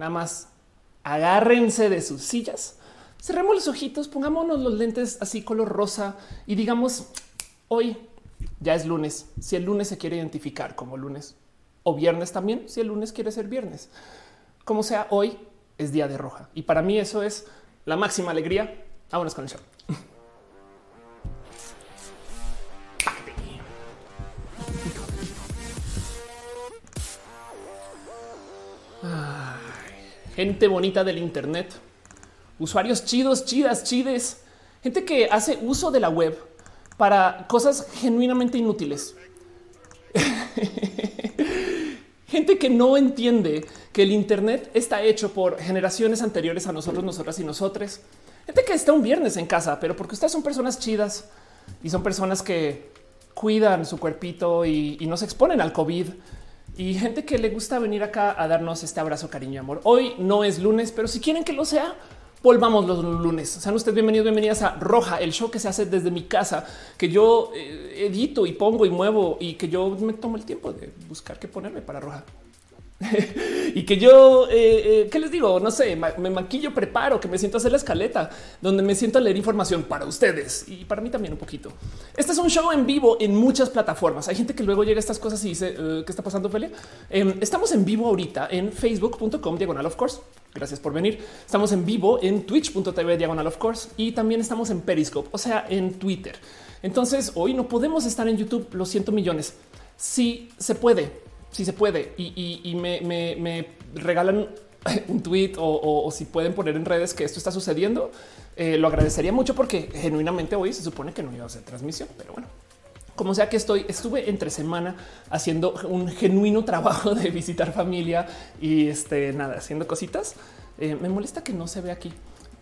nada más agárrense de sus sillas, cerremos los ojitos, pongámonos los lentes así color rosa y digamos hoy ya es lunes. Si el lunes se quiere identificar como lunes o viernes también, si el lunes quiere ser viernes, como sea, hoy es día de roja y para mí eso es la máxima alegría. Vámonos con el show. Gente bonita del Internet, usuarios chidos, chidas, chides, gente que hace uso de la web para cosas genuinamente inútiles. gente que no entiende que el Internet está hecho por generaciones anteriores a nosotros, nosotras y nosotros. Gente que está un viernes en casa, pero porque ustedes son personas chidas y son personas que cuidan su cuerpito y no se exponen al COVID y gente que le gusta venir acá a darnos este abrazo, cariño y amor. Hoy no es lunes, pero si quieren que lo sea, volvamos los lunes. Sean ustedes bienvenidos, bienvenidas a Roja, el show que se hace desde mi casa, que yo eh, edito y pongo y muevo y que yo me tomo el tiempo de buscar qué ponerme para Roja. y que yo, eh, eh, ¿qué les digo? No sé, me maquillo, preparo, que me siento a hacer la escaleta, donde me siento a leer información para ustedes y para mí también un poquito. Este es un show en vivo en muchas plataformas. Hay gente que luego llega a estas cosas y dice, ¿qué está pasando, Felia? Em, estamos en vivo ahorita en facebook.com diagonal of course. Gracias por venir. Estamos en vivo en twitch.tv diagonal of course y también estamos en Periscope, o sea, en Twitter. Entonces hoy no podemos estar en YouTube, lo siento millones. Si se puede, si se puede y, me, regalan un tweet o, si pueden poner en redes que esto está sucediendo, eh, lo agradecería mucho porque genuinamente hoy se supone que no iba a hacer transmisión, pero bueno. Como sea que estoy, estuve entre semana haciendo un genuino trabajo de visitar familia y este nada, haciendo cositas. Eh, me molesta que no se ve aquí.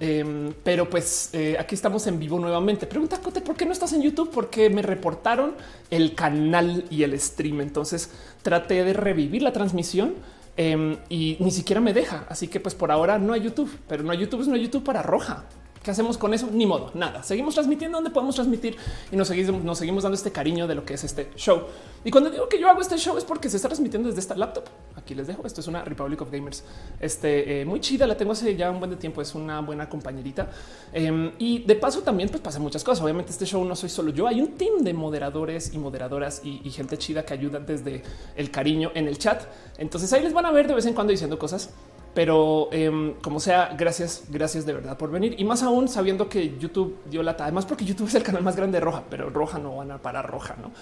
Em, pero pues eh, aquí estamos en vivo nuevamente. Pregunta Cote, ¿por qué no estás en YouTube? Porque me reportaron el canal y el stream. Entonces traté de revivir la transmisión em, y ni siquiera me deja. Así que pues por ahora no hay YouTube, pero no hay YouTube, es no hay YouTube para roja. ¿Qué hacemos con eso? Ni modo, nada. Seguimos transmitiendo donde podemos transmitir y nos seguimos, nos seguimos dando este cariño de lo que es este show. Y cuando digo que yo hago este show es porque se está transmitiendo desde esta laptop. Aquí les dejo. Esto es una Republic of Gamers. Este eh, muy chida. La tengo hace ya un buen de tiempo. Es una buena compañerita. Em, y de paso también pues pasan muchas cosas. Obviamente este show no soy solo yo. Hay un team de moderadores y moderadoras y, gente chida que ayudan desde el cariño en el chat. Entonces ahí les van a ver de vez en cuando diciendo cosas pero em, como sea, gracias, gracias de verdad por venir y más aún sabiendo que YouTube dio lata. Además, porque YouTube es el canal más grande de Roja, pero Roja no van a parar Roja, no?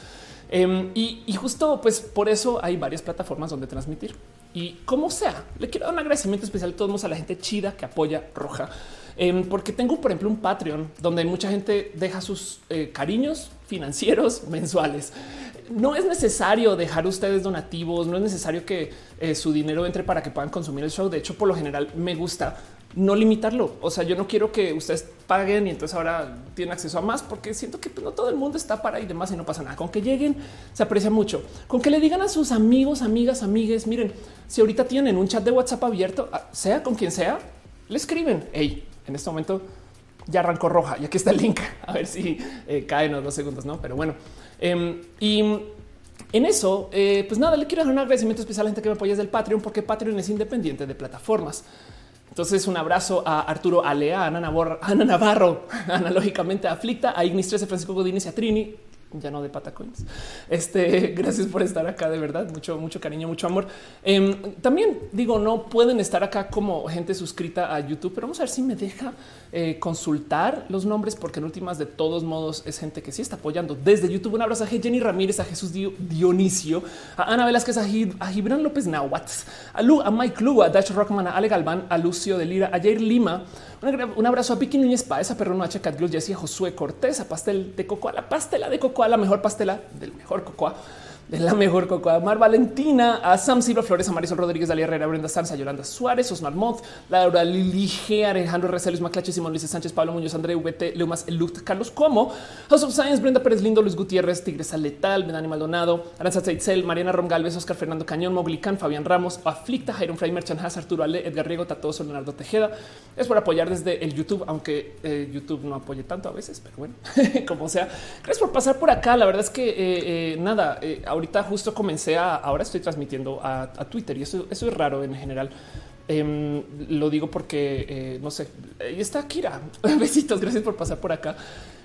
Em, y, justo pues por eso hay varias plataformas donde transmitir y como sea, le quiero dar un agradecimiento especial a todos a la gente chida que apoya Roja. Em, porque tengo, por ejemplo, un Patreon donde mucha gente deja sus eh, cariños financieros mensuales no es necesario dejar ustedes donativos, no es necesario que eh, su dinero entre para que puedan consumir el show. De hecho, por lo general me gusta no limitarlo. O sea, yo no quiero que ustedes paguen y entonces ahora tienen acceso a más porque siento que pues, no todo el mundo está para y demás y no pasa nada. Con que lleguen se aprecia mucho. Con que le digan a sus amigos, amigas, amigues, miren, si ahorita tienen un chat de WhatsApp abierto, ah, sea con quien sea, le escriben, hey, en este momento ya arrancó roja y aquí está el link. A ver si eh, caen los dos segundos, no? Pero bueno, Em, y en eso, eh, pues nada, le quiero dar un agradecimiento especial a la gente que me apoya desde el Patreon, porque Patreon es independiente de plataformas. Entonces, un abrazo a Arturo Alea, a Ana Navarro, Ana Navarro analógicamente a Aflicta, a Ignis 13, Francisco Godínez y a Trini, ya no de patacoins. Este, gracias por estar acá, de verdad. Mucho, mucho cariño, mucho amor. Em, también digo, no pueden estar acá como gente suscrita a YouTube, pero vamos a ver si me deja eh, consultar los nombres, porque en últimas de todos modos es gente que sí está apoyando desde YouTube. Un abrazo a Jenny Ramírez, a Jesús Dionisio, a Ana Velázquez, a, Gibran López Nahuatz, a Lu, a Mike Lu, a Dash Rockman, a Ale Galván, a Lucio de Lira, a Jair Lima, un abrazo a Piqui Núñez Paez, a Perro H, Cat Jessy, a Josué Cortés, a Pastel de Cocoa, la pastela de Cocoa, la mejor pastela del mejor Cocoa de la mejor cocoa, Mar Valentina, a Sam Silva Flores, a Marisol Rodríguez, Dalia Herrera, Brenda Sanza, Yolanda Suárez, Osmar Mont, Laura Lilige, Alejandro Recelos, Maclache, Simón Luis Sánchez, Pablo Muñoz, André VT, Leumas, Luft, Carlos Como, House of Science, Brenda Pérez Lindo, Luis Gutiérrez, Tigresa Letal, Dani Maldonado, Aranza Teitzel, Mariana Rom Galvez, Oscar Fernando Cañón, Moglican, Fabián Ramos, Aflicta, Jairon Frey, Merchan Arturo Ale, Edgar Riego, Tatoso, Leonardo Tejeda. Es por apoyar desde el YouTube, aunque eh, YouTube no apoye tanto a veces, pero bueno, como sea. Gracias por pasar por acá. La verdad es que eh, eh, nada, ahorita justo comencé sea ahora estoy transmitiendo a, Twitter y eso, eso es raro en general Em, lo digo porque eh, no sé. Ahí está Kira. Besitos. Gracias por pasar por acá.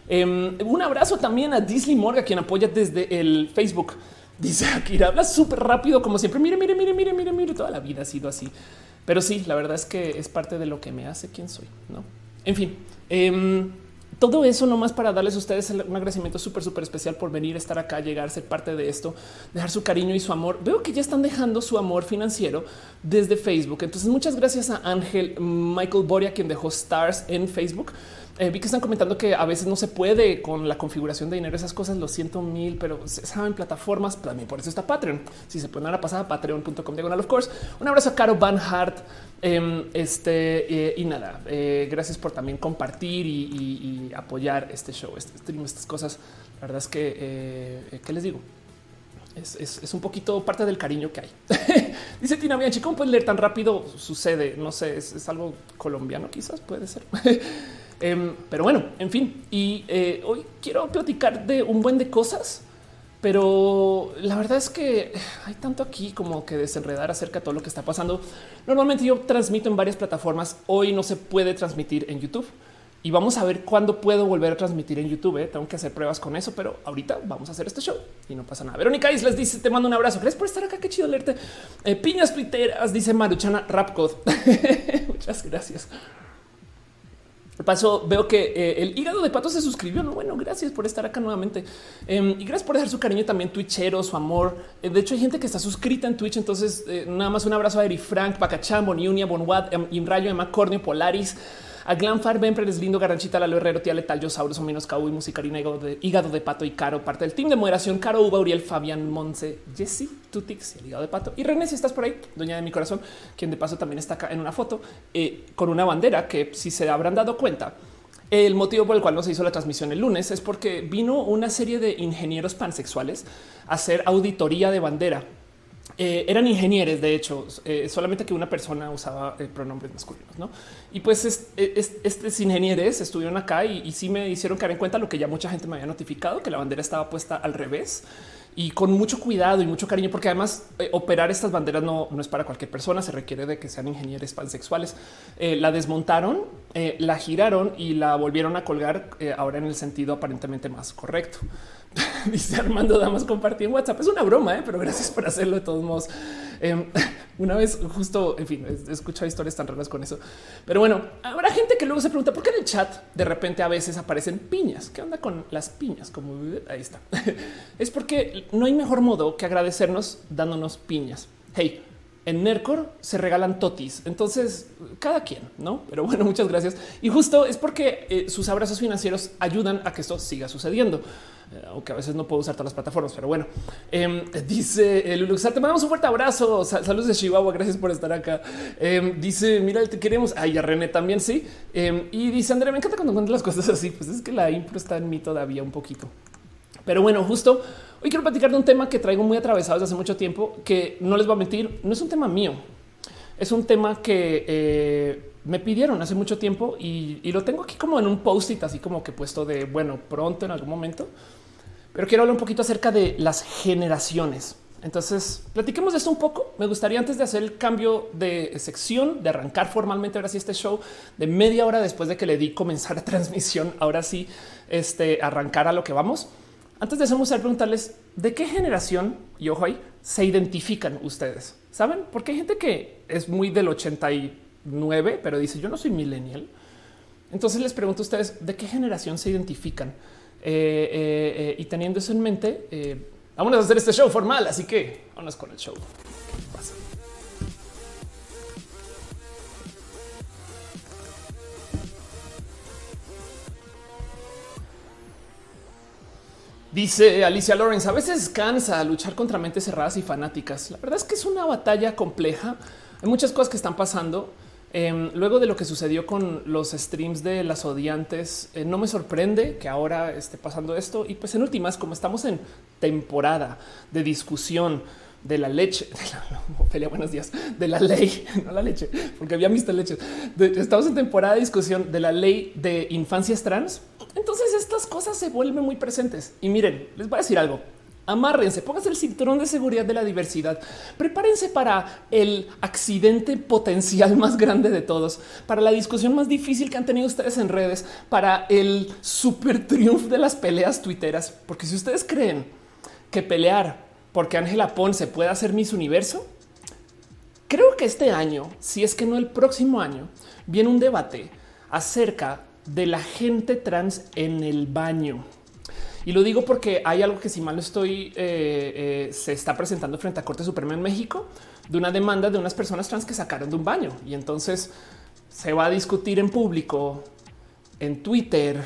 Em, un abrazo también a Disney Morga, quien apoya desde el Facebook. Dice Akira, habla súper rápido, como siempre. Mire, mire, mire, mire, mire, mire. Toda la vida ha sido así. Pero sí, la verdad es que es parte de lo que me hace quien soy. No, en fin. Todo eso nomás para darles a ustedes un agradecimiento súper, súper especial por venir, estar acá, llegar, ser parte de esto, dejar su cariño y su amor. Veo que ya están dejando su amor financiero desde Facebook. Entonces, muchas gracias a Ángel Michael Boria, quien dejó stars en Facebook. Eh, vi que están comentando que a veces no se puede con la configuración de dinero, esas cosas, lo siento mil, pero saben plataformas, también por eso está Patreon. Si se pueden dar la pasada, patreon.com diagonal, of course. Un abrazo a Caro Van Hart. Em, este eh, y nada, eh, gracias por también compartir y, apoyar este show, este stream, estas cosas. La verdad es que, ¿qué les digo? Es, un poquito parte del cariño que hay. Dice Tina Bianchi, ¿cómo puedes leer tan rápido? Sucede, no sé, es algo colombiano, quizás puede ser. Em, pero bueno, en fin, y eh, hoy quiero platicar de un buen de cosas, pero la verdad es que hay tanto aquí como que desenredar acerca de todo lo que está pasando. Normalmente yo transmito en varias plataformas, hoy no se puede transmitir en YouTube. Y vamos a ver cuándo puedo volver a transmitir en YouTube. ¿eh? Tengo que hacer pruebas con eso, pero ahorita vamos a hacer este show y no pasa nada. Verónica les dice: Te mando un abrazo. Gracias por estar acá. Qué chido leerte. Eh, piñas tuiteras, dice Maruchana Rapcode. Muchas gracias. Paso, veo que eh, el hígado de pato se suscribió. No, bueno, gracias por estar acá nuevamente em, y gracias por dejar su cariño también, Twitchero, su amor. Eh, de hecho, hay gente que está suscrita en Twitch. Entonces, eh, nada más un abrazo a Eri Frank, Pacacham, Boniunia, Bonwat, em, Imrayo, Emma Cornio, Polaris. A Glanfar, Bempre, es lindo, Garanchita, Lalo Herrero, Tía Letal, Yosaurus, o menos Cabo y Musicarina, hígado de, Pato y Caro, parte del team de moderación, Caro, Uba, Uriel, Fabián, Monse, Jesse, Tutix, el hígado de Pato y René, si estás por ahí, doña de mi corazón, quien de paso también está acá en una foto con una bandera que si se habrán dado cuenta, el motivo por el cual no se hizo la transmisión el lunes es porque vino una serie de ingenieros pansexuales a hacer auditoría de bandera. Eh, eran ingenieros, de hecho, eh, solamente que una persona usaba eh, pronombres masculinos, ¿no? Y pues estos ingenieros estuvieron acá y, y sí me hicieron caer en cuenta lo que ya mucha gente me había notificado, que la bandera estaba puesta al revés y con mucho cuidado y mucho cariño, porque además eh, operar estas banderas no, no, es para cualquier persona, se requiere de que sean ingenieros pansexuales. La desmontaron, la giraron y la volvieron a colgar ahora en el sentido aparentemente más correcto. Dice Armando Damas compartí en WhatsApp. Es una broma, pero gracias por hacerlo de todos modos. Em, una vez justo, en fin, he escuchado historias tan raras con eso. Pero bueno, habrá gente que luego se pregunta por qué en el chat de repente a veces aparecen piñas. ¿Qué onda con las piñas? Como ahí está. es porque no hay mejor modo que agradecernos dándonos piñas. Hey, en Nercor se regalan totis. Entonces, cada quien, no? Pero bueno, muchas gracias. Y justo es porque eh, sus abrazos financieros ayudan a que esto siga sucediendo. Eh, aunque a veces no puedo usar todas las plataformas, pero bueno, em, dice el Luxar, te mandamos un fuerte abrazo. saludos de Chihuahua. Gracias por estar acá. Em, dice, mira, te queremos. Ay, a René también. Sí. Em, y dice Andrea, me encanta cuando cuentas las cosas así. Pues es que la impro está en mí todavía un poquito. Pero bueno, justo hoy quiero platicar de un tema que traigo muy atravesado desde hace mucho tiempo, que no les voy a mentir, no es un tema mío. Es un tema que eh, me pidieron hace mucho tiempo y, y, lo tengo aquí como en un post-it, así como que puesto de bueno, pronto en algún momento. Pero quiero hablar un poquito acerca de las generaciones. Entonces, platiquemos de esto un poco. Me gustaría antes de hacer el cambio de sección, de arrancar formalmente ahora sí este show, de media hora después de que le di comenzar la transmisión, ahora sí, este, arrancar a lo que vamos. Antes de eso, me gustaría preguntarles de qué generación, y ojo ahí, se identifican ustedes. ¿Saben? Porque hay gente que es muy del 89, pero dice yo no soy millennial. Entonces les pregunto a ustedes de qué generación se identifican. Eh, eh, eh, y teniendo eso en mente, vamos a hacer este show formal. Así que vamos con el show. Dice Alicia Lawrence, a veces cansa luchar contra mentes cerradas y fanáticas. La verdad es que es una batalla compleja. Hay muchas cosas que están pasando. Em, luego de lo que sucedió con los streams de las odiantes, eh, no me sorprende que ahora esté pasando esto. Y pues en últimas, como estamos en temporada de discusión de la leche, de la, buenos días, de la ley, no la leche, porque había visto leche. estamos en temporada de discusión de la ley de infancias trans. Entonces estas cosas se vuelven muy presentes. Y miren, les voy a decir algo. Amárrense, pónganse el cinturón de seguridad de la diversidad. Prepárense para el accidente potencial más grande de todos, para la discusión más difícil que han tenido ustedes en redes, para el super triunfo de las peleas tuiteras. Porque si ustedes creen que pelear porque Ángela Ponce puede hacer Miss Universo, creo que este año, si es que no el próximo año, viene un debate acerca de la gente trans en el baño. Y lo digo porque hay algo que si mal no estoy, eh, eh, se está presentando frente a Corte Suprema en México de una demanda de unas personas trans que sacaron de un baño. Y entonces se va a discutir en público, en Twitter,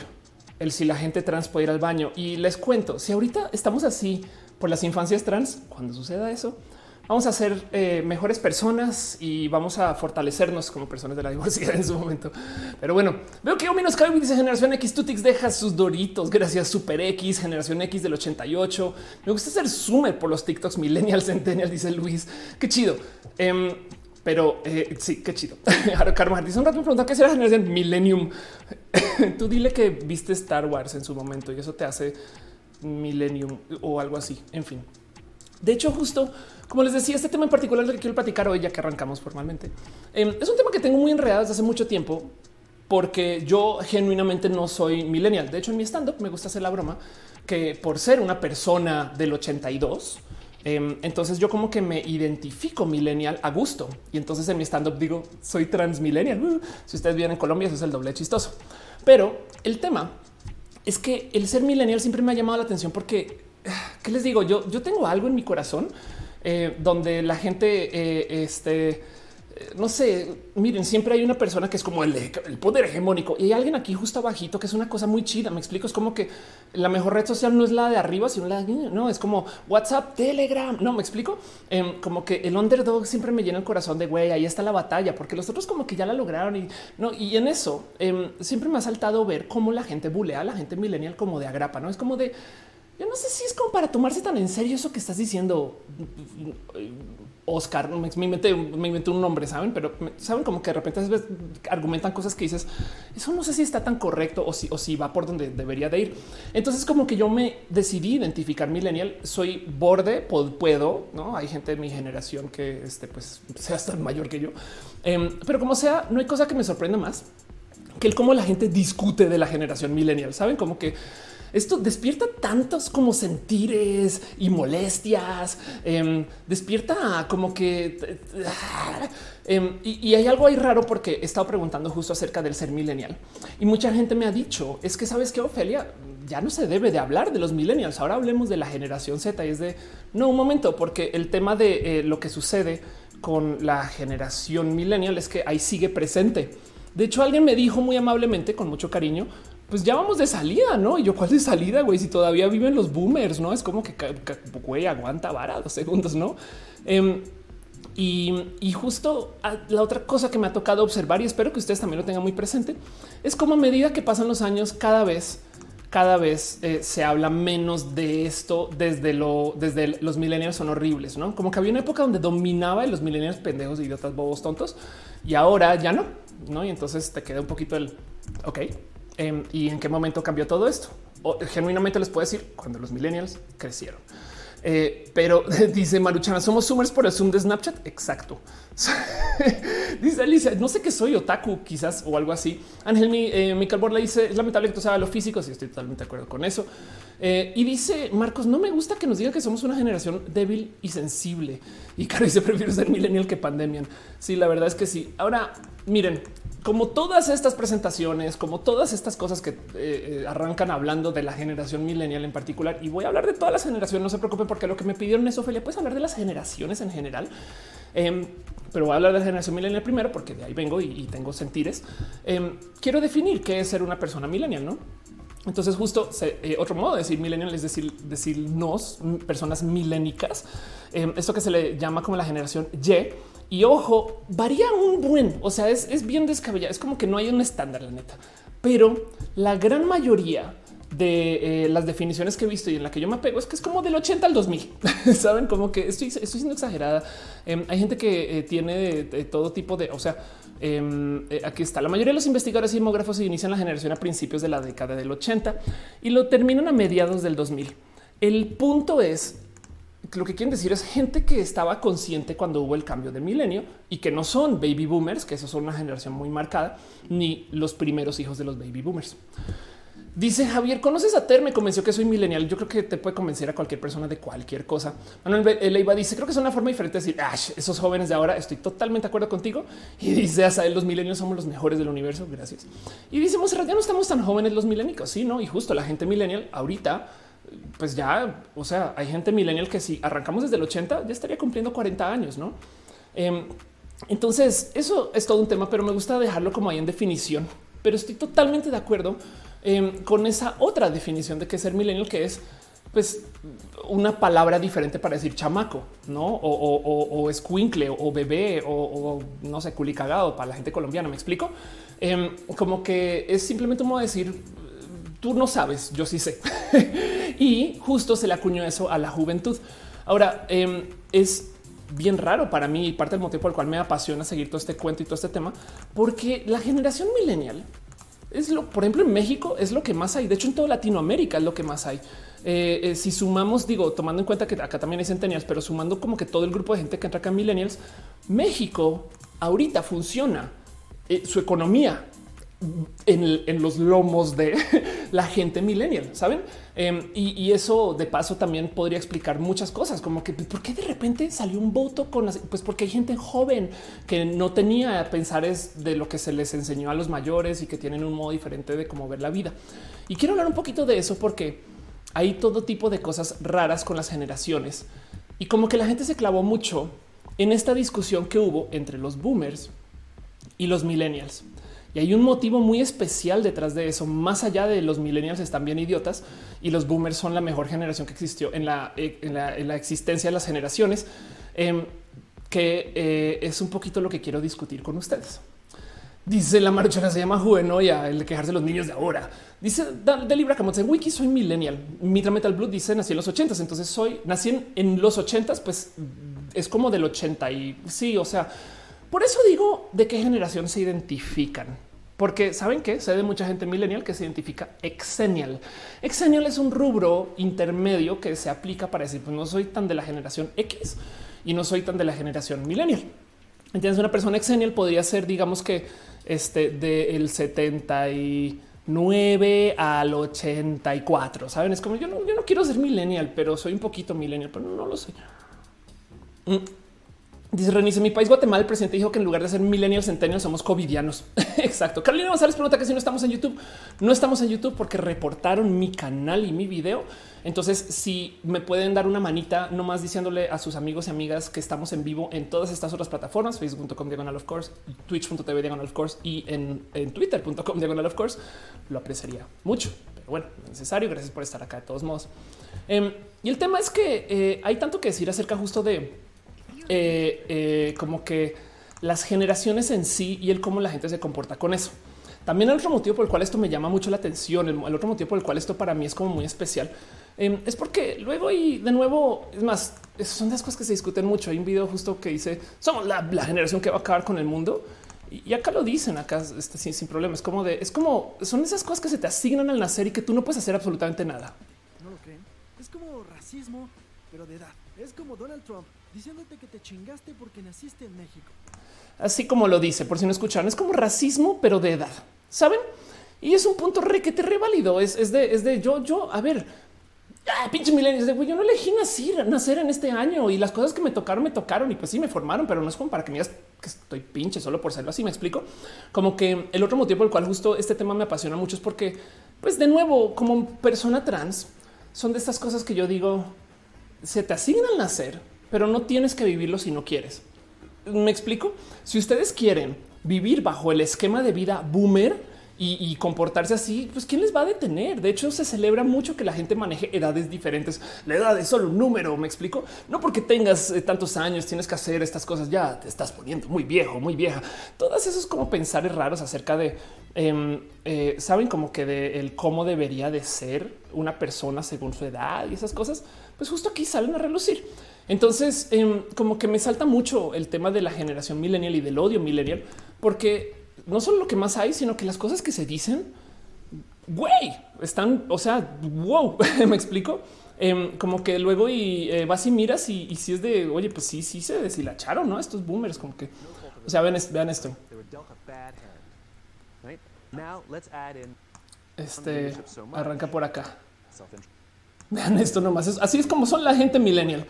el si la gente trans puede ir al baño. Y les cuento, si ahorita estamos así por las infancias trans, cuando suceda eso, vamos a ser eh, mejores personas y vamos a fortalecernos como personas de la diversidad en su momento. Pero bueno, veo que Ominos Calvin dice generación X, Tutix deja sus doritos. Gracias, Super X, generación X del 88. Me gusta ser zoomer por los TikToks millennials, centennials, dice Luis. Qué chido. Em, pero eh, sí, qué chido. Carmen dice un rato me pregunta qué será generación Millennium. Tú dile que viste Star Wars en su momento y eso te hace Millennium o algo así. En fin. De hecho, justo como les decía, este tema en particular que quiero platicar hoy, ya que arrancamos formalmente, em, es un tema que tengo muy enredado desde hace mucho tiempo, porque yo genuinamente no soy millennial. De hecho, en mi stand up me gusta hacer la broma que por ser una persona del 82, em, entonces yo como que me identifico millennial a gusto. Y entonces en mi stand up digo, soy transmillennial. Uh, si ustedes viven en Colombia, eso es el doble chistoso. Pero el tema es que el ser millennial siempre me ha llamado la atención porque, ¿qué les digo? Yo, yo tengo algo en mi corazón eh, donde la gente, eh, este, eh, no sé, miren, siempre hay una persona que es como el, poder hegemónico y hay alguien aquí justo abajito que es una cosa muy chida. Me explico, es como que la mejor red social no es la de arriba, sino la de no es como WhatsApp, Telegram. No me explico, em, como que el underdog siempre me llena el corazón de güey. Ahí está la batalla, porque los otros como que ya la lograron y no. Y en eso em, siempre me ha saltado ver cómo la gente bulea a la gente millennial como de agrapa, no es como de yo no sé si es como para tomarse tan en serio eso que estás diciendo, Oscar. Me, inventé, me inventé un nombre, saben, pero saben como que de repente argumentan cosas que dices. Eso no sé si está tan correcto o si, o si va por donde debería de ir. Entonces, como que yo me decidí identificar millennial. Soy borde, puedo. No hay gente de mi generación que este, pues sea tan mayor que yo, em, pero como sea, no hay cosa que me sorprenda más que el cómo la gente discute de la generación millennial. Saben como que esto despierta tantos como sentires y molestias. Em, despierta como que em, y, hay algo ahí raro porque he estado preguntando justo acerca del ser millennial y mucha gente me ha dicho es que sabes que Ofelia ya no se debe de hablar de los millennials. Ahora hablemos de la generación Z y es de no un momento, porque el tema de eh, lo que sucede con la generación millennial es que ahí sigue presente. De hecho, alguien me dijo muy amablemente, con mucho cariño, pues ya vamos de salida, ¿no? Y yo, ¿cuál de salida, güey? Si todavía viven los boomers, ¿no? Es como que, güey, aguanta vara dos segundos, ¿no? Em, y, justo ah, la otra cosa que me ha tocado observar y espero que ustedes también lo tengan muy presente es como a medida que pasan los años cada vez cada vez eh, se habla menos de esto desde lo desde los millennials son horribles, no como que había una época donde dominaba los millennials pendejos, idiotas, bobos, tontos y ahora ya no, no? Y entonces te queda un poquito el ok, Em, y en qué momento cambió todo esto. O, genuinamente les puedo decir cuando los millennials crecieron. Eh, pero dice Maruchana, somos zoomers por el zoom de Snapchat. Exacto. dice Alicia, no sé qué soy otaku, quizás o algo así. Ángel, mi, eh, Michael Borla dice: Es lamentable que tú sabes lo físico. Sí, estoy totalmente de acuerdo con eso. Eh, y dice Marcos: No me gusta que nos diga que somos una generación débil y sensible. Y claro, dice: Prefiero ser millennial que pandemian. Sí, la verdad es que sí. Ahora miren, como todas estas presentaciones, como todas estas cosas que eh, eh, arrancan hablando de la generación millennial en particular, y voy a hablar de todas las generaciones, no se preocupen porque lo que me pidieron es, Ophelia, puedes hablar de las generaciones en general, em, pero voy a hablar de la generación millennial primero porque de ahí vengo y, tengo sentires. Em, quiero definir qué es ser una persona millennial, ¿no? Entonces, justo eh, otro modo de decir millennial es decir, decirnos personas milénicas. Em, esto que se le llama como la generación Y y ojo, varía un buen, o sea, es, bien descabellado. Es como que no hay un estándar, la neta, pero la gran mayoría de eh, las definiciones que he visto y en la que yo me apego es que es como del 80 al 2000. Saben como que estoy, estoy siendo exagerada. Em, hay gente que eh, tiene todo tipo de, o sea, eh, aquí está. La mayoría de los investigadores y demógrafos inician la generación a principios de la década del 80 y lo terminan a mediados del 2000. el punto es lo que quieren decir es gente que estaba consciente cuando hubo el cambio de milenio y que no son baby boomers, que eso son una generación muy marcada, ni los primeros hijos de los baby boomers. Dice Javier, ¿conoces a Ter? Me convenció que soy millennial. Yo creo que te puede convencer a cualquier persona de cualquier cosa. Manuel Leiva dice, creo que es una forma diferente de decir, esos jóvenes de ahora, estoy totalmente de acuerdo contigo. Y dice, hasta los milenios somos los mejores del universo. Gracias. Y dice, ya no estamos tan jóvenes los milénicos. Sí, no. Y justo la gente millennial ahorita, pues ya, o sea, hay gente millennial que si arrancamos desde el 80, ya estaría cumpliendo 40 años, no? Em, entonces, eso es todo un tema, pero me gusta dejarlo como ahí en definición. Pero estoy totalmente de acuerdo Em, con esa otra definición de que ser millennial, que es pues una palabra diferente para decir chamaco, no? O, o, o, escuincle o bebé o, no sé, culicagado para la gente colombiana. Me explico em, como que es simplemente como decir tú no sabes, yo sí sé. y justo se le acuñó eso a la juventud. Ahora em, es bien raro para mí y parte del motivo por el cual me apasiona seguir todo este cuento y todo este tema, porque la generación millennial es lo, por ejemplo, en México es lo que más hay. De hecho, en toda Latinoamérica es lo que más hay. Eh, eh, si sumamos, digo, tomando en cuenta que acá también hay centennials, pero sumando como que todo el grupo de gente que entra acá en millennials, México ahorita funciona eh, su economía en, los lomos de la gente millennial, saben? Em, y, eso de paso también podría explicar muchas cosas, como que por qué de repente salió un voto con pues porque hay gente joven que no tenía pensares de lo que se les enseñó a los mayores y que tienen un modo diferente de cómo ver la vida. Y quiero hablar un poquito de eso porque hay todo tipo de cosas raras con las generaciones y como que la gente se clavó mucho en esta discusión que hubo entre los boomers y los millennials. Y hay un motivo muy especial detrás de eso, más allá de los millennials están bien idiotas y los boomers son la mejor generación que existió en la, eh, en la, existencia de las generaciones, em, que eh, es un poquito lo que quiero discutir con ustedes. Dice la marcha se llama Juenoya, el de quejarse los niños de ahora. Dice de Libra como en Wiki soy millennial. Mitra Metal Blood dice nací en los ochentas, entonces soy nací en, en los ochentas, pues es como del 80 y sí, o sea, por eso digo de qué generación se identifican. Porque saben que sé de mucha gente millennial que se identifica exenial. Exenial es un rubro intermedio que se aplica para decir, pues no soy tan de la generación X y no soy tan de la generación millennial. Entonces una persona exenial podría ser, digamos que este del 79 al 84. Saben, es como yo no, yo no quiero ser millennial, pero soy un poquito millennial, pero no lo. Mm. Dice Renice, en mi país, Guatemala, el presidente dijo que en lugar de ser millennials, centenios, somos covidianos. Exacto. Carolina González pregunta que si no estamos en YouTube. No estamos en YouTube porque reportaron mi canal y mi video. Entonces, si me pueden dar una manita, nomás diciéndole a sus amigos y amigas que estamos en vivo en todas estas otras plataformas, facebook.com diagonal of course, twitch.tv diagonal of course y en, twitter.com diagonal of course, lo apreciaría mucho. Pero bueno, necesario. Gracias por estar acá de todos modos. Em, y el tema es que eh, hay tanto que decir acerca justo de eh, eh, como que las generaciones en sí y el cómo la gente se comporta con eso. También el otro motivo por el cual esto me llama mucho la atención, el, otro motivo por el cual esto para mí es como muy especial, em, es porque luego y de nuevo, es más, son las cosas que se discuten mucho. Hay un video justo que dice, somos la, generación que va a acabar con el mundo. Y, acá lo dicen, acá este, sin, sin problema. Es como de, es como, son esas cosas que se te asignan al nacer y que tú no puedes hacer absolutamente nada. No lo creen. Es como racismo, pero de edad. Es como Donald Trump diciéndote que te chingaste porque naciste en México. Así como lo dice, por si no escucharon, es como racismo, pero de edad, ¿saben? Y es un punto re que te reválido, es, es, de, es de yo, yo, a ver, ah, pinche milenios de güey, yo no elegí nacer, nacer en este año y las cosas que me tocaron, me tocaron y pues sí me formaron, pero no es como para que me digas que estoy pinche solo por serlo así. Me explico como que el otro motivo por el cual justo este tema me apasiona mucho es porque, pues de nuevo, como persona trans, son de estas cosas que yo digo, se te asignan nacer, pero no tienes que vivirlo si no quieres. Me explico. Si ustedes quieren vivir bajo el esquema de vida boomer, y, comportarse así, pues quién les va a detener. De hecho, se celebra mucho que la gente maneje edades diferentes. La edad es solo un número. Me explico. No porque tengas eh, tantos años tienes que hacer estas cosas. Ya te estás poniendo muy viejo, muy vieja. Todas esos como pensares raros acerca de em, eh, saben como que de el cómo debería de ser una persona según su edad y esas cosas. Pues justo aquí salen a relucir. Entonces, em, como que me salta mucho el tema de la generación millennial y del odio millennial, porque no solo lo que más hay, sino que las cosas que se dicen güey, están, o sea, wow, me explico. Em, como que luego y eh, vas y miras y, si es de, oye, pues sí, sí se deshilacharon, ¿no? Estos boomers, como que, o sea, vean, vean esto. Este arranca por acá. Vean esto nomás. así es como son la gente millennial.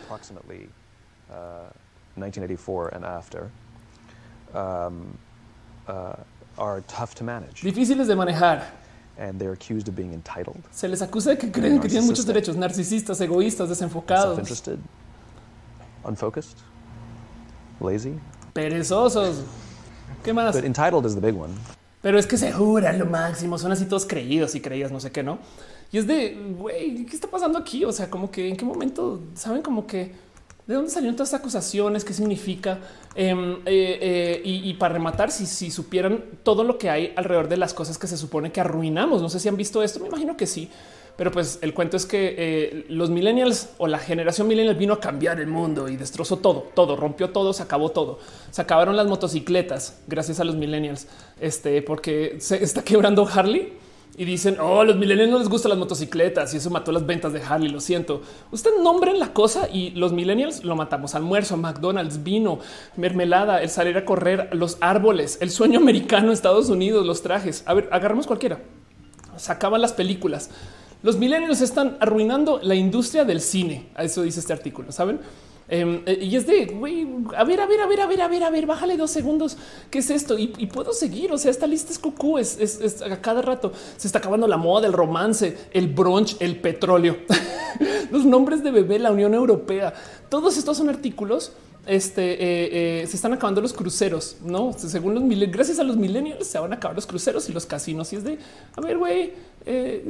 1984 uh, and after um, uh, are tough to manage. Difíciles de manejar. And they're accused of being entitled. Se les acusa de que creen que tienen muchos derechos, narcisistas, egoístas, desenfocados. Self-interested, unfocused, lazy. Perezosos. ¿Qué más? But entitled is the big one. Pero es que se juran lo máximo, son así todos creídos y creídas, no sé qué, ¿no? Y es de, güey, ¿qué está pasando aquí? O sea, como que en qué momento, ¿saben? Como que ¿De dónde salieron todas estas acusaciones? ¿Qué significa? Em, eh, eh, y, para rematar, si, si, supieran todo lo que hay alrededor de las cosas que se supone que arruinamos, no sé si han visto esto, me imagino que sí, pero pues el cuento es que eh, los millennials o la generación millennial vino a cambiar el mundo y destrozó todo, todo, rompió todo, se acabó todo. Se acabaron las motocicletas gracias a los millennials, este, porque se está quebrando Harley y dicen, oh, los millennials no les gustan las motocicletas y eso mató las ventas de Harley. Lo siento. Usted nombren la cosa y los millennials lo matamos. Almuerzo, McDonald's, vino, mermelada, el salir a correr, los árboles, el sueño americano, Estados Unidos, los trajes. A ver, agarramos cualquiera. Sacaban las películas. Los millennials están arruinando la industria del cine. A eso dice este artículo. Saben? Em, eh, y es de güey, a ver, a ver, a ver, a ver, a ver, a ver, bájale dos segundos. ¿Qué es esto? Y, puedo seguir. O sea, esta lista es cucú. Es, a cada rato se está acabando la moda, el romance, el brunch, el petróleo, los nombres de bebé, la Unión Europea. Todos estos son artículos este, eh, eh, se están acabando los cruceros, no? Según los millennials, gracias a los millennials se van a acabar los cruceros y los casinos. Y es de a ver, güey, eh,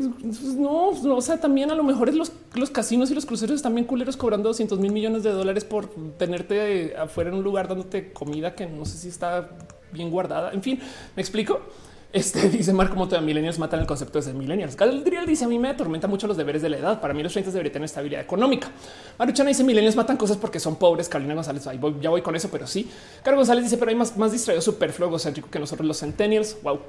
no, o sea, también a lo mejor es los, los casinos y los cruceros están bien culeros cobrando 200 mil millones de dólares por tenerte afuera en un lugar dándote comida que no sé si está bien guardada. En fin, me explico. Este dice Marco Moto de millennials matan el concepto de ser millennials. Galdriel dice a mí me atormenta mucho los deberes de la edad. Para mí los 30 deberían tener estabilidad económica. Maruchana dice millennials matan cosas porque son pobres. Carolina González, ahí ya voy con eso, pero sí. Carlos González dice, pero hay más, más distraído superfluo egocéntrico que nosotros los centennials. Wow.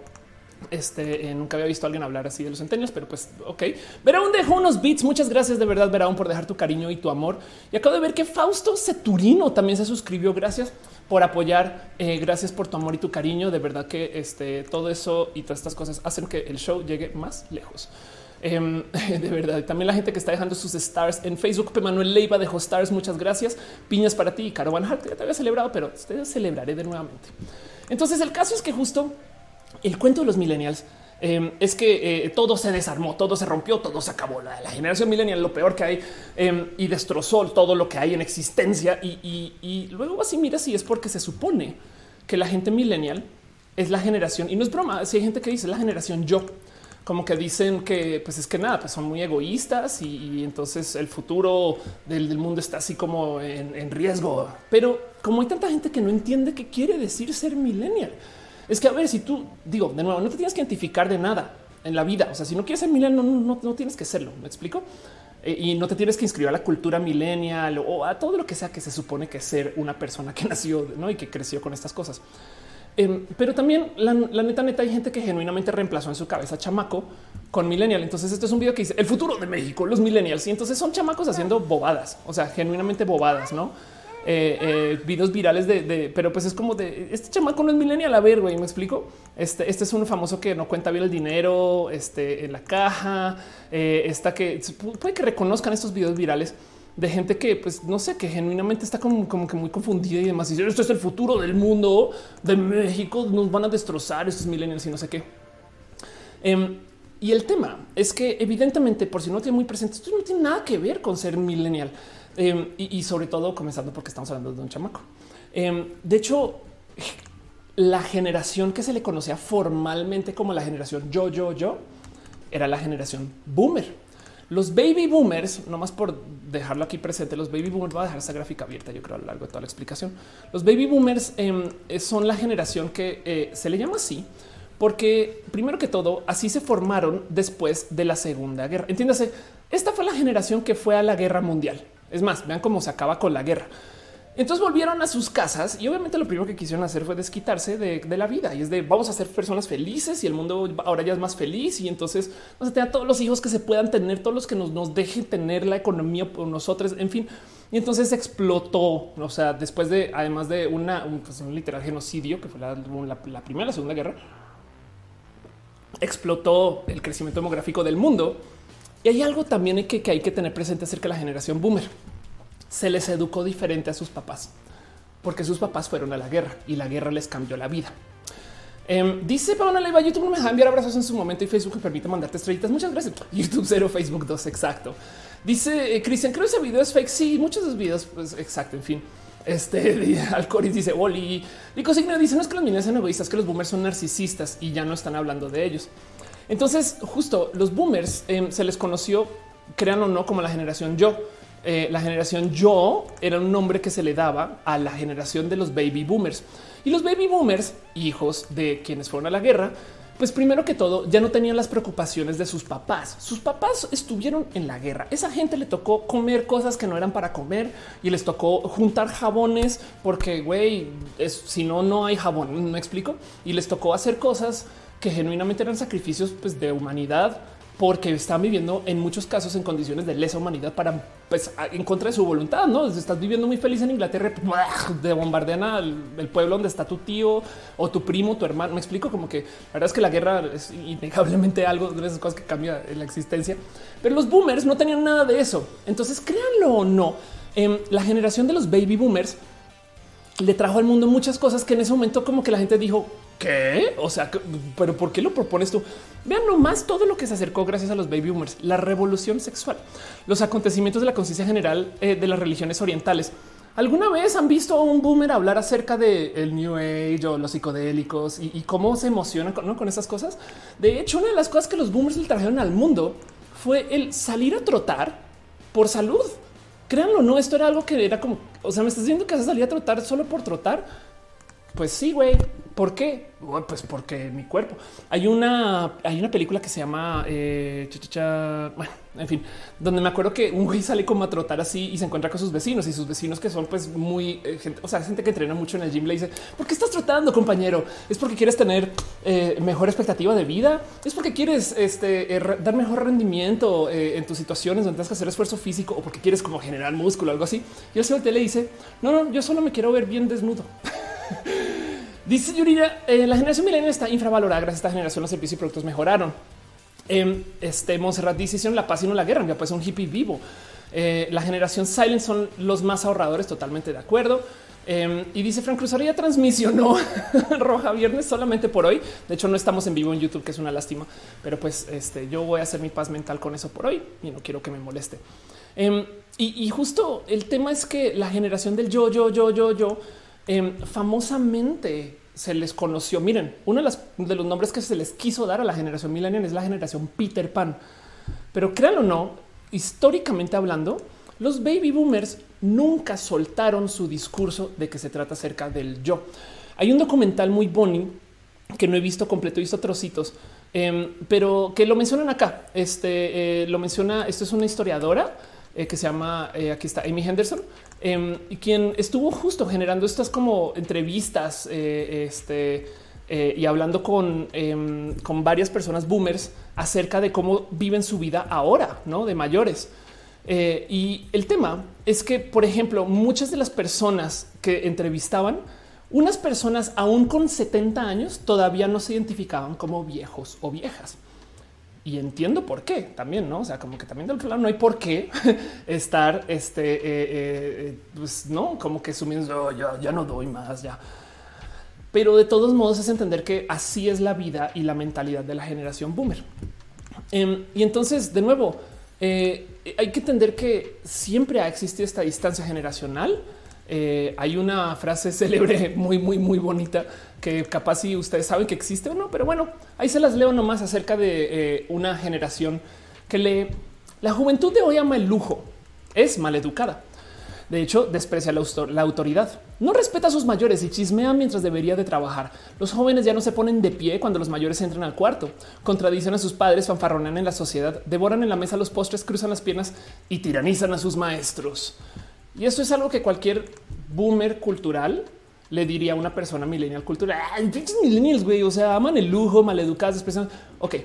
Este eh, nunca había visto a alguien hablar así de los centenios, pero pues ok. Veraún dejó unos beats. Muchas gracias de verdad, Veraún, por dejar tu cariño y tu amor. Y acabo de ver que Fausto Ceturino también se suscribió. Gracias por apoyar. Eh, gracias por tu amor y tu cariño. De verdad que este, todo eso y todas estas cosas hacen que el show llegue más lejos. Em, de verdad, también la gente que está dejando sus stars en Facebook. Manuel Leiva dejó stars. Muchas gracias. Piñas para ti. Caro Van Hart, ya te había celebrado, pero te celebraré de nuevamente. Entonces, el caso es que justo el cuento de los millennials Em, es que eh, todo se desarmó, todo se rompió, todo se acabó. La, generación millennial, lo peor que hay em, y destrozó todo lo que hay en existencia. Y, luego así mira si es porque se supone que la gente millennial es la generación y no es broma. Si hay gente que dice la generación yo, como que dicen que pues es que nada, pues son muy egoístas y, entonces el futuro del, mundo está así como en, en riesgo. Pero como hay tanta gente que no entiende qué quiere decir ser millennial, es que a ver si tú digo de nuevo, no te tienes que identificar de nada en la vida. O sea, si no quieres ser millennial, no, no, tienes que serlo. Me explico eh, y no te tienes que inscribir a la cultura millennial o a todo lo que sea que se supone que ser una persona que nació ¿no? y que creció con estas cosas. Em, pero también la, neta, neta, hay gente que genuinamente reemplazó en su cabeza chamaco con millennial. Entonces, este es un video que dice el futuro de México, los millennials. Y entonces son chamacos haciendo bobadas, o sea, genuinamente bobadas, no? Eh, eh, videos virales de, pero pues es como de este chamaco no es millennial. A ver, güey, me explico. Este, este es un famoso que no cuenta bien el dinero este, en la caja. Eh, esta que puede que reconozcan estos videos virales de gente que, pues no sé, que genuinamente está como, como que muy confundida y demás. Y esto es el futuro del mundo de México. Nos van a destrozar estos millennials y no sé qué. Em, y el tema es que evidentemente, por si no tiene muy presente, esto no tiene nada que ver con ser millennial. Em, y, sobre todo comenzando porque estamos hablando de un chamaco. Em, de hecho, la generación que se le conocía formalmente como la generación yo, yo, yo, era la generación boomer. Los baby boomers, nomás por dejarlo aquí presente, los baby boomers, voy a dejar esa gráfica abierta, yo creo, a lo largo de toda la explicación. Los baby boomers em, son la generación que eh, se le llama así porque primero que todo, así se formaron después de la Segunda Guerra. Entiéndase, esta fue la generación que fue a la guerra mundial. Es más, vean cómo se acaba con la guerra. Entonces volvieron a sus casas y obviamente lo primero que quisieron hacer fue desquitarse de, la vida y es de vamos a ser personas felices y el mundo ahora ya es más feliz y entonces vamos a tener a todos los hijos que se puedan tener, todos los que nos, nos dejen tener la economía por nosotros, en fin. Y entonces explotó, o sea, después de, además de una, un, pues un literal genocidio, que fue la, la, la primera, la segunda guerra, explotó el crecimiento demográfico del mundo. Y hay algo también que, que hay que tener presente acerca de la generación boomer se les educó diferente a sus papás, porque sus papás fueron a la guerra y la guerra les cambió la vida. Eh, dice Paola Leiva, YouTube no me deja enviar abrazos en su momento y Facebook me permite mandarte estrellitas. Muchas gracias. YouTube cero, Facebook 2, exacto. Dice eh, Cristian, creo que ese video es fake. Sí, muchos de esos videos, pues exacto. En fin, este Alcoris dice Oli. Nico Signa dice: No es que los millennials sean egoístas, que los boomers son narcisistas y ya no están hablando de ellos. Entonces, justo los boomers eh, se les conoció, crean o no, como la generación yo eh, la generación yo era un nombre que se le daba a la generación de los baby boomers y los baby boomers, hijos de quienes fueron a la guerra, pues primero que todo ya no tenían las preocupaciones de sus papás. Sus papás estuvieron en la guerra. Esa gente le tocó comer cosas que no eran para comer y les tocó juntar jabones porque güey, si no, no hay jabón. Me explico y les tocó hacer cosas que genuinamente eran sacrificios pues, de humanidad porque están viviendo en muchos casos en condiciones de lesa humanidad para pues en contra de su voluntad. No estás viviendo muy feliz en Inglaterra, de bombardean al el pueblo donde está tu tío o tu primo, tu hermano. Me explico como que la verdad es que la guerra es innegablemente algo de esas cosas que cambia la existencia, pero los boomers no tenían nada de eso. Entonces, créanlo o no, em, la generación de los baby boomers le trajo al mundo muchas cosas que en ese momento como que la gente dijo, ¿Qué? O sea, pero ¿por qué lo propones tú? Vean nomás todo lo que se acercó gracias a los baby boomers, la revolución sexual, los acontecimientos de la conciencia general eh, de las religiones orientales. ¿Alguna vez han visto a un boomer hablar acerca de el New Age o los psicodélicos y, cómo se emocionan con, con esas cosas? De hecho, una de las cosas que los boomers le trajeron al mundo fue el salir a trotar por salud. Créanlo, no, esto era algo que era como, o sea, me estás diciendo que a salir a trotar solo por trotar. Pues sí, güey, ¿Por qué? Pues porque mi cuerpo. Hay una, hay una película que se llama eh, bueno, en fin, donde me acuerdo que un güey sale como a trotar así y se encuentra con sus vecinos y sus vecinos que son pues muy eh, gente, o sea, gente que entrena mucho en el gym le dice ¿por qué estás trotando, compañero? Es porque quieres tener eh, mejor expectativa de vida, es porque quieres este, eh, dar mejor rendimiento en tus situaciones donde tienes que hacer esfuerzo físico o porque quieres como generar músculo o algo así. Y el señor le dice no, no, yo solo me quiero ver bien desnudo. Dice Yurira, eh, la generación milenial está infravalorada. Gracias a esta generación los servicios y productos mejoraron. Eh, este Monserrat dice hicieron la paz y no la guerra. Ya pues un hippie vivo. Eh, la generación silent son los más ahorradores. Totalmente de acuerdo. Em, y dice Frank Cruz, ya transmisionó Roja Viernes solamente por hoy. De hecho, no estamos en vivo en YouTube, que es una lástima, pero pues este, yo voy a hacer mi paz mental con eso por hoy y no quiero que me moleste. Em, y, justo el tema es que la generación del yo, yo, yo, yo, yo, Em, famosamente se les conoció. Miren, uno de, los nombres que se les quiso dar a la generación millennial es la generación Peter Pan. Pero créanlo o no, históricamente hablando, los baby boomers nunca soltaron su discurso de que se trata acerca del yo. Hay un documental muy bonito que no he visto completo, he visto trocitos, em, pero que lo mencionan acá. Este eh, lo menciona. Esto es una historiadora eh, que se llama, eh, aquí está Amy Henderson, em, y quien estuvo justo generando estas como entrevistas eh, este, y hablando con, em, con varias personas boomers acerca de cómo viven su vida ahora, ¿no? De mayores. y el tema es que, por ejemplo, muchas de las personas que entrevistaban, unas personas aún con 70 años todavía no se identificaban como viejos o viejas y entiendo por qué también, no? O sea, como que también del otro lado no hay por qué estar este, eh, eh, pues no, como que sumiendo oh, ya, ya no doy más, ya. Pero de todos modos es entender que así es la vida y la mentalidad de la generación boomer. Em, y entonces, de nuevo, eh, hay que entender que siempre ha existido esta distancia generacional eh, hay una frase célebre muy, muy, muy bonita que capaz si ustedes saben que existe o no, pero bueno, ahí se las leo nomás acerca de eh, una generación que le la juventud de hoy ama el lujo, es maleducada. De hecho, desprecia la, autoridad. No respeta a sus mayores y chismea mientras debería de trabajar. Los jóvenes ya no se ponen de pie cuando los mayores entran al cuarto. Contradicen a sus padres, fanfarronean en la sociedad, devoran en la mesa los postres, cruzan las piernas y tiranizan a sus maestros. Y eso es algo que cualquier boomer cultural le diría a una persona millennial cultural? Ay, millennials, güey. O sea, aman el lujo, maleducados, expresan. Ok,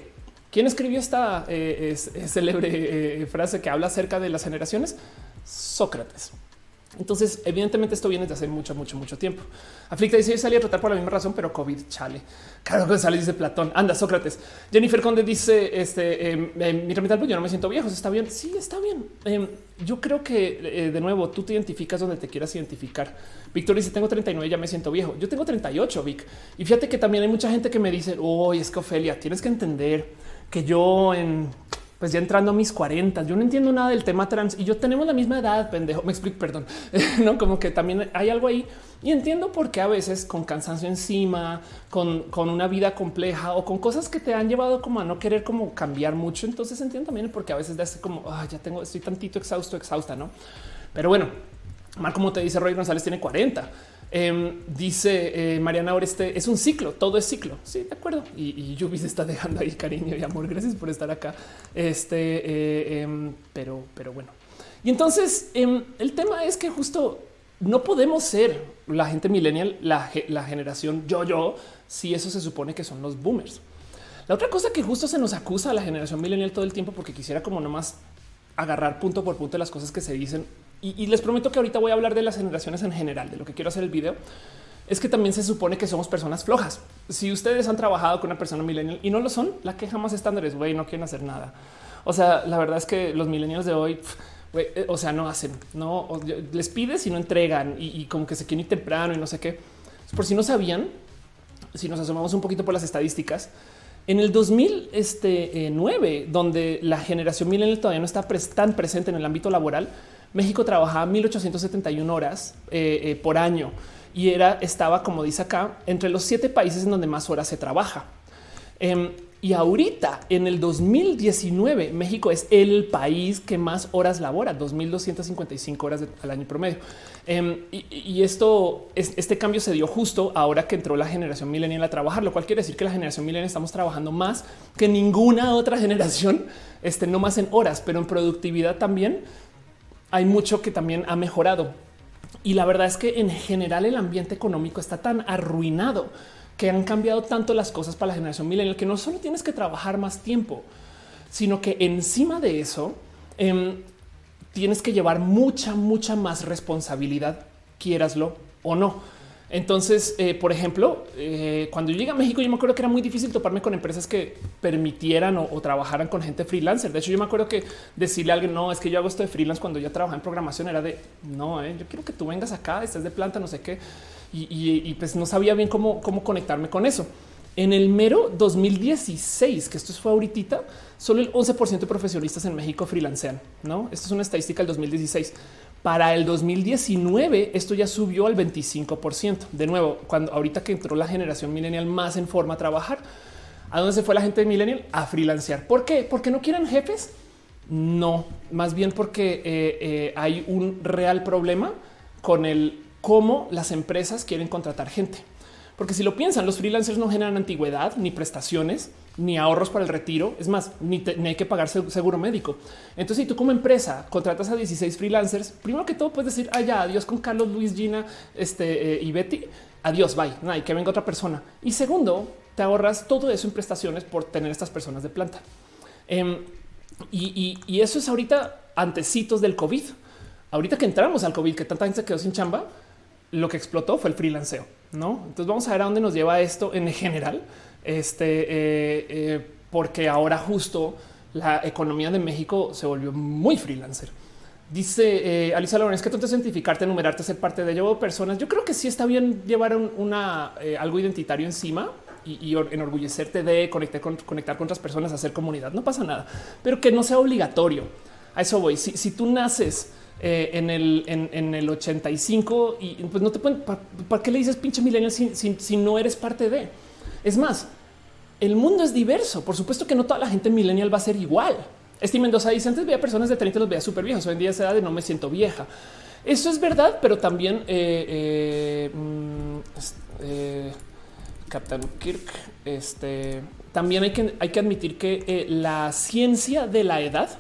¿quién escribió esta eh, célebre eh, frase que habla acerca de las generaciones? Sócrates. Entonces, evidentemente, esto viene de hace mucho, mucho, mucho tiempo. Aflicta dice: Yo salí a tratar por la misma razón, pero COVID, chale. Que sale, dice Platón. Anda, Sócrates. Jennifer Conde dice: Este, eh, eh, yo no me siento viejo. Está bien. Sí, está bien. Em, yo creo que eh, de nuevo tú te identificas donde te quieras identificar. Víctor dice: Tengo 39, ya me siento viejo. Yo tengo 38, Vic. Y fíjate que también hay mucha gente que me dice: Oye, es que Ofelia, tienes que entender que yo en pues ya entrando a mis 40, yo no entiendo nada del tema trans y yo tenemos la misma edad, pendejo, me explico, perdón, no como que también hay algo ahí y entiendo por qué a veces con cansancio encima, con, con una vida compleja o con cosas que te han llevado como a no querer como cambiar mucho. Entonces entiendo también porque a veces de como ah, ya tengo, estoy tantito exhausto, exhausta, no? Pero bueno, Marco, como te dice Roy González, tiene 40. Em, dice eh, Mariana Oreste, es un ciclo, todo es ciclo. Sí, de acuerdo. Y, y se está dejando ahí cariño y amor. Gracias por estar acá. Este, eh, em, pero, pero bueno. Y entonces em, el tema es que justo no podemos ser la gente millennial, la, la generación yo, yo, si eso se supone que son los boomers. La otra cosa que justo se nos acusa a la generación millennial todo el tiempo, porque quisiera como nomás agarrar punto por punto las cosas que se dicen y, les prometo que ahorita voy a hablar de las generaciones en general, de lo que quiero hacer el video, es que también se supone que somos personas flojas. Si ustedes han trabajado con una persona millennial y no lo son, la queja más estándar es, güey, no quieren hacer nada. O sea, la verdad es que los millennials de hoy, eh, o sea, no hacen, no les pides y no entregan y, como que se quieren ir temprano y no sé qué. Por si no sabían, si nos asomamos un poquito por las estadísticas, en el 2009, este, donde la generación millennial todavía no está tan presente en el ámbito laboral, México trabajaba 1871 horas eh, eh, por año y era, estaba, como dice acá, entre los siete países en donde más horas se trabaja. Em, y ahorita, en el 2019, México es el país que más horas labora, 2.255 horas al año promedio. Em, y, esto, este cambio se dio justo ahora que entró la generación milenial a trabajar, lo cual quiere decir que la generación milenial estamos trabajando más que ninguna otra generación, este, no más en horas, pero en productividad también hay mucho que también ha mejorado. Y la verdad es que en general el ambiente económico está tan arruinado que han cambiado tanto las cosas para la generación millennial que no solo tienes que trabajar más tiempo, sino que encima de eso em, tienes que llevar mucha, mucha más responsabilidad, quieraslo o no. Entonces, eh, por ejemplo, eh, cuando yo llegué a México, yo me acuerdo que era muy difícil toparme con empresas que permitieran o, trabajaran con gente freelancer. De hecho, yo me acuerdo que decirle a alguien, no, es que yo hago esto de freelance cuando yo trabajaba en programación era de, no, eh, yo quiero que tú vengas acá, estés de planta, no sé qué. Y, pues no sabía bien cómo, cómo conectarme con eso. En el mero 2016, que esto fue ahorita, solo el 11% de profesionistas en México freelancean. No, esto es una estadística del 2016. Para el 2019 esto ya subió al 25%. De nuevo, cuando ahorita que entró la generación millennial más en forma a trabajar, ¿a dónde se fue la gente millennial? A freelancear. ¿Por qué? ¿Porque no quieren jefes? No, más bien porque eh, eh, hay un real problema con el cómo las empresas quieren contratar gente. Porque si lo piensan, los freelancers no generan antigüedad ni prestaciones ni ahorros para el retiro. Es más, ni, hay que pagar seguro médico. Entonces, si tú como empresa contratas a 16 freelancers, primero que todo puedes decir, ah, ya, adiós con Carlos, Luis, Gina este, eh, y Betty. Adiós, bye. No, hay que venga otra persona. Y segundo, te ahorras todo eso en prestaciones por tener estas personas de planta. Em, y, y, eso es ahorita antecitos del COVID. Ahorita que entramos al COVID, que tanta gente se quedó sin chamba, lo que explotó fue el freelanceo. No, entonces vamos a ver a dónde nos lleva esto en general. Este, eh, eh, porque ahora justo la economía de México se volvió muy freelancer. Dice eh, Alisa Lorenz que tú te identificarte, enumerarte, ser parte de ello personas. Yo creo que sí está bien llevar una algo identitario encima y, enorgullecerte de conectar con, conectar con otras personas, hacer comunidad. No pasa nada, pero que no sea obligatorio. A eso voy. Si, si tú naces eh, en, el, en, el 85 y pues no te pueden, ¿para, qué le dices pinche millennial si, no eres parte de? Es más, el mundo es diverso. Por supuesto que no toda la gente millennial va a ser igual. Este Mendoza dice antes veía personas de 30 los veía súper viejos. Hoy en día esa edad de no me siento vieja. Eso es verdad, pero también eh, eh, mm, Captain Kirk, este también hay que, hay que admitir que la ciencia de la edad,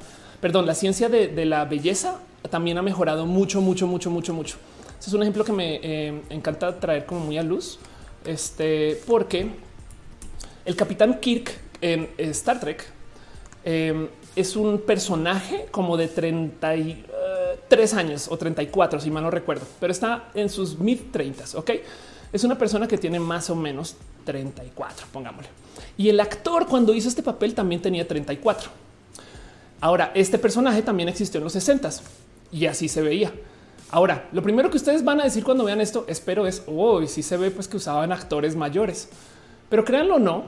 perdón, la ciencia de, la belleza también ha mejorado mucho, mucho, mucho, mucho, mucho. Este es un ejemplo que me eh, encanta traer como muy a luz, este, porque el capitán Kirk en Star Trek eh, es un personaje como de 33 años o 34, si mal no recuerdo, pero está en sus mid 30. Ok, es una persona que tiene más o menos 34, pongámosle. Y el actor cuando hizo este papel también tenía 34. Ahora, este personaje también existió en los 60 y así se veía. Ahora, lo primero que ustedes van a decir cuando vean esto, espero es, oh, si se ve pues que usaban actores mayores. Pero créanlo o no,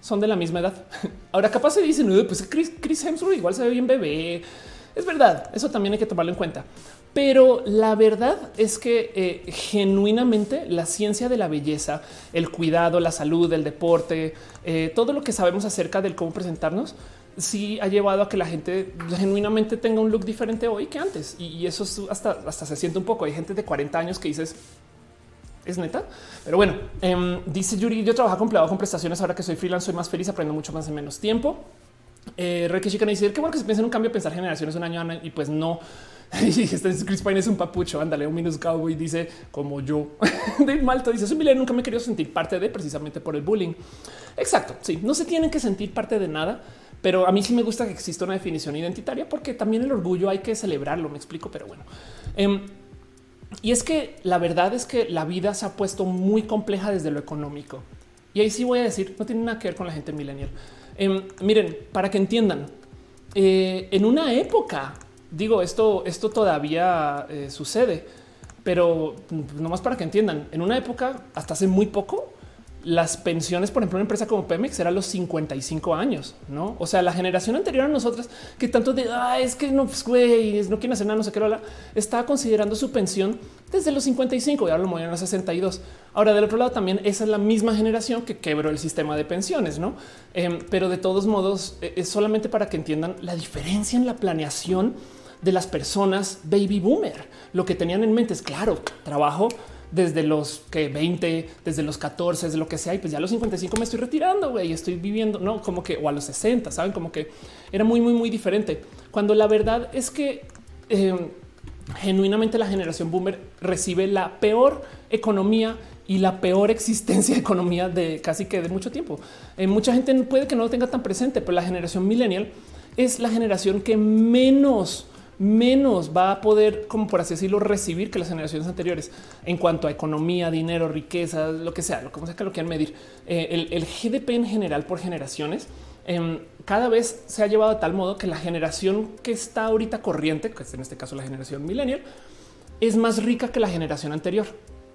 son de la misma edad. Ahora capaz se dicen, pues Chris, Hemsworth igual se ve bien bebé. Es verdad, eso también hay que tomarlo en cuenta. Pero la verdad es que eh, genuinamente la ciencia de la belleza, el cuidado, la salud, el deporte, eh, todo lo que sabemos acerca del cómo presentarnos, sí ha llevado a que la gente genuinamente tenga un look diferente hoy que antes. Y, eso hasta se siente un poco. Hay gente de 40 años que dices, es neta. Pero bueno, em, dice Yuri, yo trabajo empleado con prestaciones. Ahora que soy freelance, soy más feliz, aprendo mucho más en menos tiempo. Eh, Reiki dice que bueno que se piensa en un cambio, pensar generaciones un año y pues no. Este Chris Pine es un papucho. Ándale, un minus cowboy dice como yo. de Malta dice: Soy milenial, nunca me he querido sentir parte de precisamente por el bullying. Exacto. Sí, no se tienen que sentir parte de nada, pero a mí sí me gusta que exista una definición identitaria porque también el orgullo hay que celebrarlo. Me explico, pero bueno. Em, y es que la verdad es que la vida se ha puesto muy compleja desde lo económico. Y ahí sí voy a decir, no tiene nada que ver con la gente millennial. Em, miren, para que entiendan, eh, en una época, digo, esto, esto todavía eh, sucede, pero mm, nomás para que entiendan, en una época, hasta hace muy poco, las pensiones, por ejemplo, una empresa como Pemex era los 55 años, no? O sea, la generación anterior a nosotras que tanto de ah, es que no, pues, güey, no quieren hacer nada, no sé qué, la, estaba considerando su pensión desde los 55 y ahora lo movieron a 62. Ahora, del otro lado, también esa es la misma generación que quebró el sistema de pensiones, no? Em, pero de todos modos, e, es solamente para que entiendan la diferencia en la planeación de las personas baby boomer. Lo que tenían en mente es claro, trabajo desde los que 20, desde los 14, desde lo que sea, y pues ya a los 55 me estoy retirando, güey, estoy viviendo, no como que o a los 60, saben, como que era muy, muy, muy diferente. Cuando la verdad es que em, genuinamente la generación boomer recibe la peor economía y la peor existencia de economía de casi que de mucho tiempo. Eh, mucha gente puede que no lo tenga tan presente, pero la generación millennial es la generación que menos menos va a poder, como por así decirlo, recibir que las generaciones anteriores en cuanto a economía, dinero, riqueza, lo que sea, lo que sea que lo quieran medir. Eh, el, GDP en general por generaciones em, cada vez se ha llevado de tal modo que la generación que está ahorita corriente, que es en este caso la generación millennial, es más rica que la generación anterior.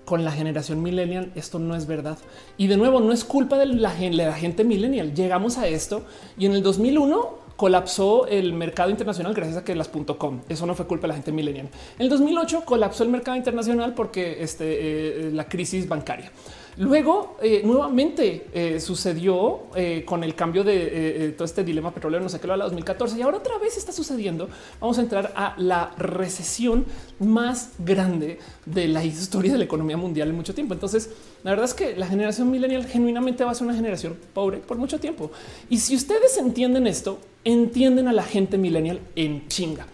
Con la generación millennial esto no es verdad. Y de nuevo, no es culpa de la, de la gente millennial. Llegamos a esto y en el 2001 colapsó el mercado internacional gracias a que las .com. Eso no fue culpa de la gente millennial. En el 2008 colapsó el mercado internacional porque este, eh, la crisis bancaria. Luego, eh, nuevamente eh, sucedió con el cambio de todo este dilema petrolero, no sé qué lo habla 2014 y ahora otra vez está sucediendo. Vamos a entrar a la recesión más grande de la historia de la economía mundial en mucho tiempo. Entonces, la verdad es que la generación millennial genuinamente va a ser una generación pobre por mucho tiempo. Y si ustedes entienden esto, entienden a la gente millennial en chinga.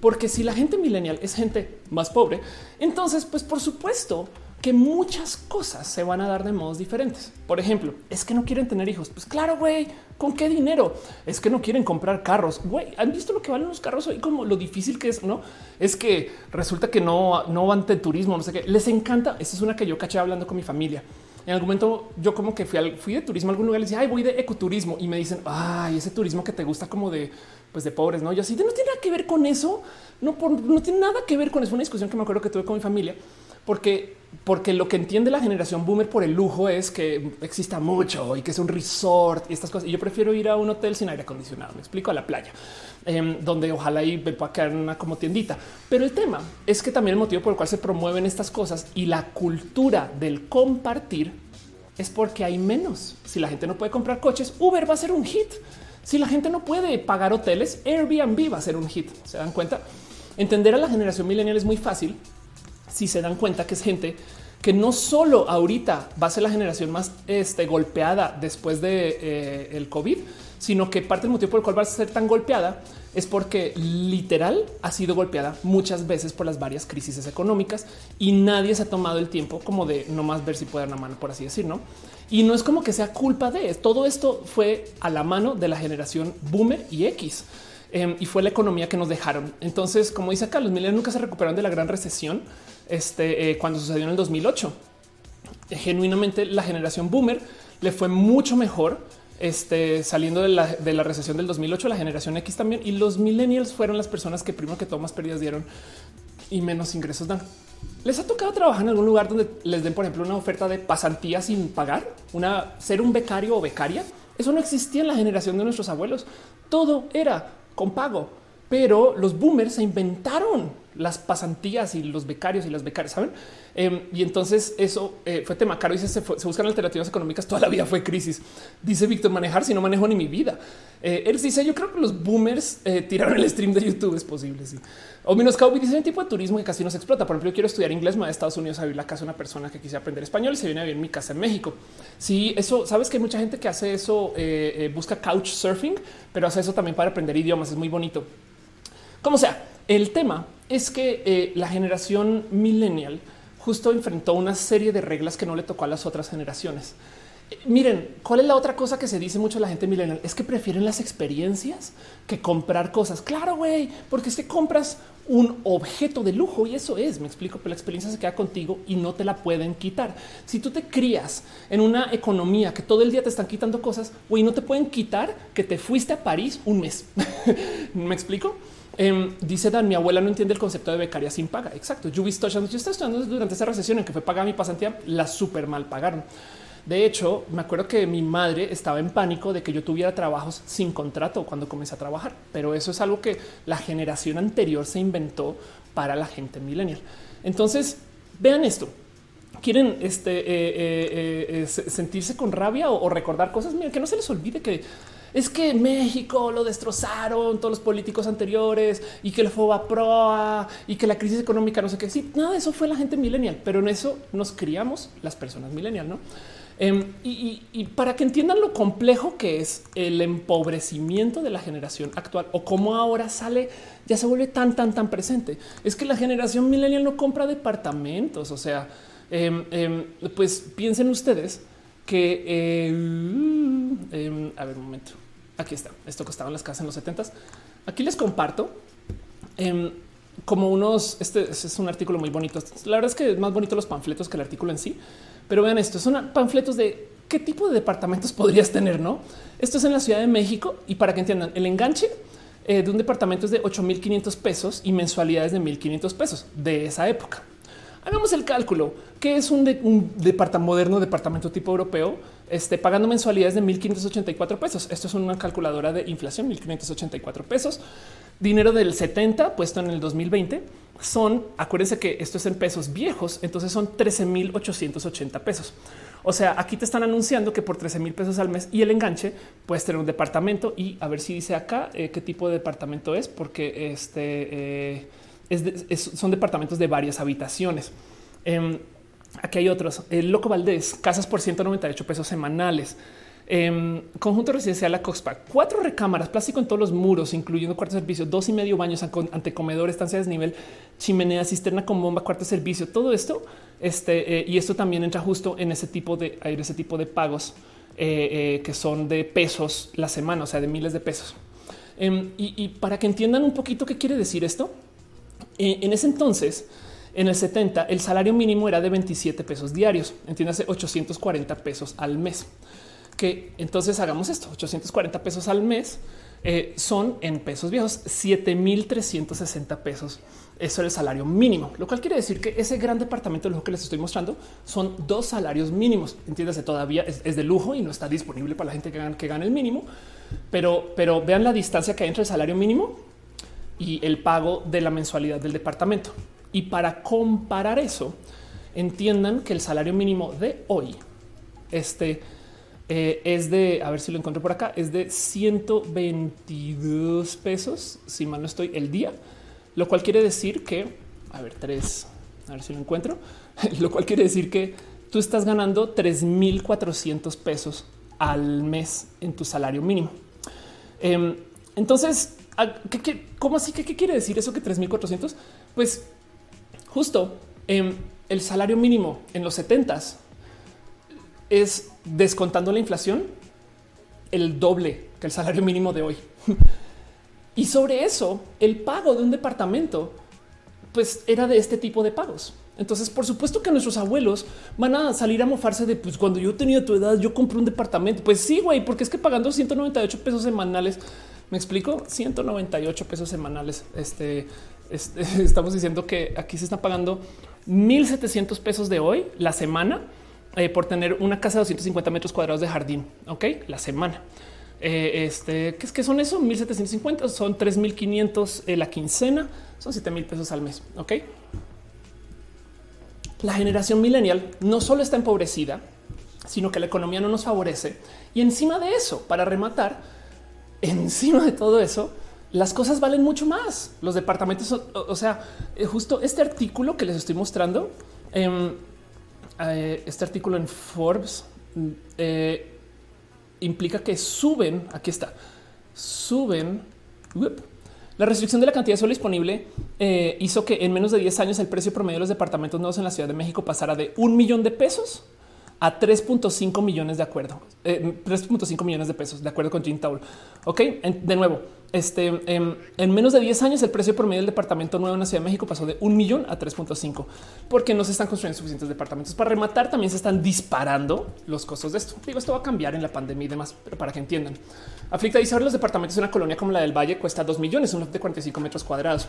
Porque si la gente millennial es gente más pobre, entonces, pues por supuesto que muchas cosas se van a dar de modos diferentes. Por ejemplo, es que no quieren tener hijos. Pues claro, güey, ¿con qué dinero? Es que no quieren comprar carros. Güey, ¿han visto lo que valen los carros hoy? Como lo difícil que es, ¿no? Es que resulta que no, no van de turismo, no sé qué. Les encanta. Esta es una que yo caché hablando con mi familia en algún momento yo como que fui, al, fui de turismo a algún lugar y decía, ay, voy de ecoturismo y me dicen, ay, ese turismo que te gusta como de, pues de pobres, no? Yo así no tiene nada que ver con eso, no, no tiene nada que ver con eso. Una discusión que me acuerdo que tuve con mi familia, porque, porque lo que entiende la generación boomer por el lujo es que exista mucho y que es un resort y estas cosas. Y yo prefiero ir a un hotel sin aire acondicionado. Me explico a la playa, em, donde ojalá y me pueda quedar una como tiendita. Pero el tema es que también el motivo por el cual se promueven estas cosas y la cultura del compartir es porque hay menos. Si la gente no puede comprar coches, Uber va a ser un hit. Si la gente no puede pagar hoteles, Airbnb va a ser un hit. Se dan cuenta. Entender a la generación milenial es muy fácil si se dan cuenta que es gente que no solo ahorita va a ser la generación más este, golpeada después de eh, el COVID, sino que parte del motivo por el cual va a ser tan golpeada es porque literal ha sido golpeada muchas veces por las varias crisis económicas y nadie se ha tomado el tiempo como de no más ver si puede dar una mano, por así decir, no? Y no es como que sea culpa de todo esto fue a la mano de la generación boomer y X. Em, y fue la economía que nos dejaron. Entonces, como dice acá, los millennials nunca se recuperaron de la gran recesión este, eh, cuando sucedió en el 2008. genuinamente, la generación boomer le fue mucho mejor este, saliendo de la, de la, recesión del 2008, la generación X también. Y los millennials fueron las personas que primero que todo más pérdidas dieron y menos ingresos dan. ¿Les ha tocado trabajar en algún lugar donde les den, por ejemplo, una oferta de pasantía sin pagar? Una ser un becario o becaria. Eso no existía en la generación de nuestros abuelos. Todo era con pago, pero los boomers se inventaron las pasantías y los becarios y las becarias, saben? Em, y entonces eso eh, fue tema caro. Dice se, buscan alternativas económicas. Toda la vida fue crisis. Dice Víctor, manejar si no manejo ni mi vida. Eh, él dice: Yo creo que los boomers eh, tiraron el stream de YouTube. Es posible. Sí. O menos Cowboy dice un tipo de turismo que casi no se explota. Por ejemplo, yo quiero estudiar inglés, me a Estados Unidos a vivir la casa de una persona que quisiera aprender español y se viene a vivir en mi casa en México. Sí, eso sabes que hay mucha gente que hace eso, busca couch surfing, pero hace eso también para aprender idiomas. Es muy bonito. Como sea, el tema es que la generación millennial justo enfrentó una serie de reglas que no le tocó a las otras generaciones. Miren, ¿cuál es la otra cosa que se dice mucho a la gente millennial? Es que prefieren las experiencias que comprar cosas. Claro, güey, porque que compras un objeto de lujo y eso es, me explico, pero la experiencia se queda contigo y no te la pueden quitar. Si tú te crías en una economía que todo el día te están quitando cosas, güey, no te pueden quitar que te fuiste a París un mes. ¿Me explico? Eh, dice Dan, mi abuela no entiende el concepto de becaria sin paga. Exacto. Yo, visto, yo estaba estudiando durante esa recesión en que fue pagada mi pasantía, la súper mal pagaron. De hecho, me acuerdo que mi madre estaba en pánico de que yo tuviera trabajos sin contrato cuando comencé a trabajar, pero eso es algo que la generación anterior se inventó para la gente millennial. Entonces, vean esto. Quieren este, eh, eh, eh, sentirse con rabia o, o recordar cosas. Miren, que no se les olvide que es que México lo destrozaron todos los políticos anteriores y que el FOBA proa y que la crisis económica no sé qué. Sí, nada, eso fue la gente millennial, pero en eso nos criamos las personas millennial, no? Eh, y, para que entiendan lo complejo que es el empobrecimiento de la generación actual o cómo ahora sale, ya se vuelve tan, tan, tan presente. Es que la generación millennial no compra departamentos. O sea, eh, eh, pues piensen ustedes que a ver un momento. Aquí está. Esto costaba en las casas en los 70 Aquí les comparto eh, como unos. Este, es un artículo muy bonito. La verdad es que es más bonito los panfletos que el artículo en sí, pero vean esto: son panfletos de qué tipo de departamentos podrías tener. No, esto es en la Ciudad de México y para que entiendan el enganche eh, de un departamento es de 8500 pesos y mensualidades de 1500 pesos de esa época. Hagamos el cálculo que es un, un departamento moderno, departamento tipo europeo esté pagando mensualidades de 1584 pesos. Esto es una calculadora de inflación, 1584 pesos. Dinero del 70 puesto en el 2020 son, acuérdense que esto es en pesos viejos, entonces son 13.880 pesos. O sea, aquí te están anunciando que por 13 mil pesos al mes y el enganche puedes tener un departamento y a ver si dice acá eh, qué tipo de departamento es, porque este eh, son departamentos de varias habitaciones. Eh, Aquí hay otros. El Loco Valdés, casas por 198 pesos semanales. Eh, conjunto residencial La Coxpa, cuatro recámaras, plástico en todos los muros, incluyendo cuarto servicio, dos y medio baños, antecomedor, estancia de desnivel, chimenea, cisterna con bomba, cuarto servicio, todo esto. Este eh, y esto también entra justo en ese tipo de en ese tipo de pagos eh, que son de pesos la semana, o sea, de miles de pesos. Em, y, para que entiendan un poquito qué quiere decir esto, en ese entonces, en el 70 el salario mínimo era de 27 pesos diarios, entiéndase 840 pesos al mes. Que entonces hagamos esto, 840 pesos al mes eh, son en pesos viejos 7360 pesos. Eso es el salario mínimo, lo cual quiere decir que ese gran departamento de lujo que les estoy mostrando son dos salarios mínimos. Entiéndase, todavía es, es de lujo y no está disponible para la gente que gana, que gana el mínimo, pero, pero vean la distancia que hay entre el salario mínimo y el pago de la mensualidad del departamento. Y para comparar eso, entiendan que el salario mínimo de hoy este, eh, es de, a ver si lo encuentro por acá, es de 122 pesos, si mal no estoy, el día, lo cual quiere decir que, a ver, tres, A ver si lo encuentro, lo cual quiere decir que tú estás ganando 3400 pesos al mes en tu salario mínimo. Em, entonces, cómo así? ¿Qué, ¿Qué, quiere decir eso que 3400? Pues justo em, el salario mínimo en los 70s es descontando la inflación el doble que el salario mínimo de hoy. y sobre eso, el pago de un departamento, pues era de este tipo de pagos. Entonces, por supuesto que nuestros abuelos van a salir a mofarse de pues cuando yo tenía tu edad, yo compré un departamento. Pues sí, güey, porque es que pagando 198 pesos semanales, me explico 198 pesos semanales. Este, estamos diciendo que aquí se está pagando 1700 pesos de hoy la semana eh, por tener una casa de 250 metros cuadrados de jardín. Ok, la semana. Eh, este, ¿qué es que son eso? 1750 son 3500 eh, la quincena, son 7000 pesos al mes. Ok la generación millennial no solo está empobrecida, sino que la economía no nos favorece. Y encima de eso, para rematar, encima de todo eso, las cosas valen mucho más. Los departamentos, o, sea, eh, justo este artículo que les estoy mostrando, em, eh, este artículo en Forbes eh, implica que suben, aquí está, suben, la restricción de la cantidad de suelo disponible hizo que en menos de 10 años el precio promedio de los departamentos nuevos en la Ciudad de México pasara de un millón de pesos a 3.5 millones de acuerdo, 3.5 eh, millones de pesos, de acuerdo con Jim Taul. Ok, de nuevo, este em, en, menos de 10 años el precio promedio del departamento nuevo en la Ciudad de México pasó de un millón a 3.5 porque no se están construyendo suficientes departamentos para rematar. También se están disparando los costos de esto. Digo, esto va a cambiar en la pandemia y demás, pero para que entiendan. Aflicta dice ahora los departamentos de una colonia como la del Valle cuesta 2 millones, uno de 45 metros cuadrados.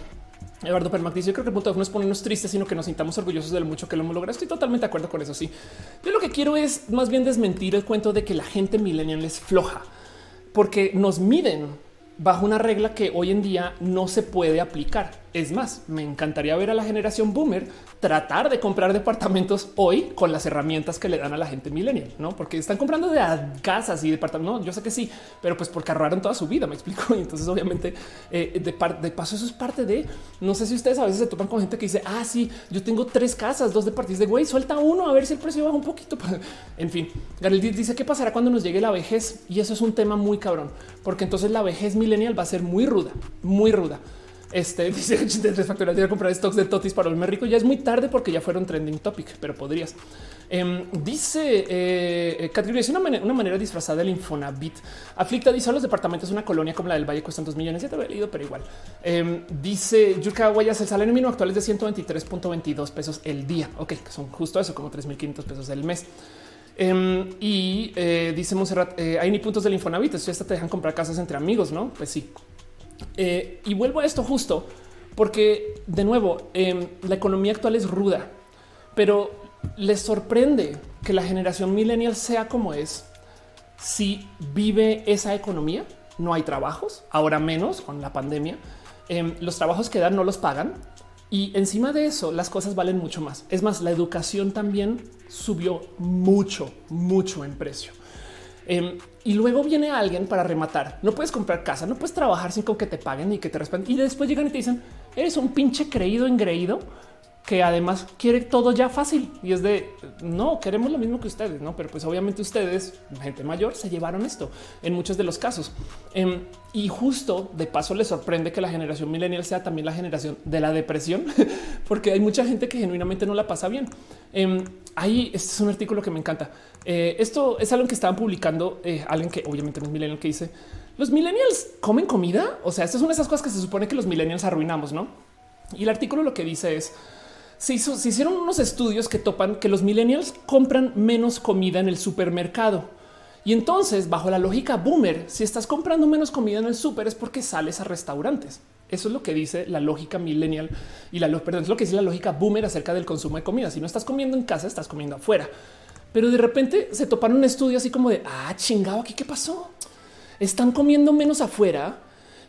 Eduardo Permac dice: Yo creo que el punto no es ponernos tristes, sino que nos sintamos orgullosos de lo mucho que lo hemos logrado. Estoy totalmente de acuerdo con eso. Sí, yo lo que quiero es más bien desmentir el cuento de que la gente millennial es floja porque nos miden bajo una regla que hoy en día no se puede aplicar. Es más, me encantaría ver a la generación boomer tratar de comprar departamentos hoy con las herramientas que le dan a la gente millennial, no? Porque están comprando de casas y departamentos. No, yo sé que sí, pero pues porque ahorraron toda su vida. Me explico. Y entonces, obviamente, eh, de, de, paso, eso es parte de no sé si ustedes a veces se topan con gente que dice, ah, sí, yo tengo tres casas, dos departamentos de güey, suelta uno a ver si el precio baja un poquito. en fin, Garel dice qué pasará cuando nos llegue la vejez. Y eso es un tema muy cabrón, porque entonces la vejez millennial va a ser muy ruda, muy ruda. Este dice tres factorial de comprar stocks de totis para volverme rico. Ya es muy tarde porque ya fueron trending topic, pero podrías. Em, dice eh, eh es una, una, manera disfrazada del Infonavit. Aflicta dice: los departamentos de una colonia como la del Valle cuestan dos millones. Ya te había leído, pero igual. Eh, dice Yuka Guayas: el salario mínimo actual es de 123.22 pesos el día. Ok, son justo eso, como 3.500 pesos el mes. Em, y eh, dice Monserrat, eh, hay ni puntos del Infonavit, esto ya te dejan comprar casas entre amigos, ¿no? Pues sí, eh, y vuelvo a esto justo porque, de nuevo, em, la economía actual es ruda, pero les sorprende que la generación millennial sea como es si vive esa economía. No hay trabajos, ahora menos con la pandemia. Em, los trabajos que dan no los pagan. Y encima de eso, las cosas valen mucho más. Es más, la educación también subió mucho, mucho en precio. Em, y luego viene alguien para rematar. No puedes comprar casa, no puedes trabajar sin que te paguen y que te respondan. Y después llegan y te dicen, eres un pinche creído engreído que además quiere todo ya fácil y es de no queremos lo mismo que ustedes, no? Pero pues obviamente ustedes, gente mayor, se llevaron esto en muchos de los casos. Em, y justo de paso les sorprende que la generación millennial sea también la generación de la depresión, porque hay mucha gente que genuinamente no la pasa bien. Eh, ahí este es un artículo que me encanta. Eh, esto es algo que estaban publicando eh, alguien que obviamente no es millennial que dice los millennials comen comida. O sea, estas son esas cosas que se supone que los millennials arruinamos, no? Y el artículo lo que dice es se, hicieron unos estudios que topan que los millennials compran menos comida en el supermercado. Y entonces, bajo la lógica boomer, si estás comprando menos comida en el súper es porque sales a restaurantes. Eso es lo que dice la lógica millennial y la perdón, es lo que dice la lógica boomer acerca del consumo de comida. Si no estás comiendo en casa, estás comiendo afuera. Pero de repente se toparon un estudio así como de ah, chingado, aquí qué pasó? Están comiendo menos afuera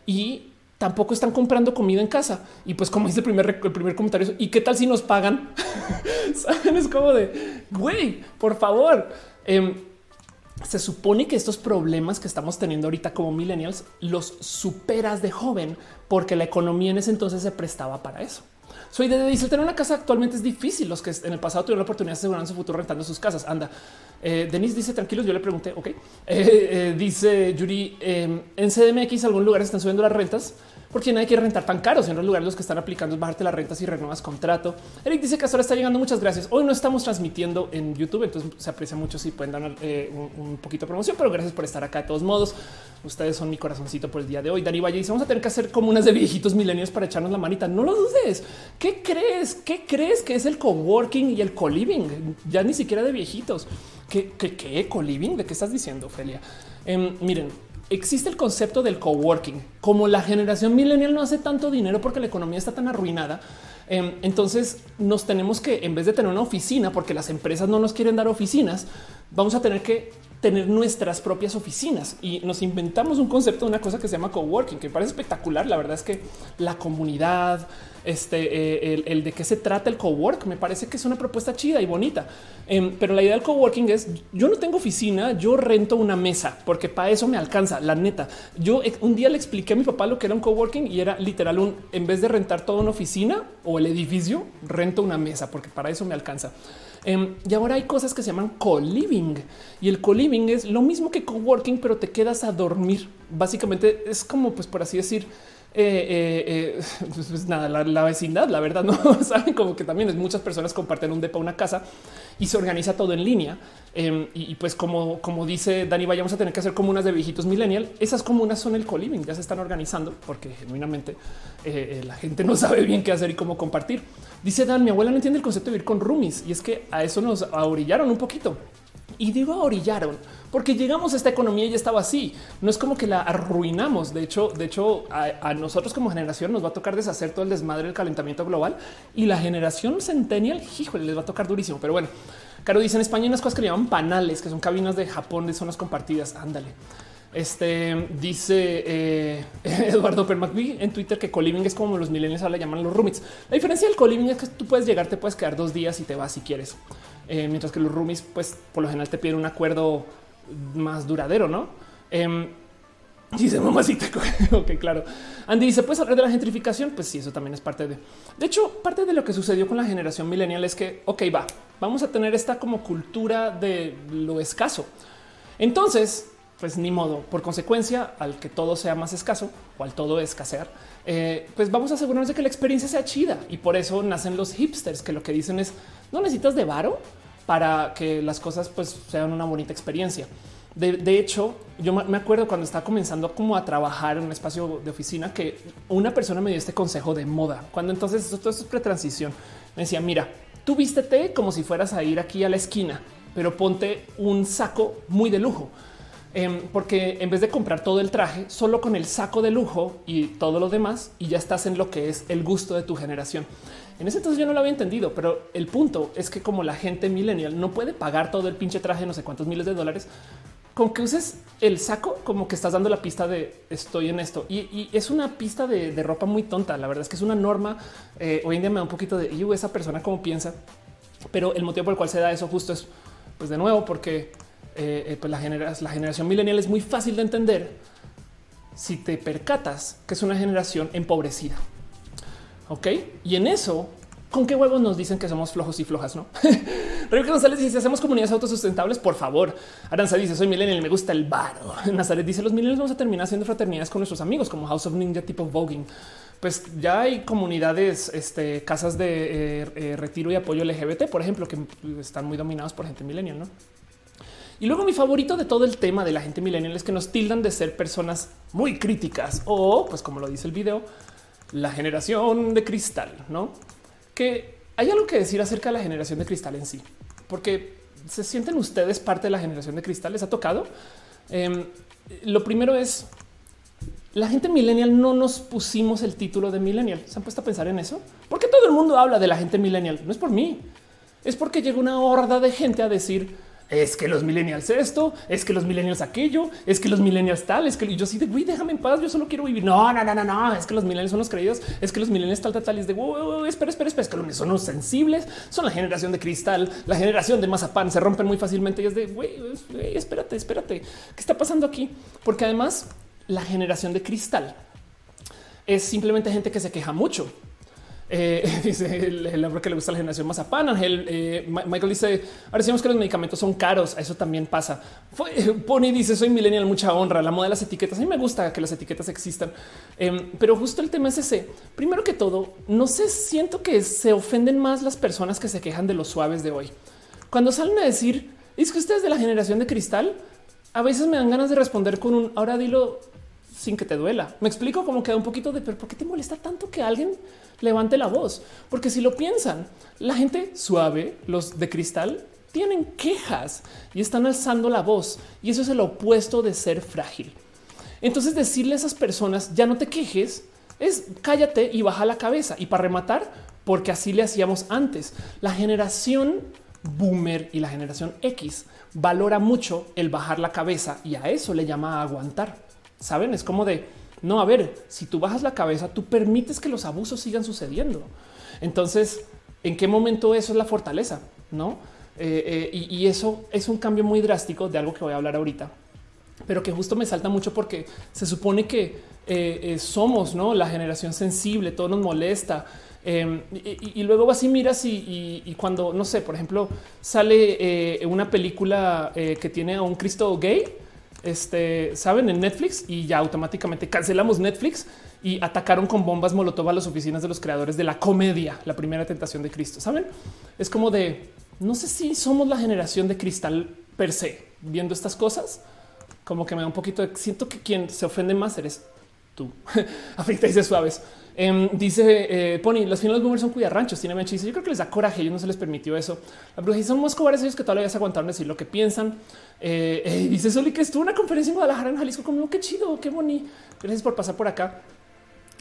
y tampoco están comprando comida en casa. Y pues como dice el primer, el primer comentario, ¿y qué tal si nos pagan? ¿Saben? Es como de, güey, por favor. Em, se supone que estos problemas que estamos teniendo ahorita como millennials los superas de joven porque la economía en ese entonces se prestaba para eso. Soy de dice tener una casa actualmente es difícil. Los que en el pasado tuvieron la oportunidad de asegurar su futuro rentando sus casas. Anda. Eh, Denise dice tranquilos. Yo le pregunté, ok. Eh, eh, dice Yuri em, en CDMX, algún lugar están subiendo las rentas porque nadie quiere rentar tan caros. En los lugares los que están aplicando es bajarte las rentas y renuevas contrato. Eric dice que hasta ahora está llegando. Muchas gracias. Hoy no estamos transmitiendo en YouTube, entonces se aprecia mucho si pueden dar eh, un, poquito de promoción, pero gracias por estar acá de todos modos. Ustedes son mi corazoncito por el día de hoy. Dani Valle dice vamos a tener que hacer como unas de viejitos milenios para echarnos la manita. No lo dudes. ¿Qué crees? ¿Qué crees que es el coworking y el co-living? Ya ni siquiera de viejitos. ¿Qué, qué, qué co-living? ¿De qué estás diciendo, Ophelia? Em, miren, existe el concepto del coworking. Como la generación millennial no hace tanto dinero porque la economía está tan arruinada, em, entonces nos tenemos que, en vez de tener una oficina, porque las empresas no nos quieren dar oficinas, vamos a tener que tener nuestras propias oficinas y nos inventamos un concepto de una cosa que se llama coworking, que parece espectacular. La verdad es que la comunidad, este, eh, el, de qué se trata el cowork, me parece que es una propuesta chida y bonita. Em, pero la idea del coworking es yo no tengo oficina, yo rento una mesa porque para eso me alcanza. La neta, yo eh, un día le expliqué a mi papá lo que era un coworking y era literal un en vez de rentar toda una oficina o el edificio, rento una mesa porque para eso me alcanza. Em, y ahora hay cosas que se llaman co-living y el co-living es lo mismo que coworking, pero te quedas a dormir. Básicamente es como, pues por así decir, eh, eh, eh pues nada, la, vecindad, la verdad, no saben como que también es muchas personas comparten un depa, una casa y se organiza todo en línea. Em, y, pues, como, como dice Dani, vayamos a tener que hacer comunas de viejitos millennial. Esas comunas son el co-living, ya se están organizando porque genuinamente la gente no sabe bien qué hacer y cómo compartir. Dice Dan, mi abuela no entiende el concepto de vivir con roomies y es que a eso nos orillaron un poquito. Y digo orillaron porque llegamos a esta economía y ya estaba así. No es como que la arruinamos. De hecho, de hecho, a, nosotros como generación nos va a tocar deshacer todo el desmadre del calentamiento global y la generación centennial, híjole, les va a tocar durísimo. Pero bueno, Caro dice en España hay unas cosas que llaman panales, que son cabinas de Japón de zonas compartidas. Ándale. Este dice eh, Eduardo Permacbi en Twitter que coliving es como los millennials ahora le llaman los roommates. La diferencia del coliving es que tú puedes llegar, te puedes quedar dos días y te vas si quieres, eh, mientras que los roomies, pues por lo general te piden un acuerdo más duradero, no? Eh, dice mamacita. ok, claro. Andy dice: Pues hablar de la gentrificación? Pues sí, eso también es parte de. De hecho, parte de lo que sucedió con la generación millennial es que, ok, va, vamos a tener esta como cultura de lo escaso. Entonces, pues ni modo. Por consecuencia, al que todo sea más escaso o al todo escasear, eh, pues vamos a asegurarnos de que la experiencia sea chida. Y por eso nacen los hipsters, que lo que dicen es no necesitas de varo para que las cosas pues sean una bonita experiencia. De, hecho, yo me acuerdo cuando estaba comenzando como a trabajar en un espacio de oficina que una persona me dio este consejo de moda. Cuando entonces todo esto es pretransición, me decía, mira, tú vístete como si fueras a ir aquí a la esquina, pero ponte un saco muy de lujo Em, porque en vez de comprar todo el traje, solo con el saco de lujo y todo lo demás, y ya estás en lo que es el gusto de tu generación. En ese entonces yo no lo había entendido, pero el punto es que como la gente millennial no puede pagar todo el pinche traje, no sé cuántos miles de dólares, con que uses el saco, como que estás dando la pista de estoy en esto. Y, es una pista de, ropa muy tonta. La verdad es que es una norma. Eh, hoy en día me da un poquito de esa persona como piensa, pero el motivo por el cual se da eso justo es, pues de nuevo, porque eh, eh, pues la, la generación milenial es muy fácil de entender si te percatas que es una generación empobrecida. Ok, y en eso, ¿con qué huevos nos dicen que somos flojos y flojas? No, Rebeca González dice: Hacemos comunidades autosustentables, por favor. Aranza dice: Soy millennial me gusta el varo. Nazaret dice: Los millennials vamos a terminar haciendo fraternidades con nuestros amigos, como House of Ninja tipo voguing. Pues ya hay comunidades, este, casas de eh, retiro y apoyo LGBT, por ejemplo, que están muy dominados por gente millennial, no? Y luego mi favorito de todo el tema de la gente millennial es que nos tildan de ser personas muy críticas o, pues como lo dice el video, la generación de cristal, ¿no? Que hay algo que decir acerca de la generación de cristal en sí, porque se sienten ustedes parte de la generación de cristal, les ha tocado. Em, lo primero es la gente millennial no nos pusimos el título de millennial. Se han puesto a pensar en eso. porque todo el mundo habla de la gente millennial? No es por mí, es porque llega una horda de gente a decir es que los millennials esto, es que los millennials aquello, es que los millennials tal, es que yo sí de güey, déjame en paz, yo solo quiero vivir. No, no, no, no, no, es que los millennials son los creídos, es que los millennials tal, tal, tal, es de wow, espera, espera, espera, es que los son los sensibles, son la generación de cristal, la generación de mazapán, se rompen muy fácilmente y es de güey, espérate, espérate, ¿qué está pasando aquí? Porque además la generación de cristal es simplemente gente que se queja mucho Eh, dice el, el, hombre que le gusta la generación mazapán. Ángel eh, Michael dice: Ahora decimos que los medicamentos son caros. Eso también pasa. Fue, Pony dice: Soy millennial, mucha honra. La moda de las etiquetas. A mí me gusta que las etiquetas existan, eh, pero justo el tema es ese. Primero que todo, no sé, siento que se ofenden más las personas que se quejan de los suaves de hoy. Cuando salen a decir es que ustedes de la generación de cristal, a veces me dan ganas de responder con un ahora dilo sin que te duela. Me explico cómo queda un poquito de, pero ¿por qué te molesta tanto que alguien levante la voz? Porque si lo piensan, la gente suave, los de cristal, tienen quejas y están alzando la voz. Y eso es el opuesto de ser frágil. Entonces decirle a esas personas, ya no te quejes, es cállate y baja la cabeza. Y para rematar, porque así le hacíamos antes. La generación boomer y la generación X valora mucho el bajar la cabeza y a eso le llama aguantar. Saben, es como de no, a ver, si tú bajas la cabeza, tú permites que los abusos sigan sucediendo. Entonces, ¿en qué momento eso es la fortaleza? No? Eh, eh, y, y, eso es un cambio muy drástico de algo que voy a hablar ahorita, pero que justo me salta mucho porque se supone que eh, somos ¿no? la generación sensible, todo nos molesta. Eh, y, y, luego así miras y, y, cuando no sé, por ejemplo, sale una película que tiene a un Cristo gay, este, saben, en Netflix y ya automáticamente cancelamos Netflix y atacaron con bombas Molotov a las oficinas de los creadores de la comedia, la primera tentación de Cristo. Saben, es como de no sé si somos la generación de cristal per se viendo estas cosas. Como que me da un poquito de siento que quien se ofende más eres tú. Afecta dice suaves. Eh, dice eh, Pony, los finales boomers son ranchos, tiene chiste. Yo creo que les da coraje, ellos no se les permitió eso. La bruja son más cobardes ellos que todavía se aguantaron decir lo que piensan. Eh, eh, dice Soli que estuvo una conferencia en Guadalajara, en Jalisco, como qué chido, qué bonito. Gracias por pasar por acá.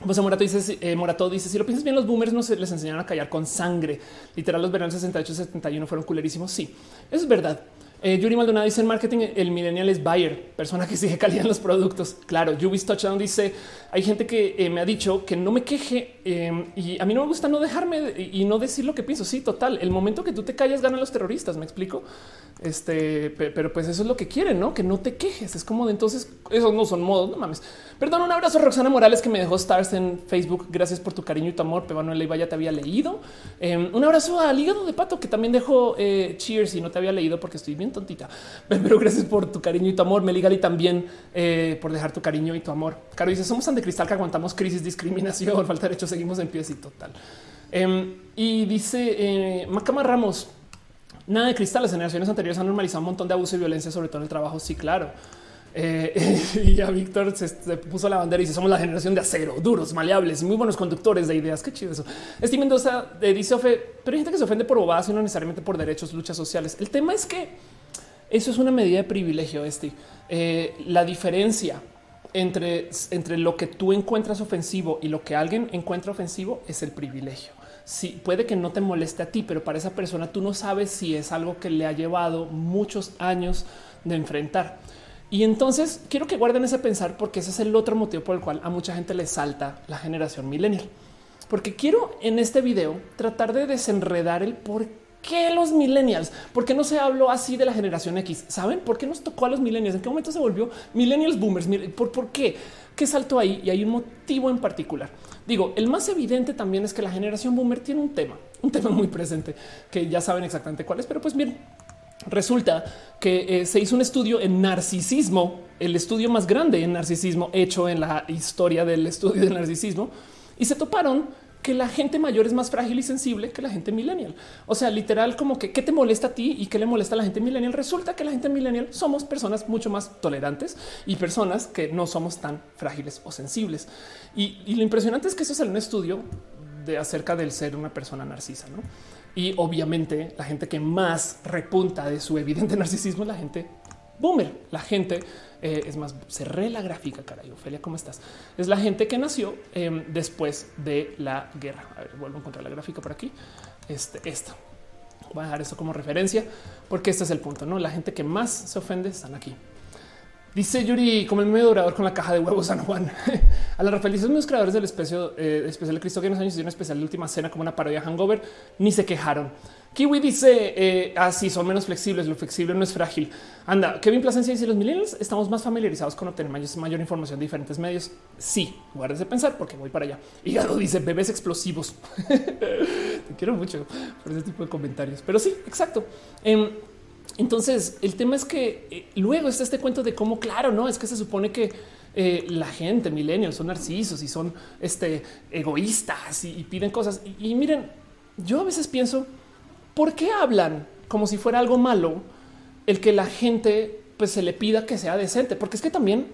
José Morato dice, eh, Morato dice, si lo piensas bien, los boomers no se les enseñaron a callar con sangre. Literal, los veranos 68 71 fueron culerísimos. Sí, eso es verdad. Eh, Yuri Maldonado dice en marketing el millennial es buyer, persona que sigue calidad en los productos. Claro, Yubis Touchdown dice hay gente que eh, me ha dicho que no me queje eh, y a mí no me gusta no dejarme y no decir lo que pienso. Sí, total. El momento que tú te callas ganan los terroristas. Me explico. Este, pero pues eso es lo que quieren, no que no te quejes. Es como de entonces esos no son modos. No mames. Perdón, un abrazo a Roxana Morales que me dejó stars en Facebook. Gracias por tu cariño y tu amor. Pero ya te había leído. un abrazo al hígado de pato que también dejó cheers y no te había leído porque estoy bien tontita, pero gracias por tu cariño y tu amor. Meligali también eh, por dejar tu cariño y tu amor. Caro dice: Somos tan de cristal que aguantamos crisis, discriminación, falta de derechos, seguimos en pies y total. Eh, y dice eh, Macama Ramos: Nada de cristal. Las generaciones anteriores han normalizado un montón de abuso y violencia, sobre todo en el trabajo. Sí, claro. Eh, y a Víctor se, puso la bandera y dice somos la generación de acero, duros, maleables y muy buenos conductores de ideas. Qué chido eso. Steve Mendoza eh, dice Ofe, pero hay gente que se ofende por bobadas y no necesariamente por derechos, luchas sociales. El tema es que eso es una medida de privilegio. Este la diferencia entre, entre lo que tú encuentras ofensivo y lo que alguien encuentra ofensivo es el privilegio. Sí, puede que no te moleste a ti, pero para esa persona tú no sabes si es algo que le ha llevado muchos años de enfrentar. Y entonces quiero que guarden ese pensar porque ese es el otro motivo por el cual a mucha gente le salta la generación millennial. Porque quiero en este video tratar de desenredar el por qué los millennials, por qué no se habló así de la generación X. Saben por qué nos tocó a los millennials? ¿En qué momento se volvió millennials boomers? ¿Por, por qué? ¿Qué saltó ahí? Y hay un motivo en particular. Digo, el más evidente también es que la generación boomer tiene un tema, un tema muy presente que ya saben exactamente cuál es, pero pues bien, Resulta que eh, se hizo un estudio en narcisismo, el estudio más grande en narcisismo hecho en la historia del estudio del narcisismo, y se toparon que la gente mayor es más frágil y sensible que la gente millennial. O sea, literal, como que qué te molesta a ti y qué le molesta a la gente millennial. Resulta que la gente millennial somos personas mucho más tolerantes y personas que no somos tan frágiles o sensibles. Y, lo impresionante es que eso es un estudio de acerca del ser una persona narcisa, ¿no? Y obviamente la gente que más repunta de su evidente narcisismo es la gente boomer. La gente eh, es más, cerré la gráfica, caray. Ofelia, ¿cómo estás? Es la gente que nació eh, después de la guerra. A ver, vuelvo a encontrar la gráfica por aquí. Este, esta. Voy a dejar esto como referencia porque este es el punto, ¿no? La gente que más se ofende están aquí. Dice Yuri, como el medio durador con la caja de huevos San Juan. a la Rafael dice, los creadores del especial, eh, especial de Cristo que unos años hicieron especial de última cena como una parodia hangover, ni se quejaron. Kiwi dice eh, así ah, son menos flexibles. Lo flexible no es frágil. Anda, Kevin Plasencia dice los millennials estamos más familiarizados con obtener mayor, información de diferentes medios. Sí, guardes de pensar porque voy para allá. Hígado dice bebés explosivos. Te quiero mucho por ese tipo de comentarios, pero sí, exacto. Em, entonces, el tema es que eh, luego está este cuento de cómo, claro, no es que se supone que eh, la gente, millennials, son narcisos y son este, egoístas y, piden cosas. Y, miren, yo a veces pienso, ¿por qué hablan como si fuera algo malo el que la gente pues, se le pida que sea decente? Porque es que también,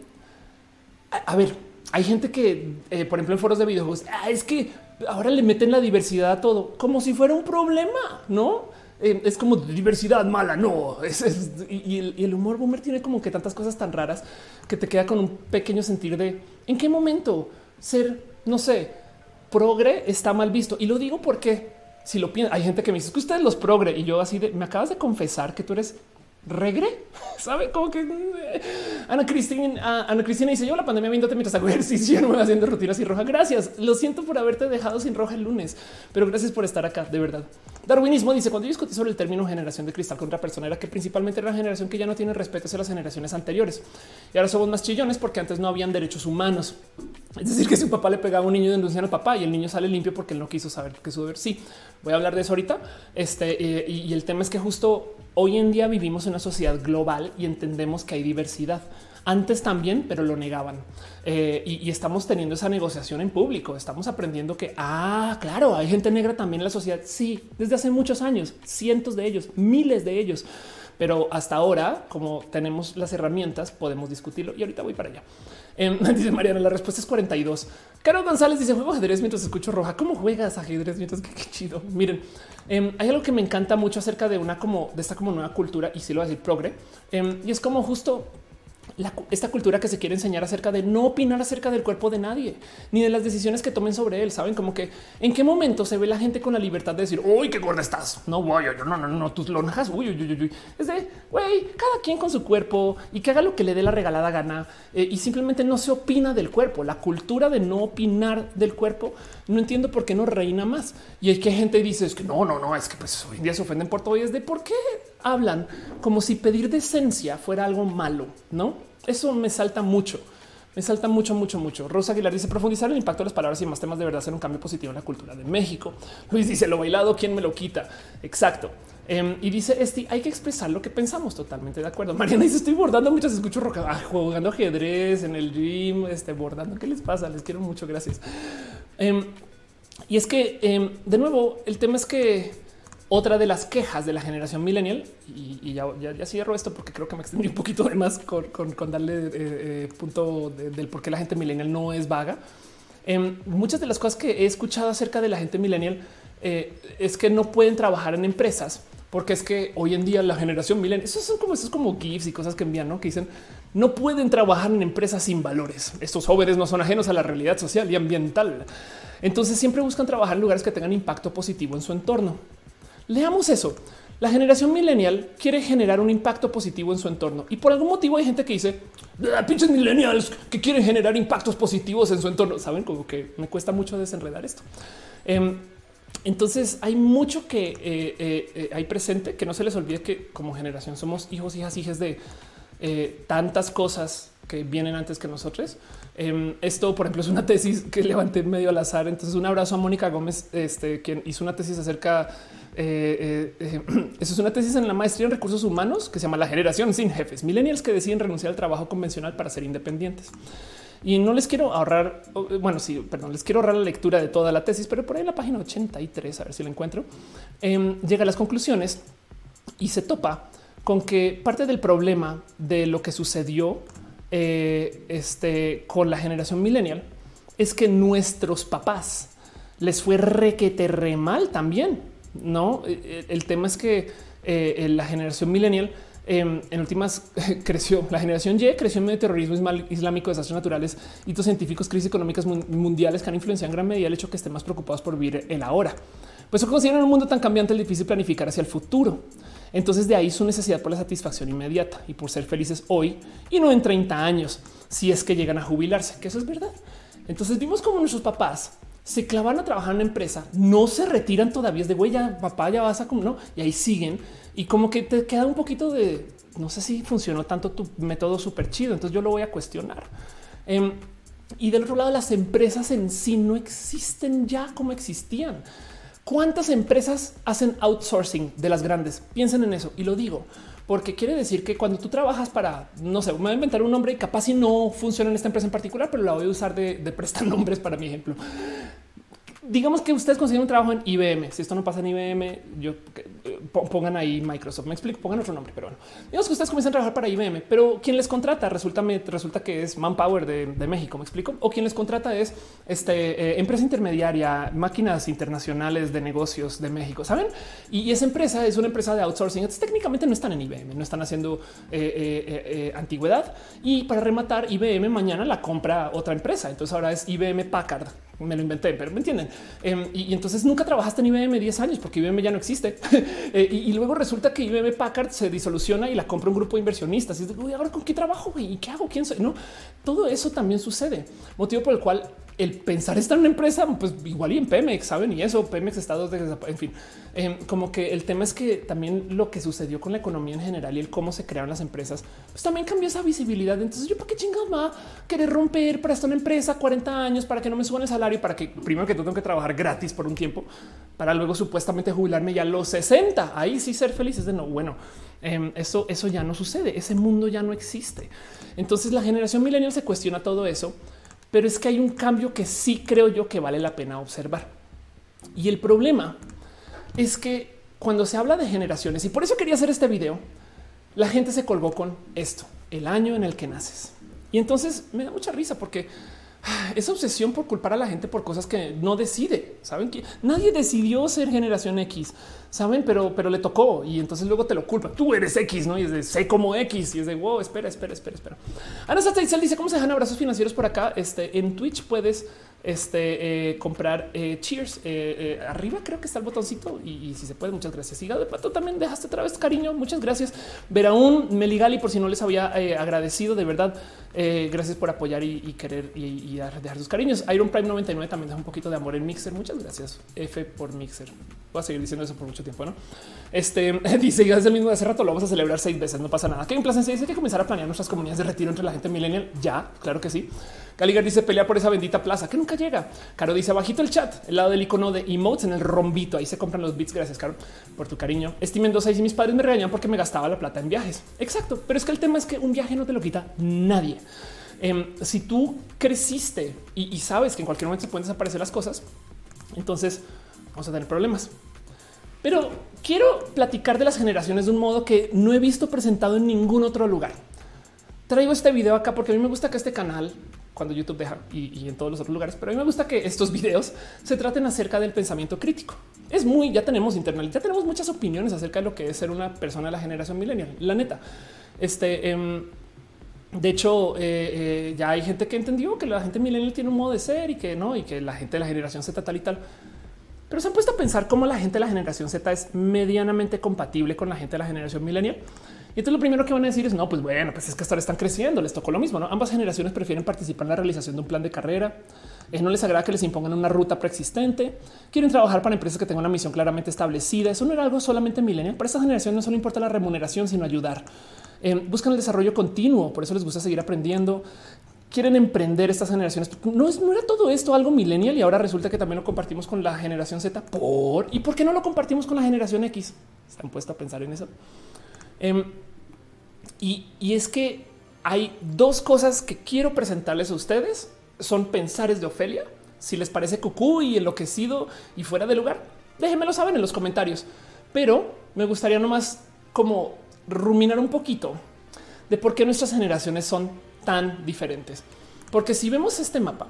a, ver, hay gente que, eh, por ejemplo, en foros de videojuegos, ah, es que ahora le meten la diversidad a todo, como si fuera un problema, ¿no? Eh, es como diversidad mala, no. y, el, humor boomer tiene como que tantas cosas tan raras que te queda con un pequeño sentir de en qué momento ser, no sé, progre está mal visto. Y lo digo porque si lo piensas, hay gente que me dice que ustedes los progre y yo así de me acabas de confesar que tú eres regre, sabe como que eh, Ana Cristina, Ana Cristina dice yo la pandemia viéndote mientras hago ejercicio, no me haciendo rutinas y roja. Gracias. Lo siento por haberte dejado sin roja el lunes, pero gracias por estar acá. De verdad. Darwinismo dice cuando yo discutí sobre el término generación de cristal con otra persona era que principalmente era la generación que ya no tiene respeto hacia las generaciones anteriores y ahora somos más chillones porque antes no habían derechos humanos. Es decir, que si un papá le pegaba a un niño denuncian al papá y el niño sale limpio porque él no quiso saber que su. Sí, voy a hablar de eso ahorita. Este eh, y el tema es que justo hoy en día vivimos en una sociedad global y entendemos que hay diversidad. Antes también, pero lo negaban. Eh, y, estamos teniendo esa negociación en público. Estamos aprendiendo que, ah, claro, hay gente negra también en la sociedad. Sí, desde hace muchos años, cientos de ellos, miles de ellos. Pero hasta ahora, como tenemos las herramientas, podemos discutirlo. Y ahorita voy para allá. Eh, dice Mariana, la respuesta es 42. Caro González dice juego ajedrez mientras escucho roja. ¿Cómo juegas ajedrez mientras que qué chido? Miren, em, hay algo que me encanta mucho acerca de una como de esta como nueva cultura y si lo voy a decir progre. Em, y es como justo esta cultura que se quiere enseñar acerca de no opinar acerca del cuerpo de nadie, ni de las decisiones que tomen sobre él. Saben como que en qué momento se ve la gente con la libertad de decir, uy, qué gorda estás. No voy, yo no, no, no, tus lonjas. Uy, uy, uy. Es de güey, cada quien con su cuerpo y que haga lo que le dé la regalada gana eh, y simplemente no se opina del cuerpo. La cultura de no opinar del cuerpo no entiendo por qué no reina más. Y hay que gente dice es que no, no, no, es que pues hoy en día se ofenden por todo y es de por qué hablan como si pedir decencia fuera algo malo, no? Eso me salta mucho. Me salta mucho, mucho, mucho. Rosa Aguilar dice profundizar el impacto de las palabras y más temas de verdad hacer un cambio positivo en la cultura de México. Luis dice lo bailado, ¿quién me lo quita? Exacto. Em, y dice este hay que expresar lo que pensamos. Totalmente de acuerdo. Mariana dice estoy bordando mientras escucho roca, ah, jugando ajedrez en el gym, este bordando. ¿Qué les pasa? Les quiero mucho. Gracias. Em, y es que em, de nuevo, el tema es que otra de las quejas de la generación millennial, y, ya, cierro esto porque creo que me extendí un poquito de más con, darle eh, eh, punto del por qué la gente millennial no es vaga. Em, muchas de las cosas que he escuchado acerca de la gente millennial eh, es que no pueden trabajar en empresas porque es que hoy en día la generación millennial, eso son como, como gifs y cosas que envían, ¿no? que dicen no pueden trabajar en empresas sin valores. Estos jóvenes no son ajenos a la realidad social y ambiental. Entonces siempre buscan trabajar en lugares que tengan impacto positivo en su entorno. Leamos eso. La generación millennial quiere generar un impacto positivo en su entorno y por algún motivo hay gente que dice pinches millennials que quieren generar impactos positivos en su entorno. Saben como que me cuesta mucho desenredar esto. Em, entonces hay mucho que eh, eh, eh, hay presente que no se les olvide que como generación somos hijos, hijas, hijas de tantas cosas que vienen antes que nosotros. Em, esto, por ejemplo, es una tesis que levanté medio al azar. Entonces, un abrazo a Mónica Gómez, este, quien hizo una tesis acerca eh, eh, eh, eso es una tesis en la maestría en recursos humanos que se llama la generación sin jefes, millennials que deciden renunciar al trabajo convencional para ser independientes. Y no les quiero ahorrar, bueno, sí, perdón, les quiero ahorrar la lectura de toda la tesis, pero por ahí en la página 83, a ver si la encuentro, em, llega a las conclusiones y se topa con que parte del problema de lo que sucedió este, con la generación millennial es que nuestros papás les fue requete re mal también no, eh, eh, el tema es que eh, la generación millennial em, en últimas creció. La generación Y creció en medio de terrorismo islámico, desastres naturales, hitos científicos, crisis económicas mundiales que han influenciado en gran medida el hecho que estén más preocupados por vivir el ahora. Pues eso consideran un mundo tan cambiante es difícil planificar hacia el futuro. Entonces de ahí su necesidad por la satisfacción inmediata y por ser felices hoy y no en 30 años, si es que llegan a jubilarse, que eso es verdad. Entonces vimos como nuestros papás se clavan a trabajar en una empresa, no se retiran todavía, es de güey, ya papá ya vas a como no, y ahí siguen. Y como que te queda un poquito de no sé si funcionó tanto tu método súper chido. Entonces yo lo voy a cuestionar. Em, y del otro lado, las empresas en sí no existen ya como existían. ¿Cuántas empresas hacen outsourcing de las grandes? Piensen en eso y lo digo porque quiere decir que cuando tú trabajas para, no sé, me voy a inventar un nombre y capaz si no funciona en esta empresa en particular, pero la voy a usar de, de prestar nombres para mi ejemplo digamos que ustedes consiguen un trabajo en IBM. Si esto no pasa en IBM, yo eh, pongan ahí Microsoft. Me explico, pongan otro nombre, pero bueno, digamos que ustedes comienzan a trabajar para IBM, pero quien les contrata resulta, que es Manpower de, de México. Me explico. O quien les contrata es este eh, empresa intermediaria, máquinas internacionales de negocios de México. Saben? Y, esa empresa es una empresa de outsourcing. Entonces, técnicamente no están en IBM, no están haciendo eh, antigüedad. Y para rematar, IBM mañana la compra otra empresa. Entonces ahora es IBM Packard me lo inventé, pero me entienden. Em, y, entonces nunca trabajaste en IBM 10 años porque IBM ya no existe. Eh, y, luego resulta que IBM Packard se disoluciona y la compra un grupo de inversionistas. Y digo, ahora con qué trabajo y qué hago, quién soy. No, todo eso también sucede. Motivo por el cual el pensar estar en una empresa, pues igual y en Pemex, saben, y eso Pemex estados de en fin, em, como que el tema es que también lo que sucedió con la economía en general y el cómo se crearon las empresas, pues también cambió esa visibilidad. Entonces, yo para qué chingados va a querer romper para estar en una empresa 40 años para que no me suban el salario, para que primero que todo tengo que trabajar gratis por un tiempo para luego supuestamente jubilarme ya a los 60. Ahí sí ser feliz es de no. Bueno, em, eso, eso ya no sucede. Ese mundo ya no existe. Entonces, la generación millennial se cuestiona todo eso pero es que hay un cambio que sí creo yo que vale la pena observar. Y el problema es que cuando se habla de generaciones, y por eso quería hacer este video, la gente se colgó con esto, el año en el que naces. Y entonces me da mucha risa porque esa obsesión por culpar a la gente por cosas que no decide. Saben que nadie decidió ser generación X, saben, pero, pero le tocó y entonces luego te lo culpa. Tú eres X, no? Y es de sé como X y es de wow, espera, espera, espera, espera. Ana Satizal dice cómo se dejan abrazos financieros por acá. Este en Twitch puedes este, eh, comprar eh, cheers eh, arriba. Creo que está el botoncito y, si se puede, muchas gracias. Y de pato también dejaste otra vez cariño. Muchas gracias. un Meligali, por si no les había agradecido de verdad. gracias por apoyar y, querer y, dejar sus cariños. Iron Prime 99 también deja un poquito de amor en Mixer. Muchas gracias. F por Mixer. Voy a seguir diciendo eso por mucho tiempo. No este dice ya es el mismo hace rato. Lo vamos a celebrar seis veces. No pasa nada. Que en Plaza dice que comenzar a planear nuestras comunidades de retiro entre la gente millennial. Ya, claro que sí. Caligar dice pelea por esa bendita plaza que nunca llega. Caro dice bajito el chat, el lado del icono de emotes en el rombito. Ahí se compran los bits. Gracias, Caro, por tu cariño. Estimen dos y mis padres me regañan porque me gastaba la plata en viajes. Exacto. Pero es que el tema es que un viaje no te lo quita nadie. Em, si tú creciste y, sabes que en cualquier momento se pueden desaparecer las cosas, entonces vamos a tener problemas. Pero quiero platicar de las generaciones de un modo que no he visto presentado en ningún otro lugar. Traigo este video acá porque a mí me gusta que este canal cuando YouTube deja y, en todos los otros lugares. Pero a mí me gusta que estos videos se traten acerca del pensamiento crítico. Es muy, ya tenemos internet, ya tenemos muchas opiniones acerca de lo que es ser una persona de la generación millennial. La neta, este, em, de hecho, eh, eh, ya hay gente que entendió que la gente millennial tiene un modo de ser y que no, y que la gente de la generación Z tal y tal. Pero se han puesto a pensar cómo la gente de la generación Z es medianamente compatible con la gente de la generación millennial. Y entonces lo primero que van a decir es no, pues bueno, pues es que hasta están creciendo, les tocó lo mismo. ¿no? Ambas generaciones prefieren participar en la realización de un plan de carrera. Eh, no les agrada que les impongan una ruta preexistente. Quieren trabajar para empresas que tengan una misión claramente establecida. Eso no era algo solamente milenial. Para esta generación no solo importa la remuneración, sino ayudar. Eh, buscan el desarrollo continuo, por eso les gusta seguir aprendiendo. Quieren emprender estas generaciones. No, es, no era todo esto algo millennial y ahora resulta que también lo compartimos con la generación Z. ¿Por? ¿Y por qué no lo compartimos con la generación X? ¿Están puestos a pensar en eso? Em, y, es que hay dos cosas que quiero presentarles a ustedes. Son pensares de Ofelia. Si les parece cucú y enloquecido y fuera de lugar, déjenmelo saber en los comentarios. Pero me gustaría nomás como ruminar un poquito de por qué nuestras generaciones son tan diferentes. Porque si vemos este mapa,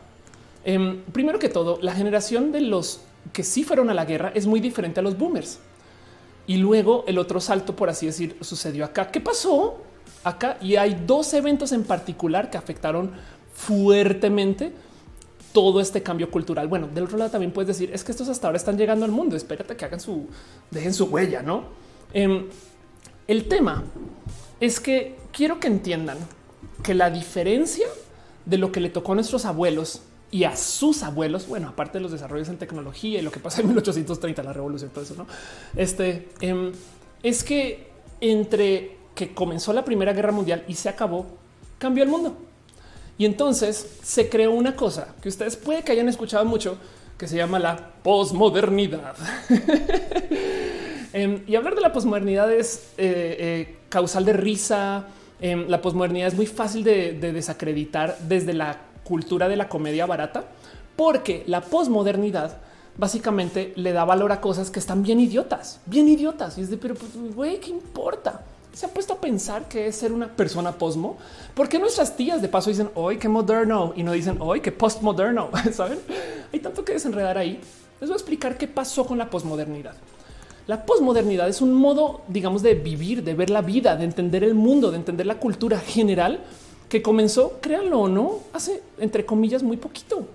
em, primero que todo, la generación de los que sí fueron a la guerra es muy diferente a los boomers. Y luego el otro salto, por así decir, sucedió acá. ¿Qué pasó acá? Y hay dos eventos en particular que afectaron fuertemente todo este cambio cultural. Bueno, del otro lado también puedes decir es que estos hasta ahora están llegando al mundo. Espérate que hagan su, dejen su huella, no? Em, El tema es que quiero que entiendan que la diferencia de lo que le tocó a nuestros abuelos y a sus abuelos, bueno, aparte de los desarrollos en tecnología y lo que pasa en 1830, la revolución, todo eso, no? Este em, es que entre que comenzó la Primera Guerra Mundial y se acabó, cambió el mundo. Y entonces se creó una cosa que ustedes puede que hayan escuchado mucho, que se llama la posmodernidad. Em, y hablar de la posmodernidad es eh, eh, causal de risa. Em, la posmodernidad es muy fácil de, de desacreditar desde la cultura de la comedia barata, porque la posmodernidad básicamente le da valor a cosas que están bien idiotas, bien idiotas. Y es de, pero pues, güey, ¿qué importa? Se ha puesto a pensar que es ser una persona posmo. ¿Por qué nuestras tías de paso dicen hoy que moderno y no dicen hoy que postmoderno? Saben? Hay tanto que desenredar ahí. Les voy a explicar qué pasó con la posmodernidad. La posmodernidad es un modo, digamos, de vivir, de ver la vida, de entender el mundo, de entender la cultura general que comenzó, créanlo o no, hace entre comillas muy poquito.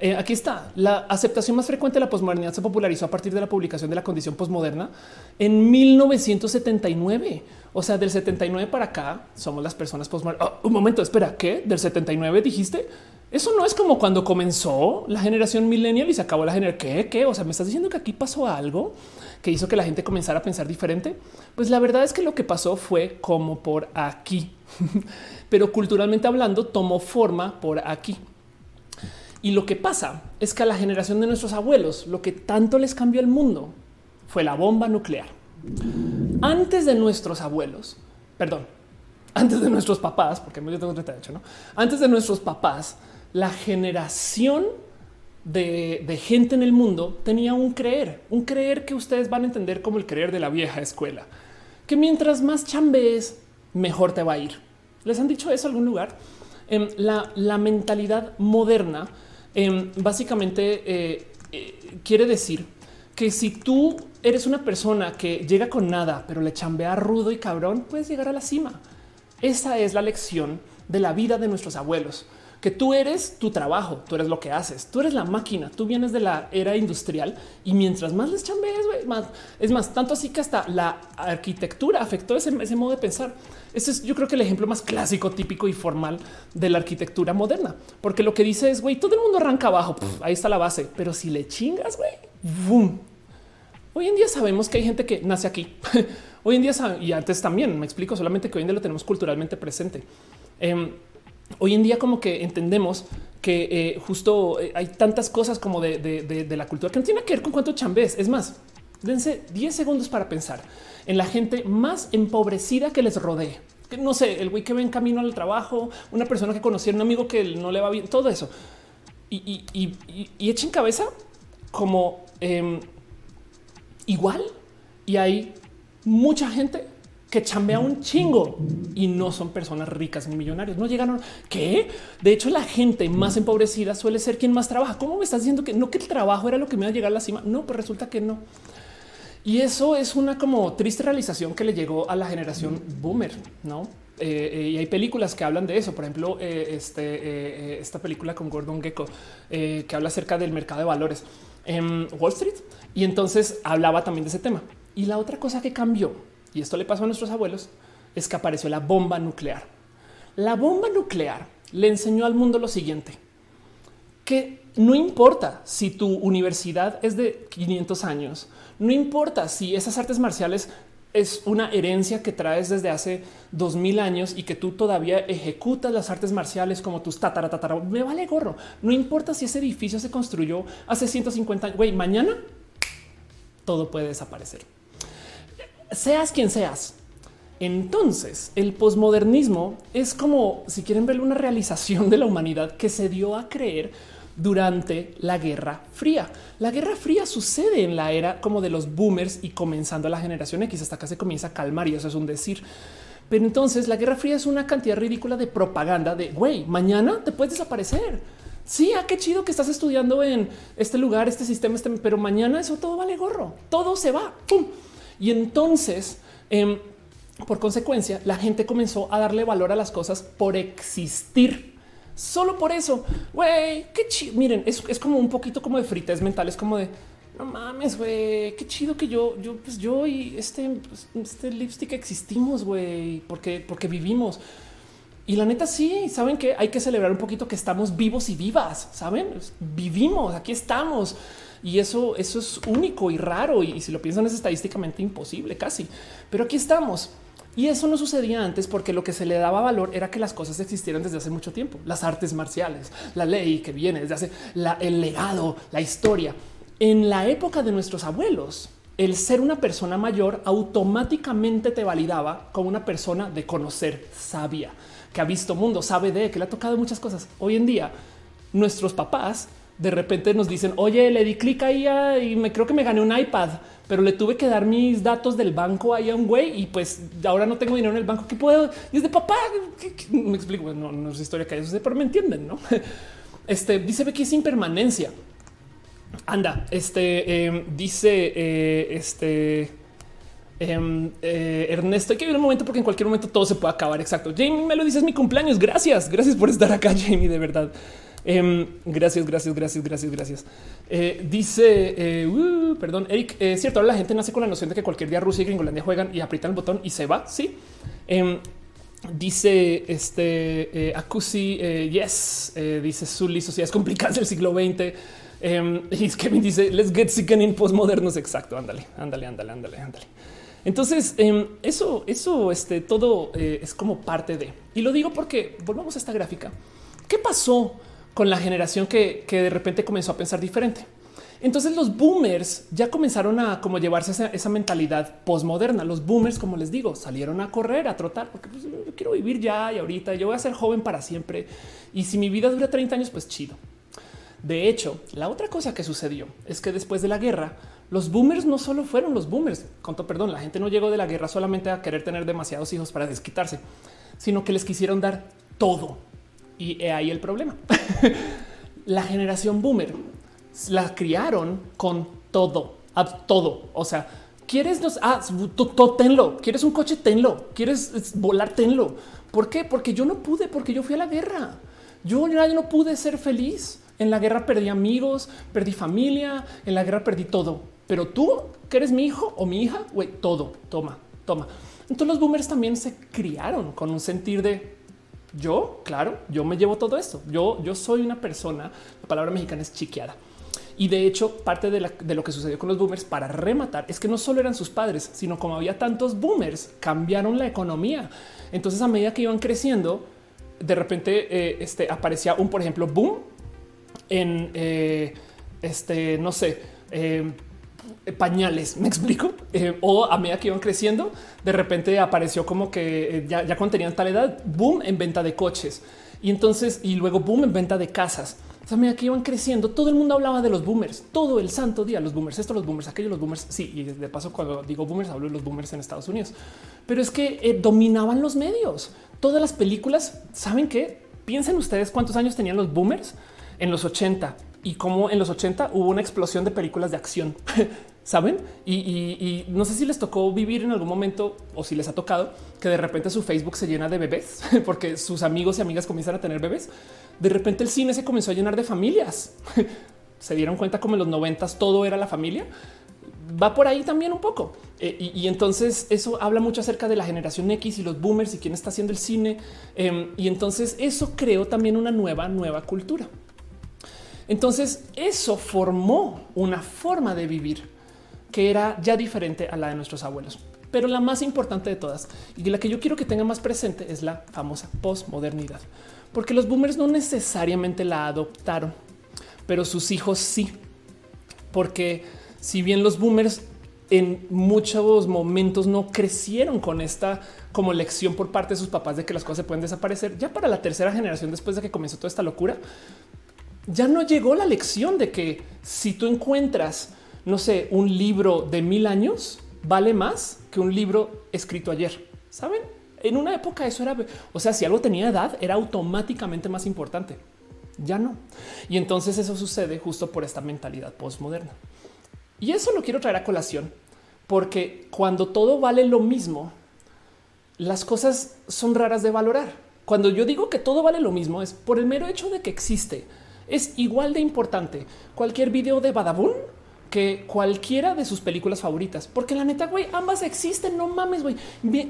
Eh, aquí está. La aceptación más frecuente de la posmodernidad se popularizó a partir de la publicación de la condición posmoderna en 1979. O sea, del 79 para acá somos las personas posmodernas. Oh, un momento, espera, ¿qué? ¿Del 79 dijiste? Eso no es como cuando comenzó la generación millennial y se acabó la generación. ¿Qué? ¿Qué? O sea, me estás diciendo que aquí pasó algo que hizo que la gente comenzara a pensar diferente. Pues la verdad es que lo que pasó fue como por aquí, pero culturalmente hablando tomó forma por aquí. Y lo que pasa es que a la generación de nuestros abuelos, lo que tanto les cambió el mundo fue la bomba nuclear. Antes de nuestros abuelos, perdón, antes de nuestros papás, porque yo tengo 38, ¿no? Antes de nuestros papás, la generación de, gente en el mundo tenía un creer, un creer que ustedes van a entender como el creer de la vieja escuela, que mientras más chambees, mejor te va a ir. ¿Les han dicho eso en algún lugar? Eh, la, mentalidad moderna eh, básicamente eh, eh, quiere decir que si tú eres una persona que llega con nada, pero le chambea rudo y cabrón, puedes llegar a la cima. Esa es la lección de la vida de nuestros abuelos que tú eres tu trabajo, tú eres lo que haces, tú eres la máquina, tú vienes de la era industrial y mientras más les chambees, más es más, tanto así que hasta la arquitectura afectó ese, ese modo de pensar. Ese es yo creo que el ejemplo más clásico, típico y formal de la arquitectura moderna, porque lo que dice es güey, todo el mundo arranca abajo, ahí está la base, pero si le chingas, güey, boom. Hoy en día sabemos que hay gente que nace aquí. hoy en día y antes también me explico, solamente que hoy en día lo tenemos culturalmente presente. Eh, hoy en día como que entendemos que eh, justo eh, hay tantas cosas como de, de, la cultura que no tiene que ver con cuánto chambés. Es más, dense 10 segundos para pensar en la gente más empobrecida que les rodee. No sé, el güey que ve en camino al trabajo, una persona que conocía, un amigo que no le va bien, todo eso. Y, y, y, echen cabeza como eh, igual. Y hay mucha gente que chambea un chingo y no son personas ricas ni millonarios. No llegaron. ¿Qué? De hecho, la gente más empobrecida suele ser quien más trabaja. ¿Cómo me estás diciendo que no que el trabajo era lo que me iba a llegar a la cima? No, pues resulta que no. Y eso es una como triste realización que le llegó a la generación boomer, no? Eh, eh, y hay películas que hablan de eso. Por ejemplo, eh, este, esta película con Gordon Gecko que habla acerca del mercado de valores en Wall Street. Y entonces hablaba también de ese tema. Y la otra cosa que cambió y esto le pasó a nuestros abuelos, es que apareció la bomba nuclear. La bomba nuclear le enseñó al mundo lo siguiente, que no importa si tu universidad es de 500 años, no importa si esas artes marciales es una herencia que traes desde hace 2000 años y que tú todavía ejecutas las artes marciales como tus tatara, tatara, me vale gorro. No importa si ese edificio se construyó hace 150 años, güey, mañana todo puede desaparecer seas quien seas. Entonces, el posmodernismo es como, si quieren ver una realización de la humanidad que se dio a creer durante la Guerra Fría. La Guerra Fría sucede en la era como de los boomers y comenzando la generación X hasta acá se comienza a calmar y eso es un decir. Pero entonces la Guerra Fría es una cantidad ridícula de propaganda de güey, mañana te puedes desaparecer. Sí, ah, qué chido que estás estudiando en este lugar, este sistema, este, pero mañana eso todo vale gorro, todo se va. ¡Pum! Y entonces, eh, por consecuencia, la gente comenzó a darle valor a las cosas por existir. Solo por eso, güey, qué chido. Miren, es, es, como un poquito como de frites mentales, como de no mames, güey, qué chido que yo, yo, pues yo y este, pues, este lipstick existimos, güey, porque, porque vivimos. Y la neta, sí, saben que hay que celebrar un poquito que estamos vivos y vivas, saben? Vivimos, aquí estamos. Y eso, eso es único y raro. Y, si lo piensan, es estadísticamente imposible casi. Pero aquí estamos. Y eso no sucedía antes porque lo que se le daba valor era que las cosas existieran desde hace mucho tiempo. Las artes marciales, la ley que viene desde hace el legado, la historia. En la época de nuestros abuelos, el ser una persona mayor automáticamente te validaba como una persona de conocer sabia, que ha visto mundo, sabe de que le ha tocado muchas cosas. Hoy en día, nuestros papás de repente nos dicen, oye, le di clic ahí y me creo que me gané un iPad, pero le tuve que dar mis datos del banco ahí a un güey y pues ahora no tengo dinero en el banco. ¿Qué puedo? Y es de papá. Me explico. No, no es historia que hay, pero me entienden, no? Este dice Becky es impermanencia. Anda, este em, dice eh, este em, eh, Ernesto. Hay que ver un momento porque en cualquier momento todo se puede acabar. Exacto. Jamie me lo dice, es mi cumpleaños. Gracias, gracias por estar acá, Jamie. De verdad. Em, gracias, gracias, gracias, gracias, gracias. Eh, dice, eh, uh, perdón, Eric, es eh, cierto, ahora la gente nace con la noción de que cualquier día Rusia y Gringolandia juegan y aprietan el botón y se va. Sí. Em, dice este Acusi, yes, dice Zully, sociedades complicadas del siglo XX. Em, y Kevin dice, let's get sick in postmodernos. Exacto. Ándale, ándale, ándale, ándale, ándale. Entonces, eso, eso, este todo es como parte de. Y lo digo porque volvamos a esta gráfica. ¿Qué pasó con la generación que, de repente comenzó a pensar diferente. Entonces los boomers ya comenzaron a como llevarse esa, mentalidad postmoderna. Los boomers, como les digo, salieron a correr, a trotar, porque pues, yo quiero vivir ya y ahorita yo voy a ser joven para siempre. Y si mi vida dura 30 años, pues chido. De hecho, la otra cosa que sucedió es que después de la guerra, los boomers no solo fueron los boomers, conto perdón, la gente no llegó de la guerra solamente a querer tener demasiados hijos para desquitarse, sino que les quisieron dar todo y ahí el problema. la generación boomer la criaron con todo, todo. O sea, quieres nos ah, tenlo, quieres un coche, tenlo, quieres volar, tenlo. ¿Por qué? Porque yo no pude, porque yo fui a la guerra. Yo no pude ser feliz. En la guerra perdí amigos, perdí familia, en la guerra perdí todo. Pero tú, que eres mi hijo o mi hija, todo, toma, toma. Entonces los boomers también se criaron con un sentir de yo, claro, yo me llevo todo esto. Yo, yo soy una persona, la palabra mexicana es chiqueada. Y de hecho, parte de, lo que sucedió con los boomers para rematar es que no solo eran sus padres, sino como había tantos boomers, cambiaron la economía. Entonces, a medida que iban creciendo, de repente eh, este, aparecía un, por ejemplo, boom en eh, este, no sé, eh, pañales, me explico. Eh, o a medida que iban creciendo, de repente apareció como que eh, ya, ya cuando tenían tal edad, boom en venta de coches y entonces y luego boom en venta de casas. O a medida que iban creciendo, todo el mundo hablaba de los boomers, todo el santo día, los boomers, esto, los boomers, aquellos, los boomers. Sí, y de paso, cuando digo boomers, hablo de los boomers en Estados Unidos, pero es que dominaban los medios. Todas las películas, ¿saben qué? Piensen ustedes cuántos años tenían los boomers en los 80 y cómo en los 80 hubo una explosión de películas de acción. saben? Y, no sé si les tocó vivir en algún momento o si les ha tocado que de repente su Facebook se llena de bebés porque sus amigos y amigas comienzan a tener bebés. De repente el cine se comenzó a llenar de familias. se dieron cuenta como en los noventas todo era la familia. Va por ahí también un poco. Eh, y, entonces eso habla mucho acerca de la generación X y los boomers y quién está haciendo el cine. Em, y entonces eso creó también una nueva, nueva cultura. Entonces eso formó una forma de vivir que era ya diferente a la de nuestros abuelos. Pero la más importante de todas y la que yo quiero que tenga más presente es la famosa posmodernidad, porque los boomers no necesariamente la adoptaron, pero sus hijos sí, porque si bien los boomers en muchos momentos no crecieron con esta como lección por parte de sus papás de que las cosas se pueden desaparecer. Ya para la tercera generación, después de que comenzó toda esta locura, ya no llegó la lección de que si tú encuentras no sé, un libro de mil años vale más que un libro escrito ayer. Saben? En una época eso era, o sea, si algo tenía edad, era automáticamente más importante. Ya no. Y entonces eso sucede justo por esta mentalidad postmoderna. Y eso lo quiero traer a colación porque cuando todo vale lo mismo, las cosas son raras de valorar. Cuando yo digo que todo vale lo mismo es por el mero hecho de que existe. Es igual de importante cualquier video de Badabun que cualquiera de sus películas favoritas, porque la neta, güey, ambas existen. No mames, güey.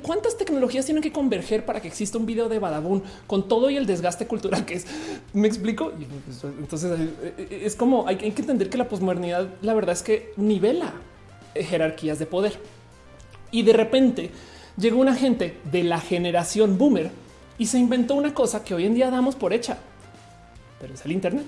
¿Cuántas tecnologías tienen que converger para que exista un video de Badabun con todo y el desgaste cultural que es? Me explico. Pues, entonces eh, eh, es como hay que entender que la posmodernidad, la verdad es que nivela jerarquías de poder y de repente llegó una gente de la generación boomer y se inventó una cosa que hoy en día damos por hecha, pero es el Internet.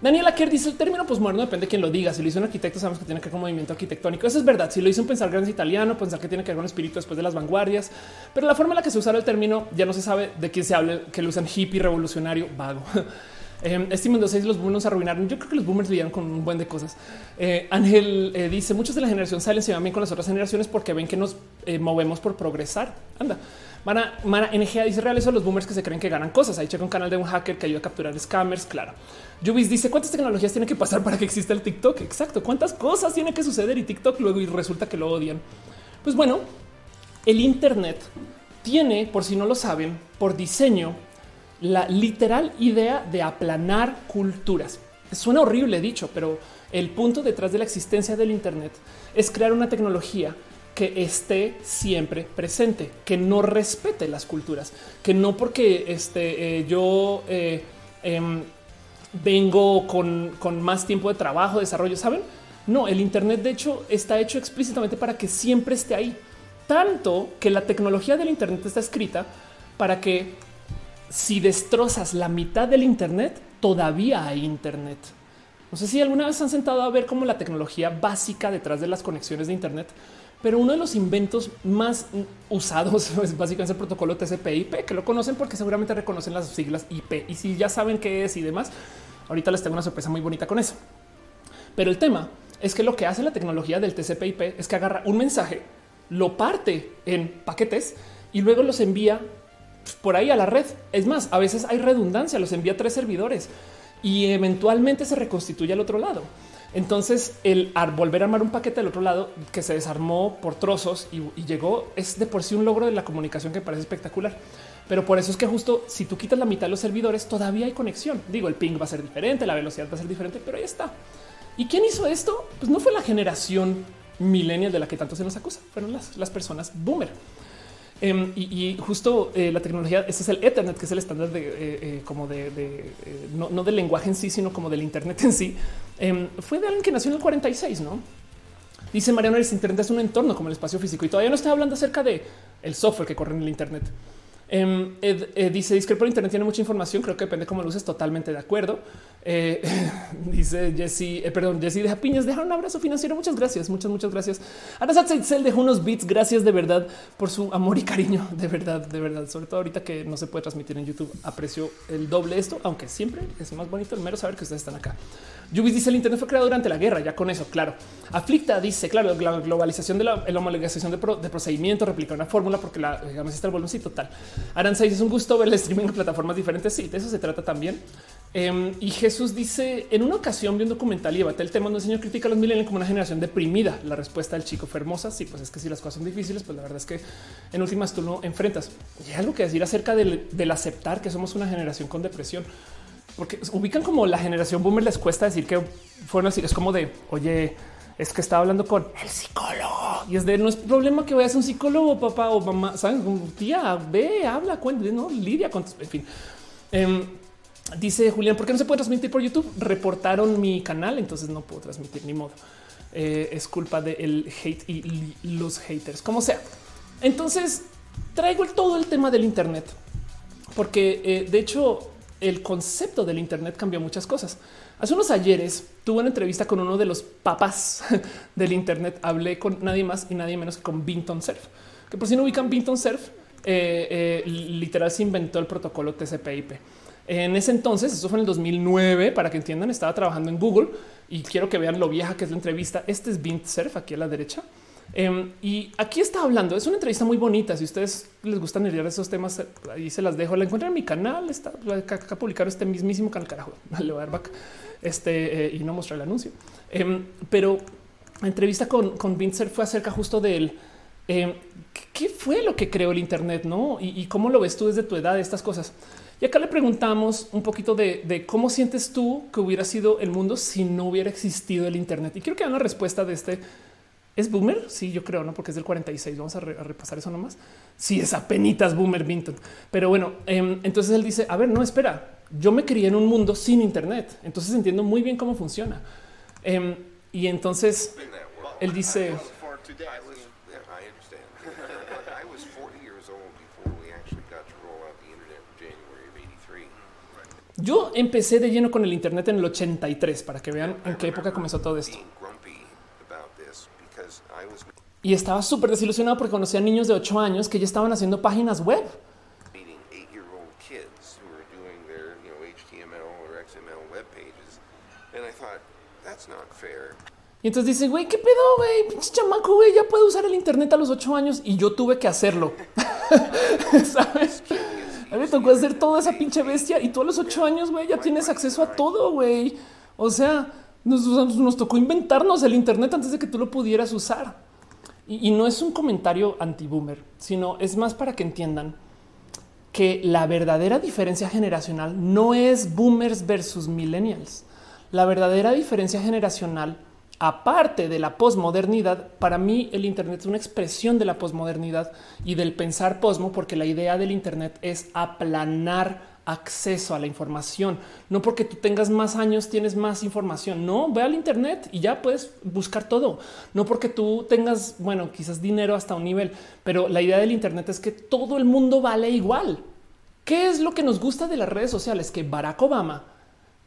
Daniela Kerr dice el término posmoderno depende de quién lo diga. Si lo hizo un arquitecto, sabemos que tiene que ver con movimiento arquitectónico. Eso es verdad. Si lo hizo un pensar grande italiano, pensar que tiene que ver con espíritu después de las vanguardias, pero la forma en la que se usaron el término ya no se sabe de quién se hable, que lo usan hippie, revolucionario, vago. Eh, este mundo los boomers arruinaron. Yo creo que los boomers lidian con un buen de cosas. Eh, Ángel eh, dice muchos de la generación salen se van bien con las otras generaciones porque ven que nos eh, movemos por progresar. Anda. Mara, Mara NGA dice reales son los boomers que se creen que ganan cosas. Ahí checa un canal de un hacker que ayuda a capturar scammers. Claro. Yubis dice cuántas tecnologías tiene que pasar para que exista el TikTok. Exacto. Cuántas cosas tiene que suceder y TikTok luego y resulta que lo odian. Pues bueno, el Internet tiene, por si no lo saben, por diseño, la literal idea de aplanar culturas. Suena horrible dicho, pero el punto detrás de la existencia del Internet es crear una tecnología que esté siempre presente, que no respete las culturas, que no porque este, eh, yo eh, em, vengo con, con, más tiempo de trabajo, desarrollo, ¿saben? No, el Internet de hecho está hecho explícitamente para que siempre esté ahí. Tanto que la tecnología del Internet está escrita para que si destrozas la mitad del Internet, todavía hay Internet. No sé si alguna vez han sentado a ver cómo la tecnología básica detrás de las conexiones de Internet pero uno de los inventos más usados es básicamente el protocolo TCP/IP, que lo conocen porque seguramente reconocen las siglas IP. Y si ya saben qué es y demás, ahorita les tengo una sorpresa muy bonita con eso. Pero el tema es que lo que hace la tecnología del TCP/IP es que agarra un mensaje, lo parte en paquetes y luego los envía por ahí a la red. Es más, a veces hay redundancia, los envía tres servidores y eventualmente se reconstituye al otro lado. Entonces, el volver a armar un paquete del otro lado que se desarmó por trozos y, llegó es de por sí un logro de la comunicación que parece espectacular. Pero por eso es que justo si tú quitas la mitad de los servidores, todavía hay conexión. Digo, el ping va a ser diferente, la velocidad va a ser diferente, pero ahí está. ¿Y quién hizo esto? Pues no fue la generación millennial de la que tanto se nos acusa, fueron las, las personas boomer. Em, y, justo eh, la tecnología, ese es el Ethernet, que es el estándar de eh, eh, como de, no, del lenguaje en sí, sino como del Internet en sí. Em, fue de alguien que nació en el 46, no? Dice Mariano, el Internet es un entorno como el espacio físico y todavía no estoy hablando acerca de el software que corre en el Internet. Em, dice discrepo Internet tiene mucha información. Creo que depende cómo lo uses. Totalmente de acuerdo. Eh, dice Jesse, eh, perdón, Jesse deja piñas, deja un abrazo financiero. Muchas gracias, muchas, muchas gracias. Arasat Seitzel dejó unos bits. Gracias de verdad por su amor y cariño. De verdad, de verdad. Sobre todo ahorita que no se puede transmitir en YouTube. Aprecio el doble esto, aunque siempre es más bonito el mero saber que ustedes están acá. Yubis dice el Internet fue creado durante la guerra. Ya con eso, claro. Aflicta dice, claro, la globalización de la, homologación de, procedimiento replica una fórmula porque la digamos está el volumen. Sí, total. Aranza dice es un gusto ver el streaming en plataformas diferentes. Sí, de eso se trata también. Em, y Jesús dice en una ocasión vi un documental y debate el tema donde el señor critica a los millennials como una generación deprimida. La respuesta del chico fue hermosa. Sí, pues es que si las cosas son difíciles, pues la verdad es que en últimas tú no enfrentas. Y hay algo que decir acerca del, aceptar que somos una generación con depresión, porque ubican como la generación boomer les cuesta decir que fueron así. Es como de oye, es que estaba hablando con el psicólogo y es de no es problema que vayas a un psicólogo, papá o mamá. Sabes, tía, ve, habla, cuéntale, no lidia con, en fin. Em, Dice Julián, ¿por qué no se puede transmitir por YouTube? Reportaron mi canal, entonces no puedo transmitir ni modo. Eh, es culpa del hate y los haters, como sea. Entonces traigo todo el tema del Internet, porque eh, de hecho el concepto del Internet cambió muchas cosas. Hace unos ayeres tuve una entrevista con uno de los papás del Internet. Hablé con nadie más y nadie menos que con Binton Surf, que por si no ubican Binton Surf, eh, literal se inventó el protocolo TCP/IP. En ese entonces, eso fue en el 2009, para que entiendan, estaba trabajando en Google y quiero que vean lo vieja que es la entrevista. Este es Bint Surf aquí a la derecha. Em, y aquí está hablando. Es una entrevista muy bonita. Si ustedes les gustan leer esos temas, ahí se las dejo. La encuentran en mi canal. Está acá este mismísimo canal. Carajo, le voy a dar back este eh, y no mostrar el anuncio. Em, pero la entrevista con, con Surf fue acerca justo de él. Em, ¿Qué fue lo que creó el Internet? No? ¿Y, ¿Y, cómo lo ves tú desde tu edad? Estas cosas. Y acá le preguntamos un poquito de, de, cómo sientes tú que hubiera sido el mundo si no hubiera existido el Internet. Y quiero que hagan la respuesta de este. ¿Es boomer? Sí, yo creo, ¿no? Porque es del 46. Vamos a, re, a repasar eso nomás. Sí, es apenitas boomer Vinton. Pero bueno, eh, entonces él dice, a ver, no, espera. Yo me crié en un mundo sin Internet. Entonces entiendo muy bien cómo funciona. Eh, y entonces él dice... Yo empecé de lleno con el Internet en el 83 para que vean en qué época comenzó todo esto. Y estaba súper desilusionado porque conocía a niños de 8 años que ya estaban haciendo páginas web. Y entonces dice, güey, ¿qué pedo, güey? Pinche chamaco, güey, ya puede usar el Internet a los 8 años y yo tuve que hacerlo. ¿Sabes? A mí me tocó hacer toda esa pinche bestia y tú a los ocho años, güey, ya tienes acceso a todo, güey. O sea, nos, nos, tocó inventarnos el Internet antes de que tú lo pudieras usar. Y, no es un comentario anti-boomer, sino es más para que entiendan que la verdadera diferencia generacional no es boomers versus millennials. La verdadera diferencia generacional aparte de la posmodernidad, para mí el Internet es una expresión de la posmodernidad y del pensar posmo, porque la idea del Internet es aplanar acceso a la información. No porque tú tengas más años tienes más información. No, ve al Internet y ya puedes buscar todo. No porque tú tengas, bueno, quizás dinero hasta un nivel, pero la idea del Internet es que todo el mundo vale igual. ¿Qué es lo que nos gusta de las redes sociales? Que Barack Obama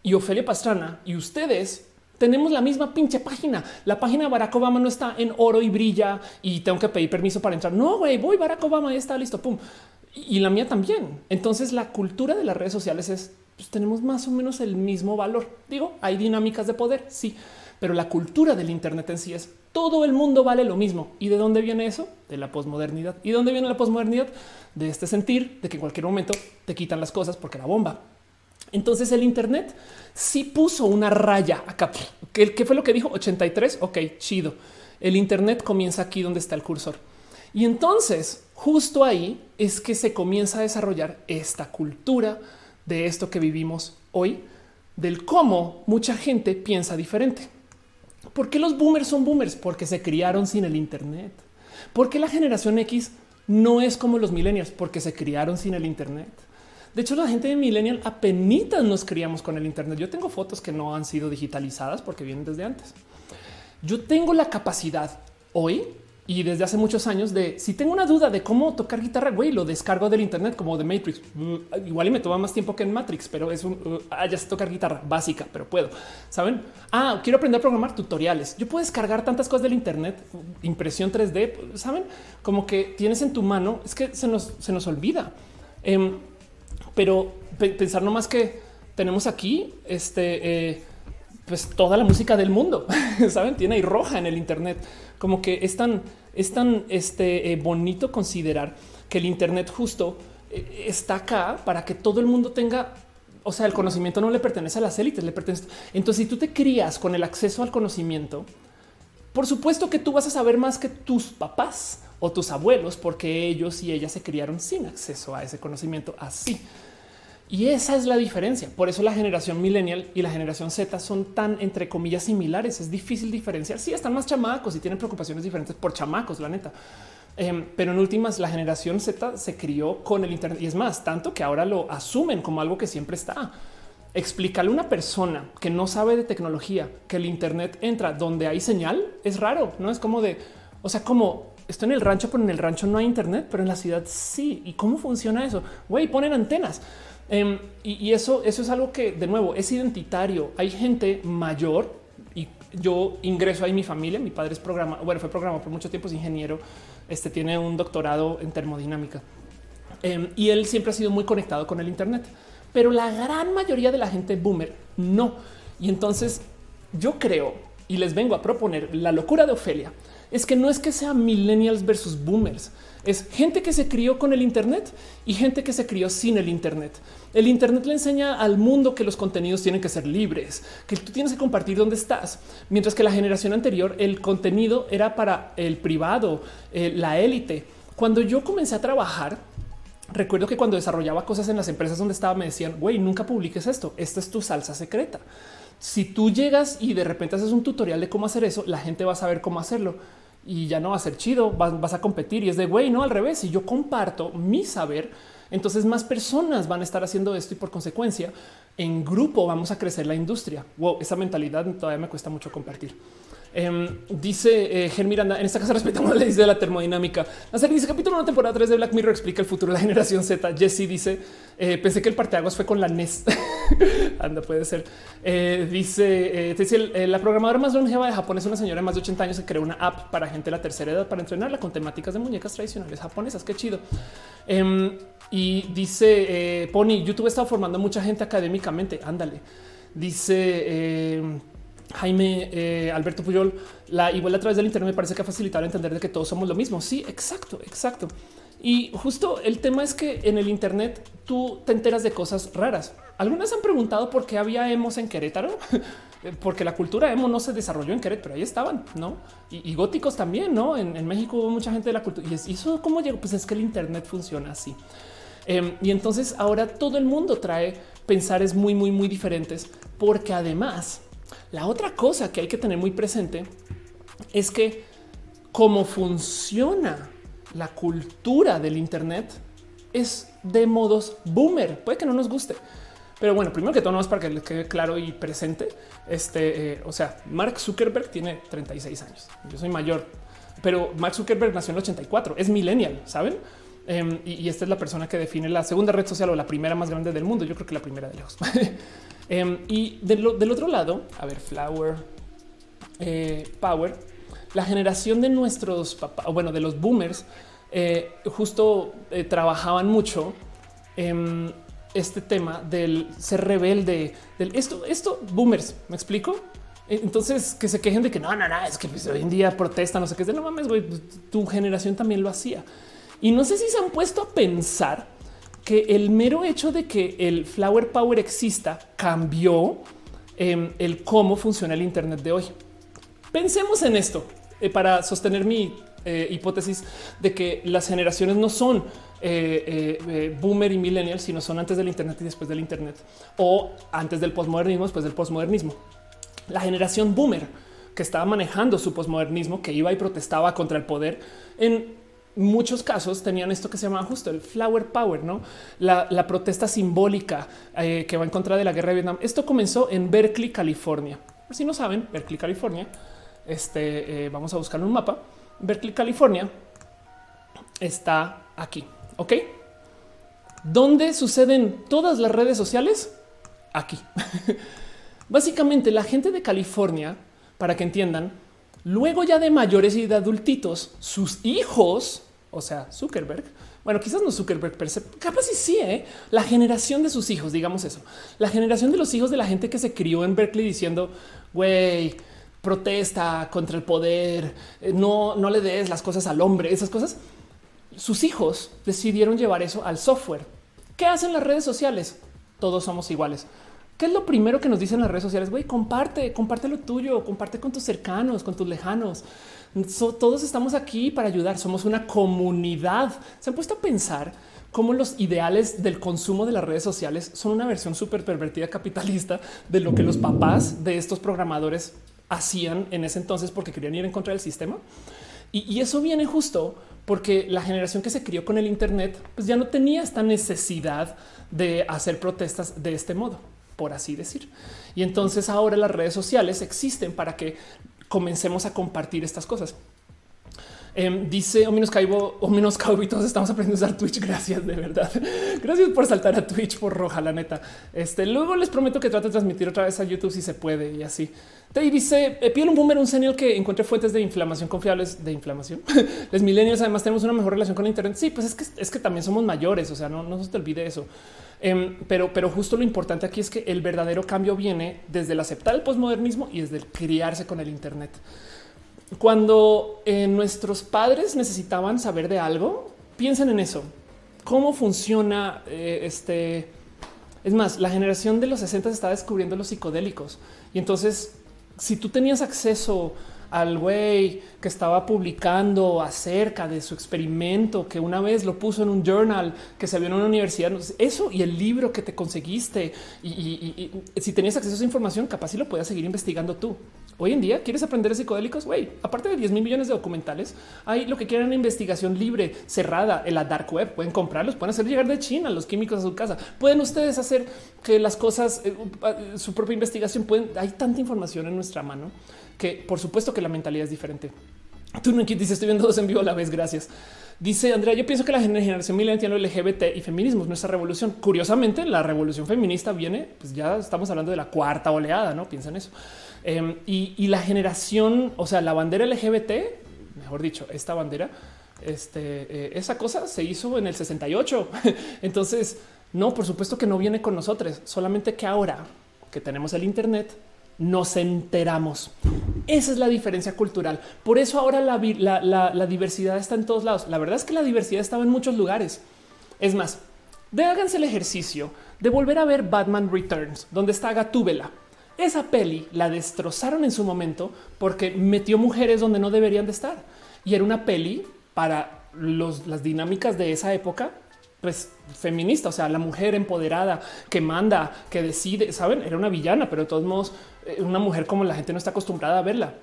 y Ofelia Pastrana y ustedes tenemos la misma pinche página. La página de Barack Obama no está en oro y brilla y tengo que pedir permiso para entrar. No, güey, voy Barack Obama, ya está listo. Pum. Y la mía también. Entonces la cultura de las redes sociales es pues, tenemos más o menos el mismo valor. Digo, hay dinámicas de poder, sí, pero la cultura del Internet en sí es todo el mundo vale lo mismo. ¿Y de dónde viene eso? De la posmodernidad. ¿Y de dónde viene la posmodernidad? De este sentir de que en cualquier momento te quitan las cosas porque la bomba. Entonces el Internet sí puso una raya acá. ¿Qué, fue lo que dijo? 83. Ok, chido. El Internet comienza aquí donde está el cursor. Y entonces justo ahí es que se comienza a desarrollar esta cultura de esto que vivimos hoy, del cómo mucha gente piensa diferente. ¿Por qué los boomers son boomers? Porque se criaron sin el Internet. ¿Por qué la generación X no es como los millennials? Porque se criaron sin el Internet. De hecho, la gente de Millennial apenas nos criamos con el Internet. Yo tengo fotos que no han sido digitalizadas porque vienen desde antes. Yo tengo la capacidad hoy y desde hace muchos años de si tengo una duda de cómo tocar guitarra, güey, lo descargo del Internet como de Matrix. Uh, igual y me toma más tiempo que en Matrix, pero es un uh, ah, ya sé tocar guitarra básica, pero puedo. Saben? Ah, quiero aprender a programar tutoriales. Yo puedo descargar tantas cosas del Internet, impresión 3D. Saben como que tienes en tu mano. Es que se nos, se nos olvida. Eh, pero pensar nomás que tenemos aquí este, eh, pues toda la música del mundo, saben, tiene ahí roja en el Internet, como que es tan, es tan este, eh, bonito considerar que el Internet justo eh, está acá para que todo el mundo tenga o sea, el conocimiento no le pertenece a las élites, le pertenece. Entonces, si tú te crías con el acceso al conocimiento, por supuesto que tú vas a saber más que tus papás o tus abuelos, porque ellos y ellas se criaron sin acceso a ese conocimiento así. Y esa es la diferencia. Por eso la generación millennial y la generación Z son tan, entre comillas, similares. Es difícil diferenciar. Sí, están más chamacos y tienen preocupaciones diferentes por chamacos, la neta. Em, pero en últimas, la generación Z se crió con el Internet y es más, tanto que ahora lo asumen como algo que siempre está. Explícale a una persona que no sabe de tecnología que el Internet entra donde hay señal es raro, no es como de, o sea, como estoy en el rancho, pero en el rancho no hay Internet, pero en la ciudad sí. ¿Y cómo funciona eso? Güey, ponen antenas. Em, y, eso, eso es algo que de nuevo es identitario. Hay gente mayor y yo ingreso ahí mi familia. Mi padre es programa, bueno, fue programado por mucho tiempo, es ingeniero. Este tiene un doctorado en termodinámica em, y él siempre ha sido muy conectado con el Internet, pero la gran mayoría de la gente boomer no. Y entonces yo creo y les vengo a proponer la locura de Ofelia es que no es que sea millennials versus boomers es gente que se crió con el Internet y gente que se crió sin el Internet. El Internet le enseña al mundo que los contenidos tienen que ser libres, que tú tienes que compartir dónde estás, mientras que la generación anterior el contenido era para el privado, eh, la élite. Cuando yo comencé a trabajar, recuerdo que cuando desarrollaba cosas en las empresas donde estaba, me decían, güey, nunca publiques esto. Esta es tu salsa secreta. Si tú llegas y de repente haces un tutorial de cómo hacer eso, la gente va a saber cómo hacerlo y ya no va a ser chido. Vas, vas a competir y es de güey, no al revés. Si yo comparto mi saber, entonces más personas van a estar haciendo esto y por consecuencia en grupo vamos a crecer la industria. Wow, esa mentalidad todavía me cuesta mucho compartir. Em, dice eh, Miranda, en esta casa respetamos la ley de la termodinámica. La serie dice capítulo 1, temporada 3 de Black Mirror explica el futuro de la generación Z. Jesse dice, eh, pensé que el parteaguas fue con la NES. Anda, puede ser. Eh, dice, dice la programadora más longeva de Japón es una señora de más de 80 años que creó una app para gente de la tercera edad para entrenarla con temáticas de muñecas tradicionales japonesas. Qué chido. Em, y dice Pony, YouTube ha estado formando mucha gente académicamente. Ándale. Dice Jaime eh, Alberto Puyol, la igual a través del Internet me parece que ha facilitado entender de que todos somos lo mismo. Sí, exacto, exacto. Y justo el tema es que en el Internet tú te enteras de cosas raras. Algunas han preguntado por qué había emos en Querétaro, porque la cultura emo no se desarrolló en Querétaro, ahí estaban, no? Y, góticos también, no? En, México hubo mucha gente de la cultura y, eso cómo llegó. Pues es que el Internet funciona así. Em, y entonces ahora todo el mundo trae pensares muy, muy, muy diferentes, porque además la otra cosa que hay que tener muy presente es que cómo funciona la cultura del Internet es de modos boomer. Puede que no nos guste, pero bueno, primero que todo, no es para que les quede claro y presente. Este, eh, o sea, Mark Zuckerberg tiene 36 años. Yo soy mayor, pero Mark Zuckerberg nació en el 84, es millennial, saben? Em, y, esta es la persona que define la segunda red social o la primera más grande del mundo. Yo creo que la primera de lejos. Em, y del, otro lado, a ver, Flower eh, Power, la generación de nuestros papás, bueno, de los boomers, eh, justo eh, trabajaban mucho en este tema del ser rebelde, del esto, esto, boomers, ¿me explico? Entonces que se quejen de que no, no, no, es que pues, hoy en día protestan, no sé qué es de no mames, güey, tu generación también lo hacía. Y no sé si se han puesto a pensar que el mero hecho de que el Flower Power exista cambió em, el cómo funciona el Internet de hoy. Pensemos en esto eh, para sostener mi eh, hipótesis de que las generaciones no son eh, boomer y millennial, sino son antes del Internet y después del Internet o antes del posmodernismo, después del posmodernismo. La generación boomer que estaba manejando su posmodernismo, que iba y protestaba contra el poder en muchos casos tenían esto que se llama justo el flower power, no la, protesta simbólica eh, que va en contra de la guerra de Vietnam. Esto comenzó en Berkeley, California. Si no saben, Berkeley, California. Este eh, vamos a buscar un mapa. Berkeley, California está aquí. Ok, ¿dónde suceden todas las redes sociales? Aquí. Básicamente, la gente de California, para que entiendan, luego ya de mayores y de adultitos, sus hijos o sea, Zuckerberg. Bueno, quizás no Zuckerberg, pero capaz y sí, ¿eh? la generación de sus hijos, digamos eso, la generación de los hijos de la gente que se crió en Berkeley diciendo, güey, protesta contra el poder, eh, no, no le des las cosas al hombre, esas cosas. Sus hijos decidieron llevar eso al software. ¿Qué hacen las redes sociales? Todos somos iguales. ¿Qué es lo primero que nos dicen las redes sociales? Güey, comparte, comparte lo tuyo, comparte con tus cercanos, con tus lejanos todos estamos aquí para ayudar. Somos una comunidad. Se han puesto a pensar cómo los ideales del consumo de las redes sociales son una versión súper pervertida capitalista de lo que los papás de estos programadores hacían en ese entonces porque querían ir en contra del sistema. Y, eso viene justo porque la generación que se crió con el Internet pues ya no tenía esta necesidad de hacer protestas de este modo, por así decir. Y entonces ahora las redes sociales existen para que comencemos a compartir estas cosas. Em, dice o menos caibo o menos caibo y todos estamos aprendiendo a usar Twitch. Gracias de verdad. Gracias por saltar a Twitch por roja, la neta. Este luego les prometo que trato de transmitir otra vez a YouTube si se puede y así. Te dice eh, un boomer, un senior que encuentre fuentes de inflamación confiables de inflamación. Les millennials además tenemos una mejor relación con Internet. Sí, pues es que es que también somos mayores. O sea, no, no se te olvide eso. Em, pero, pero justo lo importante aquí es que el verdadero cambio viene desde el aceptar el posmodernismo y desde el criarse con el Internet. Cuando eh, nuestros padres necesitaban saber de algo, piensen en eso. ¿Cómo funciona eh, este? Es más, la generación de los 60 está descubriendo los psicodélicos. Y entonces, si tú tenías acceso al güey que estaba publicando acerca de su experimento, que una vez lo puso en un journal, que se vio en una universidad, eso y el libro que te conseguiste. Y, si tenías acceso a esa información, capaz si lo puedas seguir investigando tú. Hoy en día, ¿quieres aprender de psicodélicos? Güey, aparte de 10 mil millones de documentales, hay lo que quieran investigación libre, cerrada, en la dark web. Pueden comprarlos, pueden hacer llegar de China los químicos a su casa. Pueden ustedes hacer que las cosas, eh, su propia investigación, pueden. Hay tanta información en nuestra mano que por supuesto que la mentalidad es diferente. Tú no dices estoy viendo dos en vivo a la vez. Gracias. Dice Andrea, yo pienso que la generación milenial LGBT y feminismo es nuestra revolución. Curiosamente, la revolución feminista viene, pues ya estamos hablando de la cuarta oleada, no piensa en eso. Em, y, la generación, o sea, la bandera LGBT, mejor dicho, esta bandera, este, eh, esa cosa se hizo en el 68. Entonces, no, por supuesto que no viene con nosotros, solamente que ahora que tenemos el Internet, nos enteramos. Esa es la diferencia cultural. Por eso ahora la, diversidad está en todos lados. La verdad es que la diversidad estaba en muchos lugares. Es más, de el ejercicio de volver a ver Batman Returns, donde está Gatúbela. Esa peli la destrozaron en su momento porque metió mujeres donde no deberían de estar. Y era una peli para las dinámicas de esa época pues feminista, o sea, la mujer empoderada que manda, que decide, saben, era una villana, pero de todos modos, eh, una mujer como la gente no está acostumbrada a verla.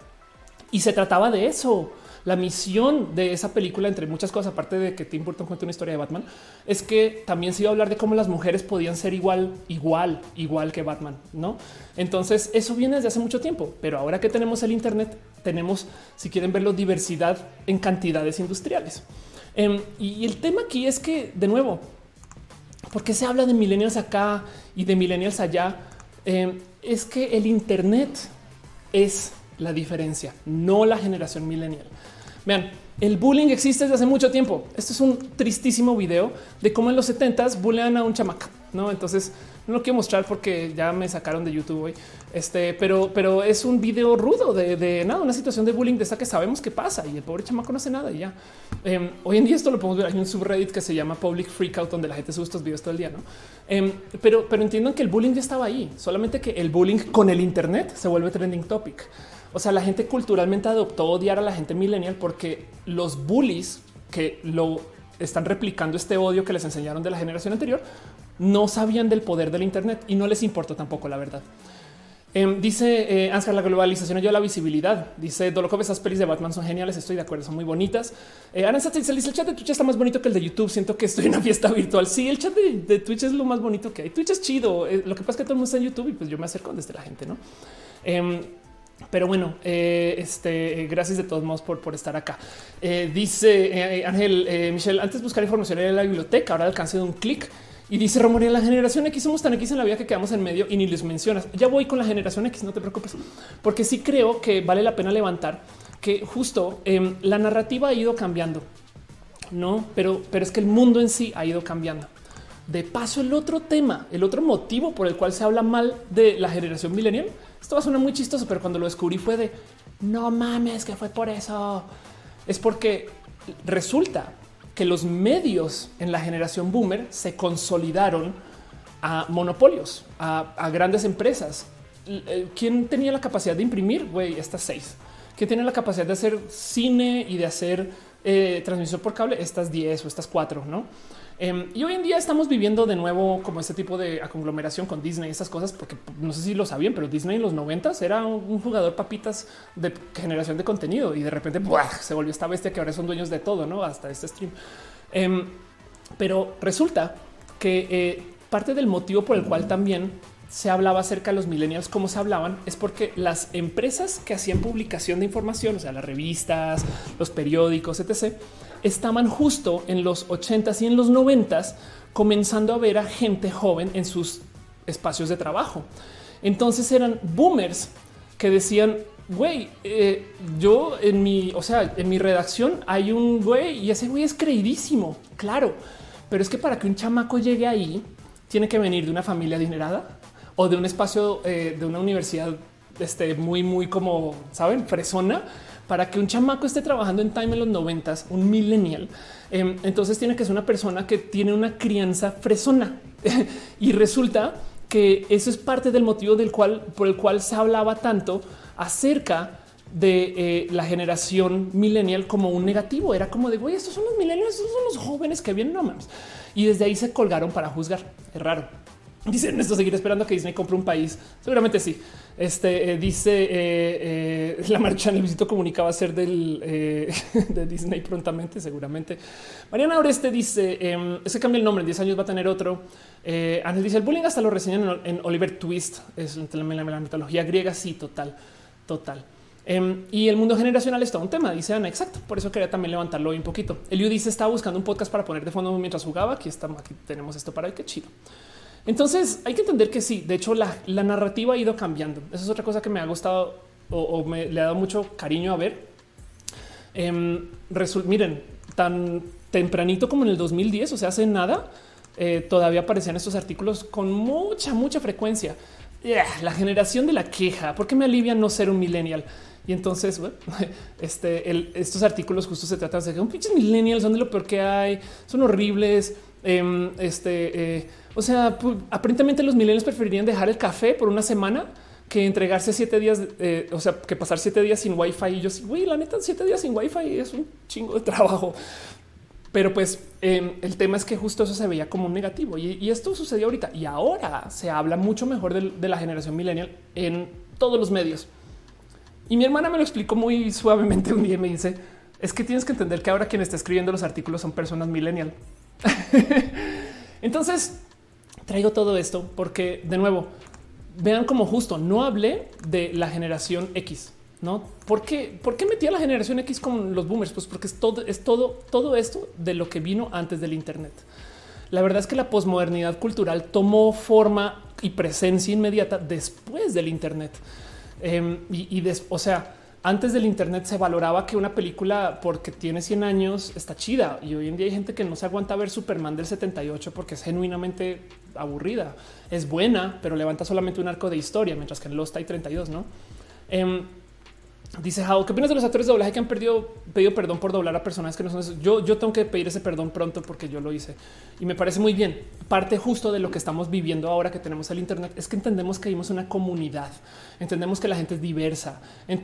Y se trataba de eso. La misión de esa película, entre muchas cosas, aparte de que Tim Burton cuenta una historia de Batman, es que también se iba a hablar de cómo las mujeres podían ser igual, igual, igual que Batman, no? Entonces, eso viene desde hace mucho tiempo, pero ahora que tenemos el Internet, tenemos, si quieren verlo, diversidad en cantidades industriales. Em, y el tema aquí es que, de nuevo, porque se habla de millennials acá y de millennials allá? Em, es que el Internet es la diferencia, no la generación millennial. Vean, el bullying existe desde hace mucho tiempo. Este es un tristísimo video de cómo en los 70s bullean a un chamaca. No, entonces no lo quiero mostrar porque ya me sacaron de YouTube hoy. Este, pero, pero es un video rudo de, nada, una situación de bullying de esa que sabemos que pasa y el pobre chamaco no hace nada y ya. Em, hoy en día esto lo podemos ver. Hay un subreddit que se llama Public Freakout donde la gente sube estos videos todo el día. No, em, pero, pero entiendan que el bullying ya estaba ahí, solamente que el bullying con el Internet se vuelve trending topic. O sea, la gente culturalmente adoptó odiar a la gente millennial porque los bullies que lo están replicando este odio que les enseñaron de la generación anterior no sabían del poder del Internet y no les importó tampoco la verdad. Em, dice eh, la globalización ayuda a la visibilidad. Dice Dolokov, esas pelis de Batman son geniales. Estoy de acuerdo, son muy bonitas. Eh, dice el chat de Twitch está más bonito que el de YouTube. Siento que estoy en una fiesta virtual. Sí, el chat de, Twitch es lo más bonito que hay. Twitch es chido. Eh, lo que pasa es que todo el mundo está en YouTube y pues yo me acerco desde la gente, no? Pero bueno, eh, este, gracias de todos modos por, por estar acá. Eh, dice eh, Ángel Michelle, antes buscar información en la biblioteca, ahora alcance de un clic. Y dice Romoria, la generación X somos tan X en la vida que quedamos en medio y ni les mencionas. Ya voy con la generación X, no te preocupes, porque sí creo que vale la pena levantar que justo em, la narrativa ha ido cambiando, no, pero, pero es que el mundo en sí ha ido cambiando. De paso, el otro tema, el otro motivo por el cual se habla mal de la generación millennial esto va a sonar muy chistoso, pero cuando lo descubrí fue de no mames, que fue por eso. Es porque resulta que los medios en la generación boomer se consolidaron a monopolios, a, grandes empresas. Eh, ¿Quién tenía la capacidad de imprimir? Güey, estas seis. ¿Quién tiene la capacidad de hacer cine y de hacer eh, transmisión por cable? Estas diez o estas cuatro, ¿no? Em, y hoy en día estamos viviendo de nuevo como este tipo de conglomeración con Disney y esas cosas, porque no sé si lo sabían, pero Disney en los noventas era un jugador papitas de generación de contenido y de repente se volvió esta bestia que ahora son dueños de todo, no hasta este stream. Em, pero resulta que eh, parte del motivo por el cual también se hablaba acerca de los millennials, como se hablaban, es porque las empresas que hacían publicación de información, o sea, las revistas, los periódicos, etc., estaban justo en los 80s y en los 90s comenzando a ver a gente joven en sus espacios de trabajo. Entonces eran boomers que decían, güey, eh, yo en mi, o sea, en mi redacción hay un güey y ese güey es creidísimo, claro, pero es que para que un chamaco llegue ahí, tiene que venir de una familia adinerada o de un espacio eh, de una universidad este, muy, muy como, saben, fresona para que un chamaco esté trabajando en time en los noventas, un millennial, em, entonces tiene que ser una persona que tiene una crianza fresona y resulta que eso es parte del motivo del cual por el cual se hablaba tanto acerca de eh, la generación millennial como un negativo. Era como de güey, estos son los millennials, estos son los jóvenes que vienen, no. Y desde ahí se colgaron para juzgar. Es raro. Dicen esto, seguir esperando que Disney compre un país. Seguramente sí. Este eh, dice eh, la marcha en el visito comunica va a ser del de Disney prontamente, seguramente. Mariana Oreste dice em, ese cambia el nombre. En 10 años va a tener otro. Ángel dice el bullying hasta lo reseñan en, Oliver Twist. Es la, la mitología griega. Sí, total, total. Em, y el mundo generacional está un tema, dice Ana. Exacto. Por eso quería también levantarlo hoy un poquito. Eliu dice estaba buscando un podcast para poner de fondo mientras jugaba. Aquí estamos, aquí tenemos esto para el que chido. Entonces hay que entender que sí, de hecho la, narrativa ha ido cambiando. Esa es otra cosa que me ha gustado o, me le ha dado mucho cariño a ver. Eh, miren, tan tempranito como en el 2010, o sea, hace nada, eh, todavía aparecían estos artículos con mucha, mucha frecuencia. la generación de la queja, ¿por qué me alivia no ser un millennial? Y entonces, este, estos artículos justo se tratan de que un pinches millennials son de lo peor que hay, son horribles. Em, este, eh, o sea, aparentemente los millennials preferirían dejar el café por una semana que entregarse siete días, eh, o sea, que pasar siete días sin wifi. Y yo güey, la neta, siete días sin wifi es un chingo de trabajo. Pero pues em, el tema es que justo eso se veía como un negativo y, esto sucedió ahorita y ahora se habla mucho mejor de la generación millennial en todos los medios. Y mi hermana me lo explicó muy suavemente un día y me dice, es que tienes que entender que ahora quien está escribiendo los artículos son personas millennial. Entonces, traigo todo esto porque, de nuevo, vean como justo, no hablé de la generación X. ¿No? ¿Por qué, ¿Por qué metí a la generación X con los boomers? Pues porque es todo, es todo, todo esto de lo que vino antes del Internet. La verdad es que la posmodernidad cultural tomó forma y presencia inmediata después del Internet. Em, y, o sea, antes del Internet se valoraba que una película porque tiene 100 años está chida y hoy en día hay gente que no se aguanta ver Superman del 78 porque es genuinamente aburrida. Es buena, pero levanta solamente un arco de historia, mientras que en Lost hay 32, ¿no? Em, Dice How, ¿qué opinas de los actores de doblaje que han perdido, pedido perdón por doblar a personas que no son Yo, yo tengo que pedir ese perdón pronto porque yo lo hice y me parece muy bien. Parte justo de lo que estamos viviendo ahora que tenemos el Internet es que entendemos que vivimos una comunidad, entendemos que la gente es diversa.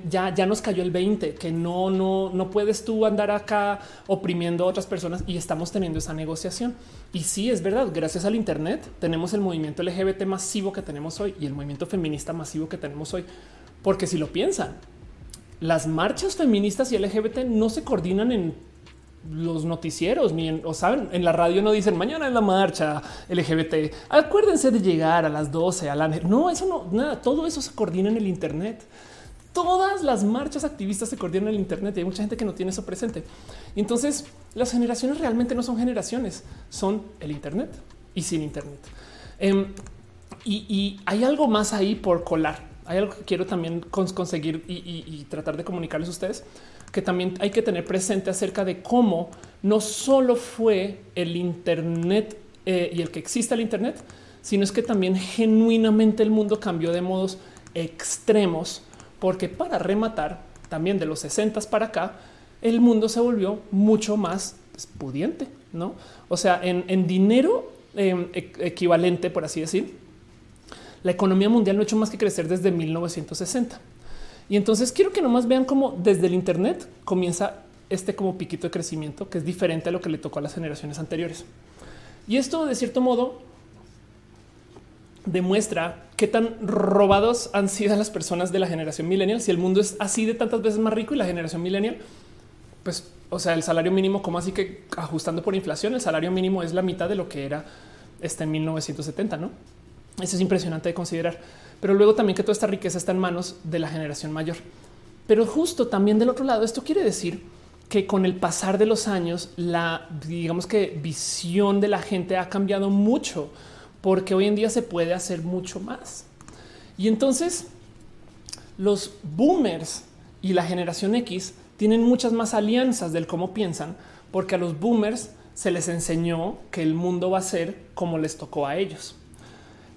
Ya, ya nos cayó el 20, que no, no, no puedes tú andar acá oprimiendo a otras personas y estamos teniendo esa negociación. Y sí, es verdad, gracias al Internet tenemos el movimiento LGBT masivo que tenemos hoy y el movimiento feminista masivo que tenemos hoy. Porque si lo piensan, las marchas feministas y LGBT no se coordinan en los noticieros ni en, o saben, en la radio no dicen mañana es la marcha LGBT. Acuérdense de llegar a las 12 a la no, eso no, nada, todo eso se coordina en el Internet. Todas las marchas activistas se coordinan en el Internet y hay mucha gente que no tiene eso presente. Entonces, las generaciones realmente no son generaciones, son el Internet y sin Internet. Em, y hay algo más ahí por colar hay algo que quiero también conseguir y, tratar de comunicarles a ustedes que también hay que tener presente acerca de cómo no solo fue el Internet eh, y el que exista el Internet, sino es que también genuinamente el mundo cambió de modos extremos, porque para rematar también de los 60 para acá, el mundo se volvió mucho más pues, pudiente, no? O sea, en, dinero em, equivalente, por así decir, la economía mundial no ha hecho más que crecer desde 1960. Y entonces quiero que nomás vean cómo desde el Internet comienza este como piquito de crecimiento que es diferente a lo que le tocó a las generaciones anteriores. Y esto de cierto modo demuestra qué tan robados han sido las personas de la generación millennial. Si el mundo es así de tantas veces más rico y la generación millennial, pues, o sea, el salario mínimo, como así que ajustando por inflación, el salario mínimo es la mitad de lo que era este en 1970, no? Eso es impresionante de considerar. Pero luego también que toda esta riqueza está en manos de la generación mayor. Pero justo también del otro lado, esto quiere decir que con el pasar de los años, la digamos que visión de la gente ha cambiado mucho, porque hoy en día se puede hacer mucho más. Y entonces los boomers y la generación X tienen muchas más alianzas del cómo piensan, porque a los boomers se les enseñó que el mundo va a ser como les tocó a ellos.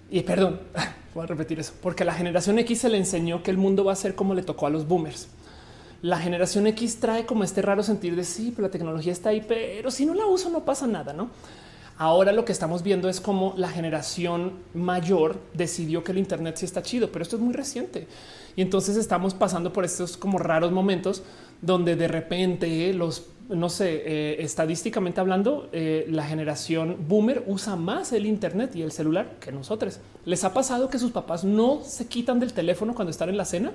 Y perdón, voy a repetir eso, porque la generación X se le enseñó que el mundo va a ser como le tocó a los boomers. La generación X trae como este raro sentir de sí, pero la tecnología está ahí, pero si no la uso no pasa nada, ¿no? Ahora lo que estamos viendo es como la generación mayor decidió que el Internet sí está chido, pero esto es muy reciente. Y entonces estamos pasando por estos como raros momentos donde de repente los, no sé, eh, estadísticamente hablando, eh, la generación boomer usa más el Internet y el celular que nosotros. ¿Les ha pasado que sus papás no se quitan del teléfono cuando están en la cena?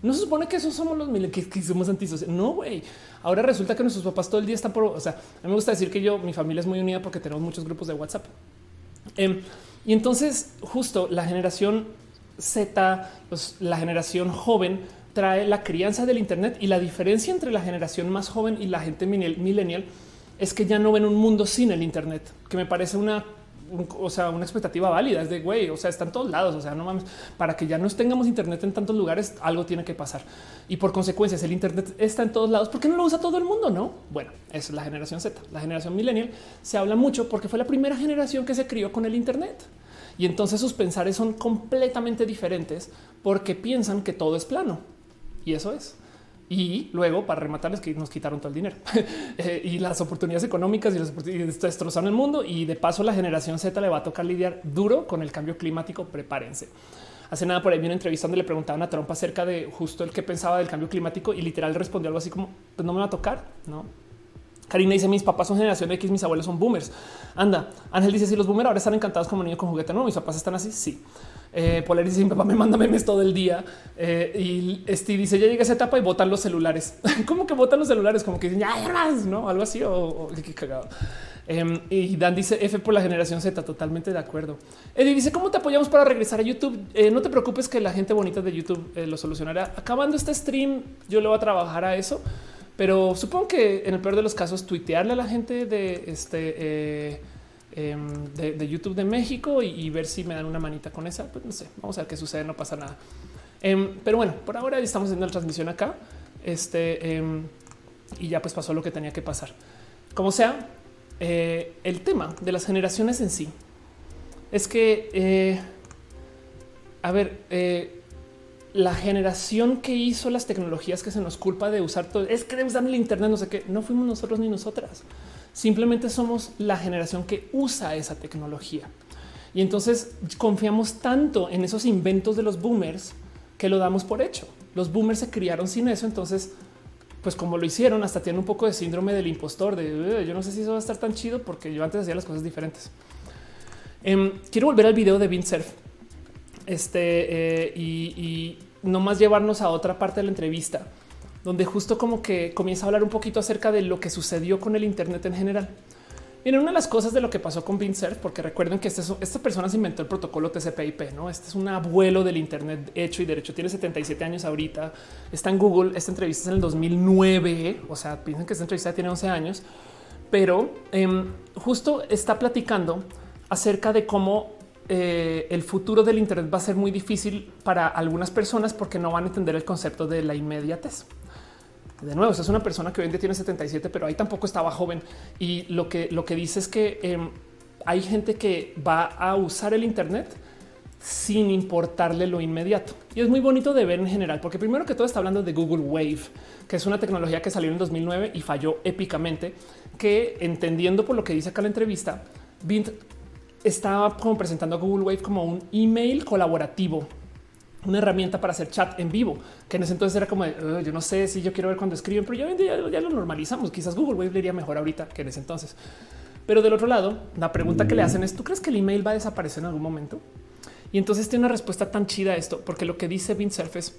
No se supone que esos somos los que, que somos antisociales. No, güey. Ahora resulta que nuestros papás todo el día están por. O sea, a mí me gusta decir que yo, mi familia es muy unida porque tenemos muchos grupos de WhatsApp. Em, y entonces, justo la generación Z, la generación joven, trae la crianza del Internet y la diferencia entre la generación más joven y la gente millennial es que ya no ven un mundo sin el Internet, que me parece una o sea, una expectativa válida. Es de güey, o sea, está en todos lados. O sea, no mames, para que ya no tengamos Internet en tantos lugares, algo tiene que pasar. Y por consecuencia, si el Internet está en todos lados, ¿por qué no lo usa todo el mundo? No. Bueno, es la generación Z. La generación millennial se habla mucho porque fue la primera generación que se crió con el Internet. Y entonces sus pensares son completamente diferentes porque piensan que todo es plano. Y eso es. Y luego, para rematarles, que nos quitaron todo el dinero eh, y las oportunidades económicas y, las destrozaron el mundo. Y de paso, la generación Z le va a tocar lidiar duro con el cambio climático. Prepárense. Hace nada por ahí vi una entrevista donde le preguntaban a Trump acerca de justo el que pensaba del cambio climático y literal respondió algo así como: Pues no me va a tocar, no? Karina dice: Mis papás son generación X, mis abuelos son boomers. Anda, Ángel dice: Si los boomers ahora están encantados como niños con juguete, no, mis papás están así. Sí. Eh, Polar dice: Mi papá me manda memes todo el día. Eh, y Steve dice: Ya llega esa etapa y botan los celulares. ¿Cómo que botan los celulares? Como que dicen ya, no algo así o, qué cagado. Em, y Dan dice F por la generación Z, totalmente de acuerdo. Eddie dice cómo te apoyamos para regresar a YouTube. Eh, no te preocupes que la gente bonita de YouTube eh, lo solucionará. Acabando este stream, yo le voy a trabajar a eso, pero supongo que en el peor de los casos, tuitearle a la gente de este em, de, YouTube de México y, ver si me dan una manita con esa. Pues no sé, vamos a ver qué sucede, no pasa nada. Em, pero bueno, por ahora estamos haciendo la transmisión acá. Este y ya pues pasó lo que tenía que pasar. Como sea, eh, el tema de las generaciones en sí es que, eh, a ver, eh, la generación que hizo las tecnologías que se nos culpa de usar todo, es que usar el Internet, no sé qué, no fuimos nosotros ni nosotras. Simplemente somos la generación que usa esa tecnología. Y entonces confiamos tanto en esos inventos de los boomers que lo damos por hecho. Los boomers se criaron sin eso, entonces pues como lo hicieron, hasta tiene un poco de síndrome del impostor de yo no sé si eso va a estar tan chido porque yo antes hacía las cosas diferentes. Em, quiero volver al video de Surf este eh, y, y no más llevarnos a otra parte de la entrevista donde justo como que comienza a hablar un poquito acerca de lo que sucedió con el Internet en general. Miren, una de las cosas de lo que pasó con Surf, porque recuerden que este esta persona se inventó el protocolo TCP/IP, no? Este es un abuelo del Internet hecho y derecho. Tiene 77 años ahorita. Está en Google. Esta entrevista es en el 2009. O sea, piensen que esta entrevista tiene 11 años, pero em, justo está platicando acerca de cómo eh, el futuro del Internet va a ser muy difícil para algunas personas porque no van a entender el concepto de la inmediatez de nuevo, es una persona que hoy en día tiene 77, pero ahí tampoco estaba joven. Y lo que, lo que dice es que em, hay gente que va a usar el Internet sin importarle lo inmediato. Y es muy bonito de ver en general, porque primero que todo está hablando de Google Wave, que es una tecnología que salió en 2009 y falló épicamente, que entendiendo por lo que dice acá la entrevista, Bint estaba como presentando a Google Wave como un email colaborativo una herramienta para hacer chat en vivo, que en ese entonces era como yo no sé si yo quiero ver cuando escriben, pero ya, ya, lo normalizamos. Quizás Google Wave le iría mejor ahorita que en ese entonces. Pero del otro lado, la pregunta que le hacen es: ¿tú crees que el email va a desaparecer en algún momento? Y entonces tiene una respuesta tan chida a esto, porque lo que dice Surf es: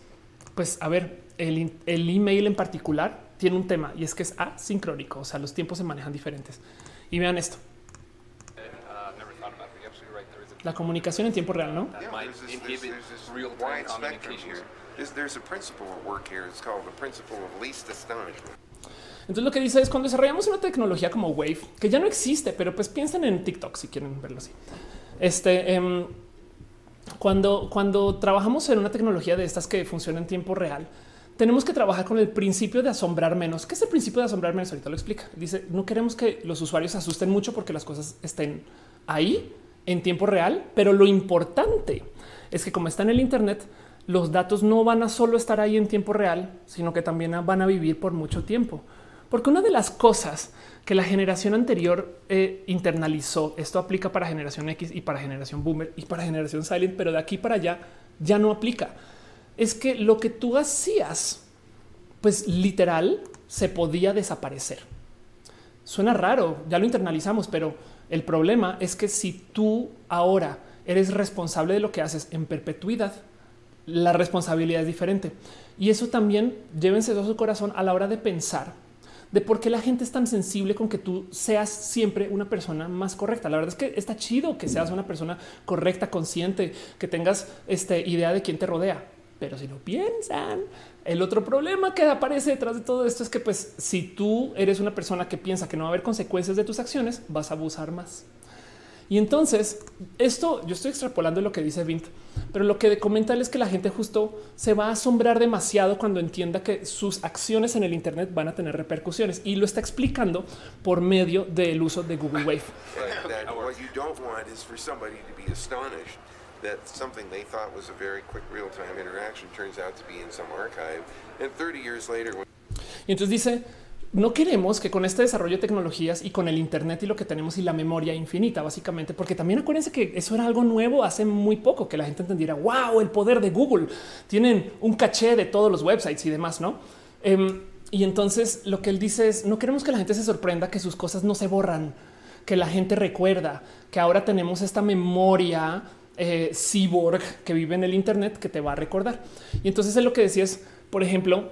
pues a ver, el, el email en particular tiene un tema y es que es asincrónico, o sea, los tiempos se manejan diferentes. Y vean esto. La comunicación en tiempo real, ¿no? Entonces lo que dice es cuando desarrollamos una tecnología como Wave, que ya no existe, pero pues piensen en TikTok si quieren verlo así. Este, em, cuando, cuando trabajamos en una tecnología de estas que funciona en tiempo real, tenemos que trabajar con el principio de asombrar menos. ¿Qué es el principio de asombrar menos? Ahorita lo explica. Dice, no queremos que los usuarios se asusten mucho porque las cosas estén ahí en tiempo real, pero lo importante es que como está en el Internet, los datos no van a solo estar ahí en tiempo real, sino que también van a vivir por mucho tiempo. Porque una de las cosas que la generación anterior eh, internalizó, esto aplica para generación X y para generación Boomer y para generación Silent, pero de aquí para allá ya no aplica. Es que lo que tú hacías, pues literal, se podía desaparecer. Suena raro, ya lo internalizamos, pero el problema es que si tú ahora eres responsable de lo que haces en perpetuidad, la responsabilidad es diferente. Y eso también llévense a su corazón a la hora de pensar de por qué la gente es tan sensible con que tú seas siempre una persona más correcta. La verdad es que está chido que seas una persona correcta, consciente, que tengas esta idea de quién te rodea. Pero si lo piensan, el otro problema que aparece detrás de todo esto es que pues si tú eres una persona que piensa que no va a haber consecuencias de tus acciones, vas a abusar más. Y entonces esto yo estoy extrapolando lo que dice Vint, pero lo que comenta él es que la gente justo se va a asombrar demasiado cuando entienda que sus acciones en el Internet van a tener repercusiones y lo está explicando por medio del uso de Google Wave. that something they thought was a very quick real-time interaction turns out to be in some archive and 30 years later when... Y entonces dice no queremos que con este desarrollo de tecnologías y con el Internet y lo que tenemos y la memoria infinita, básicamente, porque también acuérdense que eso era algo nuevo hace muy poco, que la gente entendiera, wow, el poder de Google, tienen un caché de todos los websites y demás, ¿no? Em, y entonces lo que él dice es, no queremos que la gente se sorprenda que sus cosas no se borran, que la gente recuerda, que ahora tenemos esta memoria eh, cyborg que vive en el Internet que te va a recordar. Y entonces es lo que decías, por ejemplo,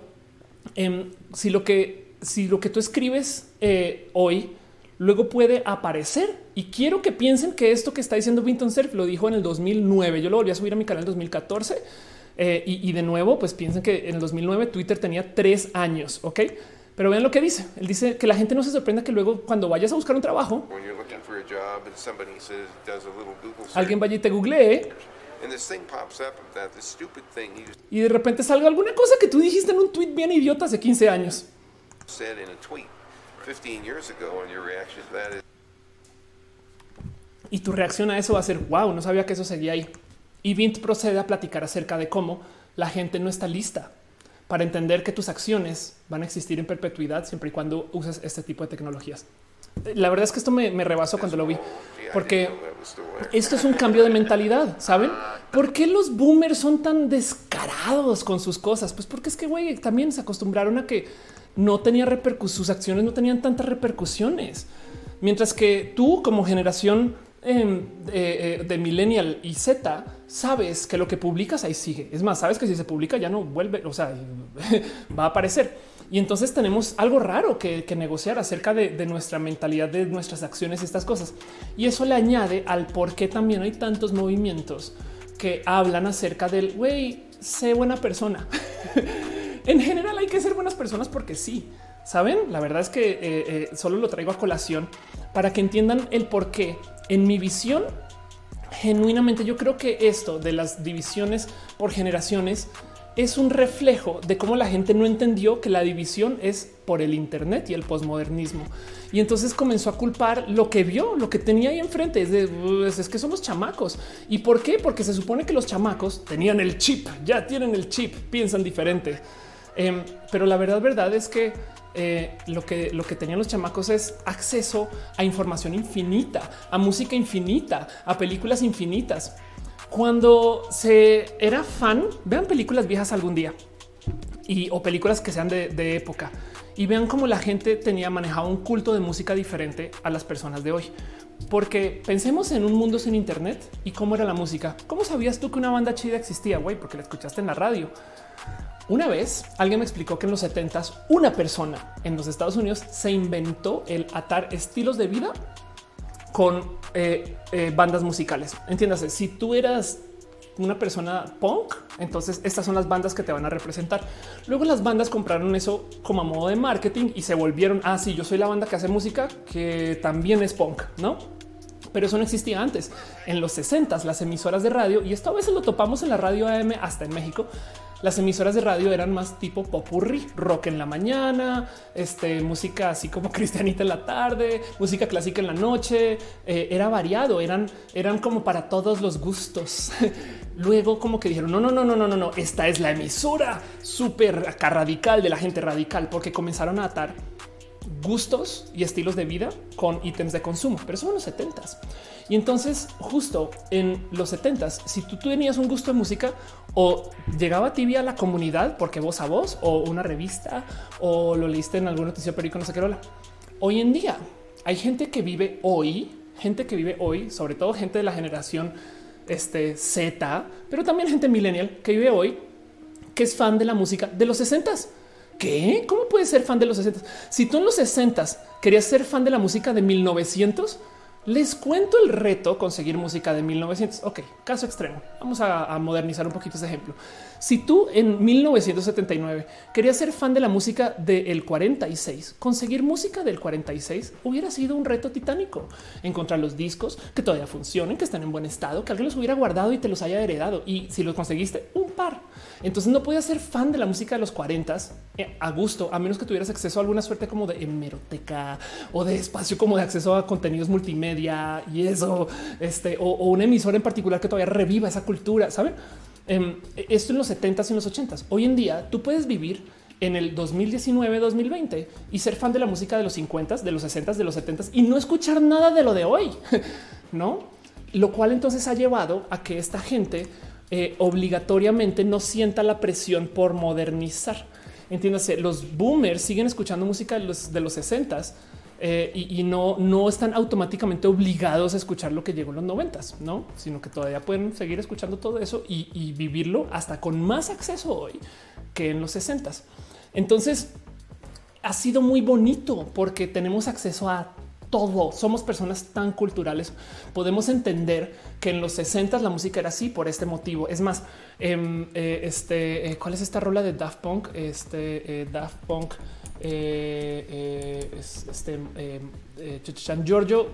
em, si lo que si lo que tú escribes eh, hoy luego puede aparecer. Y quiero que piensen que esto que está diciendo Vinton Cerf lo dijo en el 2009. Yo lo volví a subir a mi canal en 2014. Eh, y, de nuevo, pues piensen que en el 2009 Twitter tenía tres años. Ok, pero vean lo que dice. Él dice que la gente no se sorprenda que luego cuando vayas a buscar un trabajo, alguien vaya y te googlee y de repente salga alguna cosa que tú dijiste en un tweet bien idiota hace 15 años. Y tu reacción a eso va a ser wow, no sabía que eso seguía ahí. Y Vint procede a platicar acerca de cómo la gente no está lista para entender que tus acciones van a existir en perpetuidad siempre y cuando uses este tipo de tecnologías. La verdad es que esto me, me rebasó cuando lo vi, porque esto es un cambio de mentalidad, ¿saben? ¿Por qué los boomers son tan descarados con sus cosas? Pues porque es que, güey, también se acostumbraron a que no tenía repercusiones, sus acciones no tenían tantas repercusiones. Mientras que tú como generación em, eh, de millennial y Z, sabes que lo que publicas ahí sigue. Es más, sabes que si se publica ya no vuelve, o sea, va a aparecer. Y entonces tenemos algo raro que, negociar acerca de, nuestra mentalidad, de nuestras acciones, estas cosas. Y eso le añade al por qué también hay tantos movimientos que hablan acerca del güey, sé buena persona. en general hay que ser buenas personas porque sí. Saben, la verdad es que eh, eh, solo lo traigo a colación para que entiendan el por qué. En mi visión, genuinamente yo creo que esto de las divisiones por generaciones es un reflejo de cómo la gente no entendió que la división es por el Internet y el posmodernismo. Y entonces comenzó a culpar lo que vio, lo que tenía ahí enfrente. Es, de, pues, es que somos chamacos. ¿Y por qué? Porque se supone que los chamacos tenían el chip, ya tienen el chip, piensan diferente. Em, pero la verdad, verdad es que eh, lo que lo que tenían los chamacos es acceso a información infinita, a música infinita, a películas infinitas. Cuando se era fan, vean películas viejas algún día y o películas que sean de, de época y vean cómo la gente tenía manejado un culto de música diferente a las personas de hoy. Porque pensemos en un mundo sin internet y cómo era la música. ¿Cómo sabías tú que una banda chida existía? Güey, porque la escuchaste en la radio. Una vez alguien me explicó que en los 70 una persona en los Estados Unidos se inventó el atar estilos de vida con eh, eh, bandas musicales. Entiéndase, si tú eras una persona punk, entonces estas son las bandas que te van a representar. Luego las bandas compraron eso como a modo de marketing y se volvieron así. Ah, yo soy la banda que hace música que también es punk, no? Pero eso no existía antes. En los 60 las emisoras de radio y esto a veces lo topamos en la radio AM hasta en México las emisoras de radio eran más tipo popurri, rock en la mañana, este, música así como cristianita en la tarde, música clásica en la noche. Eh, era variado, eran, eran como para todos los gustos. Luego, como que dijeron: no, no, no, no, no, no, no. Esta es la emisora súper radical de la gente radical, porque comenzaron a atar gustos y estilos de vida con ítems de consumo, pero son los 70 Y entonces, justo en los 70 si tú, tenías un gusto de música o llegaba a ti vía la comunidad, porque voz a voz o una revista o lo leíste en alguna noticia periódico, no sé qué era. Hoy en día hay gente que vive hoy, gente que vive hoy, sobre todo gente de la generación este, Z, pero también gente millennial que vive hoy, que es fan de la música de los 60 ¿Qué? ¿Cómo puedes ser fan de los 60? Si tú en los 60 querías ser fan de la música de 1900, les cuento el reto conseguir música de 1900. Ok, caso extremo. Vamos a, modernizar un poquito ese ejemplo. Si tú en 1979 querías ser fan de la música del 46, conseguir música del 46 hubiera sido un reto titánico. Encontrar los discos que todavía funcionen, que están en buen estado, que alguien los hubiera guardado y te los haya heredado. Y si los conseguiste, un par. Entonces no podías ser fan de la música de los 40 eh, a gusto, a menos que tuvieras acceso a alguna suerte como de hemeroteca o de espacio como de acceso a contenidos multimedia y eso, este, o, un emisor en particular que todavía reviva esa cultura, ¿saben? Em, esto en los 70s y en los 80s. Hoy en día tú puedes vivir en el 2019-2020 y ser fan de la música de los 50s, de los 60s, de los 70s y no escuchar nada de lo de hoy, ¿no? Lo cual entonces ha llevado a que esta gente eh, obligatoriamente no sienta la presión por modernizar. Entiéndase, los boomers siguen escuchando música de los, de los 60 eh, y, no, no están automáticamente obligados a escuchar lo que llegó en los 90, no, sino que todavía pueden seguir escuchando todo eso y, vivirlo hasta con más acceso hoy que en los 60. Entonces ha sido muy bonito porque tenemos acceso a todo. Somos personas tan culturales. Podemos entender que en los 60 la música era así por este motivo. Es más, em, eh, este, eh, ¿cuál es esta rola de Daft Punk? Este Daft Punk. Este em, Giorgio,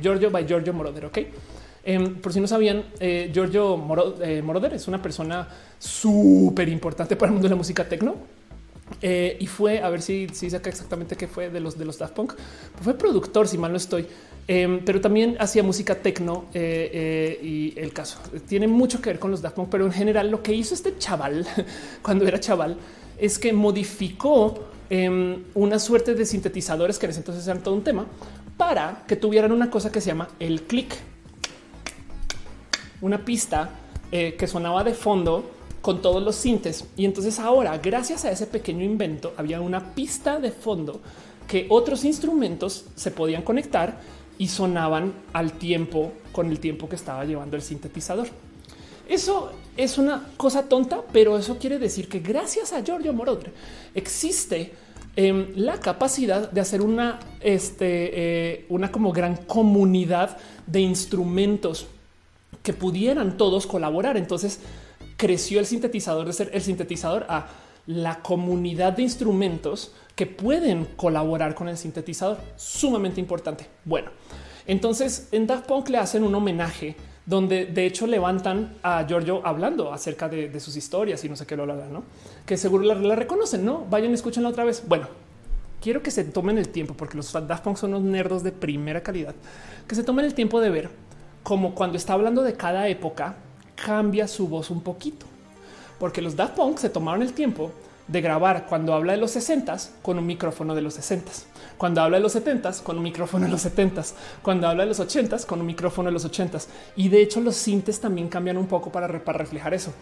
Giorgio by Giorgio Moroder. Ok. Em, por si no sabían, Giorgio Moroder es una persona súper importante para el mundo de la música tecno eh, y fue a ver si, si saca exactamente qué fue de los de los Daft Punk. fue productor, si mal no estoy, em, pero también hacía música tecno eh, eh, y el caso tiene mucho que ver con los Daft Punk. Pero en general, lo que hizo este chaval cuando era chaval es que modificó em, una suerte de sintetizadores que en ese entonces eran todo un tema para que tuvieran una cosa que se llama el click, una pista que sonaba de fondo con todos los sintes. Y entonces ahora, gracias a ese pequeño invento, había una pista de fondo que otros instrumentos se podían conectar y sonaban al tiempo con el tiempo que estaba llevando el sintetizador. Eso es una cosa tonta, pero eso quiere decir que gracias a Giorgio Moroder existe em, la capacidad de hacer una, este, eh, una como gran comunidad de instrumentos que pudieran todos colaborar. Entonces, creció el sintetizador de ser el sintetizador a la comunidad de instrumentos que pueden colaborar con el sintetizador. Sumamente importante. Bueno, entonces en Daft Punk le hacen un homenaje donde de hecho levantan a Giorgio hablando acerca de, sus historias y no sé qué lo no? Que seguro la, reconocen, no? Vayan escúchenla otra vez. Bueno, quiero que se tomen el tiempo porque los Daft Punk son unos nerdos de primera calidad, que se tomen el tiempo de ver como cuando está hablando de cada época cambia su voz un poquito, porque los Daft Punk se tomaron el tiempo de grabar cuando habla de los 60 con un micrófono de los 60, cuando habla de los 70 con un micrófono de los 70, cuando habla de los 80 con un micrófono de los 80 y de hecho los sintes también cambian un poco para, reflejar eso.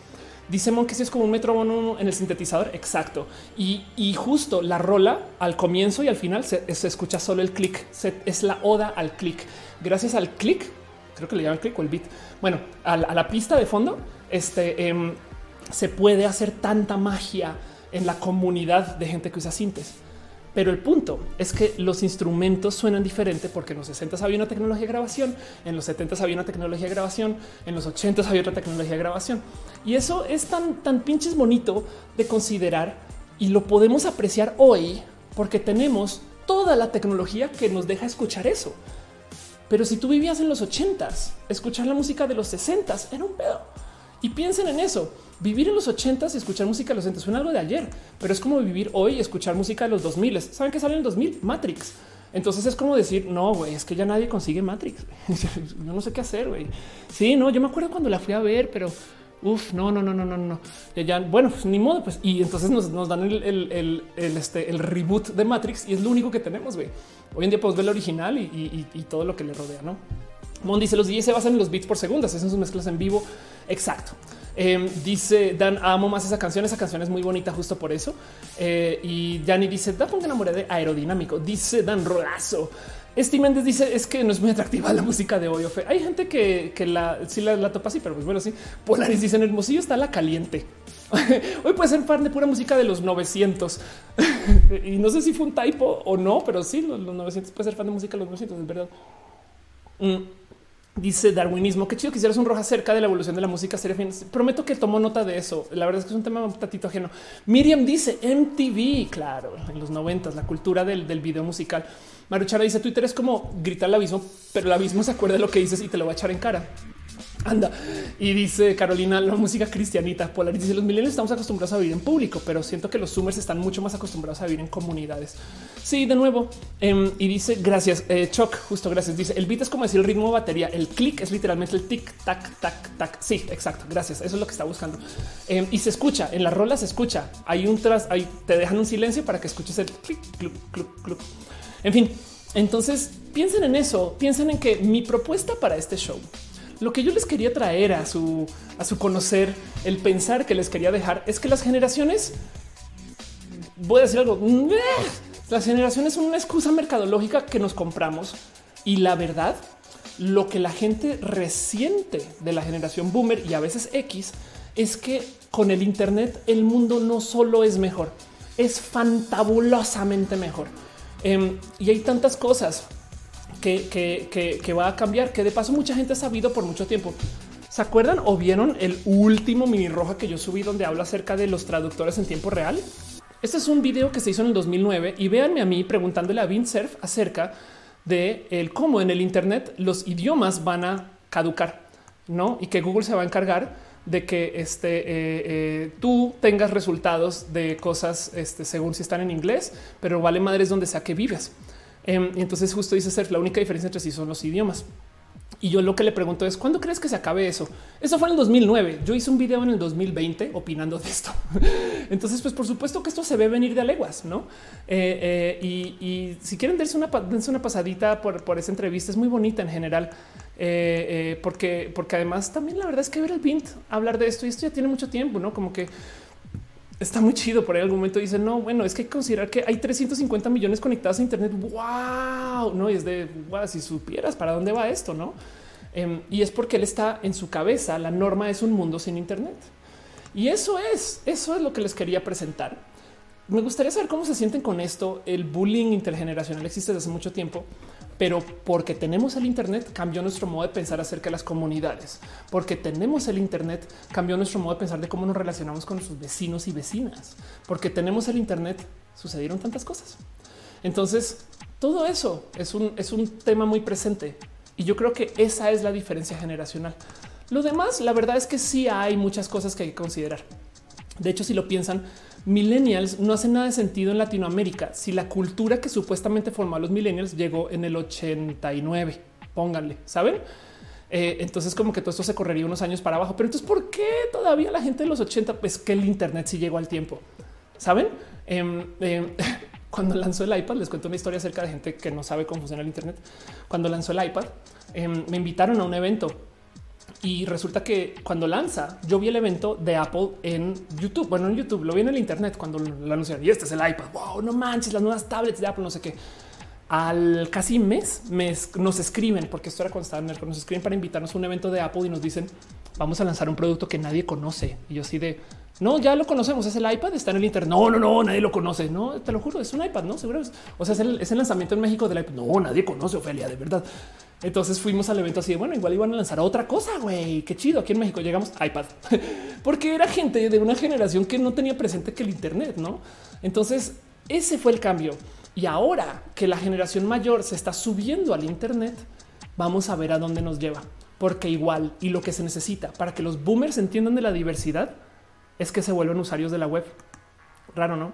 Dice Mon que si es como un metrónomo en el sintetizador. Exacto. Y, justo la rola al comienzo y al final se, escucha solo el clic. Es la oda al clic. Gracias al clic creo que le llaman click o el beat. Bueno, a la, pista de fondo, este em, se puede hacer tanta magia en la comunidad de gente que usa sintes. Pero el punto es que los instrumentos suenan diferente porque en los 60 había una tecnología de grabación, en los 70 había una tecnología de grabación, en los 80 había otra tecnología de grabación. Y eso es tan, tan pinches bonito de considerar y lo podemos apreciar hoy porque tenemos toda la tecnología que nos deja escuchar eso. Pero si tú vivías en los ochentas, escuchar la música de los sesentas era un pedo. Y piensen en eso. Vivir en los ochentas y escuchar música de los 60 suena algo de ayer, pero es como vivir hoy y escuchar música de los 2000. ¿Saben qué sale en el 2000? Matrix. Entonces es como decir, no, güey, es que ya nadie consigue Matrix. yo no sé qué hacer, güey. Sí, no, yo me acuerdo cuando la fui a ver, pero Uf, no, no, no, no, no, no. Ya, bueno, pues ni modo, pues. Y entonces nos, dan el, este, el reboot de Matrix y es lo único que tenemos, güey. Hoy en día podemos ver el original y, y, y, todo lo que le rodea, ¿no? Mon dice, los DJs se basan en los beats por segundas, hacen sus mezclas en vivo. Exacto. Eh, dice Dan, amo más esa canción. Esa canción es muy bonita justo por eso. Eh, y Dani dice, da ponga enamoré de aerodinámico. Dice Dan Rolazo. Este Méndez dice es que no es muy atractiva la música de hoy. Hay gente que, que la sí la, topa así, pero pues bueno, sí. Polaris dice en Hermosillo está la caliente. hoy puede ser fan de pura música de los 900 y no sé si fue un typo o no, pero sí, los, 900 puede ser fan de música de los 900, es verdad. Mm. Dice darwinismo. Qué chido quisieras un roja acerca de la evolución de la música. Sería fin. Prometo que tomó nota de eso. La verdad es que es un tema un tatito ajeno. Miriam dice MTV. Claro, en los noventas, la cultura del, del video musical. Maruchara dice Twitter es como gritar al abismo, pero el abismo se acuerda de lo que dices y te lo va a echar en cara. Anda. Y dice Carolina, la música cristianita. Polaris dice los millennials estamos acostumbrados a vivir en público, pero siento que los zoomers están mucho más acostumbrados a vivir en comunidades. Sí, de nuevo. Em, y dice gracias, eh, Choc, justo gracias. Dice el beat es como decir el ritmo de batería. El click es literalmente el tic, tac, tac, tac. Sí, exacto. Gracias. Eso es lo que está buscando. Em, y se escucha en las rolas, se escucha. Hay un tras, ahí te dejan un silencio para que escuches el clic, club, club, club. En fin, entonces piensen en eso, piensen en que mi propuesta para este show, lo que yo les quería traer a su, a su conocer, el pensar que les quería dejar es que las generaciones, voy a decir algo, las generaciones son una excusa mercadológica que nos compramos y la verdad, lo que la gente resiente de la generación boomer y a veces X es que con el Internet el mundo no solo es mejor, es fantabulosamente mejor. Em, y hay tantas cosas que, va a cambiar, que de paso mucha gente ha sabido por mucho tiempo. ¿Se acuerdan o vieron el último mini roja que yo subí donde hablo acerca de los traductores en tiempo real? Este es un video que se hizo en el 2009 y véanme a mí preguntándole a Surf acerca de el cómo en el Internet los idiomas van a caducar, no? Y que Google se va a encargar de que este, eh, eh, tú tengas resultados de cosas este, según si están en inglés, pero vale madres donde sea que vives. Em, y entonces justo dice ser la única diferencia entre sí son los idiomas. Y yo lo que le pregunto es ¿cuándo crees que se acabe eso? Eso fue en el 2009. Yo hice un video en el 2020 opinando de esto. Entonces, pues por supuesto que esto se ve venir de leguas, no? Eh, y, si quieren darse una, una pasadita por, por esa entrevista, es muy bonita en general. Eh, eh, porque, porque además también la verdad es que ver el Bint hablar de esto y esto ya tiene mucho tiempo, no como que está muy chido. Por ahí algún momento dice no, bueno, es que hay que considerar que hay 350 millones conectados a Internet. Wow, no y es de wow, si supieras para dónde va esto, no? Em, y es porque él está en su cabeza. La norma es un mundo sin Internet y eso es, eso es lo que les quería presentar. Me gustaría saber cómo se sienten con esto. El bullying intergeneracional existe desde hace mucho tiempo pero porque tenemos el Internet cambió nuestro modo de pensar acerca de las comunidades, porque tenemos el Internet cambió nuestro modo de pensar de cómo nos relacionamos con nuestros vecinos y vecinas, porque tenemos el Internet sucedieron tantas cosas. Entonces, todo eso es un, es un tema muy presente y yo creo que esa es la diferencia generacional. Lo demás, la verdad es que sí hay muchas cosas que hay que considerar. De hecho, si lo piensan, millennials no hace nada de sentido en Latinoamérica si la cultura que supuestamente formó a los millennials llegó en el 89. Pónganle, saben? Eh, entonces, como que todo esto se correría unos años para abajo. Pero entonces, ¿por qué todavía la gente de los 80? Pues que el Internet sí llegó al tiempo. Saben? Em, em, cuando lanzó el iPad, les cuento una historia acerca de gente que no sabe cómo funciona el Internet. Cuando lanzó el iPad, em, me invitaron a un evento y resulta que cuando lanza, yo vi el evento de Apple en YouTube. Bueno, en YouTube lo vi en el Internet cuando lo anunciaron. Y este es el iPad. Wow, no manches, las nuevas tablets de Apple, no sé qué. Al casi mes, nos escriben, porque esto era cuando estaba en el nos escriben para invitarnos a un evento de Apple y nos dicen vamos a lanzar un producto que nadie conoce. Y yo así de no, ya lo conocemos. Es el iPad, está en el Internet. No, no, no, nadie lo conoce. No, te lo juro, es un iPad, no seguro. O sea, es el, lanzamiento en México del iPad. No, nadie conoce Ofelia, de verdad. Entonces fuimos al evento así de bueno, igual iban a lanzar otra cosa, güey. Qué chido. Aquí en México llegamos iPad, porque era gente de una generación que no tenía presente que el Internet, no? Entonces ese fue el cambio. Y ahora que la generación mayor se está subiendo al Internet, vamos a ver a dónde nos lleva, porque igual y lo que se necesita para que los boomers entiendan de la diversidad es que se vuelvan usuarios de la web. Raro, no?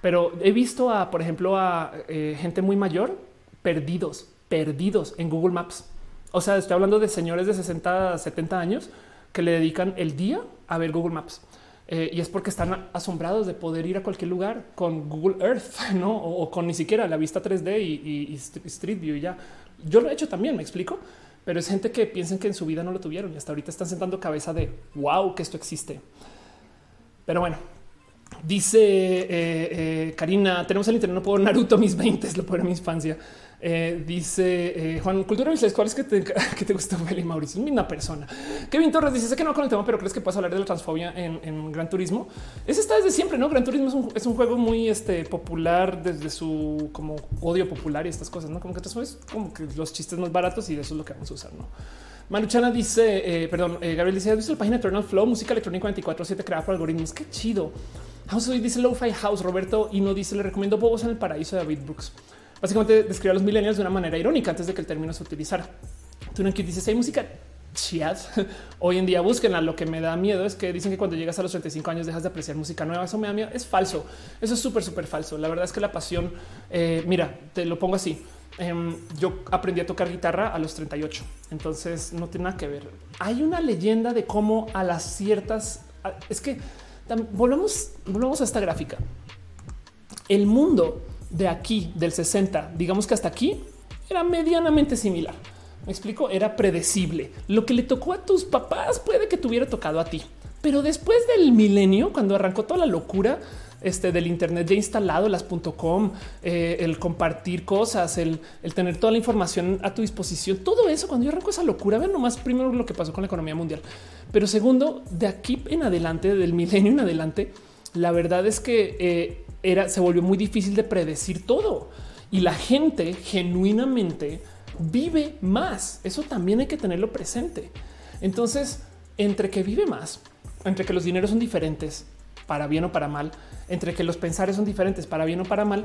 Pero he visto a, por ejemplo, a eh, gente muy mayor perdidos perdidos en Google Maps. O sea, estoy hablando de señores de 60, 70 años que le dedican el día a ver Google Maps. Eh, y es porque están asombrados de poder ir a cualquier lugar con Google Earth, no? O, con ni siquiera la vista 3D y, Street View. Y ya yo lo he hecho también, me explico, pero es gente que piensan que en su vida no lo tuvieron y hasta ahorita están sentando cabeza de wow, que esto existe. Pero bueno, dice eh, eh, Karina, tenemos el internet, no puedo Naruto mis 20, lo puedo en mi infancia. Eh, dice Juan Cultura Visuales, ¿cuál es que te, que te gusta Meli Mauricio? Es misma persona. Kevin Torres dice que no con el tema, pero crees que puedes hablar de la transfobia en, Gran Turismo. Ese está desde siempre, no? Gran Turismo es un, es un, juego muy este, popular desde su como odio popular y estas cosas, no como que es como que los chistes más baratos y de eso es lo que vamos a usar, no? Manuchana dice, eh, perdón, Gabriel dice: ¿Has visto la página Eternal Flow? Música electrónica 24-7 creada por algoritmos. Qué chido. House dice Lo-Fi House. Roberto y no dice: Le recomiendo Bobos en el Paraíso de David Brooks. Básicamente describe a los millennials de una manera irónica antes de que el término se utilizara. No dices hay música chiad. Hoy en día búsquenla. Lo que me da miedo es que dicen que cuando llegas a los 35 años dejas de apreciar música nueva. Eso me da miedo. Es falso. Eso es súper, súper falso. La verdad es que la pasión, eh, mira, te lo pongo así. Em, yo aprendí a tocar guitarra a los 38, entonces no tiene nada que ver. Hay una leyenda de cómo a las ciertas es que volvemos, volvemos a esta gráfica. El mundo de aquí, del 60, digamos que hasta aquí, era medianamente similar. Me explico, era predecible. Lo que le tocó a tus papás puede que tuviera tocado a ti. Pero después del milenio, cuando arrancó toda la locura este, del Internet ya instalado, las .com, eh, el compartir cosas, el, tener toda la información a tu disposición, todo eso, cuando yo arranco esa locura, vean nomás primero lo que pasó con la economía mundial. Pero segundo, de aquí en adelante, del milenio en adelante, la verdad es que eh, era, se volvió muy difícil de predecir todo y la gente genuinamente vive más. Eso también hay que tenerlo presente. Entonces, entre que vive más, entre que los dineros son diferentes para bien o para mal, entre que los pensares son diferentes para bien o para mal,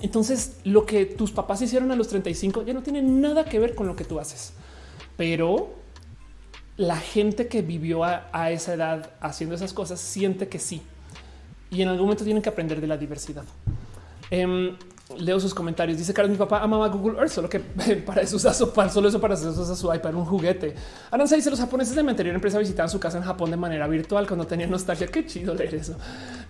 entonces lo que tus papás hicieron a los 35 ya no tiene nada que ver con lo que tú haces. Pero la gente que vivió a, esa edad haciendo esas cosas siente que sí y en algún momento tienen que aprender de la diversidad. Em, leo sus comentarios. Dice Carlos, mi papá amaba Google Earth, solo que para eso usa su, solo eso para eso su iPad, un juguete. Aranza dice los japoneses de mi anterior empresa visitaban su casa en Japón de manera virtual cuando tenían nostalgia. Qué chido leer eso.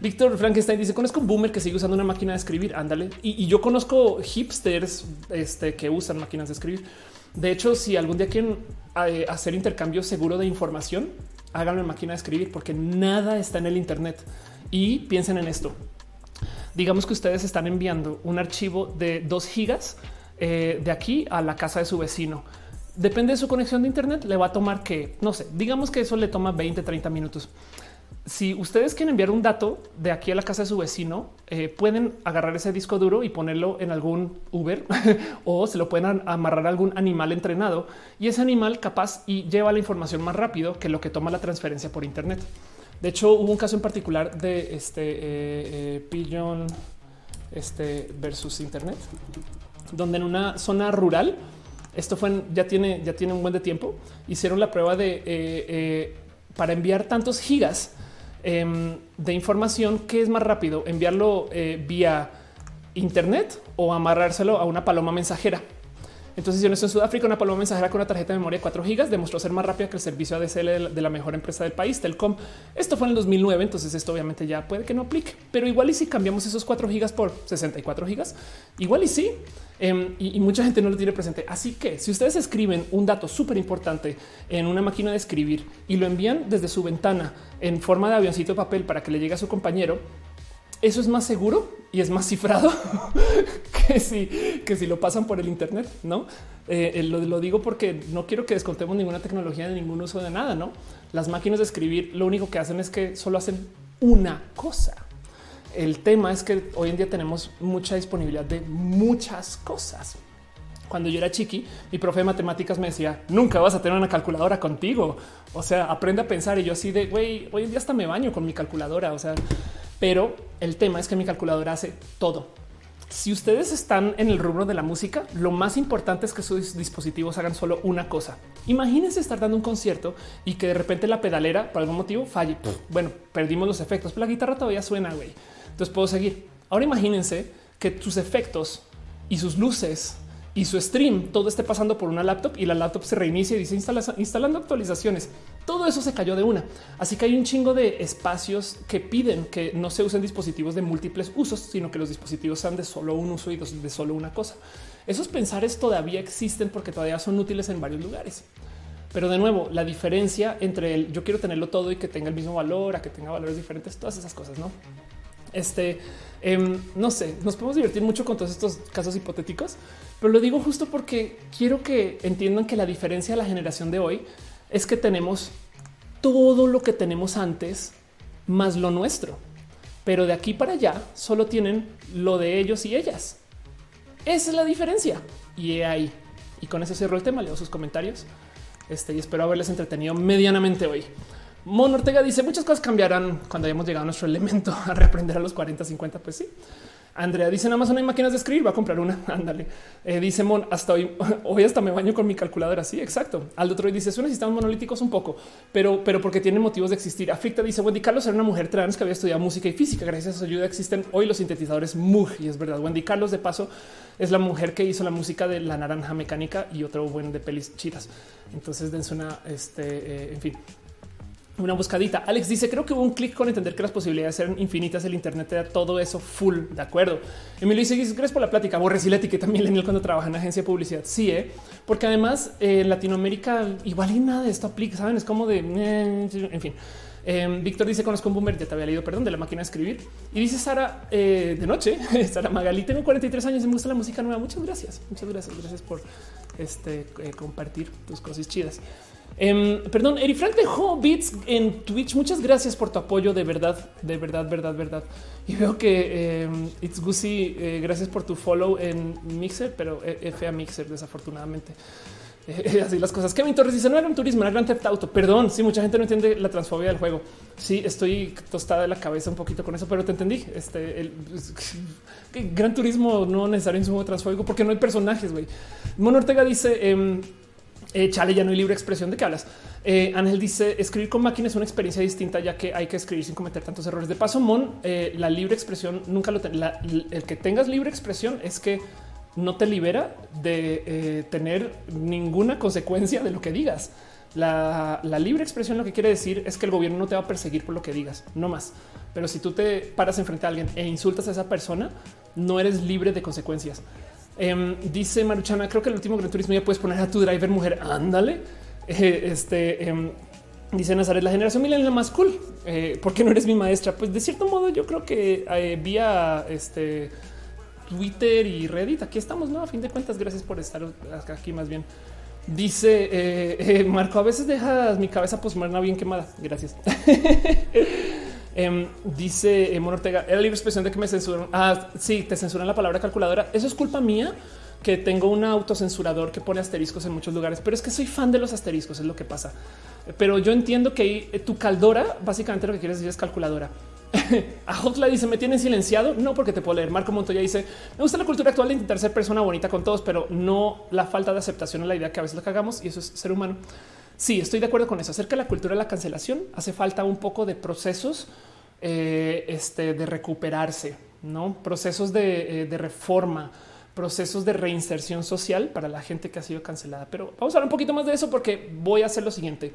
Víctor Frankenstein dice conozco un boomer que sigue usando una máquina de escribir. Ándale. Y, yo conozco hipsters este, que usan máquinas de escribir. De hecho, si algún día quieren eh, hacer intercambio seguro de información, háganlo en máquina de escribir porque nada está en el Internet. Y piensen en esto. Digamos que ustedes están enviando un archivo de dos gigas eh, de aquí a la casa de su vecino. Depende de su conexión de Internet, le va a tomar que, no sé, digamos que eso le toma 20, 30 minutos. Si ustedes quieren enviar un dato de aquí a la casa de su vecino, eh, pueden agarrar ese disco duro y ponerlo en algún Uber o se lo pueden amarrar a algún animal entrenado y ese animal capaz y lleva la información más rápido que lo que toma la transferencia por Internet. De hecho, hubo un caso en particular de este eh, eh, este, versus Internet, donde en una zona rural, esto fue ya tiene ya tiene un buen de tiempo, hicieron la prueba de eh, para enviar tantos gigas em, de información que es más rápido enviarlo vía Internet o amarrárselo a una paloma mensajera. Entonces, en Sudáfrica, una paloma mensajera con una tarjeta de memoria de 4 gigas demostró ser más rápida que el servicio ADSL de la mejor empresa del país, Telcom. Esto fue en el 2009. Entonces, esto obviamente ya puede que no aplique, pero igual y si cambiamos esos 4 gigas por 64 gigas, igual y sí. Em, y, mucha gente no lo tiene presente. Así que si ustedes escriben un dato súper importante en una máquina de escribir y lo envían desde su ventana en forma de avioncito de papel para que le llegue a su compañero, eso es más seguro y es más cifrado que si, que si lo pasan por el Internet. No eh, eh, lo, digo porque no quiero que descontemos ninguna tecnología de ningún uso de nada. No las máquinas de escribir lo único que hacen es que solo hacen una cosa. El tema es que hoy en día tenemos mucha disponibilidad de muchas cosas. Cuando yo era chiqui, mi profe de matemáticas me decía nunca vas a tener una calculadora contigo. O sea, aprende a pensar. Y yo así de güey, hoy en día hasta me baño con mi calculadora. O sea, pero el tema es que mi calculadora hace todo. Si ustedes están en el rubro de la música, lo más importante es que sus dispositivos hagan solo una cosa. Imagínense estar dando un concierto y que de repente la pedalera por algún motivo falle. Bueno, perdimos los efectos, pero la guitarra todavía suena, güey. Entonces puedo seguir. Ahora imagínense que sus efectos y sus luces y su stream todo esté pasando por una laptop y la laptop se reinicia y dice instalando actualizaciones. Todo eso se cayó de una. Así que hay un chingo de espacios que piden que no se usen dispositivos de múltiples usos, sino que los dispositivos sean de solo un uso y de solo una cosa. Esos pensares todavía existen porque todavía son útiles en varios lugares. Pero de nuevo, la diferencia entre el yo quiero tenerlo todo y que tenga el mismo valor, a que tenga valores diferentes, todas esas cosas, no? Este em, no sé, nos podemos divertir mucho con todos estos casos hipotéticos, pero lo digo justo porque quiero que entiendan que la diferencia de la generación de hoy es que tenemos todo lo que tenemos antes más lo nuestro, pero de aquí para allá solo tienen lo de ellos y ellas. Esa es la diferencia y ahí. Y con eso cierro el tema. Leo sus comentarios este, y espero haberles entretenido medianamente hoy. Mon Ortega dice muchas cosas cambiarán cuando hayamos llegado a nuestro elemento a reaprender a los 40, 50. Pues sí. Andrea dice más no hay máquinas de escribir, va a comprar una. Ándale. Eh, dice Mon, hasta hoy, hoy hasta me baño con mi calculadora. Sí, exacto. Aldo Troy dice son sistemas monolíticos un poco, pero, pero porque tienen motivos de existir. Aflicta dice Wendy Carlos era una mujer trans que había estudiado música y física. Gracias a su ayuda existen hoy los sintetizadores Moog. Y es verdad. Wendy Carlos, de paso, es la mujer que hizo la música de la naranja mecánica y otro buen de pelis chidas. Entonces dense una, este, eh, en fin, una buscadita. Alex dice: Creo que hubo un clic con entender que las posibilidades eran infinitas. El Internet te da todo eso full. De acuerdo. Emilio dice: Gracias por la plática. Borres y la etiqueta millennial cuando trabaja en agencia de publicidad. Sí, ¿eh? porque además eh, en Latinoamérica igual y nada de esto aplica. Saben, es como de en fin. Eh, Víctor dice: Conozco un boomer. Ya te había leído, perdón, de la máquina de escribir. Y dice Sara eh, de noche. Sara Magali, tengo 43 años y me gusta la música nueva. Muchas gracias. Muchas gracias. Gracias por este compartir tus cosas chidas. Eh, perdón, Eri Frank dejó bits en Twitch. Muchas gracias por tu apoyo. De verdad, de verdad, verdad, verdad. Y veo que eh, It's Gucci, eh, gracias por tu follow en Mixer, pero F a Mixer, desafortunadamente. Eh, así las cosas. Kevin Torres dice: No era un turismo, era Gran Theft Auto. Perdón, si mucha gente no entiende la transfobia del juego. Sí, estoy tostada de la cabeza un poquito con eso, pero te entendí. Este Gran Turismo no necesario en su juego transfóbico porque no hay personajes. Güey, Mono Ortega dice: em, eh, chale, ya no hay libre expresión. ¿De qué hablas? Eh, Ángel dice escribir con máquina es una experiencia distinta, ya que hay que escribir sin cometer tantos errores. De paso, Mon, eh, la libre expresión nunca lo la, el que tengas libre expresión es que no te libera de eh, tener ninguna consecuencia de lo que digas. La, la, libre expresión lo que quiere decir es que el gobierno no te va a perseguir por lo que digas, no más. Pero si tú te paras enfrente a alguien e insultas a esa persona, no eres libre de consecuencias. Em, dice Maruchana, creo que el último Gran Turismo ya puedes poner a tu driver mujer. Ándale. Eh, este eh, dice Nazaret, la generación milenial más cool. Eh, ¿Por qué no eres mi maestra? Pues de cierto modo, yo creo que eh, vía este Twitter y Reddit, aquí estamos, no? A fin de cuentas, gracias por estar aquí más bien. Dice Marco, a veces dejas mi cabeza posmoderna bien quemada. Gracias. Em, dice eh, Ortega, era libre expresión de que me censuran. Ah, sí, te censuran la palabra calculadora. Eso es culpa mía que tengo un autocensurador que pone asteriscos en muchos lugares, pero es que soy fan de los asteriscos, es lo que pasa. Pero yo entiendo que eh, tu caldora, básicamente lo que quieres decir es calculadora. a Hotla dice me tienen silenciado. No, porque te puedo leer. Marco Montoya dice me gusta la cultura actual de intentar ser persona bonita con todos, pero no la falta de aceptación a la idea que a veces la cagamos y eso es ser humano. Sí, estoy de acuerdo con eso. Acerca de la cultura de la cancelación, hace falta un poco de procesos eh, este, de recuperarse, no procesos de, eh, de, reforma, procesos de reinserción social para la gente que ha sido cancelada. Pero vamos a hablar un poquito más de eso porque voy a hacer lo siguiente.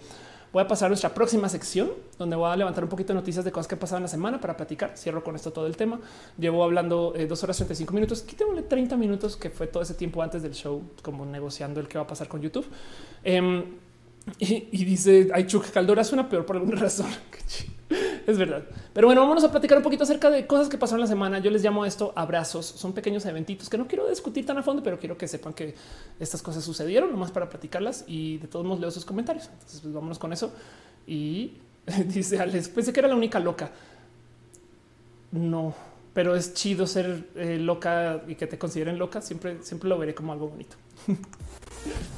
Voy a pasar a nuestra próxima sección donde voy a levantar un poquito de noticias de cosas que pasaron la semana para platicar. Cierro con esto todo el tema. Llevo hablando eh, dos horas 35 minutos. Quítemosle 30 minutos, que fue todo ese tiempo antes del show, como negociando el que va a pasar con YouTube. Eh, y, dice, ay, Chuck Caldora suena peor por alguna razón. es verdad. Pero bueno, vámonos a platicar un poquito acerca de cosas que pasaron la semana. Yo les llamo esto abrazos. Son pequeños eventitos que no quiero discutir tan a fondo, pero quiero que sepan que estas cosas sucedieron nomás para platicarlas y de todos modos leo sus comentarios. Entonces, pues vámonos con eso. Y dice Alex, pensé que era la única loca. No, pero es chido ser eh, loca y que te consideren loca. Siempre, siempre lo veré como algo bonito.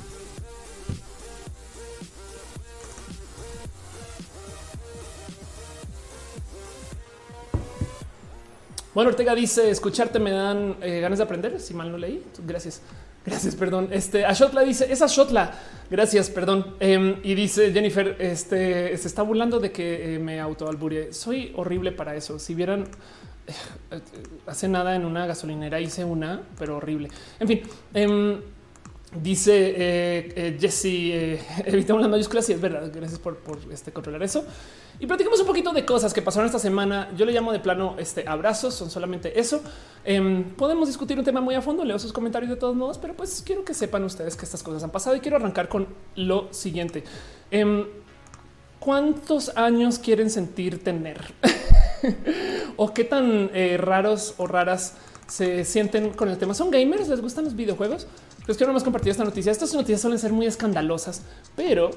Bueno, Ortega dice escucharte me dan eh, ganas de aprender. Si mal no leí, gracias. Gracias, perdón. Este a Shotla dice esa Shotla. Gracias, perdón. Em, y dice Jennifer, este se está burlando de que eh, me autoalbure. Soy horrible para eso. Si vieran eh, hace nada en una gasolinera hice una, pero horrible. En fin, em, Dice eh, eh, Jesse, eh, evitamos las mayúsculas y es verdad. Gracias por, este, controlar eso. Y platicamos un poquito de cosas que pasaron esta semana. Yo le llamo de plano este, abrazos, son solamente eso. Em, podemos discutir un tema muy a fondo, leo sus comentarios de todos modos, pero pues quiero que sepan ustedes que estas cosas han pasado y quiero arrancar con lo siguiente. Em, ¿Cuántos años quieren sentir tener? ¿O qué tan raros o raras se sienten con el tema? ¿Son gamers? ¿Les gustan los videojuegos? Les quiero más compartir esta noticia. Estas noticias suelen ser muy escandalosas, pero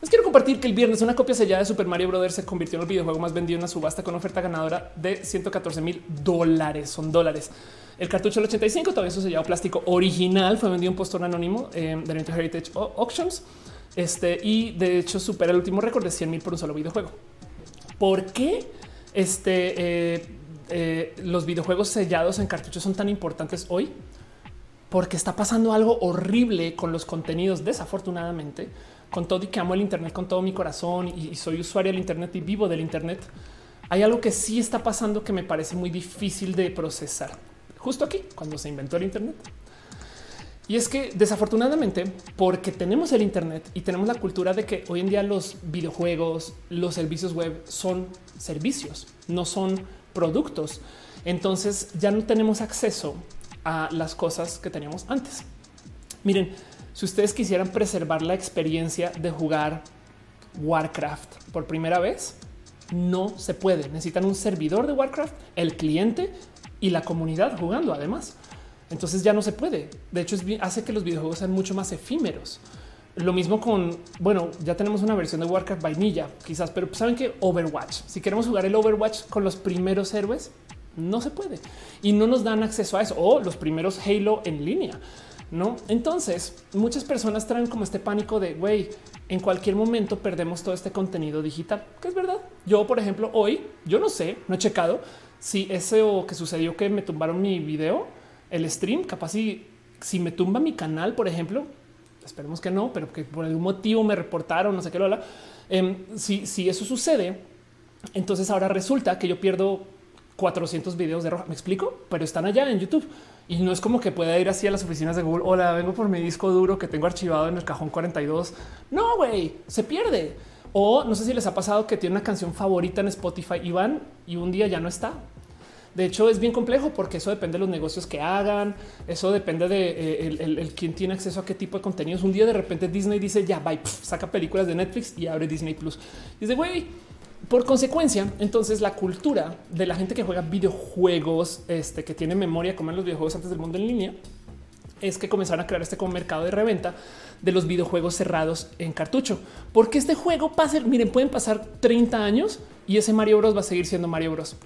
les quiero compartir que el viernes una copia sellada de Super Mario Brothers se convirtió en el videojuego más vendido en una subasta con oferta ganadora de 114 mil dólares. Son dólares. El cartucho del 85, todavía su sellado plástico original, fue vendido en postor anónimo eh, de Heritage Auctions. Este y de hecho supera el último récord de 100 mil por un solo videojuego. ¿Por qué este, eh, eh, los videojuegos sellados en cartuchos son tan importantes hoy? Porque está pasando algo horrible con los contenidos, desafortunadamente, con todo y que amo el Internet con todo mi corazón y, soy usuario del Internet y vivo del Internet. Hay algo que sí está pasando que me parece muy difícil de procesar. Justo aquí, cuando se inventó el Internet. Y es que desafortunadamente, porque tenemos el Internet y tenemos la cultura de que hoy en día los videojuegos, los servicios web son servicios, no son productos. Entonces ya no tenemos acceso a las cosas que teníamos antes. Miren, si ustedes quisieran preservar la experiencia de jugar Warcraft por primera vez, no se puede. Necesitan un servidor de Warcraft, el cliente y la comunidad jugando además. Entonces ya no se puede. De hecho, hace que los videojuegos sean mucho más efímeros. Lo mismo con, bueno, ya tenemos una versión de Warcraft vainilla, quizás, pero saben que Overwatch, si queremos jugar el Overwatch con los primeros héroes, no se puede y no nos dan acceso a eso o los primeros Halo en línea. No, entonces muchas personas traen como este pánico de güey, en cualquier momento perdemos todo este contenido digital, que es verdad. Yo, por ejemplo, hoy yo no sé, no he checado si ese o que sucedió que me tumbaron mi video, el stream, capaz si, si me tumba mi canal, por ejemplo, esperemos que no, pero que por algún motivo me reportaron, no sé qué lo habla. Em, si, si eso sucede, entonces ahora resulta que yo pierdo 400 videos de roja. Me explico, pero están allá en YouTube y no es como que pueda ir así a las oficinas de Google. Hola, vengo por mi disco duro que tengo archivado en el cajón 42. No, güey, se pierde. O no sé si les ha pasado que tiene una canción favorita en Spotify y van y un día ya no está. De hecho, es bien complejo porque eso depende de los negocios que hagan. Eso depende de eh, el, quién tiene acceso a qué tipo de contenidos. Un día de repente Disney dice ya, bye, saca películas de Netflix y abre Disney Plus. Dice, güey, por consecuencia, entonces la cultura de la gente que juega videojuegos, este, que tiene memoria como en los videojuegos antes del mundo en línea, es que comenzaron a crear este como mercado de reventa de los videojuegos cerrados en cartucho. Porque este juego pasa, miren, pueden pasar 30 años y ese Mario Bros va a seguir siendo Mario Bros.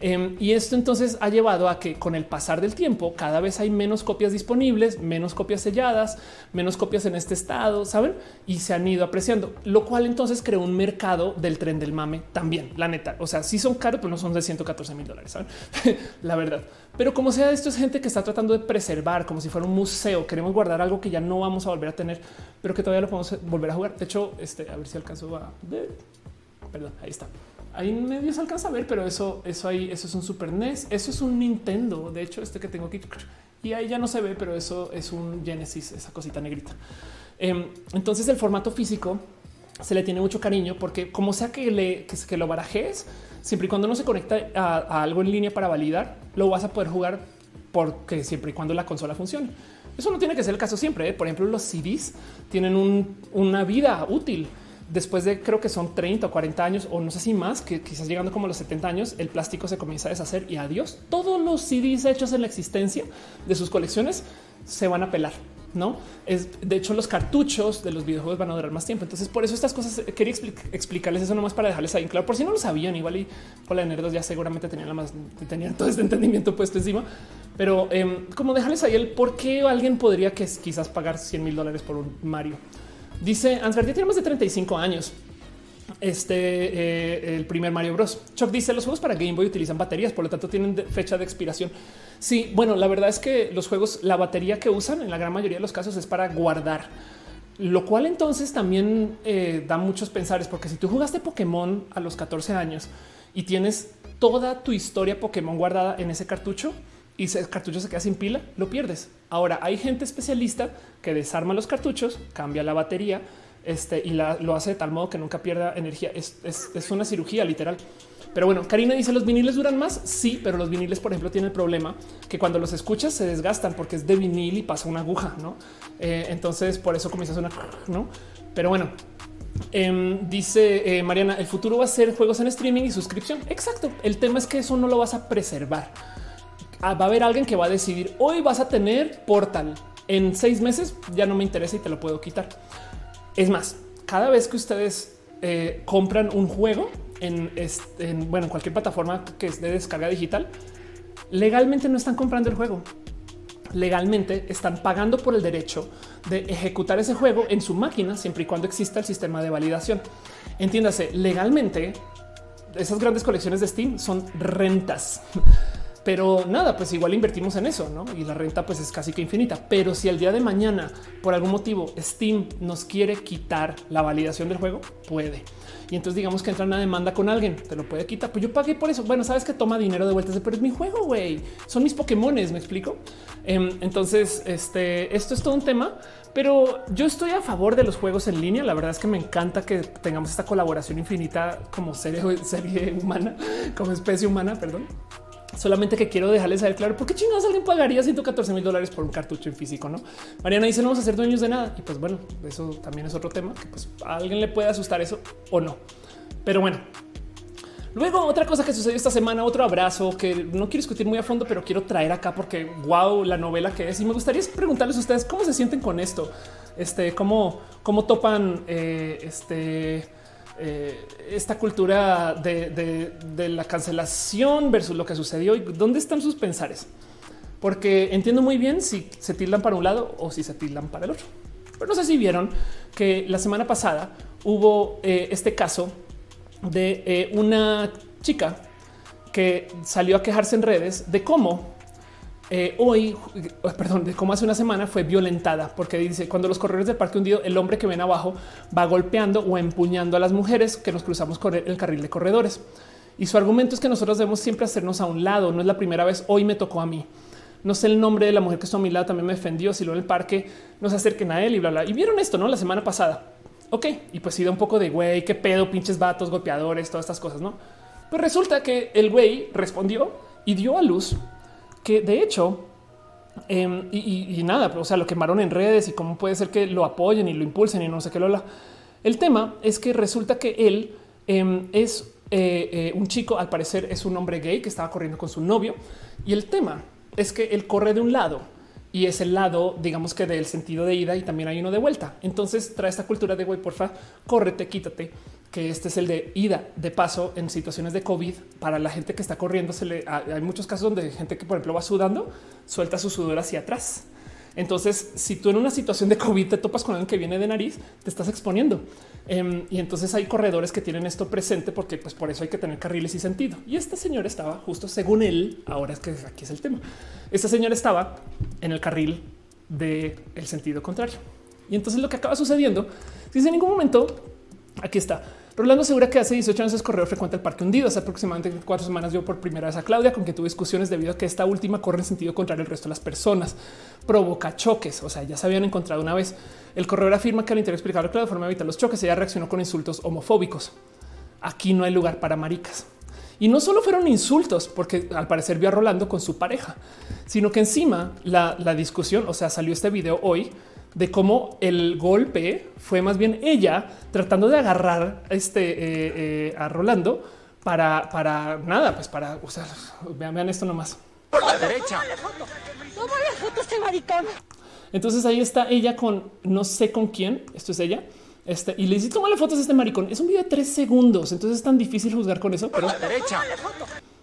Em, y esto entonces ha llevado a que con el pasar del tiempo cada vez hay menos copias disponibles, menos copias selladas, menos copias en este estado, saben? Y se han ido apreciando, lo cual entonces creó un mercado del tren del mame también, la neta. O sea, sí son caros, pero no son de 114 mil dólares, ¿saben? la verdad. Pero como sea, esto es gente que está tratando de preservar como si fuera un museo. Queremos guardar algo que ya no vamos a volver a tener, pero que todavía lo podemos volver a jugar. De hecho, este, a ver si alcanzo a. Perdón, ahí está ahí medio se alcanza a ver, pero eso, eso ahí, eso es un Super NES, eso es un Nintendo. De hecho, este que tengo aquí y ahí ya no se ve, pero eso es un Genesis, esa cosita negrita. Em, entonces, el formato físico se le tiene mucho cariño porque, como sea que, le, que, lo barajes, siempre y cuando no se conecta a, algo en línea para validar, lo vas a poder jugar porque siempre y cuando la consola funcione. Eso no tiene que ser el caso siempre. ¿eh? Por ejemplo, los CDs tienen una vida útil después de creo que son 30 o 40 años o no sé si más, que quizás llegando como los 70 años, el plástico se comienza a deshacer y adiós. Todos los CDs hechos en la existencia de sus colecciones se van a pelar. No es de hecho, los cartuchos de los videojuegos van a durar más tiempo. Entonces, por eso estas cosas eh, quería explicarles eso nomás para dejarles ahí claro. Por si no lo sabían, igual y por la nerdos ya seguramente tenían la más tenían todo este entendimiento puesto encima, pero em, como dejarles ahí el por qué alguien podría que quizás pagar 100 mil dólares por un Mario. Dice Ansgar, ya tiene más de 35 años. Este eh, el primer Mario Bros. Chuck dice los juegos para Game Boy utilizan baterías, por lo tanto tienen fecha de expiración. Sí, bueno, la verdad es que los juegos, la batería que usan en la gran mayoría de los casos es para guardar, lo cual entonces también eh, da muchos pensares, porque si tú jugaste Pokémon a los 14 años y tienes toda tu historia Pokémon guardada en ese cartucho y ese cartucho se queda sin pila, lo pierdes Ahora hay gente especialista que desarma los cartuchos, cambia la batería este, y lo hace de tal modo que nunca pierda energía. Es, es, es una cirugía literal. Pero bueno, Karina dice los viniles duran más. Sí, pero los viniles, por ejemplo, tienen el problema que cuando los escuchas se desgastan porque es de vinil y pasa una aguja, no? Eh, entonces por eso comienzas una, no? Pero bueno, eh, dice eh, Mariana, el futuro va a ser juegos en streaming y suscripción. Exacto. El tema es que eso no lo vas a preservar. Ah, va a haber alguien que va a decidir hoy vas a tener Portal en seis meses. Ya no me interesa y te lo puedo quitar. Es más, cada vez que ustedes eh, compran un juego en, en, bueno, en cualquier plataforma que es de descarga digital, legalmente no están comprando el juego. Legalmente están pagando por el derecho de ejecutar ese juego en su máquina siempre y cuando exista el sistema de validación. Entiéndase, legalmente esas grandes colecciones de Steam son rentas. Pero nada, pues igual invertimos en eso, ¿no? Y la renta pues es casi que infinita. Pero si el día de mañana, por algún motivo, Steam nos quiere quitar la validación del juego, puede. Y entonces digamos que entra una demanda con alguien, te lo puede quitar. Pues yo pagué por eso. Bueno, sabes que toma dinero de vueltas, pero es mi juego, güey. Son mis Pokémones, me explico. Em, entonces, este, esto es todo un tema, pero yo estoy a favor de los juegos en línea. La verdad es que me encanta que tengamos esta colaboración infinita como serie, serie humana, como especie humana, perdón. Solamente que quiero dejarles saber claro por qué chingados alguien pagaría 114 mil dólares por un cartucho en físico. No, Mariana dice no vamos a ser dueños de nada. Y pues bueno, eso también es otro tema que pues a alguien le puede asustar eso o no. Pero bueno, Luego, otra cosa que sucedió esta semana, otro abrazo que no quiero discutir muy a fondo, pero quiero traer acá porque wow, la novela que es. Y me gustaría preguntarles a ustedes cómo se sienten con esto. Este, cómo, cómo topan eh, este eh, esta cultura de, la cancelación versus lo que sucedió y dónde están sus pensares. Porque entiendo muy bien si se tildan para un lado o si se tildan para el otro. Pero no sé si vieron que la semana pasada hubo eh, este caso de eh, una chica que salió a quejarse en redes de cómo eh, hoy, perdón, de cómo hace una semana fue violentada, porque dice cuando los corredores del parque hundido, el hombre que ven abajo va golpeando o empuñando a las mujeres que nos cruzamos con el carril de corredores. Y su argumento es que nosotros debemos siempre hacernos a un lado. No es la primera vez. Hoy me tocó a mí. No sé el nombre de la mujer que estuvo a mi lado, también me defendió. Si lo en el parque no se acerquen a él y bla, bla. Y vieron esto, no la semana pasada. Ok, y pues sí da un poco de güey, qué pedo, pinches vatos, golpeadores, todas estas cosas, no? Pues resulta que el güey respondió y dio a luz que de hecho, em, y, nada, o sea, lo quemaron en redes y cómo puede ser que lo apoyen y lo impulsen y no sé qué lo El tema es que resulta que él em, es eh, eh, un chico, al parecer es un hombre gay que estaba corriendo con su novio y el tema es que él corre de un lado y es el lado, digamos que del sentido de ida y también hay uno de vuelta. Entonces trae esta cultura de güey, porfa, córrete, quítate que este es el de ida de paso en situaciones de COVID para la gente que está corriendo. Se le hay muchos casos donde gente que, por ejemplo, va sudando, suelta su sudor hacia atrás. Entonces, si tú en una situación de COVID te topas con alguien que viene de nariz, te estás exponiendo. Em, y entonces hay corredores que tienen esto presente porque pues por eso hay que tener carriles y sentido. Y esta señora estaba justo según él, ahora es que aquí es el tema. Esta señora estaba en el carril del el sentido contrario. Y entonces lo que acaba sucediendo, si en ningún momento Aquí está. Rolando asegura que hace 18 años es corredor frecuente al parque hundido. Hace aproximadamente cuatro semanas yo por primera vez a Claudia, con quien tuve discusiones debido a que esta última corre en sentido contrario al resto de las personas. Provoca choques. O sea, ya se habían encontrado una vez. El corredor afirma que al intentar explicar la forma de evitar los choques, ella reaccionó con insultos homofóbicos. Aquí no hay lugar para maricas. Y no solo fueron insultos, porque al parecer vio a Rolando con su pareja, sino que encima la, la discusión, o sea, salió este video hoy de cómo el golpe fue más bien ella tratando de agarrar este, eh, eh, a Rolando para, para nada, pues para, o sea, vean, esto nomás. Por la derecha. este maricón. Entonces ahí está ella con no sé con quién, esto es ella. Este, y le dice, toma fotos a este maricón. Es un video de tres segundos, entonces es tan difícil juzgar con eso. Pero, derecha.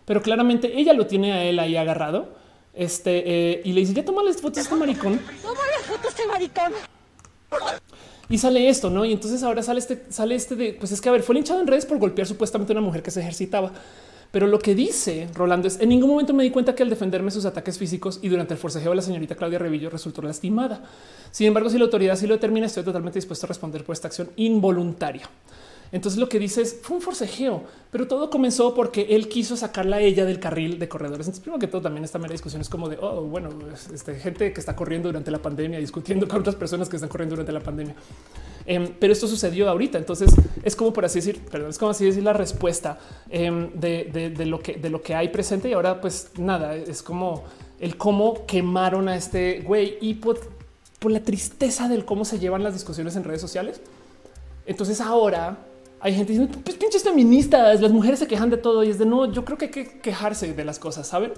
pero claramente ella lo tiene a él ahí agarrado este eh, y le dice: Ya toma las fotos a este maricón. Toma las fotos este maricón. Y sale esto, no? Y entonces ahora sale este, sale este de pues es que a ver, fue linchado en redes por golpear supuestamente a una mujer que se ejercitaba. Pero lo que dice Rolando es en ningún momento me di cuenta que al defenderme sus ataques físicos y durante el forcejeo de la señorita Claudia Revillo resultó lastimada. Sin embargo, si la autoridad sí lo determina, estoy totalmente dispuesto a responder por esta acción involuntaria. Entonces lo que dices fue un forcejeo, pero todo comenzó porque él quiso sacarla a ella del carril de corredores. Entonces, primero que todo, también esta mera discusión es como de, oh, bueno, este, gente que está corriendo durante la pandemia, discutiendo con otras personas que están corriendo durante la pandemia. Em, pero esto sucedió ahorita. Entonces es como por así decir, perdón, es como así decir la respuesta em, de, de, lo que, de lo que hay presente. Y ahora, pues nada, es como el cómo quemaron a este güey y por, por la tristeza del cómo se llevan las discusiones en redes sociales. Entonces ahora hay gente diciendo, pues pinches feministas, las mujeres se quejan de todo y es de no, yo creo que hay que quejarse de las cosas, ¿saben?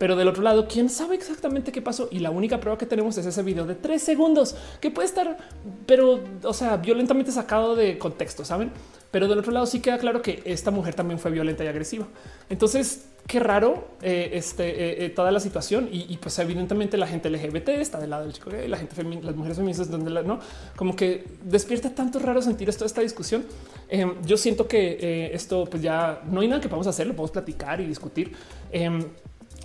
Pero del otro lado, ¿quién sabe exactamente qué pasó? Y la única prueba que tenemos es ese video de tres segundos que puede estar, pero, o sea, violentamente sacado de contexto, ¿saben? Pero del otro lado sí queda claro que esta mujer también fue violenta y agresiva. Entonces, qué raro eh, este, eh, eh, toda la situación. Y, pues evidentemente la gente LGBT está del lado del chico gay, la gente las mujeres feministas, donde la, no como que despierta tanto raro sentir esto, esta discusión. Em, yo siento que esto pues ya no hay nada que podamos hacer, lo podemos platicar y discutir.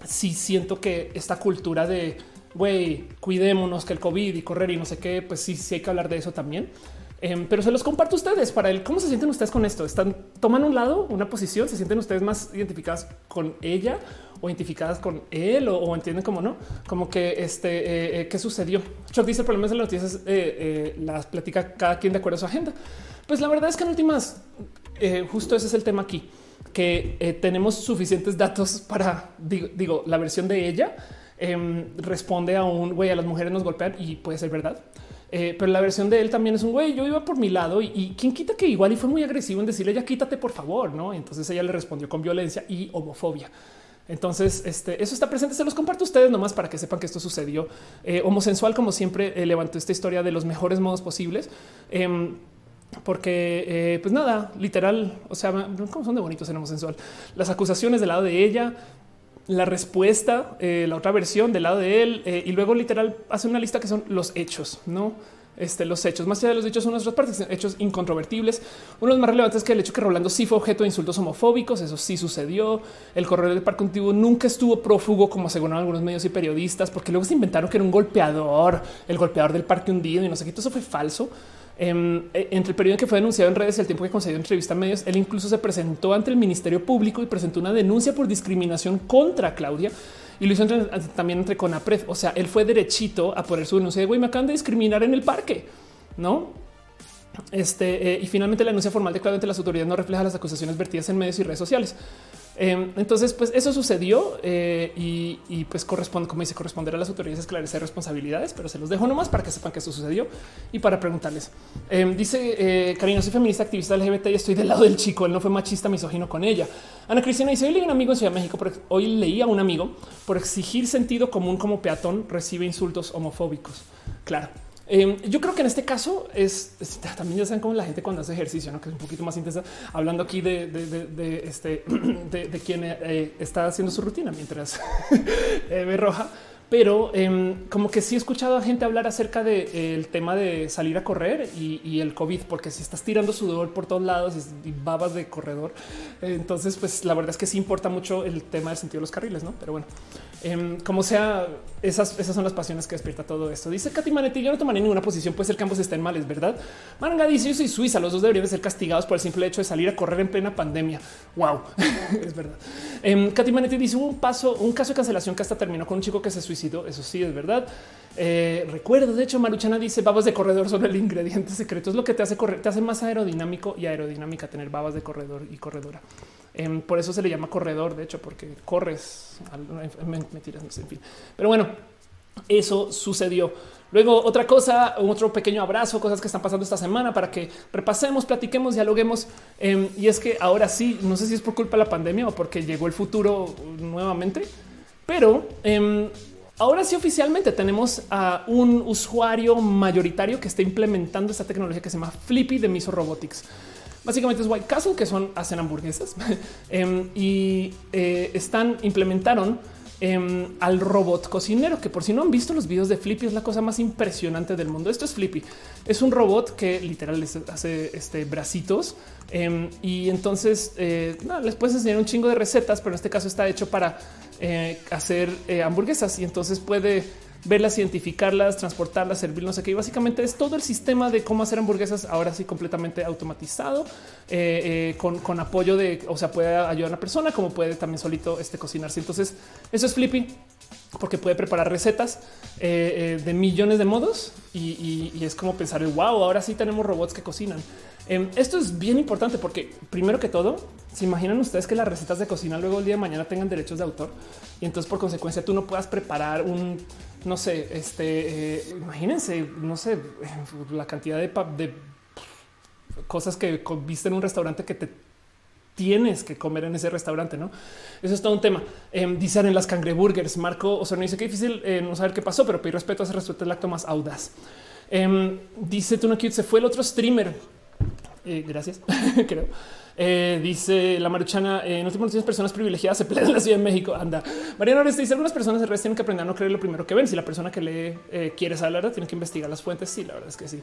Sí siento que esta cultura de güey, cuidémonos que el COVID y correr y no sé qué, pues sí, sí hay que hablar de eso también. Em, pero se los comparto a ustedes para el cómo se sienten ustedes con esto. Están toman un lado, una posición, se sienten ustedes más identificadas con ella o identificadas con él o, entienden como no, como que este eh, eh, qué sucedió. Chuck dice el problema de las noticias eh, las platica cada quien de acuerdo a su agenda. Pues la verdad es que en últimas, justo ese es el tema aquí, que tenemos suficientes datos para digo, digo la versión de ella em, responde a un güey a las mujeres nos golpean y puede ser verdad. Eh, pero la versión de él también es un güey. Yo iba por mi lado y, y quien quita que igual y fue muy agresivo en decirle ya quítate por favor, no? Entonces ella le respondió con violencia y homofobia. Entonces, este, eso está presente. Se los comparto a ustedes nomás para que sepan que esto sucedió. Eh, homosensual, como siempre, eh, levantó esta historia de los mejores modos posibles. Em, porque, eh, pues nada, literal, o sea, ¿cómo son de bonitos en homosensual? Las acusaciones del lado de ella, la respuesta, eh, la otra versión del lado de él eh, y luego literal hace una lista que son los hechos, no? Este, los hechos, más allá de los hechos, son nuestras partes, hechos incontrovertibles. Uno de los más relevantes es que el hecho que Rolando sí fue objeto de insultos homofóbicos, eso sí sucedió. El corredor del parque antiguo nunca estuvo prófugo, como aseguraron algunos medios y periodistas, porque luego se inventaron que era un golpeador, el golpeador del parque hundido y no sé qué, todo eso fue falso. Em, e, entre el periodo en que fue denunciado en redes y el tiempo que concedió entrevista a medios, él incluso se presentó ante el Ministerio Público y presentó una denuncia por discriminación contra Claudia y lo hizo también entre Conapred. O sea, él fue derechito a poner su denuncia de güey, me acaban de discriminar en el parque, no? Este eh, y finalmente la denuncia formal de Claudia ante las autoridades no refleja las acusaciones vertidas en medios y redes sociales. Em, entonces, pues eso sucedió eh, y, pues corresponde, como dice, corresponder a las autoridades esclarecer responsabilidades, pero se los dejo nomás para que sepan que eso sucedió y para preguntarles. Em, dice eh, Karina, soy feminista activista LGBT y estoy del lado del chico. Él no fue machista, misógino con ella. Ana Cristina dice: Hoy leí a un amigo en Ciudad de México. Hoy leí a un amigo por exigir sentido común como peatón, recibe insultos homofóbicos. Claro, Em, yo creo que en este caso es, también ya saben cómo la gente cuando hace ejercicio, ¿no? que es un poquito más intensa, hablando aquí de, este, de, quien eh, está haciendo su rutina mientras eh, ve roja pero em, como que sí he escuchado a gente hablar acerca del de, tema de salir a correr y, el COVID, porque si estás tirando sudor por todos lados y babas de corredor, entonces pues la verdad es que sí importa mucho el tema del sentido de los carriles, ¿no? Pero bueno, em, como sea, esas, esas son las pasiones que despierta todo esto. Dice Katy Manetti, yo no tomaré ninguna posición, puede ser que ambos estén mal, es verdad. Maranga dice, yo soy suiza, los dos deberían ser castigados por el simple hecho de salir a correr en plena pandemia. Wow, es verdad. Eh, Katy Manetti dice, hubo un paso, un caso de cancelación que hasta terminó con un chico que se suicidó eso sí es verdad. Eh, recuerdo, de hecho, Maruchana dice babas de corredor son el ingrediente secreto. Es lo que te hace correr, te hace más aerodinámico y aerodinámica tener babas de corredor y corredora. Em, por eso se le llama corredor, de hecho, porque corres. Mentiras, en fin. Pero bueno, eso sucedió. Luego otra cosa, otro pequeño abrazo, cosas que están pasando esta semana para que repasemos, platiquemos, dialoguemos. Em, y es que ahora sí, no sé si es por culpa de la pandemia o porque llegó el futuro nuevamente, pero em, Ahora sí oficialmente tenemos a un usuario mayoritario que está implementando esta tecnología que se llama Flippy de Miso Robotics. Básicamente es White Castle, que son hacen hamburguesas. Em, y eh, están implementaron em, al robot cocinero, que por si no han visto los videos de Flippy es la cosa más impresionante del mundo. Esto es Flippy, es un robot que literal les hace este bracitos. Em, y entonces eh, les puedes enseñar un chingo de recetas, pero en este caso está hecho para eh, hacer hamburguesas. Y entonces puede verlas, identificarlas, transportarlas, servir, no sé qué. Y básicamente es todo el sistema de cómo hacer hamburguesas ahora sí completamente automatizado, eh, eh, con, con, apoyo de, o sea, puede ayudar a una persona como puede también solito este cocinarse. Entonces eso es Flippy porque puede preparar recetas eh, de millones de modos y, y, es como pensar, wow, ahora sí tenemos robots que cocinan. Em, esto es bien importante porque primero que todo, se imaginan ustedes que las recetas de cocina luego el día de mañana tengan derechos de autor y entonces por consecuencia tú no puedas preparar un, no sé, este, eh, imagínense, no sé, la cantidad de, cosas que viste en un restaurante que te tienes que comer en ese restaurante, ¿no? Eso es todo un tema. Eh, dicen en las cangreburgers, Marco o sea, dice que difícil eh, no saber qué pasó, pero pedir respeto a ese restaurante el acto más audaz. Em, dice tú no se fue el otro streamer eh, gracias, creo. Eh, dice la maruchana, eh, en últimas personas privilegiadas se pelean en la Ciudad de México. Anda. Mariana Oreste dice, algunas personas de resto tienen que aprender a no creer lo primero que ven. Si la persona que lee eh, quiere saber tiene que investigar las fuentes. Sí, la verdad es que sí.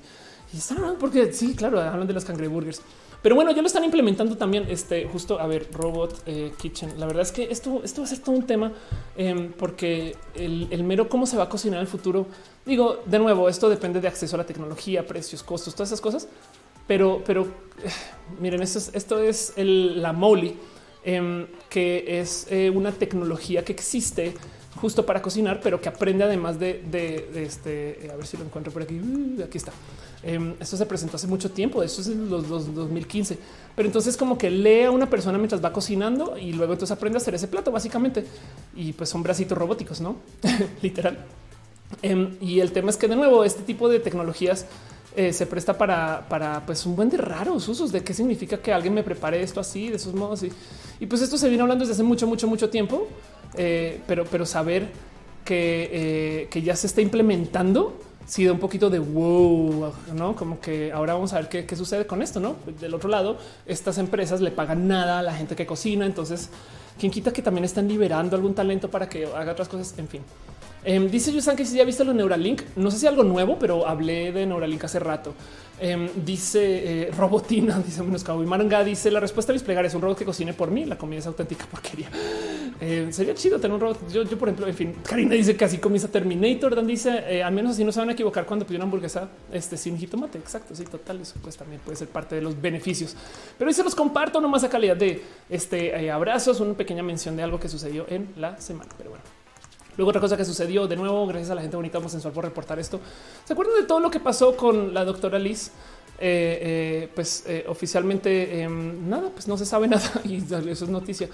Y está porque sí, claro, hablan de las cangreburgers. Pero bueno, ya lo están implementando también. Este justo a ver, Robot eh, Kitchen. La verdad es que esto, esto va a ser todo un tema em, porque el, el, mero cómo se va a cocinar el futuro. Digo, de nuevo, esto depende de acceso a la tecnología, precios, costos, todas esas cosas. Pero, miren, esto es, la Molly, eh, que es eh, una tecnología que existe justo para cocinar, pero que aprende además de, este. A ver si lo encuentro por aquí. Uh, aquí está. Eh, esto se presentó hace mucho tiempo. Esto es en los, los 2015. Pero entonces, como que lee a una persona mientras va cocinando y luego entonces aprende a hacer ese plato, básicamente. Y pues son bracitos robóticos, no literal. Em, y el tema es que, de nuevo, este tipo de tecnologías eh, se presta para, para pues un buen de raros usos de qué significa que alguien me prepare esto así, de esos modos. Y, y pues esto se viene hablando desde hace mucho, mucho, mucho tiempo, eh, pero, pero saber que, eh, que ya se está implementando si da un poquito de wow, no como que ahora vamos a ver qué, qué, sucede con esto. No del otro lado, estas empresas le pagan nada a la gente que cocina. Entonces, quien quita que también están liberando algún talento para que haga otras cosas. En fin, Um, dice Yusan que si ya viste lo Neuralink, no sé si algo nuevo, pero hablé de Neuralink hace rato. Um, dice eh, Robotina, dice menos y Maranga dice la respuesta a mis plegares, un robot que cocine por mí. La comida es auténtica porquería. Eh, sería chido tener un robot. Yo, por ejemplo, en fin, Karina dice que así comienza Terminator. Dan dice eh, al menos así no se van a equivocar cuando pide una hamburguesa este sin jitomate. Exacto. Sí, total. Eso pues también puede ser parte de los beneficios, pero hoy se los comparto nomás a calidad de este eh, abrazos, una pequeña mención de algo que sucedió en la semana. Pero bueno. Luego otra cosa que sucedió de nuevo, gracias a la gente bonita homosexual por reportar esto. ¿Se acuerdan de todo lo que pasó con la doctora Liz? Eh, eh, pues eh, oficialmente em, nada, pues no se sabe nada y eso es noticia.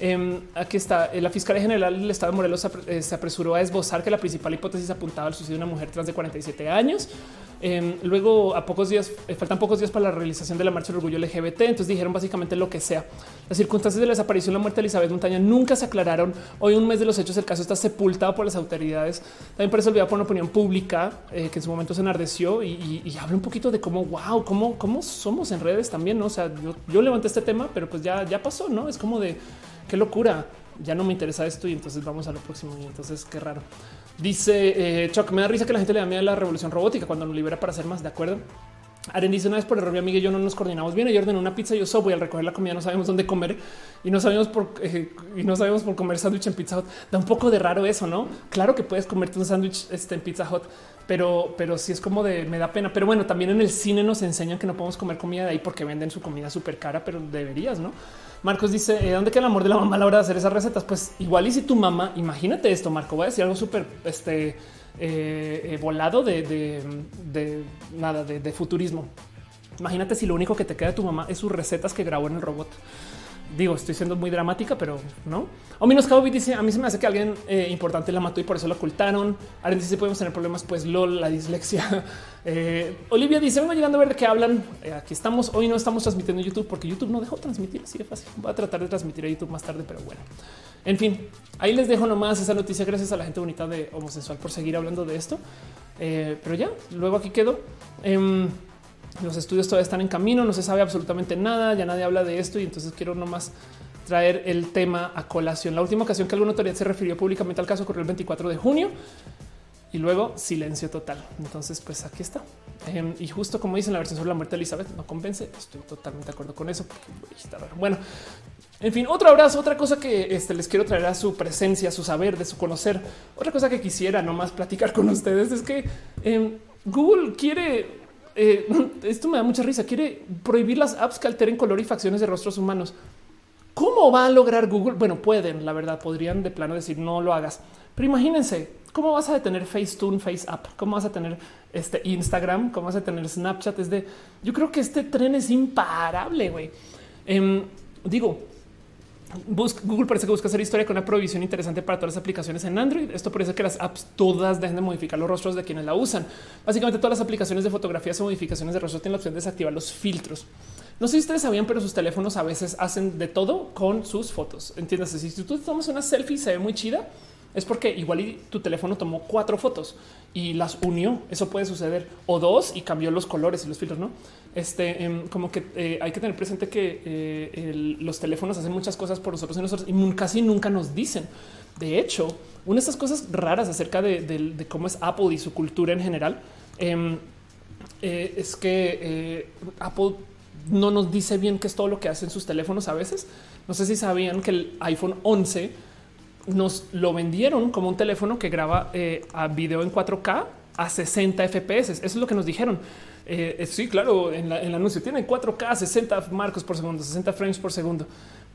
Eh, aquí está. La Fiscalía General del Estado de Morelos se apresuró a esbozar que la principal hipótesis apuntaba al suicidio de una mujer trans de 47 años. Eh, luego, a pocos días, eh, faltan pocos días para la realización de la marcha del orgullo LGBT. Entonces dijeron básicamente lo que sea. Las circunstancias de la desaparición la muerte de Elizabeth Montaña nunca se aclararon. Hoy, un mes de los hechos, el caso está sepultado por las autoridades. También parece olvidado por una opinión pública que en su momento se enardeció y, habla un poquito de cómo, wow, cómo, cómo somos en redes también. ¿no? O sea, yo, yo levanté este tema, pero pues ya, ya pasó, no es como de qué locura. Ya no me interesa esto y entonces vamos a lo próximo. Y entonces qué raro. Dice eh, Chuck, me da risa que la gente le da miedo a la revolución robótica cuando nos libera para hacer más. De acuerdo. Aren dice una vez por error, mi amiga y yo no nos coordinamos bien. Yo ordené una pizza yo soy al recoger la comida no sabemos dónde comer y no sabemos por eh, y no sabemos por comer sándwich en Pizza Hut. Da un poco de raro eso, no? Claro que puedes comerte un sándwich este, en Pizza Hut, pero, pero sí es como de me da pena. Pero bueno, también en el cine nos enseñan que no podemos comer comida de ahí porque venden su comida súper cara, pero deberías, no? Marcos dice eh, dónde queda el amor de la mamá a la hora de hacer esas recetas. Pues igual y si tu mamá, imagínate esto, Marco, voy a decir algo súper este eh, eh, volado de, de, nada de, de futurismo. Imagínate si lo único que te queda de tu mamá es sus recetas que grabó en el robot. Digo, estoy siendo muy dramática, pero no. O menos Cabo dice: A mí se me hace que alguien eh, importante la mató y por eso lo ocultaron. Aren dice: Podemos tener problemas. Pues LOL, la dislexia. Eh, Olivia dice: Vengo llegando a ver de qué hablan. Eh, aquí estamos. Hoy no estamos transmitiendo en YouTube porque YouTube no dejó transmitir así de fácil. Voy a tratar de transmitir a YouTube más tarde, pero bueno. En fin, ahí les dejo nomás esa noticia. Gracias a la gente bonita de homosexual por seguir hablando de esto. Eh, pero ya, luego aquí quedo. Los estudios todavía están en camino, no se sabe absolutamente nada, ya nadie habla de esto y entonces quiero nomás traer el tema a colación. La última ocasión que alguna autoridad se refirió públicamente al caso ocurrió el 24 de junio y luego silencio total. Entonces, pues aquí está. Eh, y justo como dicen la versión sobre la muerte de Elizabeth, no convence. Estoy totalmente de acuerdo con eso. Bueno, En fin, otro abrazo, otra cosa que este, les quiero traer a su presencia, a su saber, de su conocer. Otra cosa que quisiera nomás platicar con ustedes es que em, Google quiere, eh, esto me da mucha risa, quiere prohibir las apps que alteren color y facciones de rostros humanos. ¿Cómo va a lograr Google? Bueno, pueden, la verdad, podrían de plano decir no lo hagas. Pero imagínense, ¿cómo vas a detener Facetune, FaceApp? ¿Cómo vas a tener este Instagram? ¿Cómo vas a tener Snapchat? Es de, yo creo que este tren es imparable, güey. Em, digo, Google parece que busca hacer historia con una prohibición interesante para todas las aplicaciones en Android. Esto parece que las apps todas dejen de modificar los rostros de quienes la usan. Básicamente todas las aplicaciones de fotografías o modificaciones de rostros tienen la opción de desactivar los filtros. No sé si ustedes sabían, pero sus teléfonos a veces hacen de todo con sus fotos. Entiéndase, si tú tomas una selfie se ve muy chida, es porque igual tu teléfono tomó cuatro fotos y las unió. Eso puede suceder o dos y cambió los colores y los filtros, no? Este em, como que eh, hay que tener presente que eh, los teléfonos hacen muchas cosas por nosotros y nosotros y casi nunca nos dicen. De hecho, una de estas cosas raras acerca de, cómo es Apple y su cultura en general em, eh, es que Apple no nos dice bien qué es todo lo que hacen sus teléfonos a veces. No sé si sabían que el iPhone 11 nos lo vendieron como un teléfono que graba a video en 4K a 60 FPS. Eso es lo que nos dijeron. Eh, sí, claro, en, el anuncio tiene 4K, 60 marcos por segundo, 60 frames por segundo.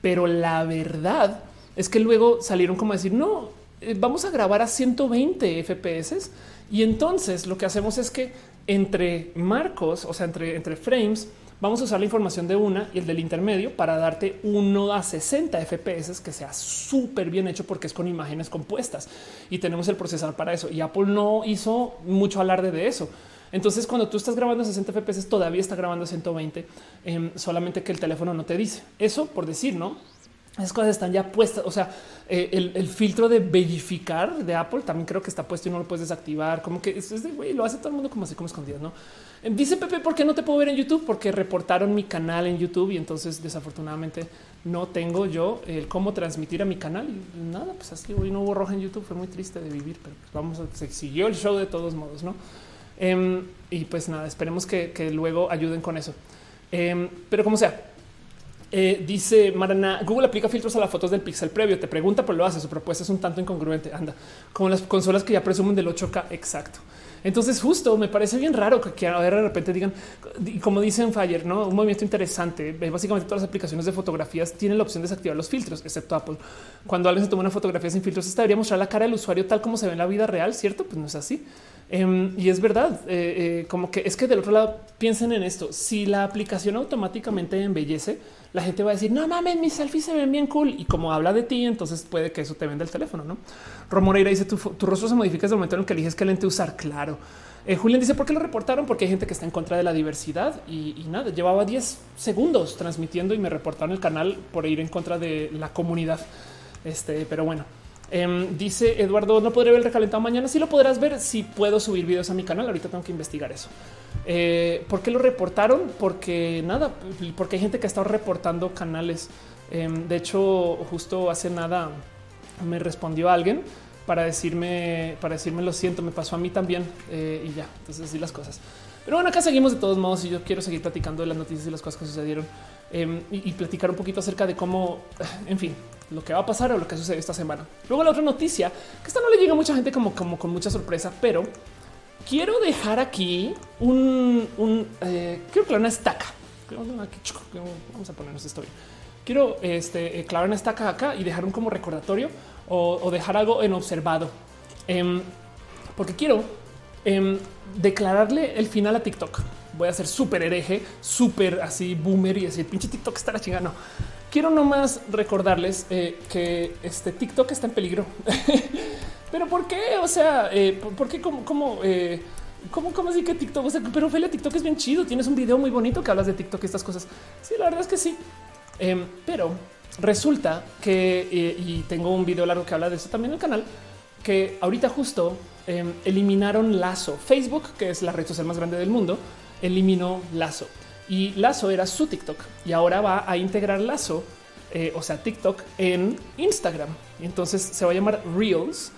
Pero la verdad es que luego salieron como a decir, no, eh, vamos a grabar a 120 FPS. Y entonces lo que hacemos es que entre marcos, o sea, entre, entre frames, Vamos a usar la información de una y el del intermedio para darte uno a 60 FPS que sea súper bien hecho porque es con imágenes compuestas y tenemos el procesador para eso. Y Apple no hizo mucho alarde de eso. Entonces, cuando tú estás grabando a 60 FPS, todavía está grabando a 120, em, solamente que el teléfono no te dice eso por decir, no? Esas cosas están ya puestas. O sea, eh, el, filtro de verificar de Apple también creo que está puesto y no lo puedes desactivar. Como que es, de güey, lo hace todo el mundo como así, como escondido. No eh, dice Pepe, ¿por qué no te puedo ver en YouTube? Porque reportaron mi canal en YouTube y entonces desafortunadamente no tengo yo el cómo transmitir a mi canal. Y nada, pues así hoy no hubo roja en YouTube. Fue muy triste de vivir, pero pues vamos a se siguió el show de todos modos, no? Em, y pues nada, esperemos que, luego ayuden con eso. Em, pero como sea, eh, dice Marana, Google aplica filtros a las fotos del pixel previo. Te pregunta, pero lo hace. Su propuesta es un tanto incongruente. Anda, como las consolas que ya presumen del 8K. Exacto. Entonces, justo me parece bien raro que, ahora de repente digan, como dicen Fire, no un movimiento interesante. Básicamente, todas las aplicaciones de fotografías tienen la opción de desactivar los filtros, excepto Apple. Cuando alguien se toma una fotografía sin filtros, esta debería mostrar la cara del usuario tal como se ve en la vida real, cierto? Pues no es así. Em, y es verdad, eh, eh, como que es que del otro lado piensen en esto. Si la aplicación automáticamente embellece, la gente va a decir no mames, mis selfies se ven bien cool. Y como habla de ti, entonces puede que eso te venda el teléfono. No Romoreira dice tu, rostro se modifica desde el momento en que eliges qué lente usar. Claro. Eh, Julián dice por qué lo reportaron, porque hay gente que está en contra de la diversidad y, nada, llevaba 10 segundos transmitiendo y me reportaron el canal por ir en contra de la comunidad. Este, pero bueno, Em, dice Eduardo, no podré ver el recalentado mañana. Sí lo podrás ver si puedo subir videos a mi canal. Ahorita tengo que investigar eso. Eh, ¿Por qué lo reportaron? Porque nada, porque hay gente que ha estado reportando canales. Em, de hecho, justo hace nada me respondió alguien para decirme, para decirme lo siento, me pasó a mí también eh, y ya. Entonces, así las cosas. Pero bueno, acá seguimos de todos modos y yo quiero seguir platicando de las noticias y las cosas que sucedieron em, y, y platicar un poquito acerca de cómo, en fin, lo que va a pasar o lo que sucede esta semana. Luego la otra noticia, que esta no le llega a mucha gente como, como con mucha sorpresa, pero quiero dejar aquí un, un eh, quiero clavar una estaca. Vamos a ponernos esto bien. Quiero este, clavar una estaca acá y dejar un como recordatorio o, dejar algo en observado. Em, porque quiero em, declararle el final a TikTok. Voy a ser súper hereje, súper así boomer y decir pinche TikTok está la. No, quiero nomás recordarles eh, que este TikTok está en peligro. pero ¿por qué? O sea, eh, ¿por qué? ¿Cómo? cómo eh, ¿Cómo, cómo así que TikTok? Pero Ophelia, TikTok es bien chido. Tienes un video muy bonito que hablas de TikTok y estas cosas. Sí, la verdad es que sí. Em, pero resulta que, y tengo un video largo que habla de eso también en el canal, que ahorita justo em, eliminaron Lazo. Facebook, que es la red social más grande del mundo, eliminó Lazo y Lazo era su TikTok y ahora va a integrar Lazo, eh, o sea, TikTok en Instagram. Entonces se va a llamar Reels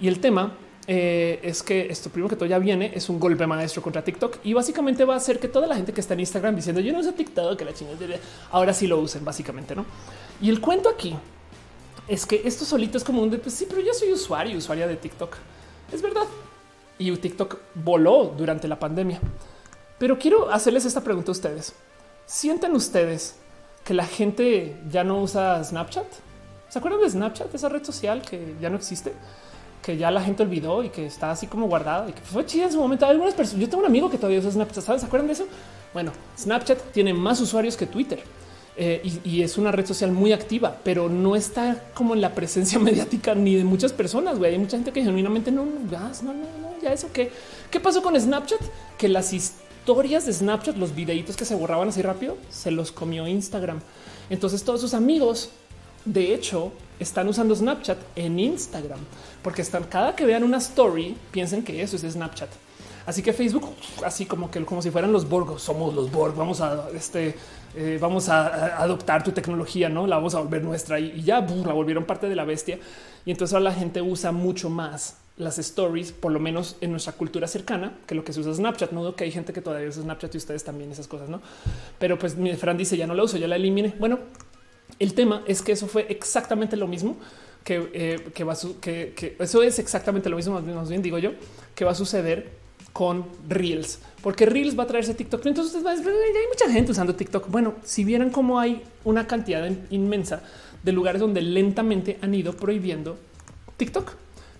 y el tema eh, es que esto primero que todo ya viene, es un golpe maestro contra TikTok y básicamente va a hacer que toda la gente que está en Instagram diciendo yo no uso TikTok, que la chingada, ahora sí lo usen básicamente, ¿no? Y el cuento aquí es que esto solito es como un de pues sí, pero yo soy usuario, usuaria de TikTok. Es verdad. Y TikTok voló durante la pandemia. Pero quiero hacerles esta pregunta a ustedes. ¿Sienten ustedes que la gente ya no usa Snapchat? ¿Se acuerdan de Snapchat, esa red social que ya no existe? Que ya la gente olvidó y que está así como guardada y que fue chida en su momento. Algunas personas, yo tengo un amigo que todavía usa Snapchat, ¿saben? ¿Se acuerdan de eso? Bueno, Snapchat tiene más usuarios que Twitter. Eh, y, es una red social muy activa, pero no está como en la presencia mediática ni de muchas personas. güey. Hay mucha gente que genuinamente no, no, no, no, ya eso qué. ¿Qué pasó con Snapchat? Que las historias de Snapchat, los videitos que se borraban así rápido, se los comió Instagram. Entonces todos sus amigos, de hecho, están usando Snapchat en Instagram, porque están cada que vean una story, piensen que eso es Snapchat. Así que Facebook, así como que como si fueran los Borg, somos los Borg, vamos a este, eh, vamos a, adoptar tu tecnología, no la vamos a volver nuestra y, ya la volvieron parte de la bestia. Y entonces ahora la gente usa mucho más las stories, por lo menos en nuestra cultura cercana, que lo que se usa Snapchat. No que hay gente que todavía usa Snapchat y ustedes también esas cosas, no? Pero pues mi Fran dice ya no la uso, ya la eliminé. Bueno, el tema es que eso fue exactamente lo mismo que, eh, que va a eso es exactamente lo mismo, más bien, digo yo, que va a suceder con Reels, porque Reels va a traerse TikTok. Entonces ya hay mucha gente usando TikTok. Bueno, si vieran cómo hay una cantidad inmensa de lugares donde lentamente han ido prohibiendo TikTok.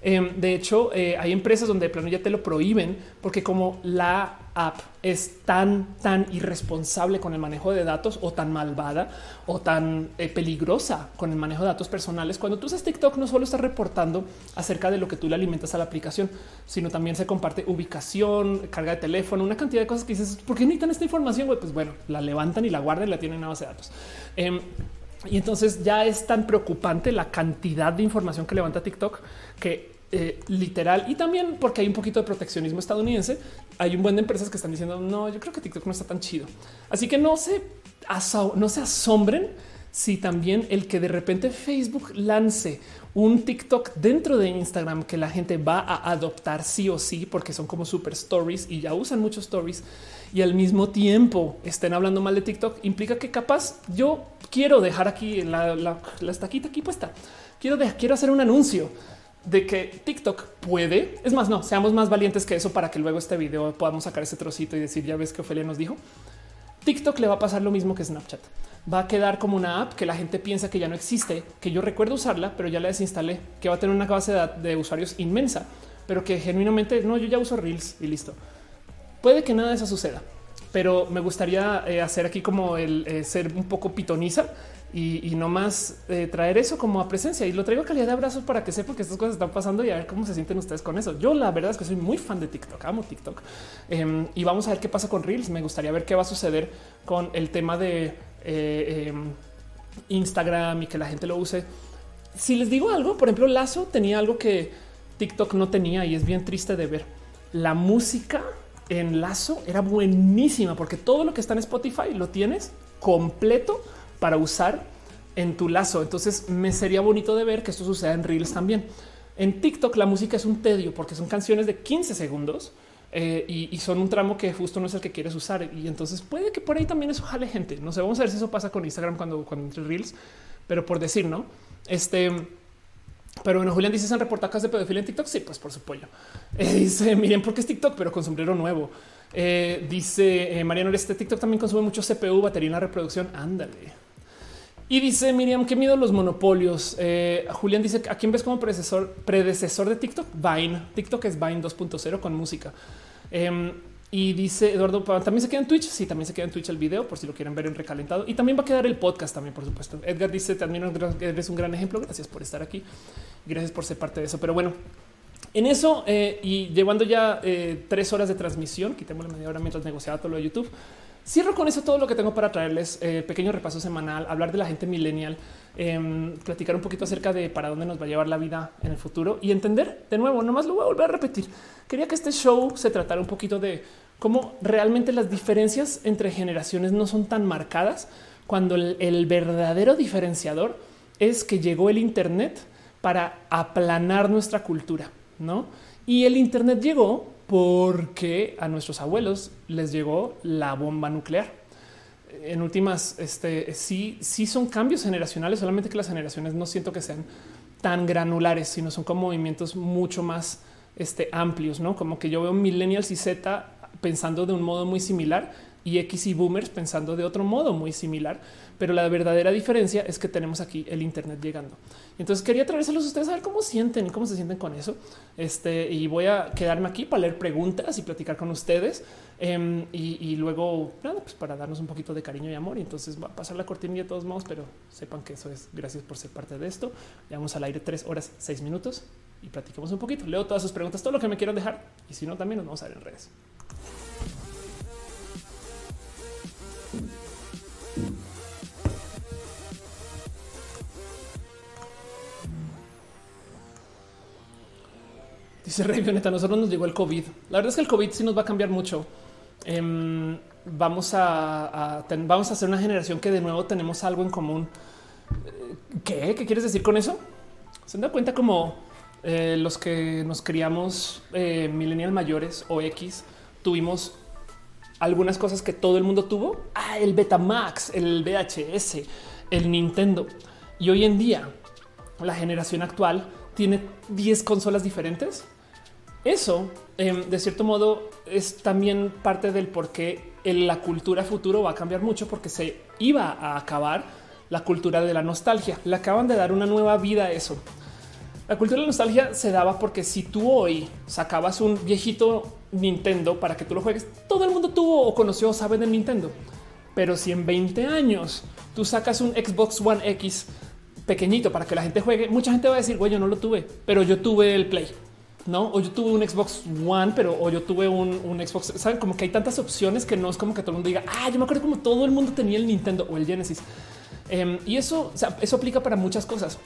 Eh, de hecho, eh, hay empresas donde de plano ya te lo prohíben porque como la app es tan, tan irresponsable con el manejo de datos o tan malvada o tan eh, peligrosa con el manejo de datos personales, cuando tú usas TikTok no solo estás reportando acerca de lo que tú le alimentas a la aplicación, sino también se comparte ubicación, carga de teléfono, una cantidad de cosas que dices, ¿por qué necesitan esta información? Pues bueno, la levantan y la guardan y la tienen en una base de datos. Eh, y entonces ya es tan preocupante la cantidad de información que levanta TikTok que eh, literal y también porque hay un poquito de proteccionismo estadounidense. Hay un buen de empresas que están diciendo no, yo creo que TikTok no está tan chido. Así que no se, no se asombren si también el que de repente Facebook lance un TikTok dentro de Instagram que la gente va a adoptar sí o sí, porque son como super stories y ya usan muchos stories y al mismo tiempo estén hablando mal de TikTok, implica que capaz yo quiero dejar aquí la, la, la estaquita aquí puesta. Quiero, quiero hacer un anuncio de que TikTok puede. Es más, no seamos más valientes que eso para que luego este video podamos sacar ese trocito y decir, ya ves que Ofelia nos dijo. TikTok le va a pasar lo mismo que Snapchat. Va a quedar como una app que la gente piensa que ya no existe, que yo recuerdo usarla, pero ya la desinstalé, que va a tener una base de, de usuarios inmensa, pero que genuinamente no, yo ya uso Reels y listo. Puede que nada de eso suceda, pero me gustaría eh, hacer aquí como el eh, ser un poco pitoniza y, y no más eh, traer eso como a presencia. Y lo traigo a calidad de abrazos para que sepan que estas cosas están pasando y a ver cómo se sienten ustedes con eso. Yo la verdad es que soy muy fan de TikTok, amo TikTok Em, y vamos a ver qué pasa con Reels. Me gustaría ver qué va a suceder con el tema de eh, em, Instagram y que la gente lo use. Si les digo algo, por ejemplo, Lazo tenía algo que TikTok no tenía y es bien triste de ver. La música en Lazo era buenísima porque todo lo que está en Spotify lo tienes completo para usar en tu lazo. Entonces me sería bonito de ver que esto suceda en Reels también. En TikTok la música es un tedio porque son canciones de 15 segundos eh, y, son un tramo que justo no es el que quieres usar. Y entonces puede que por ahí también eso jale gente. No sé, vamos a ver si eso pasa con Instagram cuando, entre Reels, pero por decir, no? Este, pero bueno, Julián dice: ¿se han reportado casos de pedofilia en TikTok? Sí, pues por su pollo. Eh, dice: Miren, porque es TikTok, pero con sombrero nuevo. Eh, dice eh, Mariano: Este TikTok también consume mucho CPU, batería en la reproducción. Ándale. Y dice Miriam, qué miedo los monopolios. Eh, Julián dice, ¿a quién ves como predecesor, predecesor de TikTok? Vine. TikTok es Vine 2.0 con música. Em, y dice Eduardo, ¿también se queda en Twitch? Sí, también se queda en Twitch el video, por si lo quieren ver en recalentado. Y también va a quedar el podcast también, por supuesto. Edgar dice, también eres un gran ejemplo. Gracias por estar aquí. Gracias por ser parte de eso. Pero bueno, en eso eh, y llevando ya eh, tres horas de transmisión, quitémosle media hora mientras negociaba todo lo de YouTube. Cierro con eso todo lo que tengo para traerles eh, pequeño repaso semanal, hablar de la gente millennial, eh, platicar un poquito acerca de para dónde nos va a llevar la vida en el futuro y entender de nuevo, nomás lo voy a volver a repetir. Quería que este show se tratara un poquito de cómo realmente las diferencias entre generaciones no son tan marcadas cuando el, el verdadero diferenciador es que llegó el Internet para aplanar nuestra cultura, ¿no? Y el Internet llegó porque a nuestros abuelos les llegó la bomba nuclear. en últimas, este sí, sí son cambios generacionales, solamente que las generaciones no siento que sean tan granulares, sino son como movimientos mucho más este, amplios, no como que yo veo millennials y Z pensando de un modo muy similar y X y boomers pensando de otro modo muy similar. Pero la verdadera diferencia es que tenemos aquí el Internet llegando. Entonces quería traérselos a ustedes a ver cómo sienten y cómo se sienten con eso. Este y voy a quedarme aquí para leer preguntas y platicar con ustedes. Em, y, luego, nada, pues para darnos un poquito de cariño y amor. Y entonces va a pasar la cortinilla de todos modos, pero sepan que eso es gracias por ser parte de esto. Llevamos al aire tres horas, seis minutos y platicamos un poquito. Leo todas sus preguntas, todo lo que me quieran dejar. Y si no, también nos vamos a ver en redes. Dice Rey Violeta, a nosotros nos llegó el COVID. La verdad es que el COVID sí nos va a cambiar mucho. Em, vamos a, vamos a hacer una generación que de nuevo tenemos algo en común. Eh, ¿Qué? ¿Qué quieres decir con eso? Se dan cuenta como eh, los que nos criamos eh, millennial mayores o X tuvimos algunas cosas que todo el mundo tuvo. Ah, el Betamax, el VHS, el Nintendo. Y hoy en día la generación actual tiene 10 consolas diferentes eso, em, de cierto modo, es también parte del por qué la cultura futuro va a cambiar mucho porque se iba a acabar la cultura de la nostalgia. Le acaban de dar una nueva vida a eso. La cultura de la nostalgia se daba porque si tú hoy sacabas un viejito Nintendo para que tú lo juegues, todo el mundo tuvo o conoció o sabe de Nintendo. Pero si en 20 años tú sacas un Xbox One X pequeñito para que la gente juegue, mucha gente va a decir, güey, yo no lo tuve, pero yo tuve el Play no, o yo tuve un Xbox One, pero o yo tuve un, Xbox. Saben como que hay tantas opciones que no es como que todo el mundo diga, ah, yo me acuerdo como todo el mundo tenía el Nintendo o el Genesis. Em, y eso, eso aplica para muchas cosas.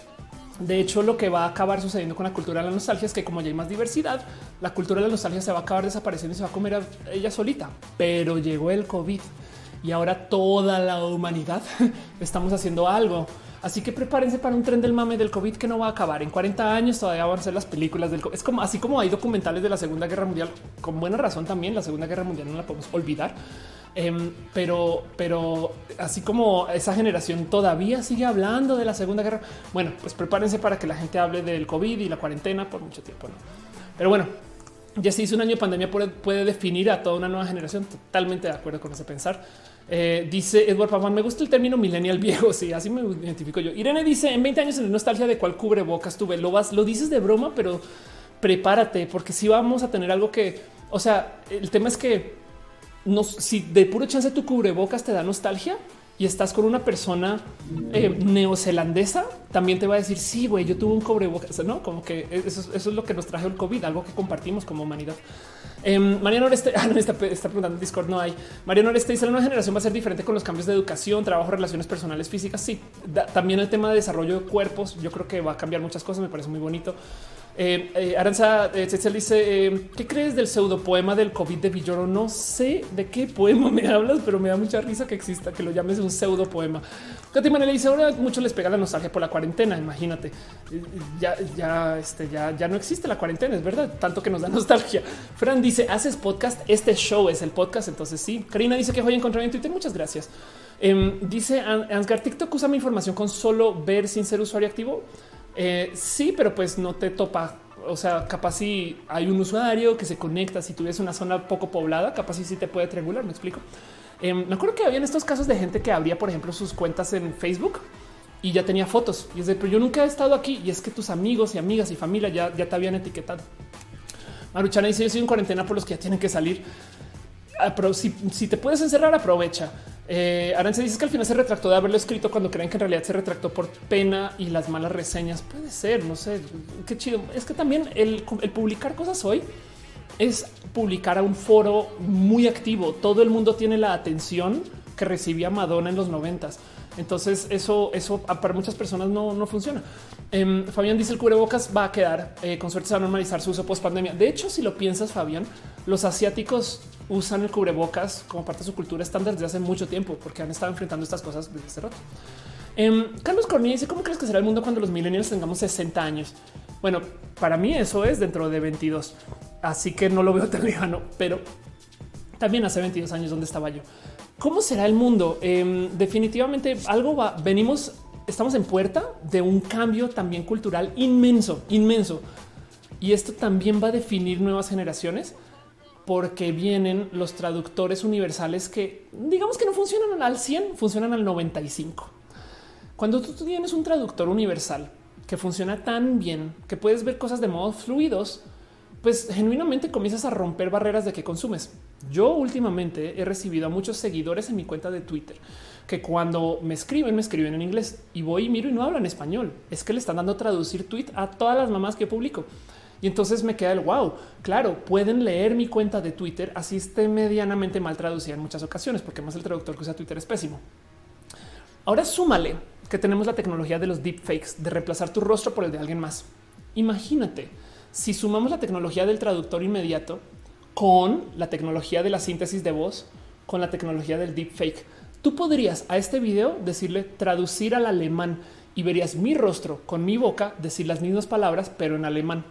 De hecho, lo que va a acabar sucediendo con la cultura de la nostalgia es que como ya hay más diversidad, la cultura de la nostalgia se va a acabar desapareciendo y se va a comer ella solita. Pero llegó el COVID y ahora toda la humanidad estamos haciendo algo Así que prepárense para un tren del mame del COVID que no va a acabar. En 40 años todavía van a ser las películas del COVID. Es como así como hay documentales de la Segunda Guerra Mundial, con buena razón también. La Segunda Guerra Mundial no la podemos olvidar. Em, pero, pero así como esa generación todavía sigue hablando de la Segunda Guerra, bueno, pues prepárense para que la gente hable del COVID y la cuarentena por mucho tiempo. Pero bueno, ya se hizo un año de pandemia puede, puede definir a toda una nueva generación. Totalmente de acuerdo con ese pensar. Eh, dice Edward Paván, me gusta el término millennial viejo. Sí, así me identifico yo. Irene dice en 20 años en nostalgia de cuál cubrebocas tuve. Lo vas, lo dices de broma, pero prepárate porque si vamos a tener algo que, o sea, el tema es que no, si de puro chance tu cubrebocas te da nostalgia, y estás con una persona eh, neozelandesa, también te va a decir, sí, güey, yo tuve un cubrebocas, ¿no? Como que eso, es lo que nos trajo el COVID, algo que compartimos como humanidad. Em, Mariano Oreste, ah, está, preguntando en Discord, no hay. Mariano Oreste dice, la nueva generación va a ser diferente con los cambios de educación, trabajo, relaciones personales, físicas. Sí, también el tema de desarrollo de cuerpos, yo creo que va a cambiar muchas cosas, me parece muy bonito. Eh, eh, Aranza eh, dice: eh, ¿Qué crees del pseudo poema del COVID de Villoro? No sé de qué poema me hablas, pero me da mucha risa que exista, que lo llames un pseudo poema. Katy dice: Ahora mucho les pega la nostalgia por la cuarentena. Imagínate, ya, ya, este, ya, ya no existe la cuarentena, es verdad, tanto que nos da nostalgia. Fran dice: Haces podcast. Este show es el podcast. Entonces, sí. Karina dice que voy a encontrar en Twitter. Muchas gracias. Em, dice Ansgar: TikTok usa mi información con solo ver sin ser usuario activo. Eh, sí, pero pues no te topa. O sea, capaz si hay un usuario que se conecta, si tuviese una zona poco poblada, capaz si sí te puede triangular. Me explico. Em, me acuerdo que había estos casos de gente que abría, por ejemplo, sus cuentas en Facebook y ya tenía fotos. Y es de, pero yo nunca he estado aquí. Y es que tus amigos y amigas y familia ya, ya te habían etiquetado. Maruchana dice: Yo soy en cuarentena por los que ya tienen que salir. Ah, pero si, si te puedes encerrar, aprovecha. Eh, Aranza dice que al final se retractó de haberlo escrito cuando creen que en realidad se retractó por pena y las malas reseñas. Puede ser, no sé qué chido. Es que también el, publicar cosas hoy es publicar a un foro muy activo. Todo el mundo tiene la atención que recibía Madonna en los noventas. Entonces eso, eso para muchas personas no, no funciona. Em, Fabián dice el cubrebocas va a quedar eh, con suerte se va a normalizar su uso post pandemia. De hecho, si lo piensas, Fabián, los asiáticos usan el cubrebocas como parte de su cultura estándar desde hace mucho tiempo porque han estado enfrentando estas cosas desde hace rato. Em, Carlos Cornilla dice cómo crees que será el mundo cuando los millennials tengamos 60 años? Bueno, para mí eso es dentro de 22, así que no lo veo tan lejano, pero también hace 22 años donde estaba yo. ¿Cómo será el mundo? Em, definitivamente algo va. Venimos, estamos en puerta de un cambio también cultural inmenso, inmenso. Y esto también va a definir nuevas generaciones porque vienen los traductores universales que digamos que no funcionan al 100, funcionan al 95. Cuando tú tienes un traductor universal que funciona tan bien que puedes ver cosas de modos fluidos, pues genuinamente comienzas a romper barreras de que consumes. Yo últimamente he recibido a muchos seguidores en mi cuenta de Twitter que cuando me escriben, me escriben en inglés y voy y miro y no hablan español. Es que le están dando traducir tweet a todas las mamás que publico. Y entonces me queda el wow. Claro, pueden leer mi cuenta de Twitter, así esté medianamente mal traducida en muchas ocasiones, porque más el traductor que usa Twitter es pésimo. Ahora súmale que tenemos la tecnología de los deepfakes, de reemplazar tu rostro por el de alguien más. Imagínate si sumamos la tecnología del traductor inmediato con la tecnología de la síntesis de voz, con la tecnología del deepfake, tú podrías a este video decirle traducir al alemán y verías mi rostro con mi boca decir las mismas palabras, pero en alemán.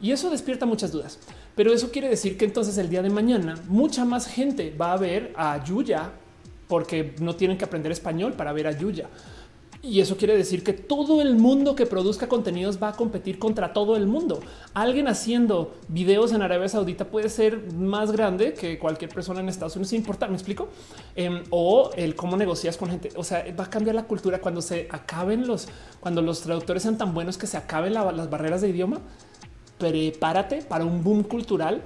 Y eso despierta muchas dudas. Pero eso quiere decir que entonces el día de mañana mucha más gente va a ver a Yuya porque no tienen que aprender español para ver a Yuya. Y eso quiere decir que todo el mundo que produzca contenidos va a competir contra todo el mundo. Alguien haciendo videos en Arabia Saudita puede ser más grande que cualquier persona en Estados Unidos, sin importar, me explico. Em, o el cómo negocias con gente. O sea, va a cambiar la cultura cuando se acaben los, cuando los traductores sean tan buenos que se acaben las barreras de idioma prepárate para un boom cultural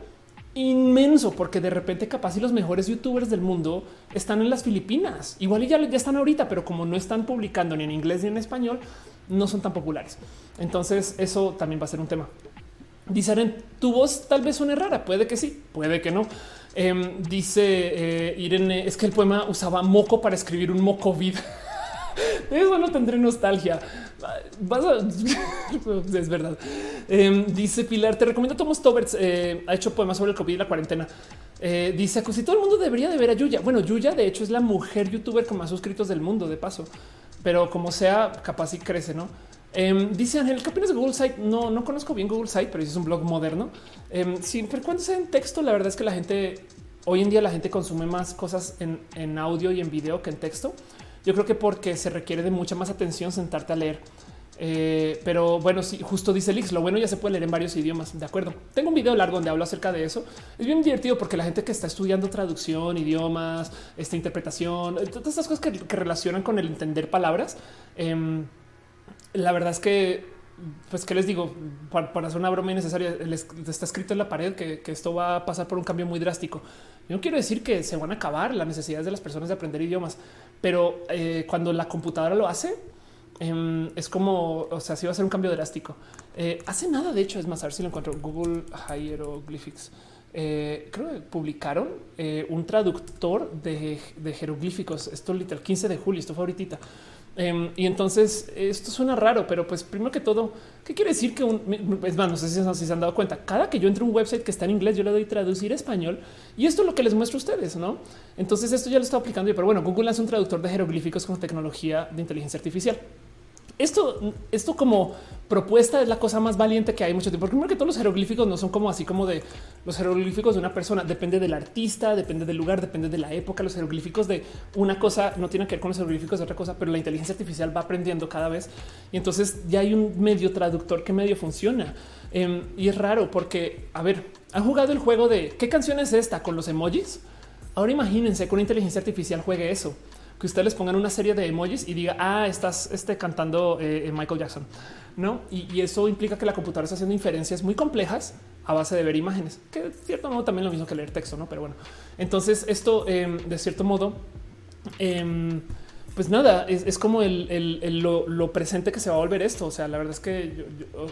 inmenso, porque de repente capaz y los mejores youtubers del mundo están en las Filipinas. Igual y ya, ya están ahorita, pero como no están publicando ni en inglés ni en español, no son tan populares. Entonces eso también va a ser un tema. Dice tu voz tal vez suene rara, puede que sí, puede que no. Em, dice eh, Irene, es que el poema usaba moco para escribir un moco vid. Eso no tendré nostalgia. es verdad. Em, dice Pilar, te recomiendo Thomas Toberts. Eh, ha hecho poemas sobre el COVID y la cuarentena. Eh, dice si todo el mundo debería de ver a Yuya. Bueno, Yuya de hecho es la mujer youtuber con más suscritos del mundo, de paso, pero como sea, capaz y crece, no? Eh, dice Ángel, ¿qué opinas de Google Site? No, no conozco bien Google Site, pero es un blog moderno. Eh, siempre cuando sea en texto, la verdad es que la gente hoy en día la gente consume más cosas en, en audio y en video que en texto. Yo creo que porque se requiere de mucha más atención sentarte a leer. Eh, pero bueno, sí, justo dice Lix, lo bueno ya se puede leer en varios idiomas. De acuerdo. Tengo un video largo donde hablo acerca de eso. Es bien divertido porque la gente que está estudiando traducción, idiomas, esta interpretación, eh, todas estas cosas que, relacionan con el entender palabras. Em, la verdad es que, pues, ¿qué les digo? Para, hacer una broma innecesaria, está escrito en la pared que, esto va a pasar por un cambio muy drástico. Yo no quiero decir que se van a acabar las necesidades de las personas de aprender idiomas, pero eh, cuando la computadora lo hace, em, es como, o sea, sí va a ser un cambio drástico. Eh, hace nada, de hecho, es más, a ver si lo encuentro. Google Hieroglyphics. Eh, creo que publicaron un traductor de, de, jeroglíficos. Esto literal 15 de julio, esto fue ahorita. Em, y entonces esto suena raro, pero pues primero que todo, ¿qué quiere decir que un es más, no sé si, se han dado cuenta? Cada que yo entro a un website que está en inglés, yo le doy traducir a español y esto es lo que les muestro a ustedes, no? Entonces esto ya lo está aplicando pero bueno, Google hace un traductor de jeroglíficos con tecnología de inteligencia artificial. Esto, esto como propuesta es la cosa más valiente que hay mucho tiempo. Porque primero que todos los jeroglíficos no son como así como de los jeroglíficos de una persona. Depende del artista, depende del lugar, depende de la época. Los jeroglíficos de una cosa no tienen que ver con los jeroglíficos de otra cosa, pero la inteligencia artificial va aprendiendo cada vez. Y entonces ya hay un medio traductor que medio funciona. Em, y es raro porque, a ver, han jugado el juego de qué canción es esta con los emojis. Ahora imagínense que una inteligencia artificial juegue eso que ustedes les pongan una serie de emojis y diga, ah, estás este, cantando eh, Michael Jackson, ¿no? Y, eso implica que la computadora está haciendo inferencias muy complejas a base de ver imágenes, que de cierto modo también lo mismo que leer texto, ¿no? Pero bueno, entonces esto em, de cierto modo... Em, pues nada, es, como el, lo, presente que se va a volver esto. O sea, la verdad es que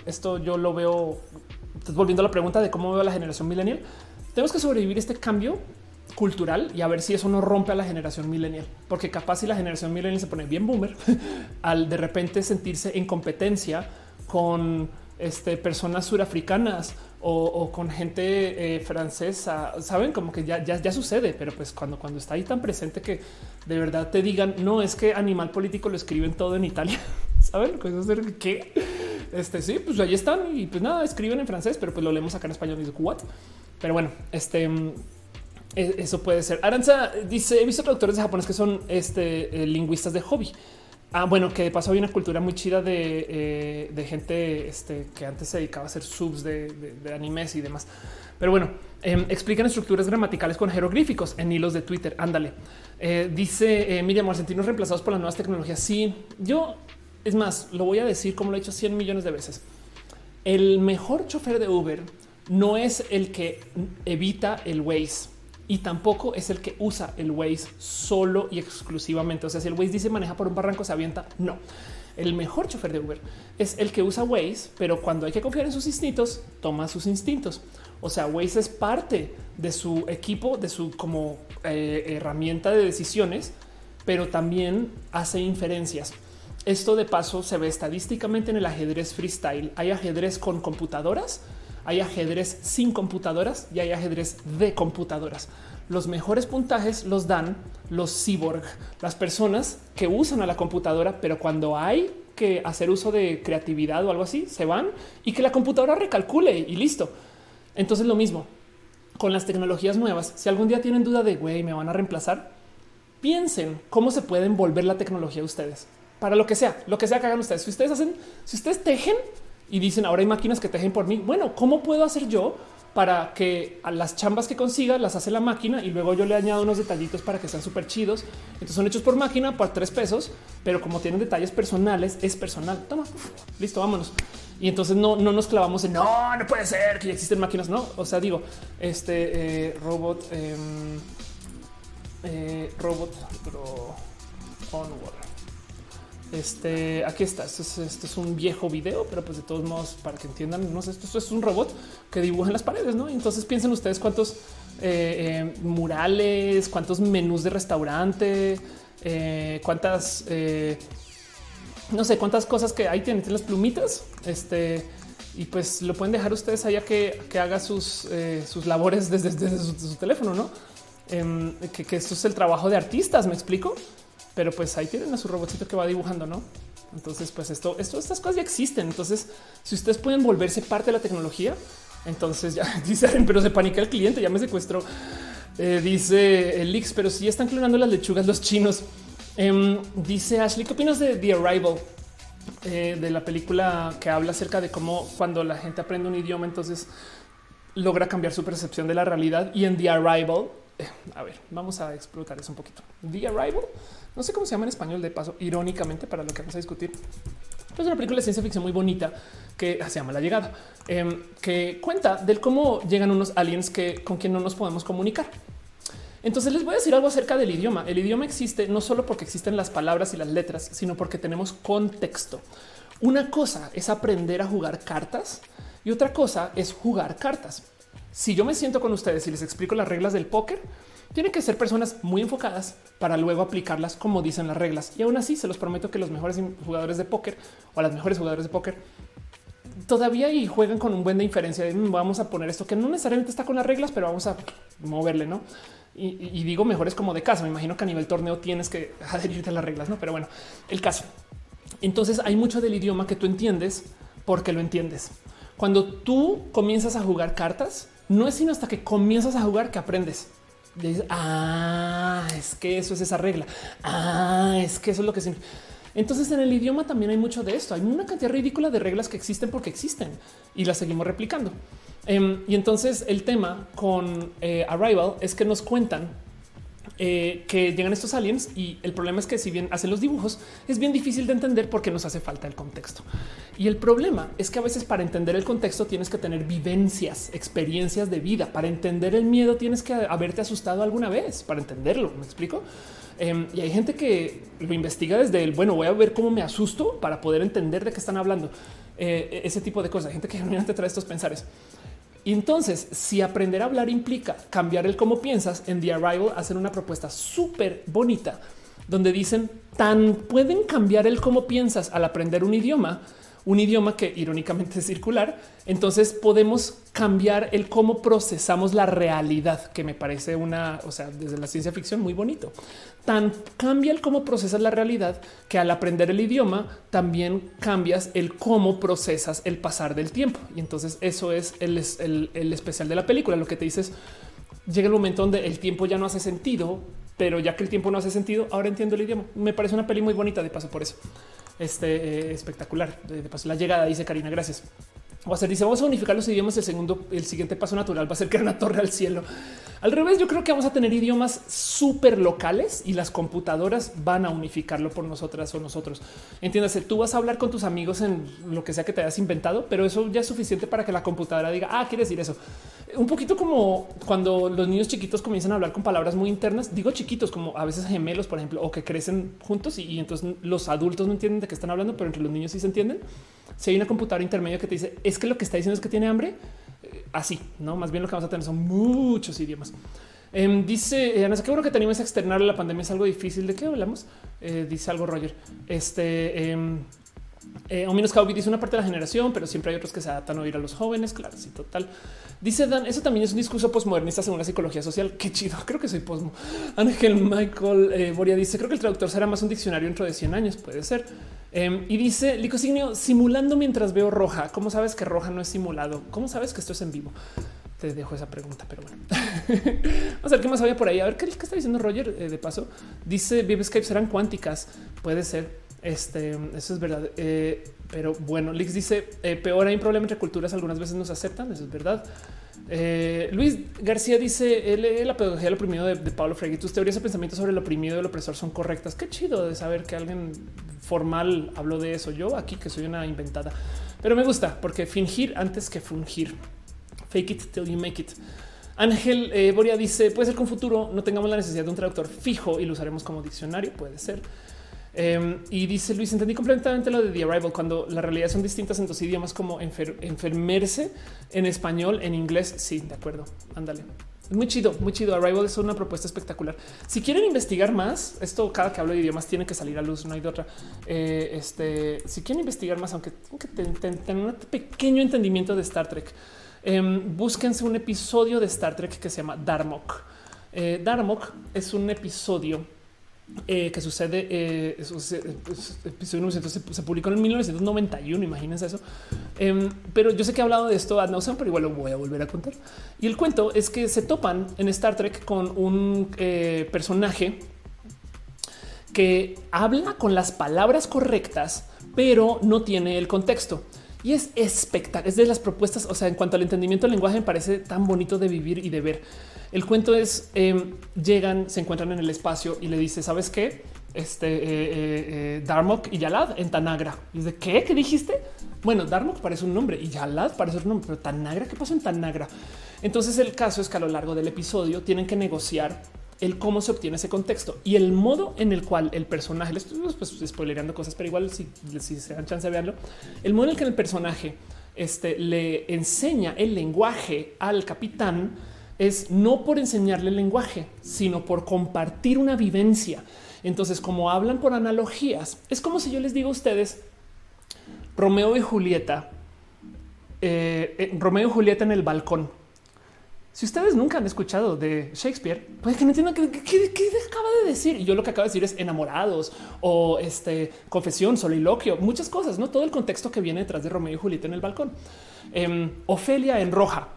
esto yo lo veo volviendo a la pregunta de cómo veo la generación millennial. Tenemos que sobrevivir este cambio cultural y a ver si eso no rompe a la generación millennial, porque capaz si la generación millennial se pone bien boomer al de repente sentirse en competencia con este, personas surafricanas o, con gente eh, francesa, saben como que ya, ya, sucede, pero pues cuando, cuando está ahí tan presente que de verdad te digan no es que animal político lo escriben todo en Italia, saben que este sí, pues ahí están y pues nada, escriben en francés, pero pues lo leemos acá en español y dice what, pero bueno, este Eso puede ser. Aranza dice: He visto traductores de japonés que son este, eh, lingüistas de hobby. Ah, bueno, que de paso había una cultura muy chida de, eh, de gente este, que antes se dedicaba a hacer subs de, animes y demás. Pero bueno, em, explican estructuras gramaticales con jeroglíficos en hilos de Twitter. Ándale. Eh, dice Miriam, argentinos reemplazados por las nuevas tecnologías. Sí, yo es más, lo voy a decir como lo he hecho 100 millones de veces. El mejor chofer de Uber no es el que evita el Waze y tampoco es el que usa el Waze solo y exclusivamente. O sea, si el Waze dice maneja por un barranco, se avienta. No. El mejor chofer de Uber es el que usa Waze, pero cuando hay que confiar en sus instintos, toma sus instintos. O sea, Waze es parte de su equipo, de su como eh, herramienta de decisiones, pero también hace inferencias. Esto de paso se ve estadísticamente en el ajedrez freestyle. Hay ajedrez con computadoras, hay ajedrez sin computadoras y hay ajedrez de computadoras. Los mejores puntajes los dan los cyborg, las personas que usan a la computadora, pero cuando hay que hacer uso de creatividad o algo así, se van y que la computadora recalcule y listo. Entonces lo mismo con las tecnologías nuevas. Si algún día tienen duda de güey, me van a reemplazar, piensen cómo se pueden volver la tecnología a ustedes para lo que sea, lo que sea que hagan ustedes. Si ustedes hacen, si ustedes tejen y dicen ahora hay máquinas que tejen por mí, bueno, ¿cómo puedo hacer yo para que a las chambas que consiga las hace la máquina y luego yo le añado unos detallitos para que sean súper chidos? Entonces son hechos por máquina por tres pesos, pero como tienen detalles personales, es personal. Toma, listo, vámonos. Y entonces no, no nos clavamos en no, no puede ser que existen máquinas. No, o sea, digo, este eh, robot, em, eh, robot Draw onward. Este aquí está. Esto es, un viejo video, pero pues de todos modos, para que entiendan, no sé, esto, es un robot que dibuja en las paredes, no? Entonces piensen ustedes cuántos eh, eh, murales, cuántos menús de restaurante, eh, cuántas, no sé, cuántas cosas que ahí tienen, las plumitas. Este y pues lo pueden dejar ustedes allá que, que haga sus, sus labores desde, desde su, teléfono, no? Em, que esto es el trabajo de artistas, me explico pero pues ahí tienen a su robotito que va dibujando, ¿no? Entonces, pues esto, esto, estas cosas ya existen. Entonces, si ustedes pueden volverse parte de la tecnología, entonces ya dicen, pero se panica el cliente, ya me secuestró. Eh, dice el Lix, pero si están clonando las lechugas los chinos. Em, dice Ashley, ¿qué opinas de The Arrival? Eh, de la película que habla acerca de cómo cuando la gente aprende un idioma, entonces logra cambiar su percepción de la realidad. Y en The Arrival, eh, a ver, vamos a explotar eso un poquito. The Arrival, no sé cómo se llama en español de paso, irónicamente para lo que vamos a discutir. Es una película de ciencia ficción muy bonita que se llama La Llegada, eh, que cuenta del cómo llegan unos aliens que con quien no nos podemos comunicar. Entonces les voy a decir algo acerca del idioma. El idioma existe no solo porque existen las palabras y las letras, sino porque tenemos contexto. Una cosa es aprender a jugar cartas y otra cosa es jugar cartas. Si yo me siento con ustedes y les explico las reglas del póker, tienen que ser personas muy enfocadas para luego aplicarlas como dicen las reglas. Y aún así se los prometo que los mejores jugadores de póker o las mejores jugadores de póker todavía juegan con un buen de inferencia "Mm, vamos a poner esto que no necesariamente está con las reglas, pero vamos a moverle, no? Y- y digo mejores como de casa. Me imagino que a nivel torneo tienes que adherirte a las reglas, no? Pero bueno, el caso. Entonces hay mucho del idioma que tú entiendes porque lo entiendes. Cuando tú comienzas a jugar cartas, no es sino hasta que comienzas a jugar que aprendes. Ah, es que eso es esa regla. Ah, es que eso es lo que significa. Entonces en el idioma también hay mucho de esto. Hay una cantidad ridícula de reglas que existen porque existen y las seguimos replicando. Em, y entonces el tema con eh, Arrival es que nos cuentan eh, que llegan estos aliens y el problema es que si bien hacen los dibujos es bien difícil de entender porque nos hace falta el contexto. Y el problema es que a veces para entender el contexto tienes que tener vivencias, experiencias de vida. Para entender el miedo tienes que haberte asustado alguna vez para entenderlo. ¿Me explico? Em, y hay gente que lo investiga desde el bueno, voy a ver cómo me asusto para poder entender de qué están hablando. Eh, ese tipo de cosas. Hay gente que realmente trae estos pensares. Y entonces, si aprender a hablar implica cambiar el cómo piensas, en The Arrival hacen una propuesta súper bonita donde dicen tan pueden cambiar el cómo piensas al aprender un idioma, un idioma que irónicamente es circular. Entonces podemos cambiar el cómo procesamos la realidad, que me parece una, o sea, desde la ciencia ficción muy bonito. Tan cambia el cómo procesas la realidad que al aprender el idioma también cambias el cómo procesas el pasar del tiempo. Y entonces eso es el, el- el especial de la película. Lo que te dices, llega el momento donde el tiempo ya no hace sentido, pero ya que el tiempo no hace sentido, ahora entiendo el idioma. Me parece una peli muy bonita de paso por eso. Este eh, espectacular. De, de paso, la llegada dice Karina, gracias. O sea, dice vamos a unificar los idiomas. El segundo, el siguiente paso natural va a ser crear una torre al cielo. Al revés, yo creo que vamos a tener idiomas súper locales y las computadoras van a unificarlo por nosotras o nosotros. Entiéndase, tú vas a hablar con tus amigos en lo que sea que te hayas inventado, pero eso ya es suficiente para que la computadora diga, ah, quiere decir eso. Un poquito como cuando los niños chiquitos comienzan a hablar con palabras muy internas, digo chiquitos, como a veces gemelos, por ejemplo, o que crecen juntos y, y entonces los adultos no entienden de qué están hablando, pero entre los niños sí se entienden. Si hay una computadora intermedia que te dice, es que lo que está diciendo es que tiene hambre, eh, así, no más bien lo que vamos a tener son muchos idiomas. Em, dice eh, Ana, qué bueno que tenemos que externar la pandemia. Es algo difícil. ¿De qué hablamos? Eh, dice algo Roger. Este em, eh, o menos dice una parte de la generación, pero siempre hay otros que se adaptan a oír a los jóvenes. Claro, sí, total. Dice Dan, eso también es un discurso postmodernista según la psicología social. Qué chido. Creo que soy posmo. Ángel Michael Boria dice: Creo que el traductor será más un diccionario dentro de 100 años. Puede ser. Em, y dice Licosignio simulando mientras veo roja. ¿Cómo sabes que roja no es simulado? ¿Cómo sabes que esto es en vivo? Te dejo esa pregunta, pero bueno, vamos a ver qué más había por ahí. A ver qué, qué está diciendo Roger. Eh, de paso, dice Vivescape serán cuánticas. Puede ser. Este, eso es verdad. Eh, pero bueno, Lix dice eh, peor hay un problema entre culturas. Algunas veces nos aceptan. Eso es verdad. Eh, Luis García dice lee la pedagogía del oprimido de, de Pablo Freire. Tus teorías de pensamiento sobre el oprimido y el opresor son correctas. Qué chido de saber que alguien formal habló de eso. Yo aquí que soy una inventada, pero me gusta porque fingir antes que fungir. Fake it till you make it. Ángel eh, Boria dice puede ser que en futuro no tengamos la necesidad de un traductor fijo y lo usaremos como diccionario. Puede ser. Eh, y dice Luis, entendí completamente lo de The Arrival cuando la realidad son distintas en dos idiomas como enfer enfermerse en español, en inglés. Sí, de acuerdo. Ándale. Muy chido, muy chido. Arrival es una propuesta espectacular. Si quieren investigar más, esto cada que hablo de idiomas tiene que salir a luz, no hay de otra. Eh, este, si quieren investigar más, aunque tienen que tener un pequeño entendimiento de Star Trek, eh, búsquense un episodio de Star Trek que se llama Darmok. Eh, Darmok es un episodio eh, que sucede, eh, episodio se, se, publicó en 1991, imagínense eso. Eh, pero yo sé que he hablado de esto a no pero igual lo voy a volver a contar. Y el cuento es que se topan en Star Trek con un eh, personaje que habla con las palabras correctas, pero no tiene el contexto. Y es espectacular, es de las propuestas, o sea, en cuanto al entendimiento del lenguaje me parece tan bonito de vivir y de ver. El cuento es, eh, llegan, se encuentran en el espacio y le dice, ¿sabes qué? Este eh, eh, eh Darmok y Yalad en Tanagra. Y dice, ¿qué? ¿Qué dijiste? Bueno, Darmok parece un nombre y Yalad parece un nombre, pero Tanagra, ¿qué pasó en Tanagra? Entonces el caso es que a lo largo del episodio tienen que negociar el cómo se obtiene ese contexto y el modo en el cual el personaje, les estoy pues, spoilerando cosas, pero igual si, si se dan chance de verlo, el modo en el que el personaje este, le enseña el lenguaje al capitán es no por enseñarle el lenguaje, sino por compartir una vivencia. Entonces, como hablan por analogías, es como si yo les digo a ustedes, Romeo y Julieta, eh, eh, Romeo y Julieta en el balcón si ustedes nunca han escuchado de Shakespeare, puede que no entiendan qué, acaba de decir. Y yo lo que acabo de decir es enamorados o este confesión, soliloquio, muchas cosas, no todo el contexto que viene detrás de Romeo y Julieta en el balcón. Eh, Ofelia en roja,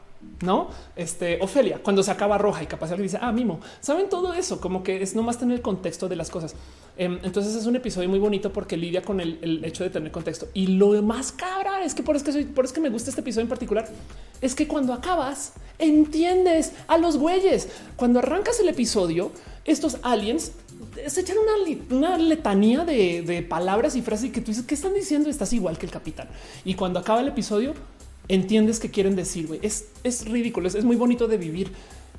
no este Ofelia cuando se acaba roja y capaz le dice ah mimo saben todo eso como que es nomás tener el contexto de las cosas. Em, entonces es un episodio muy bonito porque lidia con el, el, hecho de tener contexto. Y lo más cabra es que por eso que soy por eso que me gusta este episodio en particular es que cuando acabas entiendes a los güeyes. Cuando arrancas el episodio estos aliens se echan una, una letanía de, de, palabras y frases que tú dices que están diciendo estás igual que el capitán y cuando acaba el episodio entiendes qué quieren decir. güey. Es, es ridículo, es, es, muy bonito de vivir,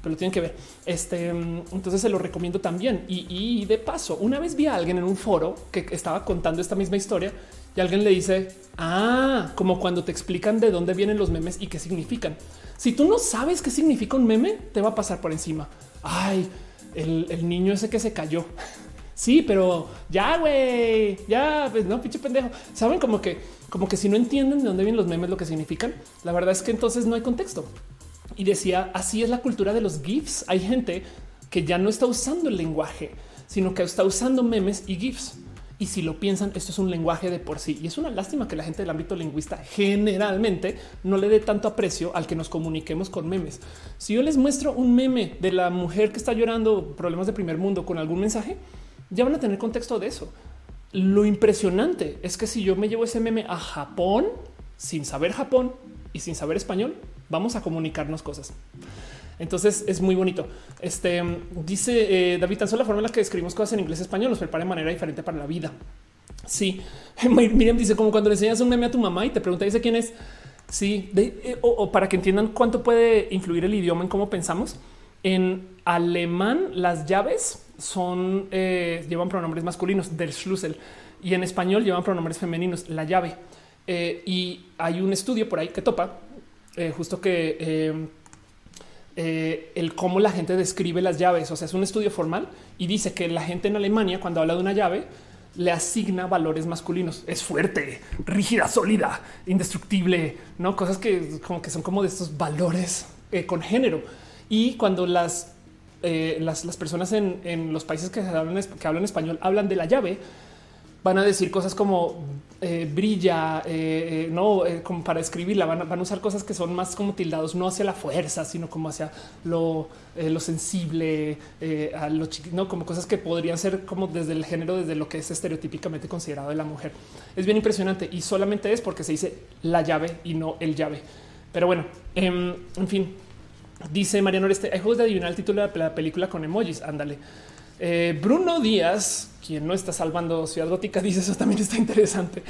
pero lo tienen que ver. Este, entonces se lo recomiendo también. Y, y, de paso, una vez vi a alguien en un foro que estaba contando esta misma historia y alguien le dice, ah, como cuando te explican de dónde vienen los memes y qué significan. Si tú no sabes qué significa un meme, te va a pasar por encima. Ay, el, el niño ese que se cayó. Sí, pero ya, güey, ya, pues no, pinche pendejo. Saben como que, como que si no entienden de dónde vienen los memes, lo que significan, la verdad es que entonces no hay contexto. Y decía, así es la cultura de los GIFs. Hay gente que ya no está usando el lenguaje, sino que está usando memes y GIFs. Y si lo piensan, esto es un lenguaje de por sí. Y es una lástima que la gente del ámbito lingüista generalmente no le dé tanto aprecio al que nos comuniquemos con memes. Si yo les muestro un meme de la mujer que está llorando problemas de primer mundo con algún mensaje, ya van a tener contexto de eso. Lo impresionante es que si yo me llevo ese meme a Japón sin saber Japón y sin saber español, vamos a comunicarnos cosas. Entonces es muy bonito. Este dice eh, David, tan solo la forma en la que escribimos cosas en inglés y español nos prepara de manera diferente para la vida. Sí, Miriam dice como cuando le enseñas un meme a tu mamá y te pregunta, dice quién es. Sí, eh, o, para que entiendan cuánto puede influir el idioma en cómo pensamos. En alemán, las llaves son eh, llevan pronombres masculinos del Schlüssel y en español llevan pronombres femeninos, la llave. y hay un estudio por ahí que topa justo que eh, el cómo la gente describe las llaves. O sea, es un estudio formal y dice que la gente en Alemania, cuando habla de una llave, le asigna valores masculinos. Es fuerte, rígida, sólida, indestructible, no cosas que como que son como de estos valores eh, con género. Y cuando las, eh, las, personas en, los países que hablan, que hablan español hablan de la llave, van a decir cosas como eh, brilla, eh, eh, no como para escribirla, van a, usar cosas que son más como tildados, no hacia la fuerza, sino como hacia lo, lo sensible, a lo no como cosas que podrían ser como desde el género, desde lo que es estereotípicamente considerado de la mujer. Es bien impresionante y solamente es porque se dice la llave y no el llave. Pero bueno, em, en fin, dice Mariano Este, hay juegos de adivinar el título de la película con emojis. Ándale. Bruno Díaz quien no está salvando Ciudad Gótica, dice eso también está interesante.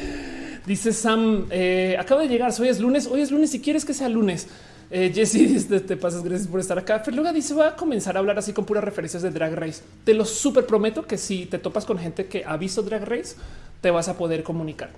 Dice Sam, eh, acabo de llegar, hoy es lunes, hoy es lunes, si quieres que sea lunes. Eh, Jesse, te, pasas, gracias por estar acá. Pero luego dice, voy a comenzar a hablar así con puras referencias de Drag Race. Te lo súper prometo que si te topas con gente que ha visto Drag Race, te vas a poder comunicar.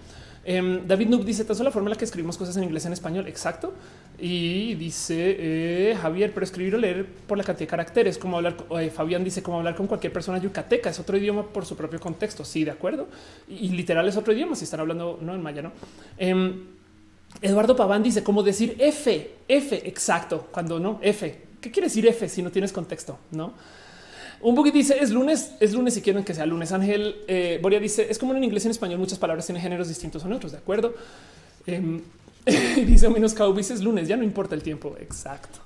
Em, David Noob dice, tan solo la forma en la que escribimos cosas en inglés en español. Exacto. Y dice eh, Javier, pero escribir o leer por la cantidad de caracteres, como hablar, eh, Fabián dice, como hablar con cualquier persona yucateca, es otro idioma por su propio contexto. Sí, de acuerdo. Y, literal es otro idioma si están hablando no en maya, no. Em, Eduardo Paván dice, como decir F, F, exacto, cuando no, F. ¿Qué quiere decir F si no tienes contexto? No. Un buggy dice es lunes, es lunes si quieren que sea lunes. Ángel eh, Boria dice es como en inglés y en español muchas palabras tienen géneros distintos o otros. De acuerdo. Eh, dice menos cowboys es lunes, ya no importa el tiempo. Exacto.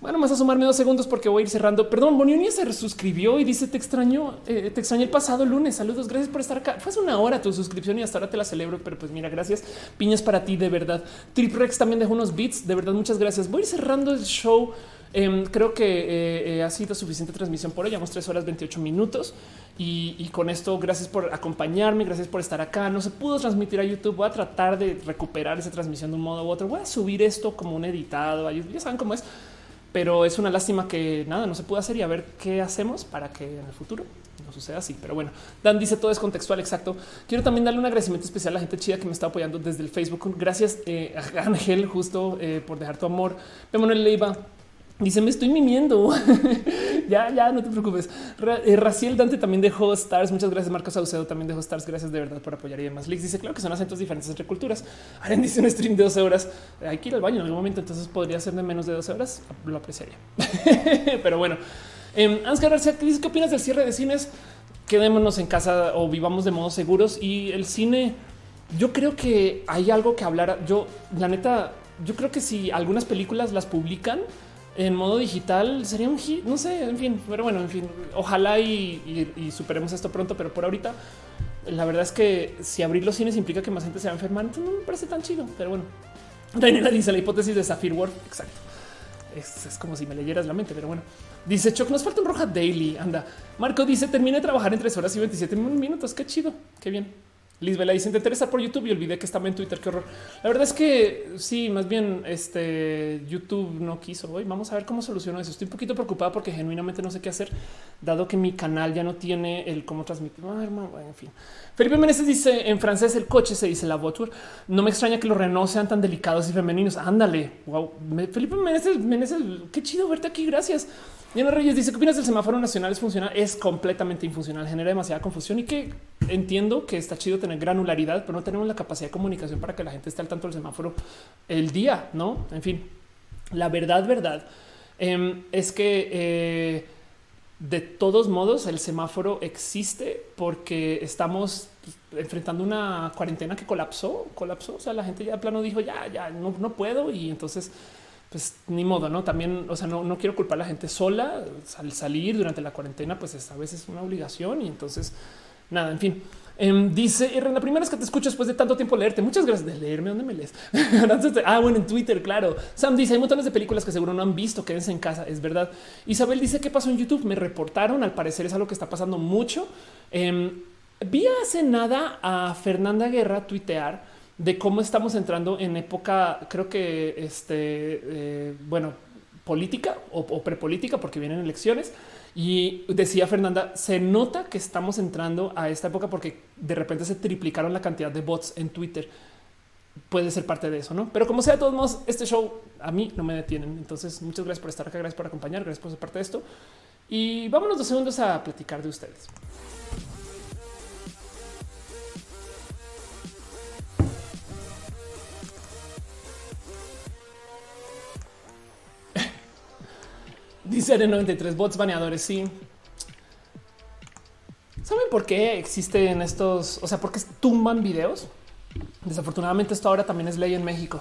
Bueno, más a sumarme dos segundos porque voy a ir cerrando. Perdón, Bonioni se suscribió y dice te extraño, eh, te extrañé el pasado lunes. Saludos, gracias por estar acá. Fue hace una hora tu suscripción y hasta ahora te la celebro, pero pues mira, gracias. Piñas para ti, de verdad. Triprex también dejó unos beats, de verdad, muchas gracias. Voy a ir cerrando el show. Em, creo que eh, eh, ha sido suficiente transmisión por hoy. Llevamos tres horas 28 minutos y, con esto, gracias por acompañarme, gracias por estar acá. No se pudo transmitir a YouTube. Voy a tratar de recuperar esa transmisión de un modo u otro. Voy a subir esto como un editado. Ya saben cómo es, pero es una lástima que nada no se pudo hacer y a ver qué hacemos para que en el futuro no suceda así. Pero bueno, Dan dice todo es contextual. Exacto. Quiero también darle un agradecimiento especial a la gente chida que me está apoyando desde el Facebook. Gracias eh, Ángel, justo por dejar tu amor. Manuel Leiva, Dice, me estoy mimiendo. ya, ya, no te preocupes. Eh, Raciel Dante también dejó stars. Muchas gracias. Marcos Saucedo también dejó stars. Gracias de verdad por apoyar y demás. Lix dice, claro que son acentos diferentes entre culturas. Aren dice un stream de 12 horas. Hay que ir al baño en algún momento, entonces podría ser de menos de 12 horas. Lo apreciaría. Pero bueno, eh, Ansgar García ¿qué opinas del cierre de cines? Quedémonos en casa o vivamos de modo seguros. Y el cine, yo creo que hay algo que hablar. Yo, la neta, yo creo que si algunas películas las publican, en modo digital sería un hit, no sé, en fin, pero bueno, en fin, ojalá y, superemos esto pronto, pero por ahorita la verdad es que si abrir los cines implica que más gente se va a enfermar, no me parece tan chido, pero bueno. Reina dice la hipótesis de Sapphire World, exacto. Es, como si me leyeras la mente, pero bueno. Dice Choc, nos falta un roja daily. Anda. Marco dice: terminé de trabajar en 3 horas y 27 minutos. Qué chido, qué bien. Lisbela dice te interesa por YouTube y olvidé que estaba en Twitter. Qué horror. La verdad es que sí, más bien este YouTube no quiso. Hoy vamos a ver cómo soluciono eso. Estoy un poquito preocupada porque genuinamente no sé qué hacer, dado que mi canal ya no tiene el cómo transmitir. en fin, Felipe Meneses dice en francés el coche se dice la voiture. No me extraña que los Renault sean tan delicados y femeninos. Ándale. Wow. Felipe Meneses, Meneses, qué chido verte aquí. Gracias. Diana Reyes dice: ¿Qué opinas del semáforo nacional? Es funcional, es completamente infuncional, genera demasiada confusión y que entiendo que está chido tener granularidad, pero no tenemos la capacidad de comunicación para que la gente esté al tanto del semáforo el día, no? En fin, la verdad, verdad em, es que eh, de todos modos el semáforo existe porque estamos enfrentando una cuarentena que colapsó, colapsó. O sea, la gente ya de plano dijo ya, ya no puedo. Y entonces, pues ni modo, no? También, o sea, no, no quiero culpar a la gente sola al salir durante la cuarentena, pues esta vez es una obligación. Y entonces, nada, en fin. Em, dice la primera vez que te escucho después de tanto tiempo leerte. Muchas gracias de leerme. ¿Dónde me lees? ah, bueno, en Twitter, claro. Sam dice hay montones de películas que seguro no han visto. Quédense en casa. Es verdad. Isabel dice qué pasó en YouTube. Me reportaron. Al parecer es algo que está pasando mucho. Em, vi hace nada a Fernanda Guerra tuitear de cómo estamos entrando en época, creo que este, eh, bueno, política o, o prepolítica, porque vienen elecciones y decía Fernanda, se nota que estamos entrando a esta época porque de repente se triplicaron la cantidad de bots en Twitter. Puede ser parte de eso, no? Pero como sea, de todos modos, este show a mí no me detienen. Entonces, muchas gracias por estar acá, gracias por acompañar, gracias por ser parte de esto. Y vámonos dos segundos a platicar de ustedes. Dice de 93 bots baneadores. Sí. ¿Saben por qué existen estos? O sea, por qué tumban videos? Desafortunadamente esto ahora también es ley en México.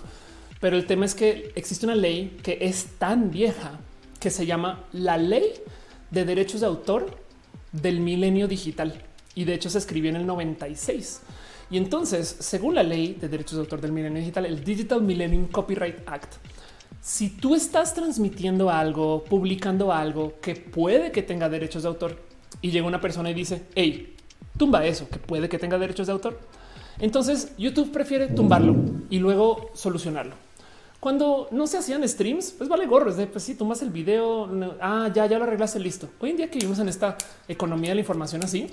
Pero el tema es que existe una ley que es tan vieja que se llama la ley de derechos de autor del milenio digital. Y de hecho se escribió en el 96. Y entonces, según la ley de derechos de autor del milenio digital, el Digital Millennium Copyright Act, si tú estás transmitiendo algo, publicando algo que puede que tenga derechos de autor y llega una persona y dice, hey, tumba eso, que puede que tenga derechos de autor. Entonces YouTube prefiere tumbarlo y luego solucionarlo. Cuando no se hacían streams, pues vale gorro. Es de pues si tumbas el video, ah, ya, ya lo arreglaste, listo. Hoy en día que vivimos en esta economía de la información así,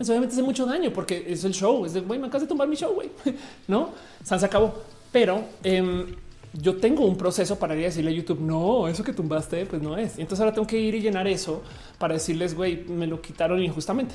eso obviamente hace mucho daño porque es el show. Es de güey, me acabas de tumbar mi show, güey, no se acabó. Pero eh, yo tengo un proceso para ir a decirle a YouTube, no, eso que tumbaste, pues no es. entonces ahora tengo que ir y llenar eso para decirles, güey, me lo quitaron injustamente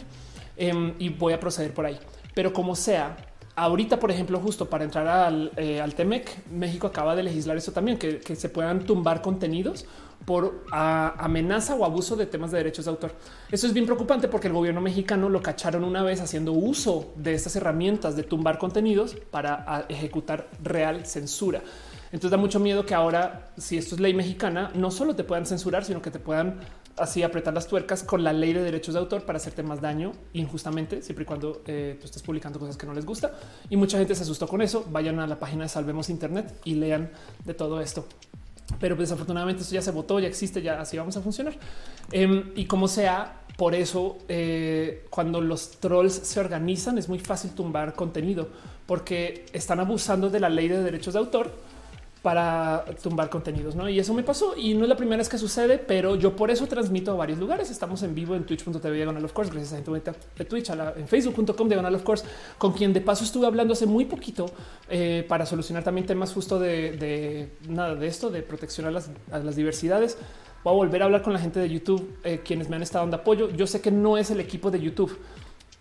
em, y voy a proceder por ahí. Pero como sea, ahorita, por ejemplo, justo para entrar al, eh, TEMEC, México acaba de legislar eso también, que se puedan tumbar contenidos por amenaza o abuso de temas de derechos de autor. Eso es bien preocupante porque el gobierno mexicano lo cacharon una vez haciendo uso de estas herramientas de tumbar contenidos para ejecutar real censura. Entonces da mucho miedo que ahora, si esto es ley mexicana, no solo te puedan censurar, sino que te puedan así apretar las tuercas con la ley de derechos de autor para hacerte más daño injustamente, siempre y cuando eh, tú estés publicando cosas que no les gusta. Y mucha gente se asustó con eso. Vayan a la página de Salvemos Internet y lean de todo esto. Pero desafortunadamente esto ya se votó, ya existe, ya así vamos a funcionar. Em, y como sea, por eso eh, cuando los trolls se organizan es muy fácil tumbar contenido porque están abusando de la ley de derechos de autor para tumbar contenidos, ¿no? Y eso me pasó y no es la primera vez que sucede, pero yo por eso transmito a varios lugares. Estamos en vivo en twitch.tv diagonal of course, gracias a gente de Twitch, en facebook.com diagonal of course, con quien de paso estuve hablando hace muy poquito eh, para solucionar también temas justo de, nada de esto, de protección a las, a las, diversidades. Voy a volver a hablar con la gente de YouTube, eh, quienes me han estado dando apoyo. Yo sé que no es el equipo de YouTube,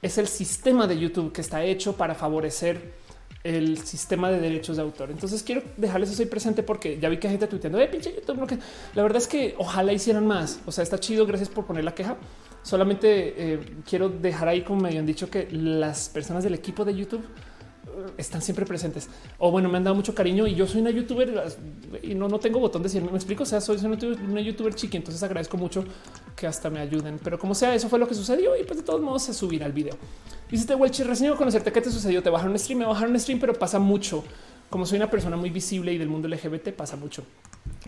es el sistema de YouTube que está hecho para favorecer el sistema de derechos de autor. Entonces quiero dejarles eso presente porque ya vi que hay gente tuiteando, eh, pinche YouTube, la verdad es que ojalá hicieran más. O sea, está chido. Gracias por poner la queja. Solamente eh, quiero dejar ahí como me habían dicho que las personas del equipo de YouTube están siempre presentes. O bueno, me han dado mucho cariño y yo soy una youtuber y no, no tengo botón de decir, me explico. O sea, soy una youtuber chiqui, entonces agradezco mucho que hasta me ayuden. Pero como sea, eso fue lo que sucedió y pues de todos modos se subirá el video. Dice Welchi, recién conocerte qué te sucedió. Te bajaron stream, me bajaron stream, pero pasa mucho. Como soy una persona muy visible y del mundo LGBT, pasa mucho.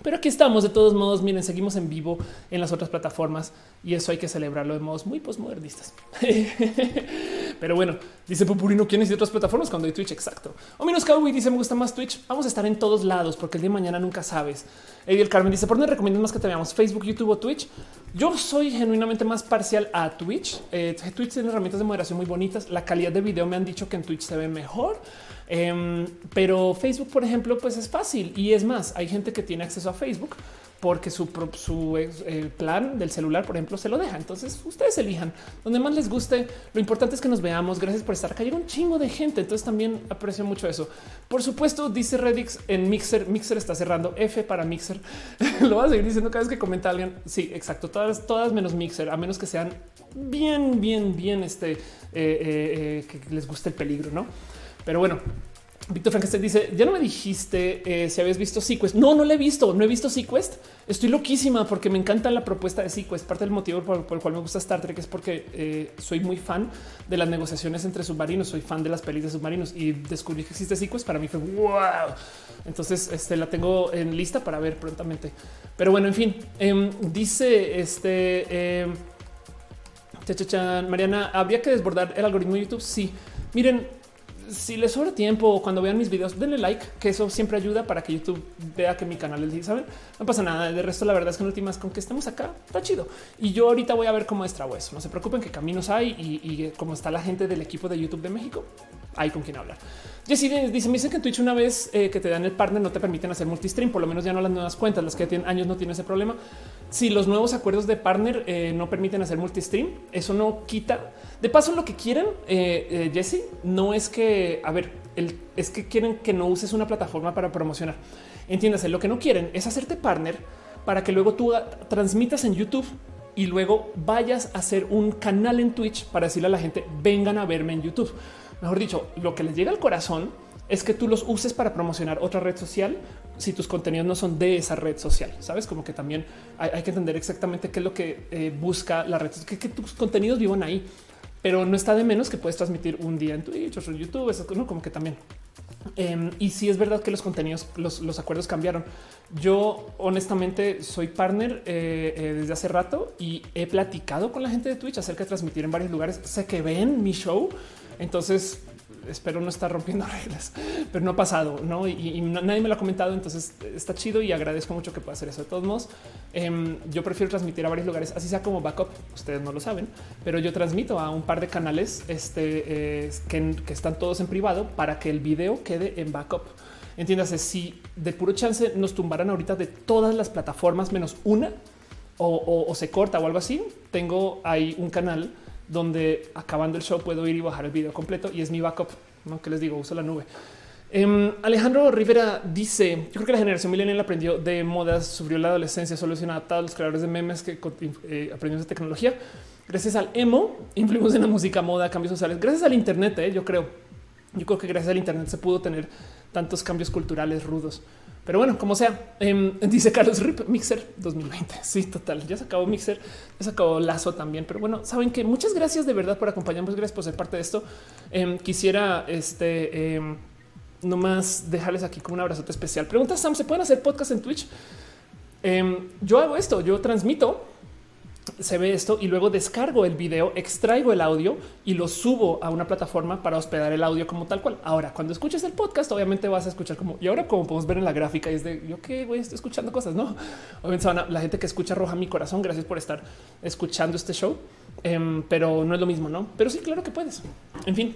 Pero aquí estamos de todos modos. Miren, seguimos en vivo en las otras plataformas y eso hay que celebrarlo de modos muy postmodernistas. Pero bueno, dice Pupurino, ¿quiénes de otras plataformas cuando hay Twitch? Exacto. O menos Cowboy dice, me gusta más Twitch. Vamos a estar en todos lados porque el día de mañana nunca sabes. el Carmen dice, ¿por dónde recomiendas más que te veamos? Facebook, YouTube o Twitch? Yo soy genuinamente más parcial a Twitch. Eh, Twitch tiene herramientas de moderación muy bonitas. La calidad de video me han dicho que en Twitch se ve mejor Em, pero Facebook, por ejemplo, pues es fácil y es más, hay gente que tiene acceso a Facebook porque su, eh, plan del celular, por ejemplo, se lo deja. Entonces ustedes elijan donde más les guste. Lo importante es que nos veamos. Gracias por estar acá. Llega un chingo de gente. Entonces también aprecio mucho eso. Por supuesto, dice Redix en Mixer. Mixer está cerrando F para Mixer. lo voy a seguir diciendo cada vez que comenta alguien. Sí, exacto. Todas, todas menos Mixer, a menos que sean bien, bien, bien este eh, eh, que les guste el peligro, no? Pero bueno, Víctor Frankenstein dice: Ya no me dijiste eh, si habías visto Sequest. No, no lo he visto. No he visto Sequest. Estoy loquísima porque me encanta la propuesta de Sequest. Parte del motivo por, el cual me gusta Star Trek es porque eh, soy muy fan de las negociaciones entre submarinos. Soy fan de las pelis de submarinos y descubrí que existe Sequest. Para mí fue wow. Entonces este, la tengo en lista para ver prontamente. Pero bueno, en fin, em, dice este em, Mariana, habría que desbordar el algoritmo de YouTube. Sí, miren, si les sobra tiempo cuando vean mis videos, denle like, que eso siempre ayuda para que YouTube vea que mi canal es, saben, no pasa nada. De resto, la verdad es que en últimas con que estemos acá está chido. Y yo ahorita voy a ver cómo estrabo eso. No se preocupen que caminos hay y, y cómo está la gente del equipo de YouTube de México, hay con quien hablar. Jessy dice, me dice que en Twitch una vez eh, que te dan el partner no te permiten hacer multistream, por lo menos ya no las nuevas cuentas, las que tienen años no tienen ese problema. Si los nuevos acuerdos de partner eh, no permiten hacer multistream, eso no quita. De paso, lo que quieren, eh, Jesse, no es que, a ver, es que quieren que no uses una plataforma para promocionar. Entiéndase, lo que no quieren es hacerte partner para que luego tú transmitas en YouTube y luego vayas a hacer un canal en Twitch para decirle a la gente vengan a verme en YouTube mejor dicho, lo que les llega al corazón es que tú los uses para promocionar otra red social si tus contenidos no son de esa red social. Sabes como que también hay, que entender exactamente qué es lo que eh, busca la red, que, que, tus contenidos vivan ahí, pero no está de menos que puedes transmitir un día en Twitch o en YouTube, eso ¿no? como que también. Em, y si es verdad que los contenidos, los, acuerdos cambiaron. Yo honestamente soy partner eh, eh, desde hace rato y he platicado con la gente de Twitch acerca de transmitir en varios lugares. Sé que ven mi show entonces espero no estar rompiendo reglas, pero no ha pasado, no? Y, nadie me lo ha comentado. Entonces está chido y agradezco mucho que pueda hacer eso. De todos modos, em, yo prefiero transmitir a varios lugares, así sea como backup. Ustedes no lo saben, pero yo transmito a un par de canales este, eh, que, están todos en privado para que el video quede en backup. Entiéndase, si de puro chance nos tumbaran ahorita de todas las plataformas menos una o se corta o algo así, tengo ahí un canal donde acabando el show puedo ir y bajar el video completo y es mi backup. ¿no? Que les digo, uso la nube. Em, Alejandro Rivera dice: Yo creo que la generación millennial aprendió de modas, sufrió la adolescencia, solo se los creadores de memes que eh, aprendimos de tecnología. Gracias al emo, influimos en la música, moda, cambios sociales. Gracias al Internet, eh, yo creo. Yo creo que gracias al Internet se pudo tener tantos cambios culturales rudos. Pero bueno, como sea, em, dice Carlos Rip Mixer 2020. Sí, total. Ya se acabó Mixer, ya se acabó Lazo también. Pero bueno, saben que muchas gracias de verdad por acompañarnos. Gracias por ser parte de esto. Em, quisiera este em, nomás dejarles aquí como un abrazote especial. Pregunta Sam: ¿se pueden hacer podcast en Twitch? yo hago esto, yo transmito se ve esto y luego descargo el video, extraigo el audio y lo subo a una plataforma para hospedar el audio como tal cual. Ahora, cuando escuches el podcast, obviamente vas a escuchar como y ahora, como podemos ver en la gráfica, es de yo que voy estoy escuchando cosas, no? Obviamente, la gente que escucha roja mi corazón. Gracias por estar escuchando este show, em, pero no es lo mismo, no? Pero sí, claro que puedes. En fin,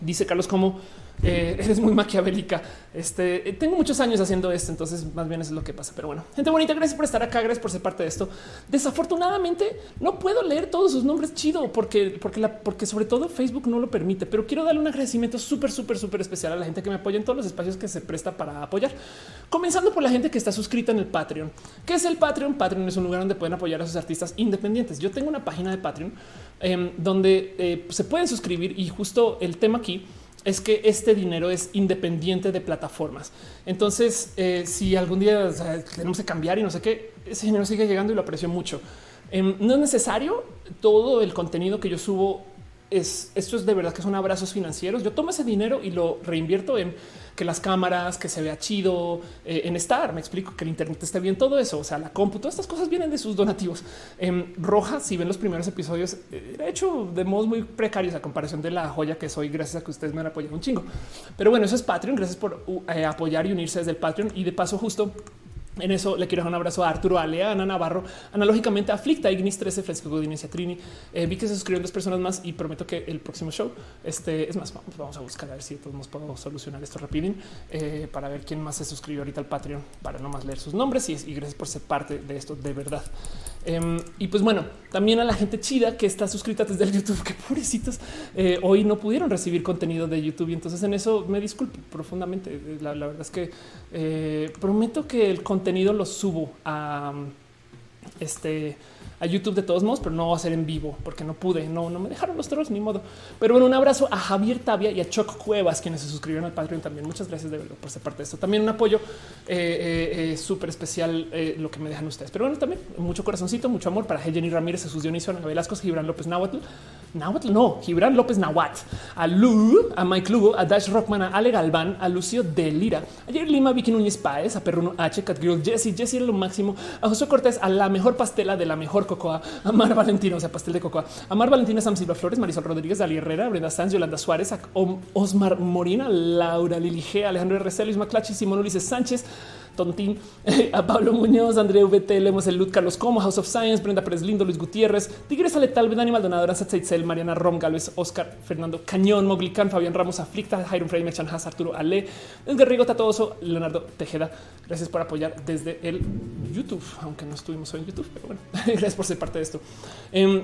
dice Carlos, como eh, eres muy maquiavélica. Este tengo muchos años haciendo esto, entonces más bien es lo que pasa. Pero bueno, gente bonita, gracias por estar acá, gracias por ser parte de esto. Desafortunadamente no puedo leer todos sus nombres chido porque, porque, la, porque sobre todo Facebook no lo permite, pero quiero darle un agradecimiento súper, súper, súper especial a la gente que me apoya en todos los espacios que se presta para apoyar. Comenzando por la gente que está suscrita en el Patreon. ¿Qué es el Patreon? Patreon es un lugar donde pueden apoyar a sus artistas independientes. Yo tengo una página de Patreon em, donde eh, se pueden suscribir y justo el tema aquí es que este dinero es independiente de plataformas. Entonces, eh, si algún día tenemos que cambiar y no sé qué, ese dinero sigue llegando y lo aprecio mucho. Em, no es necesario todo el contenido que yo subo es esto es de verdad que son abrazos financieros. Yo tomo ese dinero y lo reinvierto en que las cámaras, que se vea chido, eh, en estar. Me explico que el Internet esté bien, todo eso. O sea, la compu, todas estas cosas vienen de sus donativos. En Roja, si ven los primeros episodios, eh, he hecho de modos muy precarios a comparación de la joya que soy, gracias a que ustedes me han apoyado un chingo. Pero bueno, eso es Patreon. Gracias por uh, eh, apoyar y unirse desde el Patreon. Y de paso, justo En eso le quiero dar un abrazo a Arturo Alea, Ana Navarro, analógicamente Aflicta, Ignis 13, Francisco Godínez y Trini. Eh, vi que se suscribieron dos personas más y prometo que el próximo show, este es más, vamos, vamos a buscar a ver si todos nos podemos solucionar esto rapidín eh, para ver quién más se suscribió ahorita al Patreon para no más leer sus nombres y, y gracias por ser parte de esto de verdad. Em, y pues bueno, también a la gente chida que está suscrita desde el YouTube, que pobrecitos eh, hoy no pudieron recibir contenido de YouTube y entonces en eso me disculpo profundamente. La, la verdad es que eh, prometo que el contenido lo subo a este a YouTube de todos modos, pero no va a ser en vivo porque no pude, no, no me dejaron los trolls ni modo. Pero bueno, un abrazo a Javier Tavia y a Choc Cuevas, quienes se suscribieron al Patreon también. Muchas gracias de por ser parte de esto. También un apoyo eh, eh, súper especial eh, lo que me dejan ustedes. Pero bueno, también mucho corazoncito, mucho amor para Jenny Ramírez, Jesús Dionisio, Ana Velasco, Gibran López Nahuatl, Nahuatl, no, Gibran López Nahuat, a Lu, a Mike Lugo, a Dash Rockman, a Ale Galván, a Lucio Delira, a Jerry Lima, Vicky Núñez Páez, a Perruno H, Cat Girl, Jesse, Jesse lo máximo, a José Cortés, a la mejor pastela de la mejor cocoa, a Mar Valentino, o sea, pastel de cocoa, a Mar Valentina, Sam Silva Flores, Marisol Rodríguez, Dali Herrera, Brenda Sanz, Yolanda Suárez, Osmar Morina, Laura Lilige, Alejandro R. Luis Maclachi, Simón Ulises Sánchez, Tontín, a Pablo Muñoz, Andrea VT, Lemos el Lud, Carlos Como, House of Science, Brenda Pérez Lindo, Luis Gutiérrez, Tigresa Letal, Dani Maldonado, Aranza Tzeitzel, Mariana Rom, Galvez, Oscar, Fernando Cañón, Moglicán, Fabián Ramos, Aflicta, Jairon Frey, Mechan Haas, Arturo Ale, Edgar Rigo Tatoso, Leonardo Tejeda. Gracias por apoyar desde el YouTube, aunque no estuvimos hoy en YouTube, pero bueno, gracias por ser parte de esto. Eh,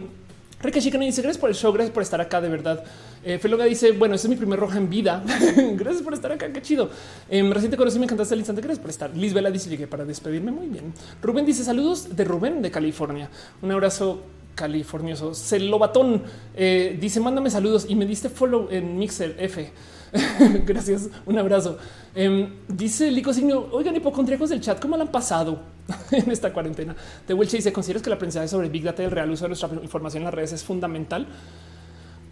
Rica Chica dice gracias por el show, gracias por estar acá de verdad. Eh, Feloga dice bueno, este es mi primer roja en vida. gracias por estar acá, qué chido. Eh, recién te conocí, me encantaste el instante. Gracias por estar. Liz Vela dice llegué para despedirme muy bien. Rubén dice saludos de Rubén de California. Un abrazo californioso. Celobatón eh, dice mándame saludos y me diste follow en Mixer F. Gracias, un abrazo. Eh, dice Lico Signo, oigan, hipocondríacos del chat, ¿cómo lo han pasado en esta cuarentena? De Welche dice, ¿consideras que el aprendizaje sobre Big Data y el real uso de nuestra información en las redes es fundamental?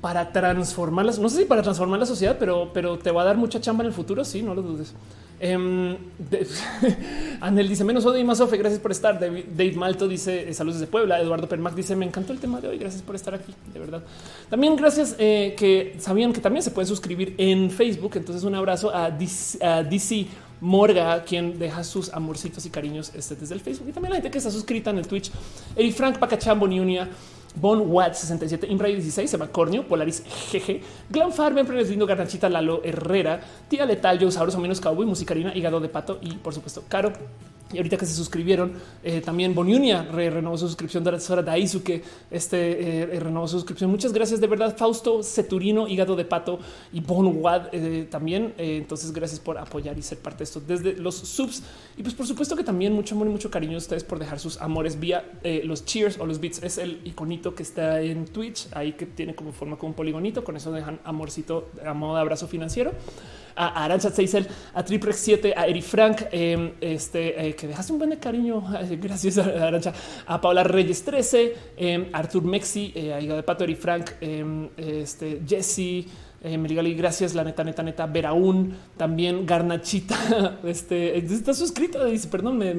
Para transformarlas, no sé si para transformar la sociedad, pero, pero te va a dar mucha chamba en el futuro. Sí, no lo dudes. De, Anel dice menos odio y más ofe. Gracias por estar. Dave, Malto dice eh, saludos desde Puebla. Eduardo Permac dice me encantó el tema de hoy. Gracias por estar aquí. De verdad. También gracias eh, que sabían que también se pueden suscribir en Facebook. Entonces un abrazo a DC, Morga, quien deja sus amorcitos y cariños este, desde el Facebook y también la gente que está suscrita en el Twitch. Eri Frank Pacachambo Niunia. Bon Watt 67, Imray 16, Semacornio, Polaris GG, Glam Farben, Premios Lindo, Garnachita, Lalo Herrera, Tía Letal, Joe Sauros, menos Cowboy, Musicarina, Hígado de Pato y por supuesto Caro. Y ahorita que se suscribieron, eh, también Boniunia re renovó su suscripción de Sora Daisuke, este eh, renovó su suscripción. Muchas gracias de verdad, Fausto Ceturino, Hígado de Pato y Bon Wad eh, también. entonces, gracias por apoyar y ser parte de esto desde los subs. Y pues, por supuesto que también mucho amor y mucho cariño a ustedes por dejar sus amores vía los cheers o los bits. Es el que está en Twitch, ahí que tiene como forma como un poligonito. Con eso dejan amorcito a modo de abrazo financiero a Arancha Seisel, a Triprex 7, a Eri Frank, eh, este, eh, que dejaste un buen cariño. Gracias a Arancha, a Paula Reyes 13, eh, Artur Mexi, a Higa de Pato, Eri Frank, este, Jesse. Eh, Merigali, gracias, la neta, neta, neta, Veraún, también Garnachita, este, está suscrita, dice, perdón, me,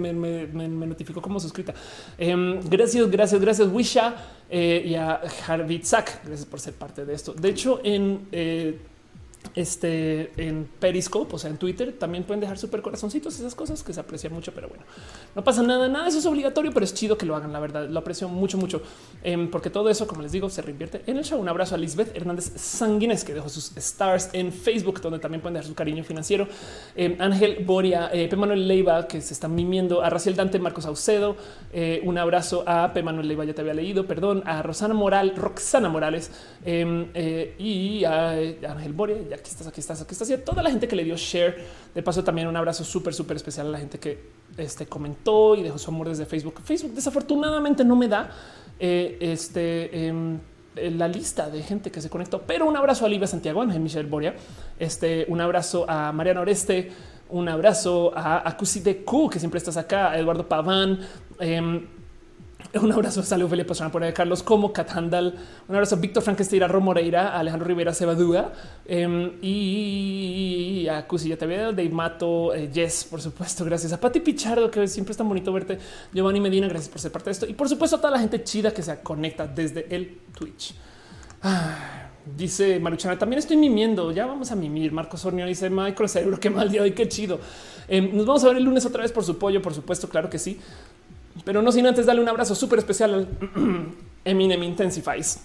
notificó como suscrita. Eh, gracias, gracias, gracias, Wisha eh, y a Harvitzak, gracias por ser parte de esto. De hecho, en este en Periscope, o sea, en Twitter, también pueden dejar súper corazoncitos, esas cosas que se aprecian mucho, pero bueno, no pasa nada, nada, eso es obligatorio, pero es chido que lo hagan, la verdad, lo aprecio mucho, mucho, eh, porque todo eso, como les digo, se reinvierte en el show. Un abrazo a Lisbeth Hernández Sanguines, que dejó sus stars en Facebook, donde también pueden dejar su cariño financiero. Eh, Ángel Boria, eh, P. Manuel Leiva, que se están mimiendo, a Raciel Dante, Marcos Aucedo, eh, un abrazo a P. Manuel Leiva, ya te había leído, perdón, a Rosana Moral, Roxana Morales em, eh, y a Ángel Boria, aquí estás, aquí estás, aquí estás. Y a toda la gente que le dio share. De paso, también un abrazo súper, súper especial a la gente que este, comentó y dejó su amor desde Facebook. Facebook desafortunadamente no me da eh, este. Eh, la lista de gente que se conectó, pero un abrazo a Olivia Santiago, a Michelle Boria, este, un abrazo a Mariana Oreste, un abrazo a, a Q, que siempre estás acá, a Eduardo Paván, eh, un abrazo a Salud Felipe Pastrana por ahí, Carlos Como, Cat Handal, un abrazo a Víctor Frankenstein, a Ro Moreira, a Alejandro Rivera Cebadúa eh, y a Cusi, ya te había dado, Dave Mato, eh, Jess, por supuesto, gracias a Pati Pichardo, que siempre es tan bonito verte, Giovanni Medina, gracias por ser parte de esto y por supuesto a toda la gente chida que se conecta desde el Twitch. Ah, Dice Maruchana, también estoy mimiendo. Ya vamos a mimir. Marcos Ornio dice Microcerebro, qué mal día hoy, qué chido. Em, nos vamos a ver el lunes otra vez por su pollo, por supuesto, claro que sí. Pero no sin antes darle un abrazo súper especial al Eminem Intensifies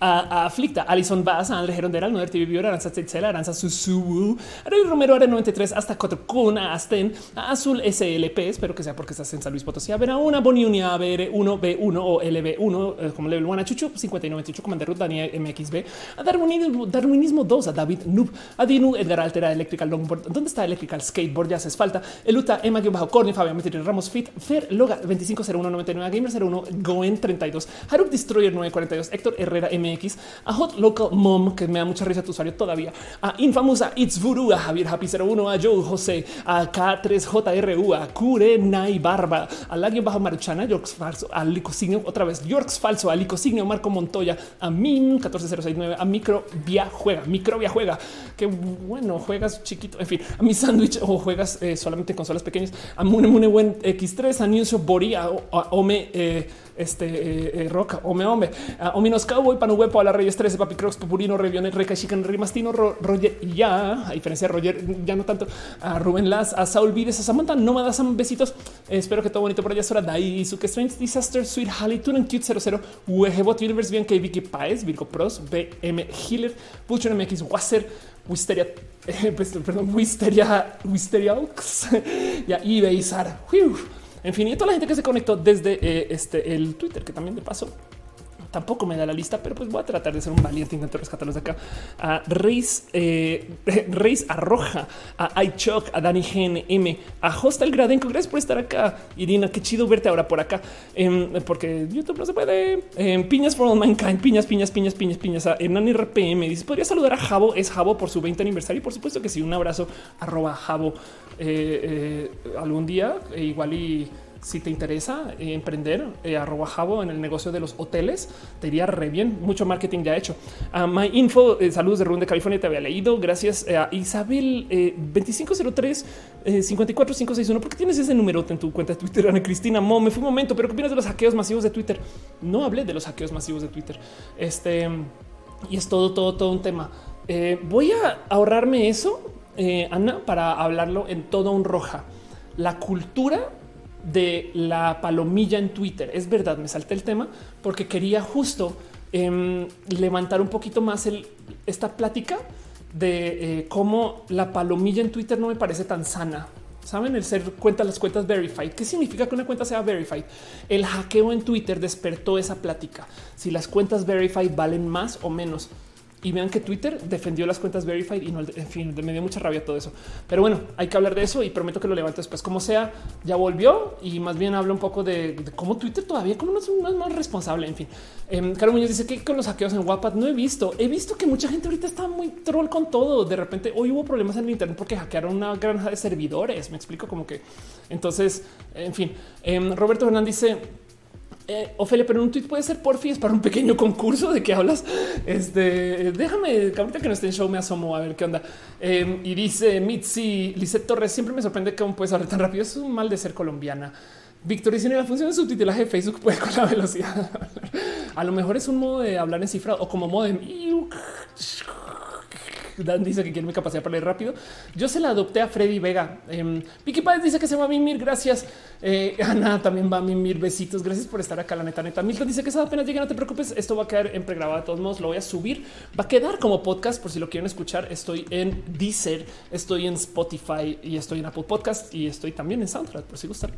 a, a Alison Bass, a Gerondera, Noder TV Viewer, Aranza Tetzela, Aranza Susubu, Ariel Romero, Are 93, hasta Cotrocuna, a Asten, a Azul SLP, espero que sea porque estás en San Luis Potosí, a ver a una Boniunia, a ver 1 B1 o LB1, eh, como Level 1 a Chuchu, 5998, Commander Ruth, Daniel MXB, a Darwinismo, Darwinismo 2, a David Noob, a Dinu, Edgar Altera, Electrical Longboard, ¿dónde está Electrical Skateboard? Ya falta, Eluta, Emma, bajo Corny, Fabián Metri, Ramos Fit, Fer, Loga, 250199, Gamer 01, Goen 32, Harup Destroyer 942, Héctor Herrera MX, a Hot Local Mom, que me da mucha risa tu usuario todavía, a Infamosa It's Vuru, a Javier Happy 01, a Joe José, a K3JRU, a Kure Nai Barba, a Lagio Bajo Maruchana, Yorks Falso, a Licosignio, otra vez Yorks Falso, a Licosignio, Marco Montoya, a Min 14069, a Micro Via Juega, Microvia Juega, que bueno, juegas chiquito, en fin, a mi sándwich o juegas eh, solamente en consolas pequeñas, a Mune Mune Buen X3, a Nuncio Boria, a Ome, eh, este eh, eh, Roca, Ome Ome, a Ominos Cowboy, Panuwepo, a la Reyes 13, Papi Crocs, Pupurino, Revionet, Reca, Chican, Rimastino, Ro- Roger, ya, a diferencia de Roger, ya no tanto, a Rubén Las, a Saul Vides, a Samantha, Nómada, Sam, besitos. Eh, espero que todo bonito por allá. Sora Dai, Suke Strange, Disaster, Sweet Halley, Tunen Cute 00, Wehebot Universe, bien que Vicky Paez, Virgo Pros, BM Healer, Pucho MX, Wasser, Wisteria, eh, pues, perdón, Wisteria, Wisteria Ox, eBay, Sara. En fin, y toda la gente que se conectó desde eh, este el Twitter, que también de paso tampoco me da la lista, pero pues voy a tratar de ser un valiente, intento rescatarlos de acá. A Reis, eh, Reis Arroja, a iChock, a Dani GNM, a Hostel Gradenco. Gracias por estar acá. Irina, qué chido verte ahora por acá, Em, porque YouTube no se puede. Em, piñas for all mankind, piñas, piñas, piñas, piñas, piñas. A Hernán RPM dice: Podría saludar a Javo, es Javo por su 20 aniversario. Y por supuesto que sí, un abrazo, arroba Javo eh, eh, algún día, e igual y si te interesa eh, emprender eh, arroba jabo en el negocio de los hoteles, te iría re bien. Mucho marketing ya hecho. A My Info, eh, saludos de Run de California, te había leído. Gracias eh, a Isabel eh, 2503 eh, 54561. ¿Por qué tienes ese número en tu cuenta de Twitter? Ana Cristina Mo, me fue un momento, pero ¿qué opinas de los hackeos masivos de Twitter? No hablé de los hackeos masivos de Twitter. Este y es todo, todo, todo un tema. Eh, voy a ahorrarme eso, eh, Ana, para hablarlo en todo un roja. La cultura de la palomilla en Twitter. Es verdad, me salté el tema porque quería justo em, levantar un poquito más esta plática de eh, cómo la palomilla en Twitter no me parece tan sana. Saben el ser cuenta las cuentas verified. ¿Qué significa que una cuenta sea verified? El hackeo en Twitter despertó esa plática. Si las cuentas verified valen más o menos. Y vean que Twitter defendió las cuentas verified y no, en fin, me dio mucha rabia todo eso. Pero bueno, hay que hablar de eso y prometo que lo levanto después. Como sea, ya volvió y más bien habla un poco de, cómo Twitter todavía como no es, más responsable. En fin, eh, Muñoz dice que con los hackeos en WhatsApp no he visto. He visto que mucha gente ahorita está muy troll con todo. De repente hoy hubo problemas en el Internet porque hackearon una granja de servidores. Me explico como que entonces, en fin, eh, Roberto Hernández dice eh, Ofelia, pero un tweet puede ser porfi, es para un pequeño concurso de qué hablas. Este déjame ahorita que no esté en show me asomo a ver qué onda. Eh, y dice Mitzi Lizette Torres. Siempre me sorprende que aún puedes hablar tan rápido. Es un mal de ser colombiana. Víctor dice la función de subtitulaje de Facebook puede con la velocidad. a lo mejor es un modo de hablar en cifra o como modem. Dan dice que quiere mi capacidad para leer rápido. Yo se la adopté a Freddy Vega. Eh, Vicky Páez dice que se va a mimir. Gracias. Eh, Ana también va a mimir. Besitos. Gracias por estar acá. La neta, neta. Milton dice que esa apenas llega. No te preocupes. Esto va a quedar en pregrabado. De todos modos, lo voy a subir. Va a quedar como podcast por si lo quieren escuchar. Estoy en Deezer, estoy en Spotify y estoy en Apple Podcast y estoy también en SoundCloud por si gustan.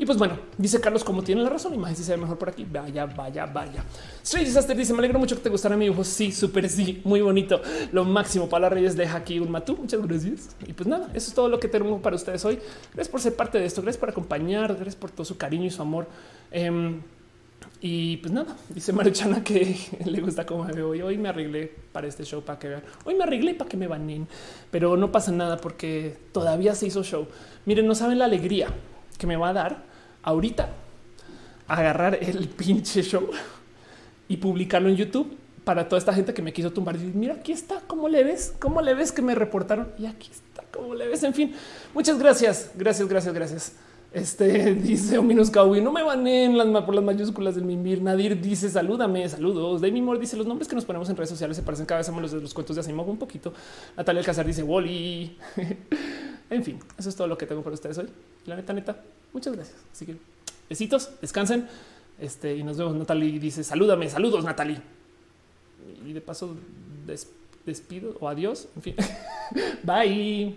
Y pues bueno, dice Carlos, como tiene la razón, imagen si se ve mejor por aquí. Vaya, vaya, vaya. Strange Disaster dice: Me alegro mucho que te gustara mi dibujo. Sí, súper, sí, muy bonito. Lo máximo para las Reyes deja aquí un matú. Muchas gracias. Y pues nada, eso es todo lo que tengo para ustedes hoy. Gracias por ser parte de esto. Gracias por acompañar. Gracias por todo su cariño y su amor. Em, y pues nada, dice Maruchana que le gusta cómo me veo hoy. Hoy me arreglé para este show para que vean. Hoy me arreglé para que me banen, pero no pasa nada porque todavía se hizo show. Miren, no saben la alegría que me va a dar ahorita agarrar el pinche show y publicarlo en YouTube para toda esta gente que me quiso tumbar. Y mira, aquí está, ¿cómo le ves? ¿Cómo le ves que me reportaron? Y aquí está, ¿cómo le ves? En fin, muchas gracias, gracias, gracias, gracias. Este dice Ominus Kawi, no me baneen las por las mayúsculas del Mimir. Nadir dice salúdame, saludos. Demi Moore dice los nombres que nos ponemos en redes sociales se parecen cada vez a los de los cuentos de Asimov un poquito. Natalia Alcázar dice Wally. en fin, eso es todo lo que tengo para ustedes hoy. La neta, neta, muchas gracias. Así que besitos, descansen. Este y nos vemos. Natalie dice salúdame, saludos, Natalie. Y de paso des- despido o adiós. En fin, bye.